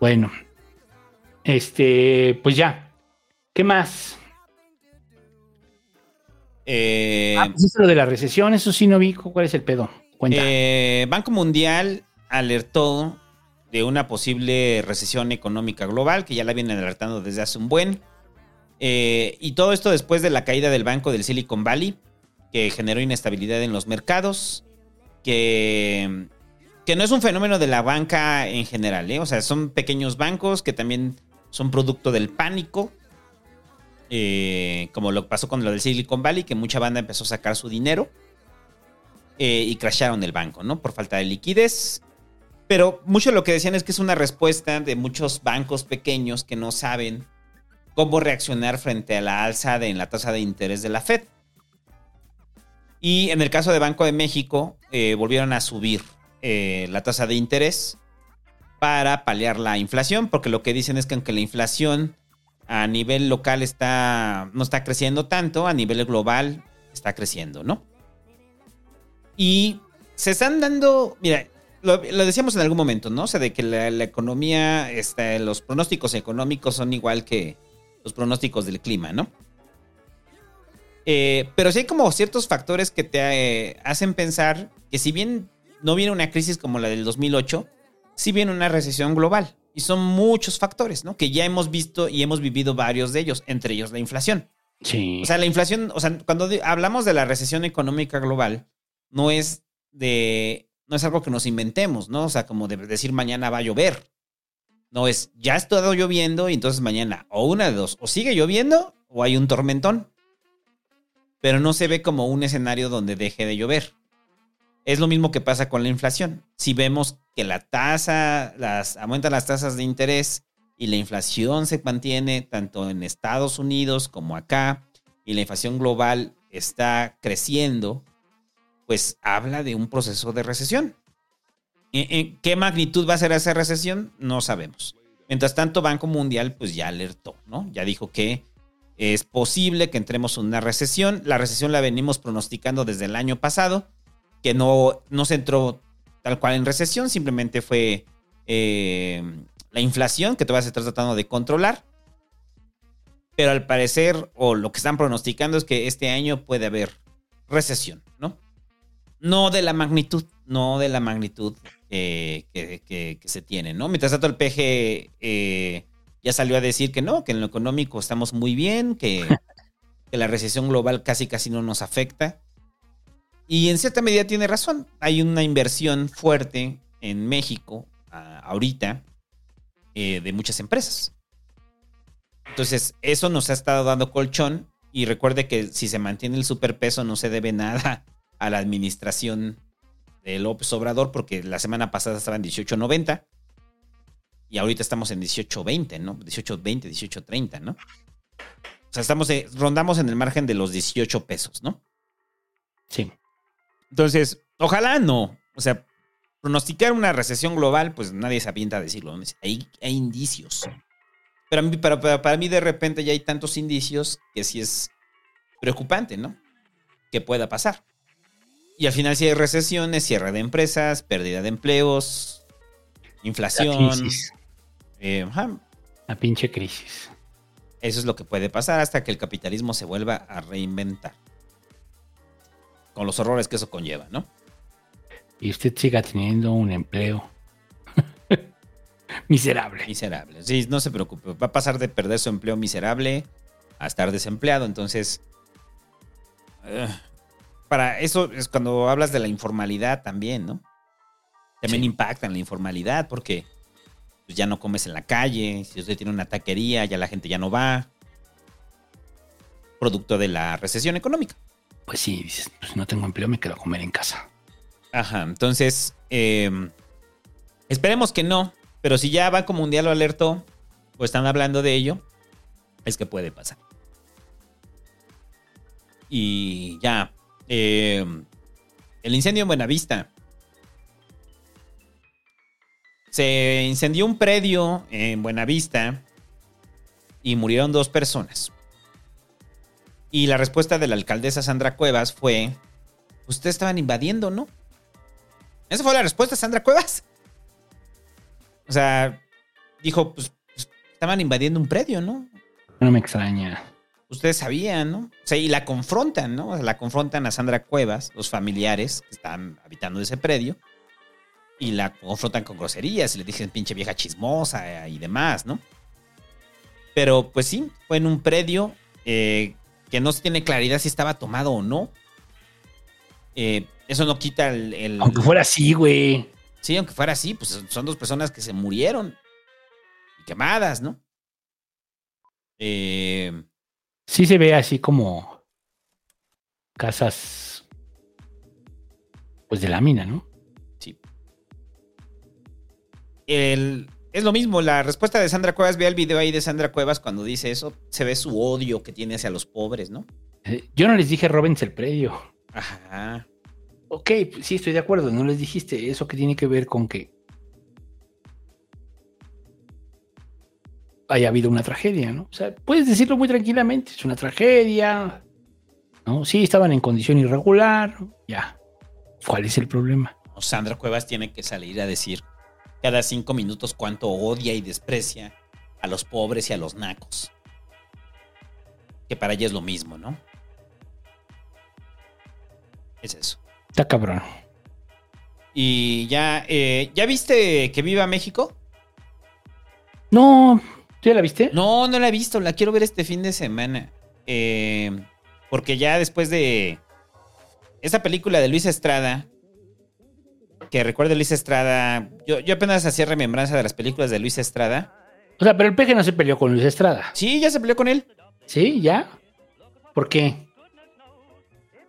[SPEAKER 3] Bueno. Este, pues ya. ¿Qué más?
[SPEAKER 2] Eh,
[SPEAKER 3] Ah, pues esto lo de la recesión, eso sí no vi. ¿Cuál es el pedo? Cuenta.
[SPEAKER 2] eh, Banco Mundial alertó de una posible recesión económica global, que ya la vienen alertando desde hace un buen. Eh, y todo esto después de la caída del banco del Silicon Valley, que generó inestabilidad en los mercados, que, que no es un fenómeno de la banca en general, ¿eh? o sea, son pequeños bancos que también son producto del pánico, eh, como lo pasó con lo del Silicon Valley, que mucha banda empezó a sacar su dinero eh, y crasharon el banco, ¿no? Por falta de liquidez. Pero mucho de lo que decían es que es una respuesta de muchos bancos pequeños que no saben cómo reaccionar frente a la alza de, en la tasa de interés de la Fed. Y en el caso de Banco de México, eh, volvieron a subir la tasa de interés para paliar la inflación, porque lo que dicen es que aunque la inflación a nivel local está, no está creciendo tanto, a nivel global está creciendo, ¿no? Y se están dando, mira, lo, decíamos en algún momento, ¿no? O sea, de que la, la economía, este, los pronósticos económicos son igual que los pronósticos del clima, ¿no? Eh, pero sí hay como ciertos factores que te eh, hacen pensar que si bien no viene una crisis como la del 2008, sí viene una recesión global. Y son muchos factores, ¿no? Que ya hemos visto y hemos vivido varios de ellos, entre ellos la inflación.
[SPEAKER 3] Sí.
[SPEAKER 2] O sea, la inflación, o sea, cuando hablamos de la recesión económica global, no es de, no es algo que nos inventemos, ¿no? O sea, como de decir mañana va a llover. No es, ya ha estado lloviendo y entonces mañana o una de dos, o sigue lloviendo o hay un tormentón. Pero no se ve como un escenario donde deje de llover. Es lo mismo que pasa con la inflación. Si vemos que la tasa, las, aumentan las tasas de interés y la inflación se mantiene tanto en Estados Unidos como acá, y la inflación global está creciendo, pues habla de un proceso de recesión. ¿En, en qué magnitud va a ser esa recesión? No sabemos. Mientras tanto, Banco Mundial pues ya alertó, ¿no? Ya dijo que es posible que entremos en una recesión. La recesión la venimos pronosticando desde el año pasado, que no, no se entró tal cual en recesión, simplemente fue eh, la inflación que todavía se está tratando de controlar. Pero al parecer, o lo que están pronosticando es que este año puede haber recesión, ¿no? no de la magnitud, no de la magnitud eh, que, que- que se tiene, ¿no? Mientras tanto, el PG eh, ya salió a decir que no, que en lo económico estamos muy bien, que, [LAUGHS] que la recesión global casi casi no nos afecta. Y en cierta medida tiene razón. Hay una inversión fuerte en México ahorita eh, de muchas empresas. Entonces, eso nos ha estado dando colchón. Y recuerde que si se mantiene el superpeso, no se debe nada a la administración de López Obrador, porque la semana pasada estaba en 18.90 y ahorita estamos en 18.20, ¿no? 18.20, 18.30, ¿no? O sea, estamos de- rondamos en el margen de los 18 pesos, ¿no?
[SPEAKER 3] Sí.
[SPEAKER 2] Entonces, ojalá no. O sea, pronosticar una recesión global, pues nadie se avienta a decirlo. ¿no? Hay, hay indicios. Pero, a mí- pero para mí de repente ya hay tantos indicios que sí es preocupante, ¿no? Que pueda pasar. Y al final si hay recesiones, cierre de empresas, pérdida de empleos, inflación.
[SPEAKER 3] crisis.
[SPEAKER 2] eh, ajá.
[SPEAKER 3] La pinche crisis.
[SPEAKER 2] Eso es lo que puede pasar hasta que el capitalismo se vuelva a reinventar. Con los horrores que eso conlleva, ¿no?
[SPEAKER 3] Y usted siga teniendo un empleo [LAUGHS] miserable.
[SPEAKER 2] Miserable. Sí, no se preocupe. Va a pasar de perder su empleo miserable a estar desempleado. Entonces, eh, para eso es cuando hablas de la informalidad también, ¿no? También impacta en la informalidad porque pues, ya no comes en la calle. Si usted tiene una taquería, ya la gente ya no va. Producto de la recesión económica.
[SPEAKER 3] Pues sí, dices, pues no tengo empleo, me quedo a comer en casa.
[SPEAKER 2] Ajá, entonces, eh, esperemos que no, pero si ya Banco Mundial lo alertó, o están hablando de ello, es que puede pasar. Y ya, eh, el incendio en Buenavista. Se incendió un predio en Buenavista y murieron dos personas. Y la respuesta de la alcaldesa Sandra Cuevas fue, ustedes estaban invadiendo, ¿no? Esa fue la respuesta, Sandra Cuevas. O sea, dijo, pues, pues, estaban invadiendo un predio, ¿no?
[SPEAKER 3] No me extraña.
[SPEAKER 2] Ustedes sabían, ¿no? O sea, y la confrontan, ¿no? O sea, la confrontan a Sandra Cuevas, los familiares que están habitando ese predio, y la confrontan con groserías y le dicen pinche vieja chismosa eh, y demás, ¿no? Pero pues sí, fue en un predio eh, que no se tiene claridad si estaba tomado o no. Eh, eso no quita el, el-
[SPEAKER 3] Aunque fuera así, güey.
[SPEAKER 2] Sí, aunque fuera así, pues son dos personas que se murieron y quemadas, ¿no? Eh,
[SPEAKER 3] Sí se ve así como casas, pues de lámina, ¿no?
[SPEAKER 2] Sí. el- es lo mismo, la respuesta de Sandra Cuevas, ve el video ahí de Sandra Cuevas cuando dice eso, se ve su odio que tiene hacia los pobres, ¿no?
[SPEAKER 3] Eh, Yo no les dije róbense el predio.
[SPEAKER 2] Ajá.
[SPEAKER 3] Ok, sí, estoy de acuerdo. No les dijiste eso que tiene que ver con que haya habido una tragedia, ¿no? O sea, puedes decirlo muy tranquilamente. Es una tragedia. ¿No? Sí, estaban en condición irregular. Ya. ¿Cuál es el problema?
[SPEAKER 2] Sandra Cuevas tiene que salir a decir cada cinco minutos cuánto odia y desprecia a los pobres y a los nacos. Que para ella es lo mismo, ¿no? Es eso.
[SPEAKER 3] Está cabrón.
[SPEAKER 2] Y ya, eh, ¿ya viste que viva México?
[SPEAKER 3] No, ¿tú ya la viste?
[SPEAKER 2] No, no la he visto, la quiero ver este fin de semana. Eh, porque ya después de esa película de Luis Estrada, que recuerde Luis Estrada, yo, yo apenas hacía remembranza de las películas de Luis Estrada.
[SPEAKER 3] O sea, pero el peje no se peleó con Luis Estrada.
[SPEAKER 2] Sí, ya se peleó con él.
[SPEAKER 3] ¿Sí? ¿Ya? ¿Por qué?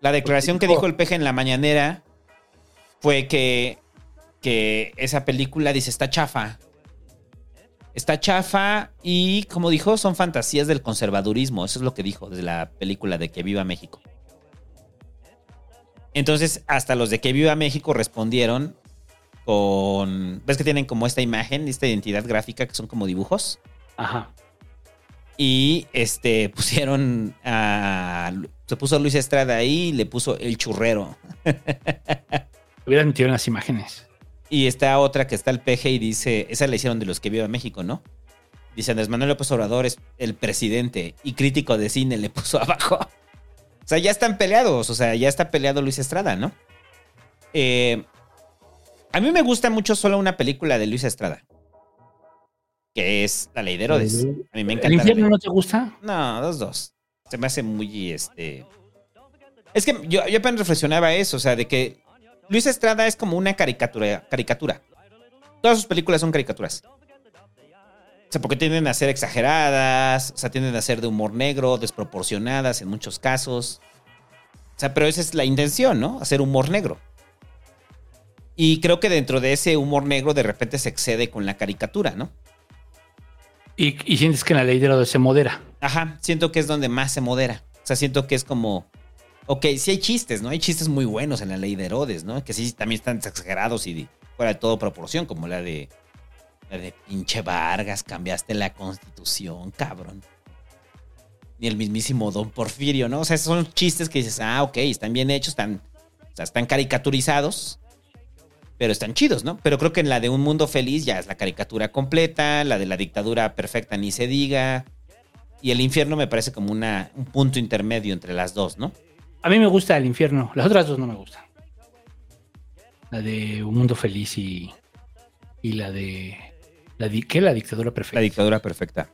[SPEAKER 2] La declaración que dijo el peje en la mañanera fue que, que esa película dice está chafa. Está chafa y, como dijo, son fantasías del conservadurismo. Eso es lo que dijo desde la película de Que Viva México. Entonces, hasta los de Que Viva México respondieron con... ¿Ves que tienen como esta imagen, esta identidad gráfica que son como dibujos?
[SPEAKER 3] Ajá.
[SPEAKER 2] Y este [LAUGHS] pusieron a. Se puso Luis Estrada ahí y le puso el churrero. [LAUGHS]
[SPEAKER 3] Hubieran metido en las imágenes.
[SPEAKER 2] Y está otra que está el peje y dice. Esa le hicieron de los que viva México, ¿no? Dice Andrés Manuel López Obrador es el presidente y crítico de cine le puso [LAUGHS] abajo. O sea, ya están peleados. O sea, ya está peleado Luis Estrada, ¿no? Eh, a mí me gusta mucho solo una película de Luis Estrada. Que es La Ley de Herodes. A mí me encanta.
[SPEAKER 3] ¿El infierno no te gusta?
[SPEAKER 2] No, dos, dos. Se me hace muy, este... Es que yo, yo apenas reflexionaba eso, o sea, de que Luis Estrada es como una caricatura. caricatura. Todas sus películas son caricaturas. Sea, porque tienden a ser exageradas, o sea, tienden a ser de humor negro, desproporcionadas en muchos casos. O sea, pero esa es la intención, ¿no? Hacer humor negro. Y creo que dentro de ese humor negro de repente se excede con la caricatura, ¿no?
[SPEAKER 3] Y, y sientes que en la ley de Herodes se modera.
[SPEAKER 2] Ajá, siento que es donde más se modera. O sea, siento que es como. Ok, sí hay chistes, ¿no? Hay chistes muy buenos en la ley de Herodes, ¿no? Que sí también están exagerados y fuera de todo proporción, como la de. De pinche Vargas, cambiaste la constitución, cabrón. Ni el mismísimo Don Porfirio, ¿no? O sea, son chistes que dices, ah, ok, están bien hechos, están, o sea, están caricaturizados, pero están chidos, ¿no? Pero creo que en la de Un Mundo Feliz ya es la caricatura completa, la de la dictadura perfecta ni se diga, y el infierno me parece como una, un punto intermedio entre las dos, ¿no?
[SPEAKER 3] A mí me gusta el infierno. Las otras dos no me gustan. La de Un Mundo Feliz y, y la de... La di- ¿Qué? La dictadura perfecta.
[SPEAKER 2] La dictadura perfecta.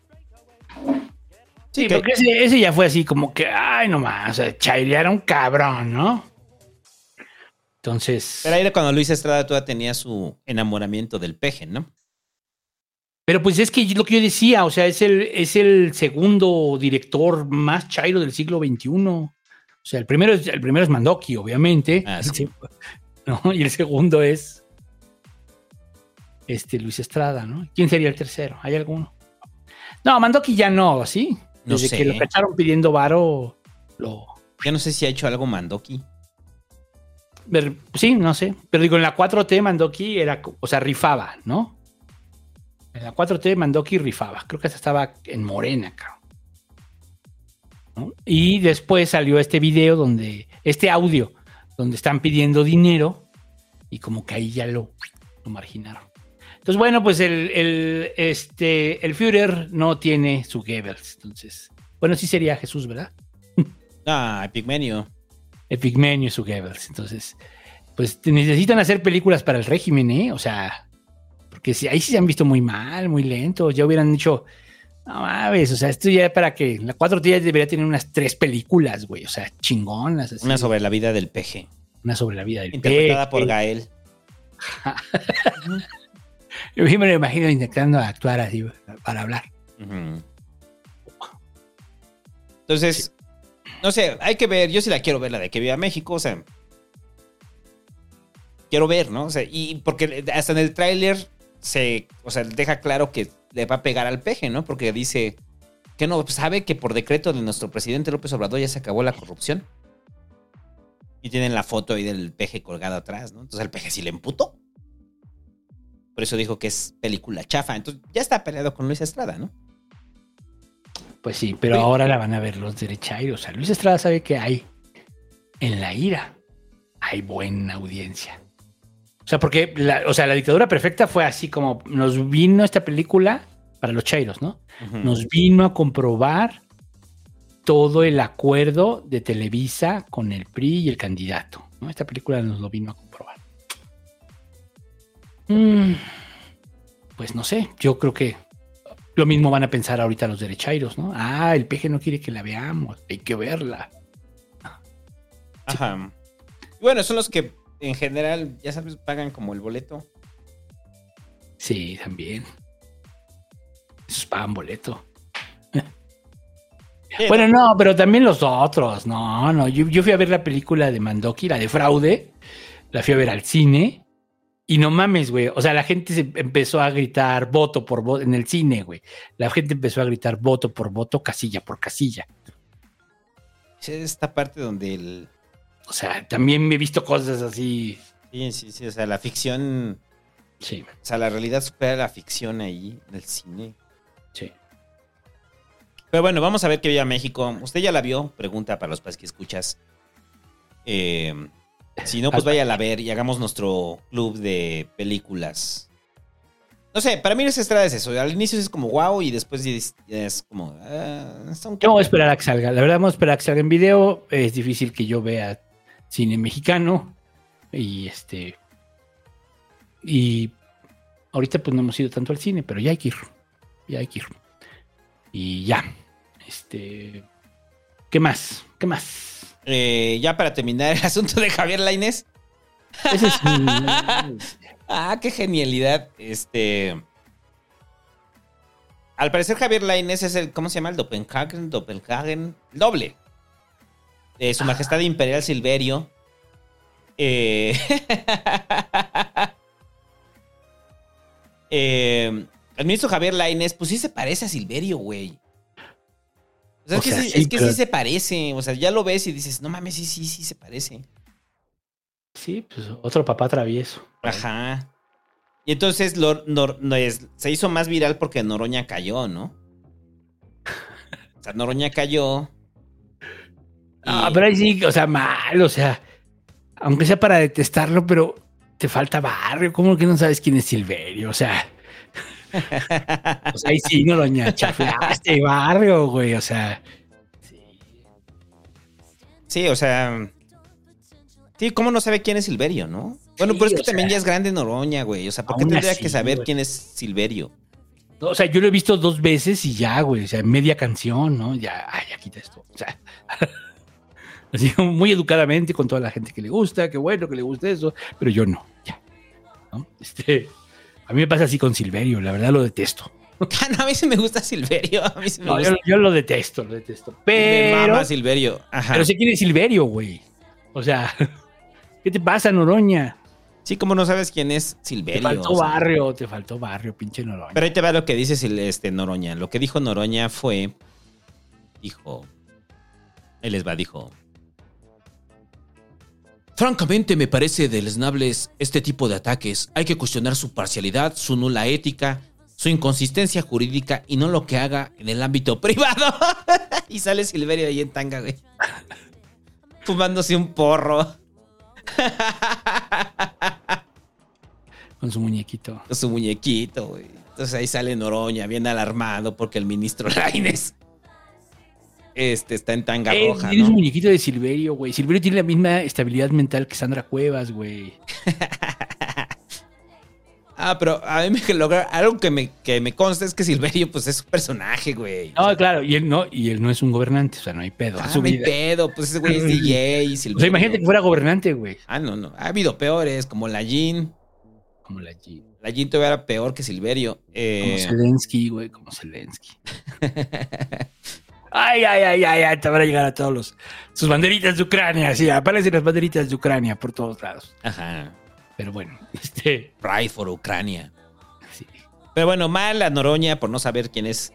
[SPEAKER 3] Sí,
[SPEAKER 2] que-
[SPEAKER 3] porque ese, ese ya fue así como que, ay, no más, o sea, chairear a un cabrón, ¿no? Entonces...
[SPEAKER 2] Pero ahí era cuando Luis Estrada todavía tenía su enamoramiento del peje, ¿no?
[SPEAKER 3] Pero pues es que lo que yo decía, o sea, es el, es el segundo director más chairo del siglo XXI. O sea, el primero es, el primero es Mandoki, obviamente.
[SPEAKER 2] Ah,
[SPEAKER 3] Sí, [LAUGHS] ¿no? Y el segundo es este Luis Estrada, ¿no? ¿Quién sería el tercero? ¿Hay alguno? No, Mandoki ya no, ¿sí?
[SPEAKER 2] No
[SPEAKER 3] Desde
[SPEAKER 2] sé.
[SPEAKER 3] que lo cacharon pidiendo varo, lo...
[SPEAKER 2] Yo no sé si ha hecho algo Mandoki.
[SPEAKER 3] Sí, no sé. Pero digo, en la 4T Mandoki era, o sea, rifaba, ¿no? En la 4T Mandoki rifaba. Creo que hasta estaba en Morena, cabrón. ¿No? Y después salió este video donde, este audio, donde están pidiendo dinero y como que ahí ya lo, lo marginaron. Entonces, bueno, pues el, el, este, el Führer no tiene su Goebbels. Entonces, bueno, sí sería Jesús, ¿verdad? [LAUGHS]
[SPEAKER 2] Ah, Pigmenio.
[SPEAKER 3] El Pigmenio es su Goebbels. Entonces, pues necesitan hacer películas para el régimen, ¿eh? O sea, porque si, ahí sí se han visto muy mal, muy lentos. Ya hubieran dicho, no mames, o sea, esto ya para que la cuatro días debería tener unas tres películas, güey. O sea, chingonas. así.
[SPEAKER 2] Una sobre la vida del peje.
[SPEAKER 3] Una sobre la vida del
[SPEAKER 2] Interpretada
[SPEAKER 3] peje.
[SPEAKER 2] por Gael. [LAUGHS]
[SPEAKER 3] Yo me lo imagino intentando actuar así para hablar.
[SPEAKER 2] Entonces, no sé, hay que ver. Yo sí la quiero ver, la de que viva México. O sea, quiero ver, ¿no? O sea, y porque hasta en el tráiler se, o sea, deja claro que le va a pegar al peje, ¿no? Porque dice que no sabe que por decreto de nuestro presidente López Obrador ya se acabó la corrupción. Y tienen la foto ahí del peje colgado atrás, ¿no? Entonces el peje sí le emputó. Por eso dijo que es película chafa. Entonces ya está peleado con Luis Estrada, ¿no?
[SPEAKER 3] Pues sí, pero ahora la van a ver los derechairos. O sea, Luis Estrada sabe que hay en la ira, hay buena audiencia. O sea, porque la, o sea, la dictadura perfecta fue así como nos vino esta película para los chairos, ¿no? Nos vino a comprobar todo el acuerdo de Televisa con el PRI y el candidato. ¿no? Esta película nos lo vino a comprobar. Mm, pues no sé, yo creo que lo mismo van a pensar ahorita los derechairos, ¿no? Ah, el peje no quiere que la veamos, hay que verla.
[SPEAKER 2] Ajá. Bueno, son los que en general, ya sabes, pagan como el boleto.
[SPEAKER 3] Sí, también. Esos pagan boleto. [LAUGHS] Bueno, no, pero también los otros. No, no. Yo, yo fui a ver la película de Mandoki, la de fraude. La fui a ver al cine. Y no mames, güey. O sea, la gente se empezó a gritar voto por voto en el cine, güey. La gente empezó a gritar voto por voto, casilla por casilla.
[SPEAKER 2] Es esta parte donde el.
[SPEAKER 3] O sea, también me he visto cosas así.
[SPEAKER 2] Sí, sí, sí. O sea, la ficción.
[SPEAKER 3] Sí.
[SPEAKER 2] O sea, la realidad supera la ficción ahí en el cine.
[SPEAKER 3] Sí.
[SPEAKER 2] Pero bueno, vamos a ver qué viva México. ¿Usted ya la vio? Pregunta para los padres que escuchas. Eh, si no, pues vaya a la ver y hagamos nuestro club de películas. No sé, para mí esa estrada es eso. Al inicio es como wow y después es, es como. ah, está un
[SPEAKER 3] Yo voy a esperar a que salga. La verdad, vamos a esperar a que salga en video. Es difícil que yo vea cine mexicano. Y este. Y ahorita pues no hemos ido tanto al cine, pero ya hay que ir. Ya hay que ir. Y ya. Este. ¿Qué más? ¿Qué más?
[SPEAKER 2] Eh, ya para terminar el [LAUGHS] asunto de Javier Lainez.
[SPEAKER 3] Ese es un- [LAUGHS]
[SPEAKER 2] ah, qué genialidad. Este. Al parecer, Javier Lainez es el. ¿Cómo se llama? El. Doppelhagen. el Doble. De su majestad imperial Silverio. Eh, [LAUGHS] eh, el ministro Javier Lainez, pues sí se parece a Silverio, güey. O sea,
[SPEAKER 3] O
[SPEAKER 2] es, que, sí,
[SPEAKER 3] sí,
[SPEAKER 2] es que
[SPEAKER 3] pero-
[SPEAKER 2] sí se parece. O sea, ya lo ves y dices, no mames, sí, sí, sí se parece.
[SPEAKER 3] Sí, pues otro papá travieso.
[SPEAKER 2] Ajá. Y entonces lo- Nor- no es- se hizo más viral porque Noroña cayó, ¿no? [LAUGHS] O sea, Noroña cayó.
[SPEAKER 3] Ah, pero ahí sí, o sea, mal, o sea, aunque sea para detestarlo, pero te falta barrio. ¿Cómo que no sabes quién es Silverio? O sea, o sea ahí sí no lo ñachaflaste, barrio, güey. O sea,
[SPEAKER 2] Sí, o sea. Sí, ¿cómo no sabe quién es Silverio, no? Bueno,
[SPEAKER 3] Sí,
[SPEAKER 2] pero es que también
[SPEAKER 3] sea,
[SPEAKER 2] ya es grande Noroña, güey. O sea, ¿por qué tendría
[SPEAKER 3] así,
[SPEAKER 2] que saber
[SPEAKER 3] güey.
[SPEAKER 2] quién es Silverio?
[SPEAKER 3] no, o sea, yo lo he visto dos veces y ya, güey. O sea, media canción, ¿no? Ya, ay, ya quita esto. O sea, [LAUGHS] así muy educadamente con toda la gente que le gusta, que bueno que le guste eso, pero yo no, ya. ¿no? Este, a mí me pasa así con Silverio, la verdad lo detesto. [LAUGHS]
[SPEAKER 2] A mí sí me gusta Silverio. A mí sí me
[SPEAKER 3] No,
[SPEAKER 2] gusta.
[SPEAKER 3] yo, yo lo detesto, lo detesto.
[SPEAKER 2] Me
[SPEAKER 3] Pero,
[SPEAKER 2] mama Silverio. Ajá.
[SPEAKER 3] pero sé quién es Silverio, güey. O sea, [LAUGHS] ¿qué te pasa, Noroña?
[SPEAKER 2] Sí, como no sabes quién es
[SPEAKER 3] Te
[SPEAKER 2] Silverio.
[SPEAKER 3] faltó
[SPEAKER 2] o sea.
[SPEAKER 3] barrio, te faltó barrio, pinche Noroña.
[SPEAKER 2] Pero ahí te va lo que dice este Noroña. Lo que dijo Noroña fue. Dijo. Él les va, dijo. Francamente me parece deleznables este tipo de ataques. Hay que cuestionar su parcialidad, su nula ética, su inconsistencia jurídica y no lo que haga en el ámbito [LAUGHS] privado. y sale Silverio ahí en tanga, güey. [LAUGHS] Fumándose un porro. [LAUGHS]
[SPEAKER 3] Con su muñequito.
[SPEAKER 2] Con su muñequito, güey. Entonces ahí sale Noroña, bien alarmado porque el ministro Laines este, está en tanga
[SPEAKER 3] Eh,
[SPEAKER 2] roja,
[SPEAKER 3] tienes
[SPEAKER 2] ¿no?
[SPEAKER 3] un muñequito de Silverio, güey. Silverio tiene la misma estabilidad mental que Sandra Cuevas, güey. [LAUGHS]
[SPEAKER 2] Ah, pero a mí me [LAUGHS] logra algo que me, que me consta es que Silverio, pues es un personaje, güey.
[SPEAKER 3] No, claro, y él no, y él no es un gobernante, o sea, no hay pedo.
[SPEAKER 2] Ah, no hay pedo, pues ese güey es [LAUGHS] DJ y Silverio.
[SPEAKER 3] O sea, imagínate que fuera gobernante, güey.
[SPEAKER 2] Ah, no, no. Ha habido peores, como la Jean.
[SPEAKER 3] Como la Jean.
[SPEAKER 2] La Jean todavía era peor que Silverio.
[SPEAKER 3] Como
[SPEAKER 2] Eh,
[SPEAKER 3] Zelensky, güey, como Zelensky. Ay, ay, ay, ay, ay, te van a llegar a todos los. Sus banderitas de Ucrania, sí, aparecen las banderitas de Ucrania por todos lados.
[SPEAKER 2] Ajá.
[SPEAKER 3] Pero bueno, este.
[SPEAKER 2] Pride for Ucrania. Pero bueno, mal a Noroña por no saber quién es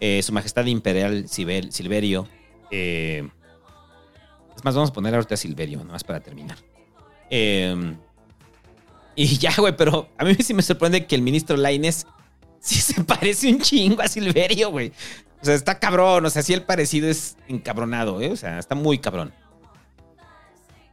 [SPEAKER 2] eh, su majestad imperial Sibel- Silverio. Eh, es más, vamos a poner ahorita a Silverio, nomás para terminar. Eh, y ya, güey, pero a mí sí me sorprende que el ministro Laines sí se parece un chingo a Silverio, güey. O sea, está cabrón, o sea, sí el parecido es encabronado, ¿eh? O sea, está muy cabrón.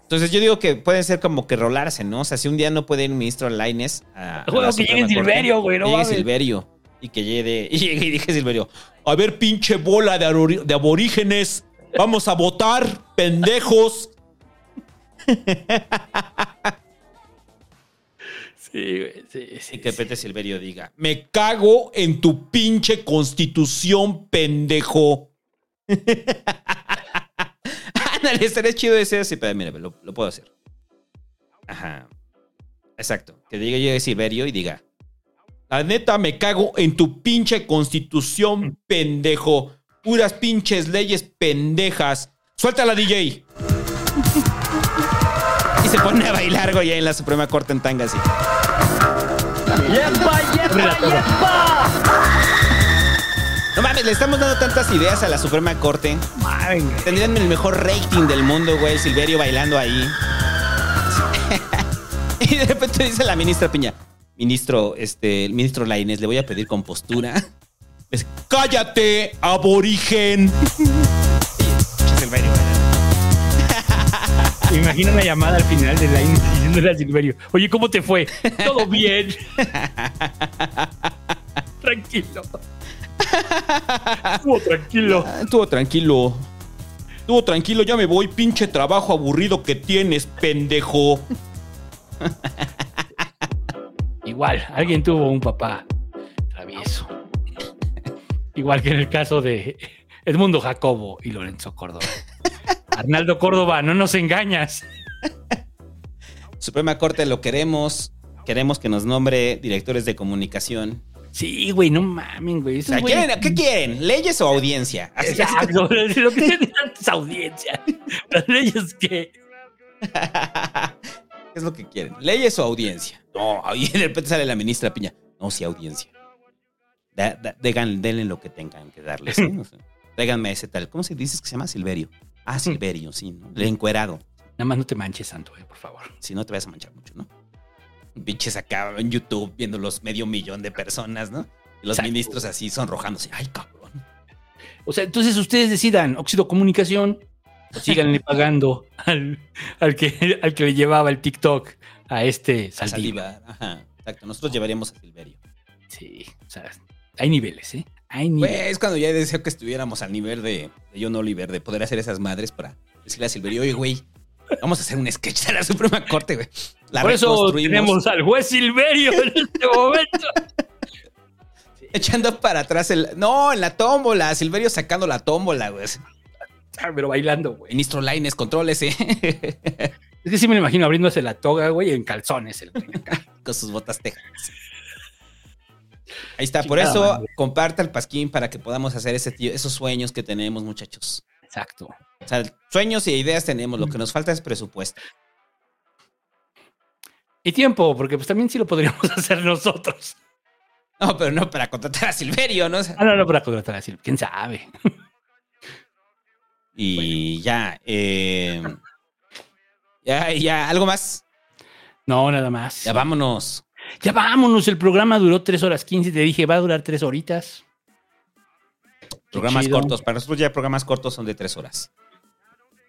[SPEAKER 2] Entonces yo digo que pueden ser como que rolarse, ¿no? O sea, si un día no puede ir el ministro Laines a, a
[SPEAKER 3] Bueno,
[SPEAKER 2] la
[SPEAKER 3] que
[SPEAKER 2] Suprema
[SPEAKER 3] llegue
[SPEAKER 2] Corte,
[SPEAKER 3] Silverio, güey, no
[SPEAKER 2] llegue. Silverio. Y que llegue, [LAUGHS] y llegue y dije Silverio, a ver, pinche bola de, de aborígenes, vamos a votar, pendejos. [LAUGHS]
[SPEAKER 3] Sí, sí, sí.
[SPEAKER 2] Y que repente Silverio diga, me cago en tu pinche constitución, pendejo. [LAUGHS] Ándale, estaría chido ese así, pero mira, lo, lo puedo hacer. Ajá. Exacto. Que diga llegue Silverio y diga, la neta me cago en tu pinche constitución, pendejo. Puras pinches leyes pendejas. Suéltala, DJ. Se pone a bailar, güey, en la Suprema Corte en tanga así.
[SPEAKER 15] ¡Yepa, yepa, yepa!
[SPEAKER 2] No mames, le estamos dando tantas ideas a la Suprema Corte. Tendrían el mejor rating del mundo, güey. Silverio bailando ahí. [LAUGHS] y de repente dice la ministra Piña. Ministro, este, el ministro Lainez, le voy a pedir compostura. Es, ¡Cállate, aborigen! Güey.
[SPEAKER 3] Imagina una llamada al final de la diciéndole a Silverio, oye, ¿cómo te fue? Todo bien. [LAUGHS] Tranquilo. Estuvo tranquilo.
[SPEAKER 2] Estuvo tranquilo. Estuvo tranquilo, ya me voy, pinche trabajo aburrido que tienes, pendejo.
[SPEAKER 3] Igual, alguien tuvo un papá travieso. Igual que en el caso de Edmundo Jacobo y Lorenzo Córdoba. Arnaldo Córdoba, no nos engañas. [LAUGHS]
[SPEAKER 2] Suprema Corte lo queremos. Queremos que nos nombre directores de comunicación.
[SPEAKER 3] Sí, güey, no mamen, güey.
[SPEAKER 2] O
[SPEAKER 3] Esos
[SPEAKER 2] sea,
[SPEAKER 3] güeyes-
[SPEAKER 2] ¿quieren- ¿Qué quieren? ¿Leyes o audiencia? Así- así-
[SPEAKER 3] Exacto, [LAUGHS] lo que tienen es audiencia. Las leyes que.
[SPEAKER 2] ¿Qué [LAUGHS] es lo que quieren? ¿Leyes o audiencia? No, y de repente sale la ministra Piña. No, sí, audiencia. Da- da- degan- denle lo que tengan que darles. ¿sí? O sea, tráiganme ese tal. ¿Cómo se dice que se llama? Silverio. Ah, Silverio, sí, ¿no? El encuerado.
[SPEAKER 3] Nada más no te manches, Santo, eh, por favor.
[SPEAKER 2] Si no te vas a manchar mucho, ¿no? Pinches acá en YouTube viendo los medio millón de personas, ¿no? Y los
[SPEAKER 3] Exacto.
[SPEAKER 2] ministros así sonrojándose. Ay, cabrón.
[SPEAKER 3] O sea, entonces ustedes decidan, Óxido Comunicación, o síganle pagando al, al que, al que le llevaba el TikTok a este. Saldívar.
[SPEAKER 2] Ajá. Exacto. Nosotros llevaríamos a Silverio.
[SPEAKER 3] Sí, o sea, hay niveles, ¿eh? Niveles.
[SPEAKER 2] Güey, es cuando ya deseo que estuviéramos al nivel de, de John Oliver, de poder hacer esas madres para decirle a Silverio, oye, güey, vamos a hacer un sketch de la Suprema Corte, güey. La
[SPEAKER 3] Por eso tenemos al juez Silverio en este momento. [LAUGHS]
[SPEAKER 2] Echando para atrás el... No, en la tómbola. Silverio sacando la tómbola, güey.
[SPEAKER 3] Ah, Pero bailando, güey.
[SPEAKER 2] Ministro Laines, contrólese.
[SPEAKER 3] Es que sí me lo imagino abriéndose la toga, güey, en calzones. el. [LAUGHS]
[SPEAKER 2] Con sus botas tejas. Ahí está. Por eso,
[SPEAKER 3] madre.
[SPEAKER 2] comparta el pasquín para que podamos hacer ese tío- esos sueños que tenemos, muchachos.
[SPEAKER 3] Exacto.
[SPEAKER 2] O sea, sueños y ideas tenemos. Lo que nos falta es presupuesto.
[SPEAKER 3] Y tiempo, porque pues también sí lo podríamos [LAUGHS] hacer nosotros.
[SPEAKER 2] No, pero no para contratar a Silverio, ¿no? O sea,
[SPEAKER 3] Ah, no, no, para contratar a Silverio. ¿Quién sabe?
[SPEAKER 2] Y ya, eh, ya, ya, ¿algo más?
[SPEAKER 3] No, nada más.
[SPEAKER 2] Ya vámonos.
[SPEAKER 3] Ya vámonos, el programa duró 3 horas 15. Te dije, va a durar 3 horitas.
[SPEAKER 2] Programas cortos. Para nosotros ya programas cortos son de tres horas.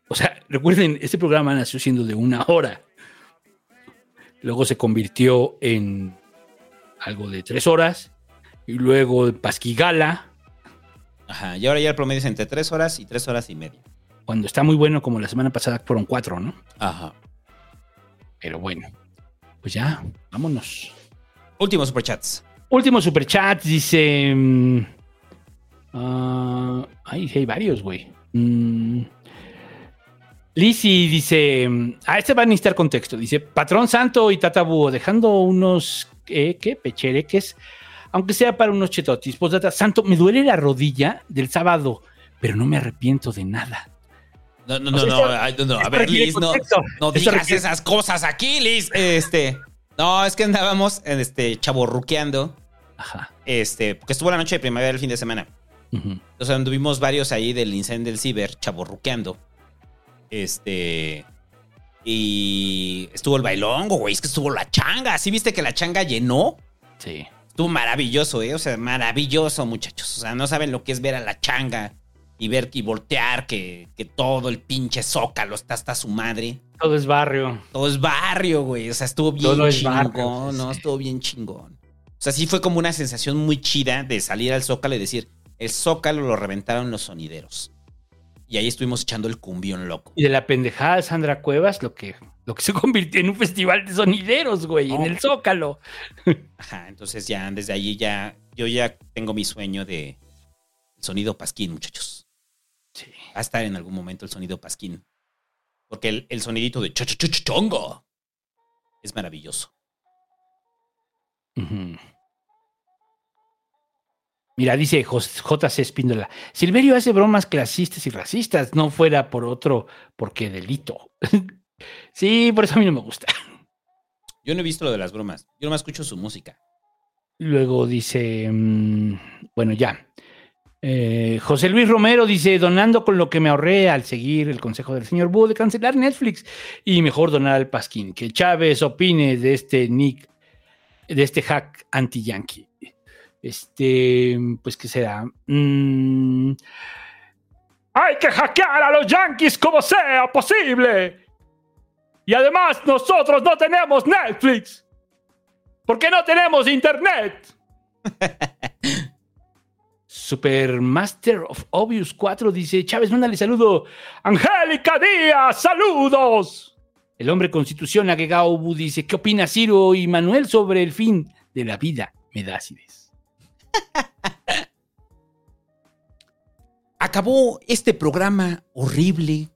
[SPEAKER 3] O sea, recuerden, este programa nació siendo de una hora. Luego se convirtió en algo de 3 horas. Y luego Pasquigala,
[SPEAKER 2] Ajá, y ahora ya el promedio es entre tres horas y tres horas y media.
[SPEAKER 3] cuando está muy bueno, como la semana pasada fueron 4, ¿no?
[SPEAKER 2] Ajá.
[SPEAKER 3] Pero bueno, pues ya, vámonos.
[SPEAKER 2] Últimos superchats.
[SPEAKER 3] Último superchat, dice. mm, ah, ay, hay varios, güey. Mm, Lizzy dice. mm, Ah, este va a necesitar contexto. Dice: Patrón Santo y Tatabúo, dejando unos. eh, ¿Qué? Pechereques. Aunque sea para unos chetotis. Postdata, Santo, me duele la rodilla del sábado, pero no me arrepiento de nada.
[SPEAKER 2] No, no,
[SPEAKER 3] O
[SPEAKER 2] no,
[SPEAKER 3] sea,
[SPEAKER 2] no, no, no, A ver, Liz, no, no digas esas cosas aquí, Liz. Este, no, es que andábamos este chaborruqueando.
[SPEAKER 3] Ajá.
[SPEAKER 2] Este, porque estuvo la noche de primavera el fin de semana.
[SPEAKER 3] Ujú.
[SPEAKER 2] Entonces anduvimos varios ahí del incendio del ciber, chaborruqueando. Este. Y estuvo el bailongo, güey. Es que estuvo la changa. ¿Sí viste que la changa llenó?
[SPEAKER 3] Sí.
[SPEAKER 2] Estuvo maravilloso, ¿eh? O sea, maravilloso, muchachos. O sea, no saben lo que es ver a la changa y ver y voltear que, que todo el pinche zócalo está hasta su madre.
[SPEAKER 3] Todo es barrio.
[SPEAKER 2] Todo es barrio, güey. O sea, estuvo bien
[SPEAKER 3] Todo es
[SPEAKER 2] chingón,
[SPEAKER 3] barrio,
[SPEAKER 2] ¿no?
[SPEAKER 3] sí.
[SPEAKER 2] Estuvo bien chingón. O sea, sí fue como una sensación muy chida de salir al zócalo y decir, el zócalo lo reventaron los sonideros. Y ahí estuvimos echando el cumbión loco.
[SPEAKER 3] Y de la pendejada de Sandra Cuevas, lo que, lo que se [LAUGHS] convirtió en un festival de sonideros, güey, en el Zócalo.
[SPEAKER 2] Ajá, entonces ya desde allí ya, yo ya tengo mi sueño de sonido pasquín, muchachos. Va a estar en algún momento el sonido pasquín. Porque el, el sonidito de cho, cho, cho, cho, chongo es maravilloso.
[SPEAKER 3] Mira, dice JC Espíndola, Silverio hace bromas clasistas y racistas, no fuera por otro, porque delito. [LAUGHS] sí, por eso a mí no me gusta.
[SPEAKER 2] Yo no he visto lo de las bromas. Yo nomás escucho su música.
[SPEAKER 3] Luego dice, mm, bueno, ya. Eh, José Luis Romero dice, donando con lo que me ahorré al seguir el consejo del señor Búho de cancelar Netflix y mejor donar al Pasquín. Que Chávez opine de este Nick, de este hack anti-yankee. Este, pues, ¿qué será? Mm, hay que hackear a los yankees como sea posible. Y además nosotros no tenemos Netflix. Porque no tenemos internet. [LAUGHS] Supermaster of Obvious 4 dice, Chávez, mándale saludo. Angélica Díaz, saludos. El hombre constitución agregado Ubu dice, ¿qué opina Ciro y Manuel sobre el fin de la vida? Medácides. [LAUGHS]
[SPEAKER 2] Acabó este programa horrible,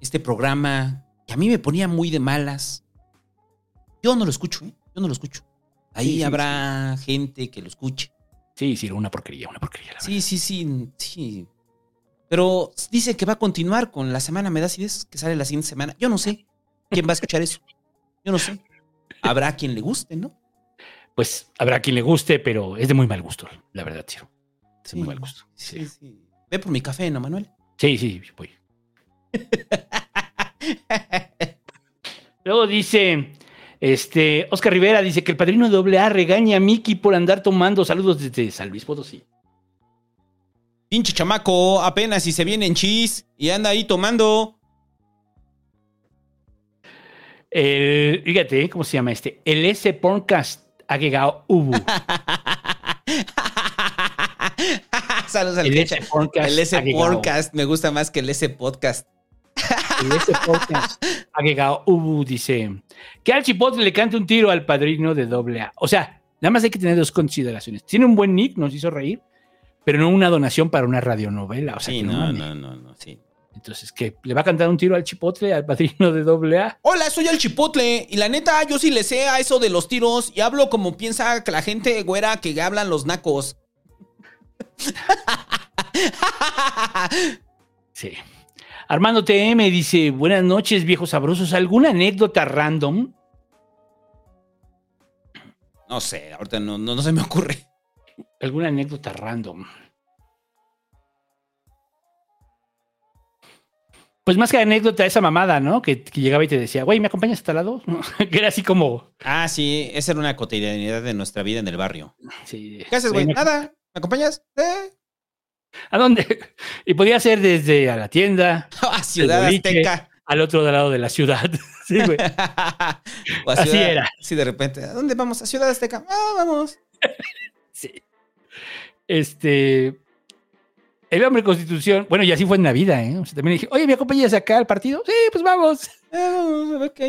[SPEAKER 2] este programa que a mí me ponía muy de malas. Yo no lo escucho, ¿eh? Yo no lo escucho. Ahí
[SPEAKER 3] Sí, sí,
[SPEAKER 2] habrá gente que lo escuche.
[SPEAKER 3] Sí, sí, una porquería, una porquería. la
[SPEAKER 2] Sí, sí, sí, sí. Pero dice que va a continuar con la semana Me das ideas, que sale la siguiente semana. Yo no sé quién va a escuchar eso. Yo no sé. Habrá quien le guste, ¿no?
[SPEAKER 3] Pues habrá quien le guste, pero es de muy mal gusto, la verdad, Ciro. Es de muy mal gusto.
[SPEAKER 2] Sí, sí. Ve por mi café, ¿no, Manuel?
[SPEAKER 3] Sí, sí, voy. [LAUGHS] Luego dice, este, Oscar Rivera dice que el padrino doble A regaña a Miki por andar tomando saludos desde San Luis Potosí.
[SPEAKER 2] Pinche chamaco, apenas si se viene en chis y anda ahí tomando.
[SPEAKER 3] El, fíjate, ¿cómo se llama este? El S Porncast ha llegado Ubu. [LAUGHS]
[SPEAKER 2] Saludos al
[SPEAKER 3] El. S Podcast
[SPEAKER 2] El S. Podcast me gusta más que el S Podcast.
[SPEAKER 3] El S Podcast [LAUGHS] ha llegado Ubu, dice que al chipotle le cante un tiro al padrino de doble A. O sea, nada más hay que tener dos consideraciones. Tiene un buen nick, nos hizo reír, pero no una donación para una radionovela. O sea,
[SPEAKER 2] Sí,
[SPEAKER 3] que no,
[SPEAKER 2] no, no, no, sí.
[SPEAKER 3] Entonces, ¿qué? ¿Le va a cantar un tiro al chipotle al padrino de doble A?
[SPEAKER 2] Hola, soy el Chipotle y la neta yo sí le sé a eso de los tiros y hablo como piensa que la gente güera que hablan los nacos.
[SPEAKER 3] Sí. Armando TM dice, buenas noches, viejos sabrosos. ¿Alguna anécdota random?
[SPEAKER 2] No sé, ahorita no, no, no se me ocurre.
[SPEAKER 3] ¿Alguna anécdota random? Pues más que anécdota, esa mamada, ¿no? Que, que llegaba y te decía, güey, ¿me acompañas hasta el lado? [LAUGHS] que era así como...
[SPEAKER 2] Ah, sí, esa era una cotidianidad de nuestra vida en el barrio.
[SPEAKER 3] Sí.
[SPEAKER 2] ¿Qué haces, güey?
[SPEAKER 3] me-
[SPEAKER 2] Nada. ¿Me acompañas? ¿Eh?
[SPEAKER 3] ¿A dónde? [LAUGHS] Y podía ser desde a la tienda, [LAUGHS]
[SPEAKER 2] A Ciudad
[SPEAKER 3] boliche,
[SPEAKER 2] Azteca.
[SPEAKER 3] al otro lado de la ciudad. [LAUGHS] sí, güey.
[SPEAKER 2] O a
[SPEAKER 3] Así
[SPEAKER 2] Ciudad-
[SPEAKER 3] era.
[SPEAKER 2] Sí, de repente. ¿A dónde vamos? A Ciudad Azteca. Ah, vamos.
[SPEAKER 3] Sí. Este. El hombre constitución. Bueno, y así fue en la vida, ¿eh? O sea, también dije, oye, ¿me acompañas acá al partido? Sí, pues vamos.
[SPEAKER 2] Vamos, ok.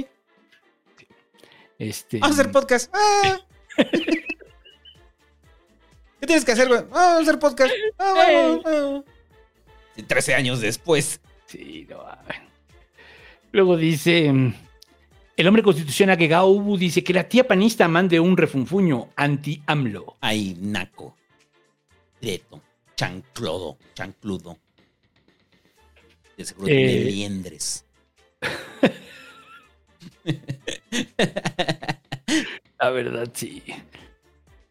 [SPEAKER 3] Este.
[SPEAKER 2] Vamos a hacer podcast. Ah. ¿Qué tienes que hacer, güey? Ah, Vamos a hacer podcast. Ah, vamos, vamos. Sí, 13 años después.
[SPEAKER 3] Sí, no. mames. Luego dice. El hombre constitución agregado Ubu dice que la tía panista mande un refunfuño anti-AMLO.
[SPEAKER 2] Ay, naco. Preto. Chanclodo. Chancludo. De seguro
[SPEAKER 3] Eh.
[SPEAKER 2] tiene liendres. [LAUGHS]
[SPEAKER 3] La verdad, sí.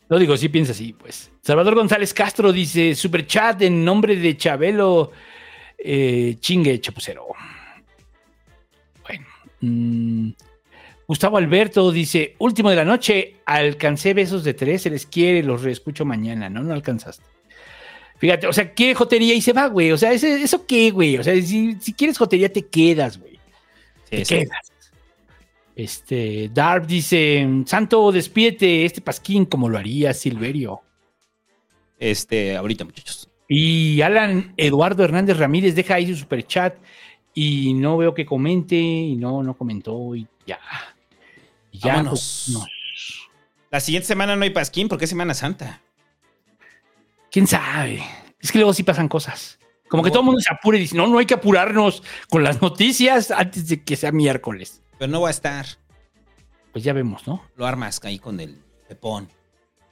[SPEAKER 3] Lo digo, sí piensa así, pues. Salvador González Castro dice, super chat en nombre de Chabelo, eh, chingue chapucero. Bueno. mm, Gustavo Alberto dice, último de la noche, alcancé besos de tres, se les quiere, los reescucho mañana, ¿no? No alcanzaste. Fíjate, o sea, quiere jotería y se va, güey. O sea, ¿eso qué, güey? O sea, si, si quieres jotería, te quedas, güey. te
[SPEAKER 2] sí.
[SPEAKER 3] quedas. Este, Darb dice, Santo, despídete este pasquín como lo haría Silverio.
[SPEAKER 2] Este, ahorita, muchachos.
[SPEAKER 3] Y Alan Eduardo Hernández Ramírez deja ahí su superchat y no veo que comente y no, no comentó y ya. Y ya,
[SPEAKER 2] Vámonos.
[SPEAKER 3] pues, no.
[SPEAKER 2] La siguiente semana no hay Pasquín porque es Semana Santa.
[SPEAKER 3] ¿Quién sabe? Es que luego sí pasan cosas. Como que todo el mundo se apura y dice, no, no hay que apurarnos con las noticias antes de que sea miércoles.
[SPEAKER 2] Pero no va a estar.
[SPEAKER 3] Pues ya vemos, ¿no?
[SPEAKER 2] Lo armas ahí con el pepón.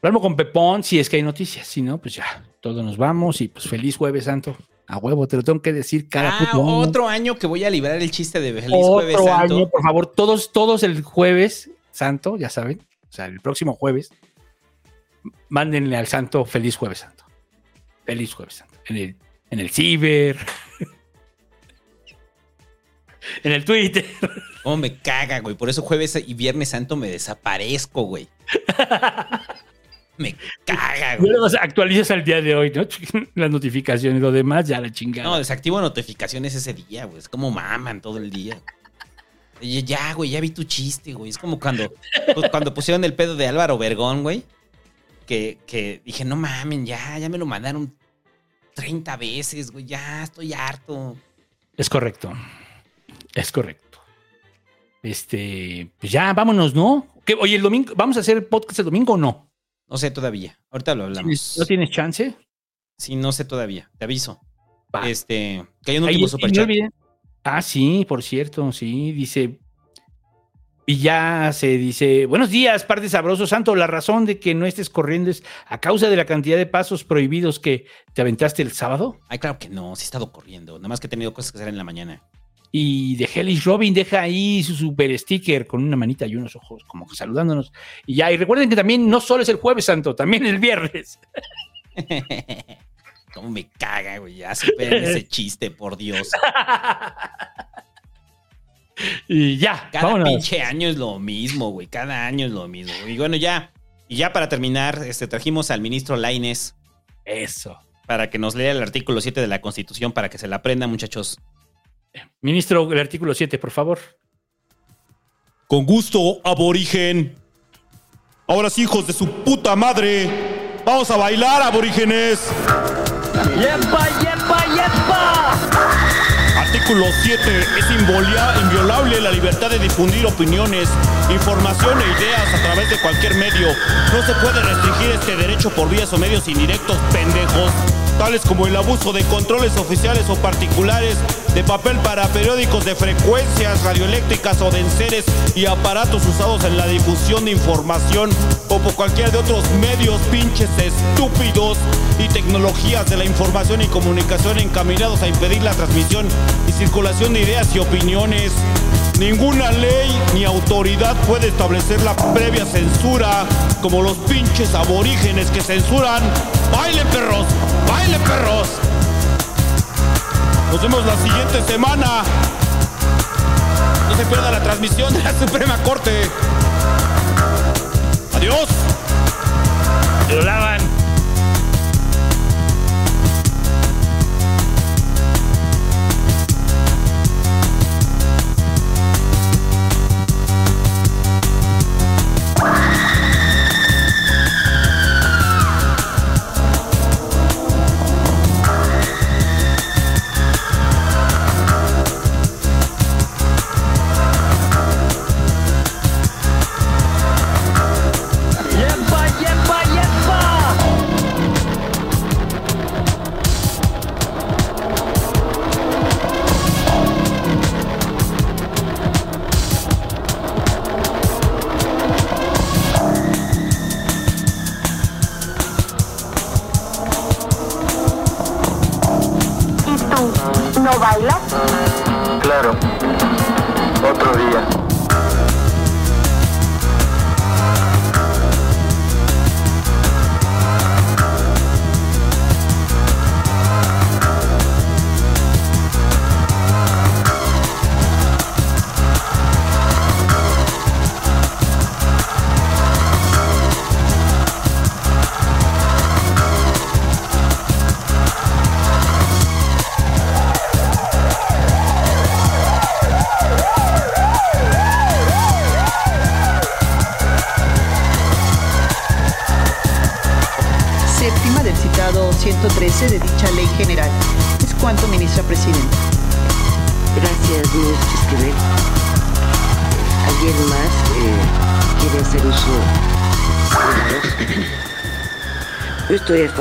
[SPEAKER 3] Lo armo con Pepón si es que hay noticias. Si no, pues ya, todos nos vamos y pues feliz jueves santo. A huevo, te lo tengo que decir cada
[SPEAKER 2] Ah,
[SPEAKER 3] puto año.
[SPEAKER 2] otro año que voy a librar el chiste de Feliz
[SPEAKER 3] Otro
[SPEAKER 2] Jueves Santo.
[SPEAKER 3] año, por favor, todos, todos el jueves santo, ya saben. O sea, el próximo jueves, mándenle al santo feliz jueves santo. Feliz jueves santo. En el, en el ciber. En el Twitter.
[SPEAKER 2] Cómo me caga, güey. Por eso jueves y viernes santo me desaparezco, güey. me caga, güey.
[SPEAKER 3] Luego actualizas al día de hoy, ¿no? [LAUGHS] Las notificaciones, lo demás, ya la chingada.
[SPEAKER 2] No, desactivo notificaciones ese día, güey. Es como maman todo el día. Y ya, güey, ya vi tu chiste, güey. Es como cuando, pues, cuando pusieron el pedo de Álvaro Vergón, güey. Que, que dije, no mamen, ya, ya me lo mandaron 30 veces, güey. Ya, estoy harto.
[SPEAKER 3] Es correcto. Es correcto. Este, pues ya, vámonos, ¿no? ¿Qué- oye, el domingo, ¿vamos a hacer podcast el domingo o no?
[SPEAKER 2] No sé todavía. Ahorita lo hablamos.
[SPEAKER 3] ¿No tienes chance?
[SPEAKER 2] Sí, no sé todavía. Te aviso. Este, que hay un último superchat.
[SPEAKER 3] Ah, sí, por cierto, sí, dice. Y ya se dice, buenos días, parte sabroso santo, la razón de que no estés corriendo es a causa de la cantidad de pasos prohibidos que te aventaste el sábado.
[SPEAKER 2] Ay, claro que no, sí he estado corriendo. Nada más que he tenido cosas que hacer en la mañana.
[SPEAKER 3] Y de Hellish Robin deja ahí su super sticker con una manita y unos ojos como saludándonos. Y ya, y recuerden que también no solo es el jueves santo, también el viernes. [LAUGHS]
[SPEAKER 2] Cómo me caga, güey. Ya superen ese [LAUGHS] chiste, por Dios.
[SPEAKER 3] Y ya,
[SPEAKER 2] Cada
[SPEAKER 3] vámonos.
[SPEAKER 2] pinche año es lo mismo, güey. Cada año es lo mismo. Y bueno, ya. Y ya para terminar, este, trajimos al ministro Laines.
[SPEAKER 3] Eso.
[SPEAKER 2] Para que nos lea el artículo 7 de la Constitución, para que se la aprendan, muchachos.
[SPEAKER 3] Ministro, el artículo 7, por favor.
[SPEAKER 16] Con gusto, aborigen. Ahora sí, hijos de su puta madre. Vamos a bailar, aborígenes.
[SPEAKER 17] ¡Yepa, yepa, yepa!
[SPEAKER 16] Artículo 7. Es involia- inviolable la libertad de difundir opiniones, información e ideas a través de cualquier medio. No se puede restringir este derecho por vías o medios indirectos, pendejos, tales como el abuso de controles oficiales o particulares, de papel para periódicos de frecuencias radioeléctricas o de enseres y aparatos usados en la difusión de información o por cualquier de otros medios pinches estúpidos y tecnologías de la información y comunicación encaminados a impedir la transmisión y circulación de ideas y opiniones. Ninguna ley ni autoridad puede establecer la previa censura como los pinches aborígenes que censuran. ¡Bailen perros! ¡Bailen perros! Nos vemos la siguiente semana. No se pierda la transmisión de la [LAUGHS] Suprema Corte. Adiós.
[SPEAKER 3] Se lo.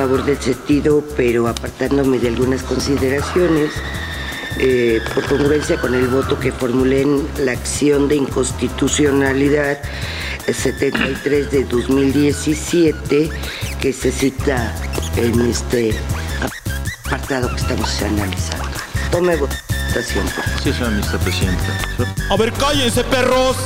[SPEAKER 18] Favor del sentido, pero apartándome de algunas consideraciones, eh, por congruencia con el voto que formulé en la acción de inconstitucionalidad 73 de 2017, que se cita en este apartado que estamos analizando. Tome votación, por favor.
[SPEAKER 16] Sí, señora ministra presidenta. A ver, cállense, perros.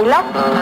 [SPEAKER 4] ¿No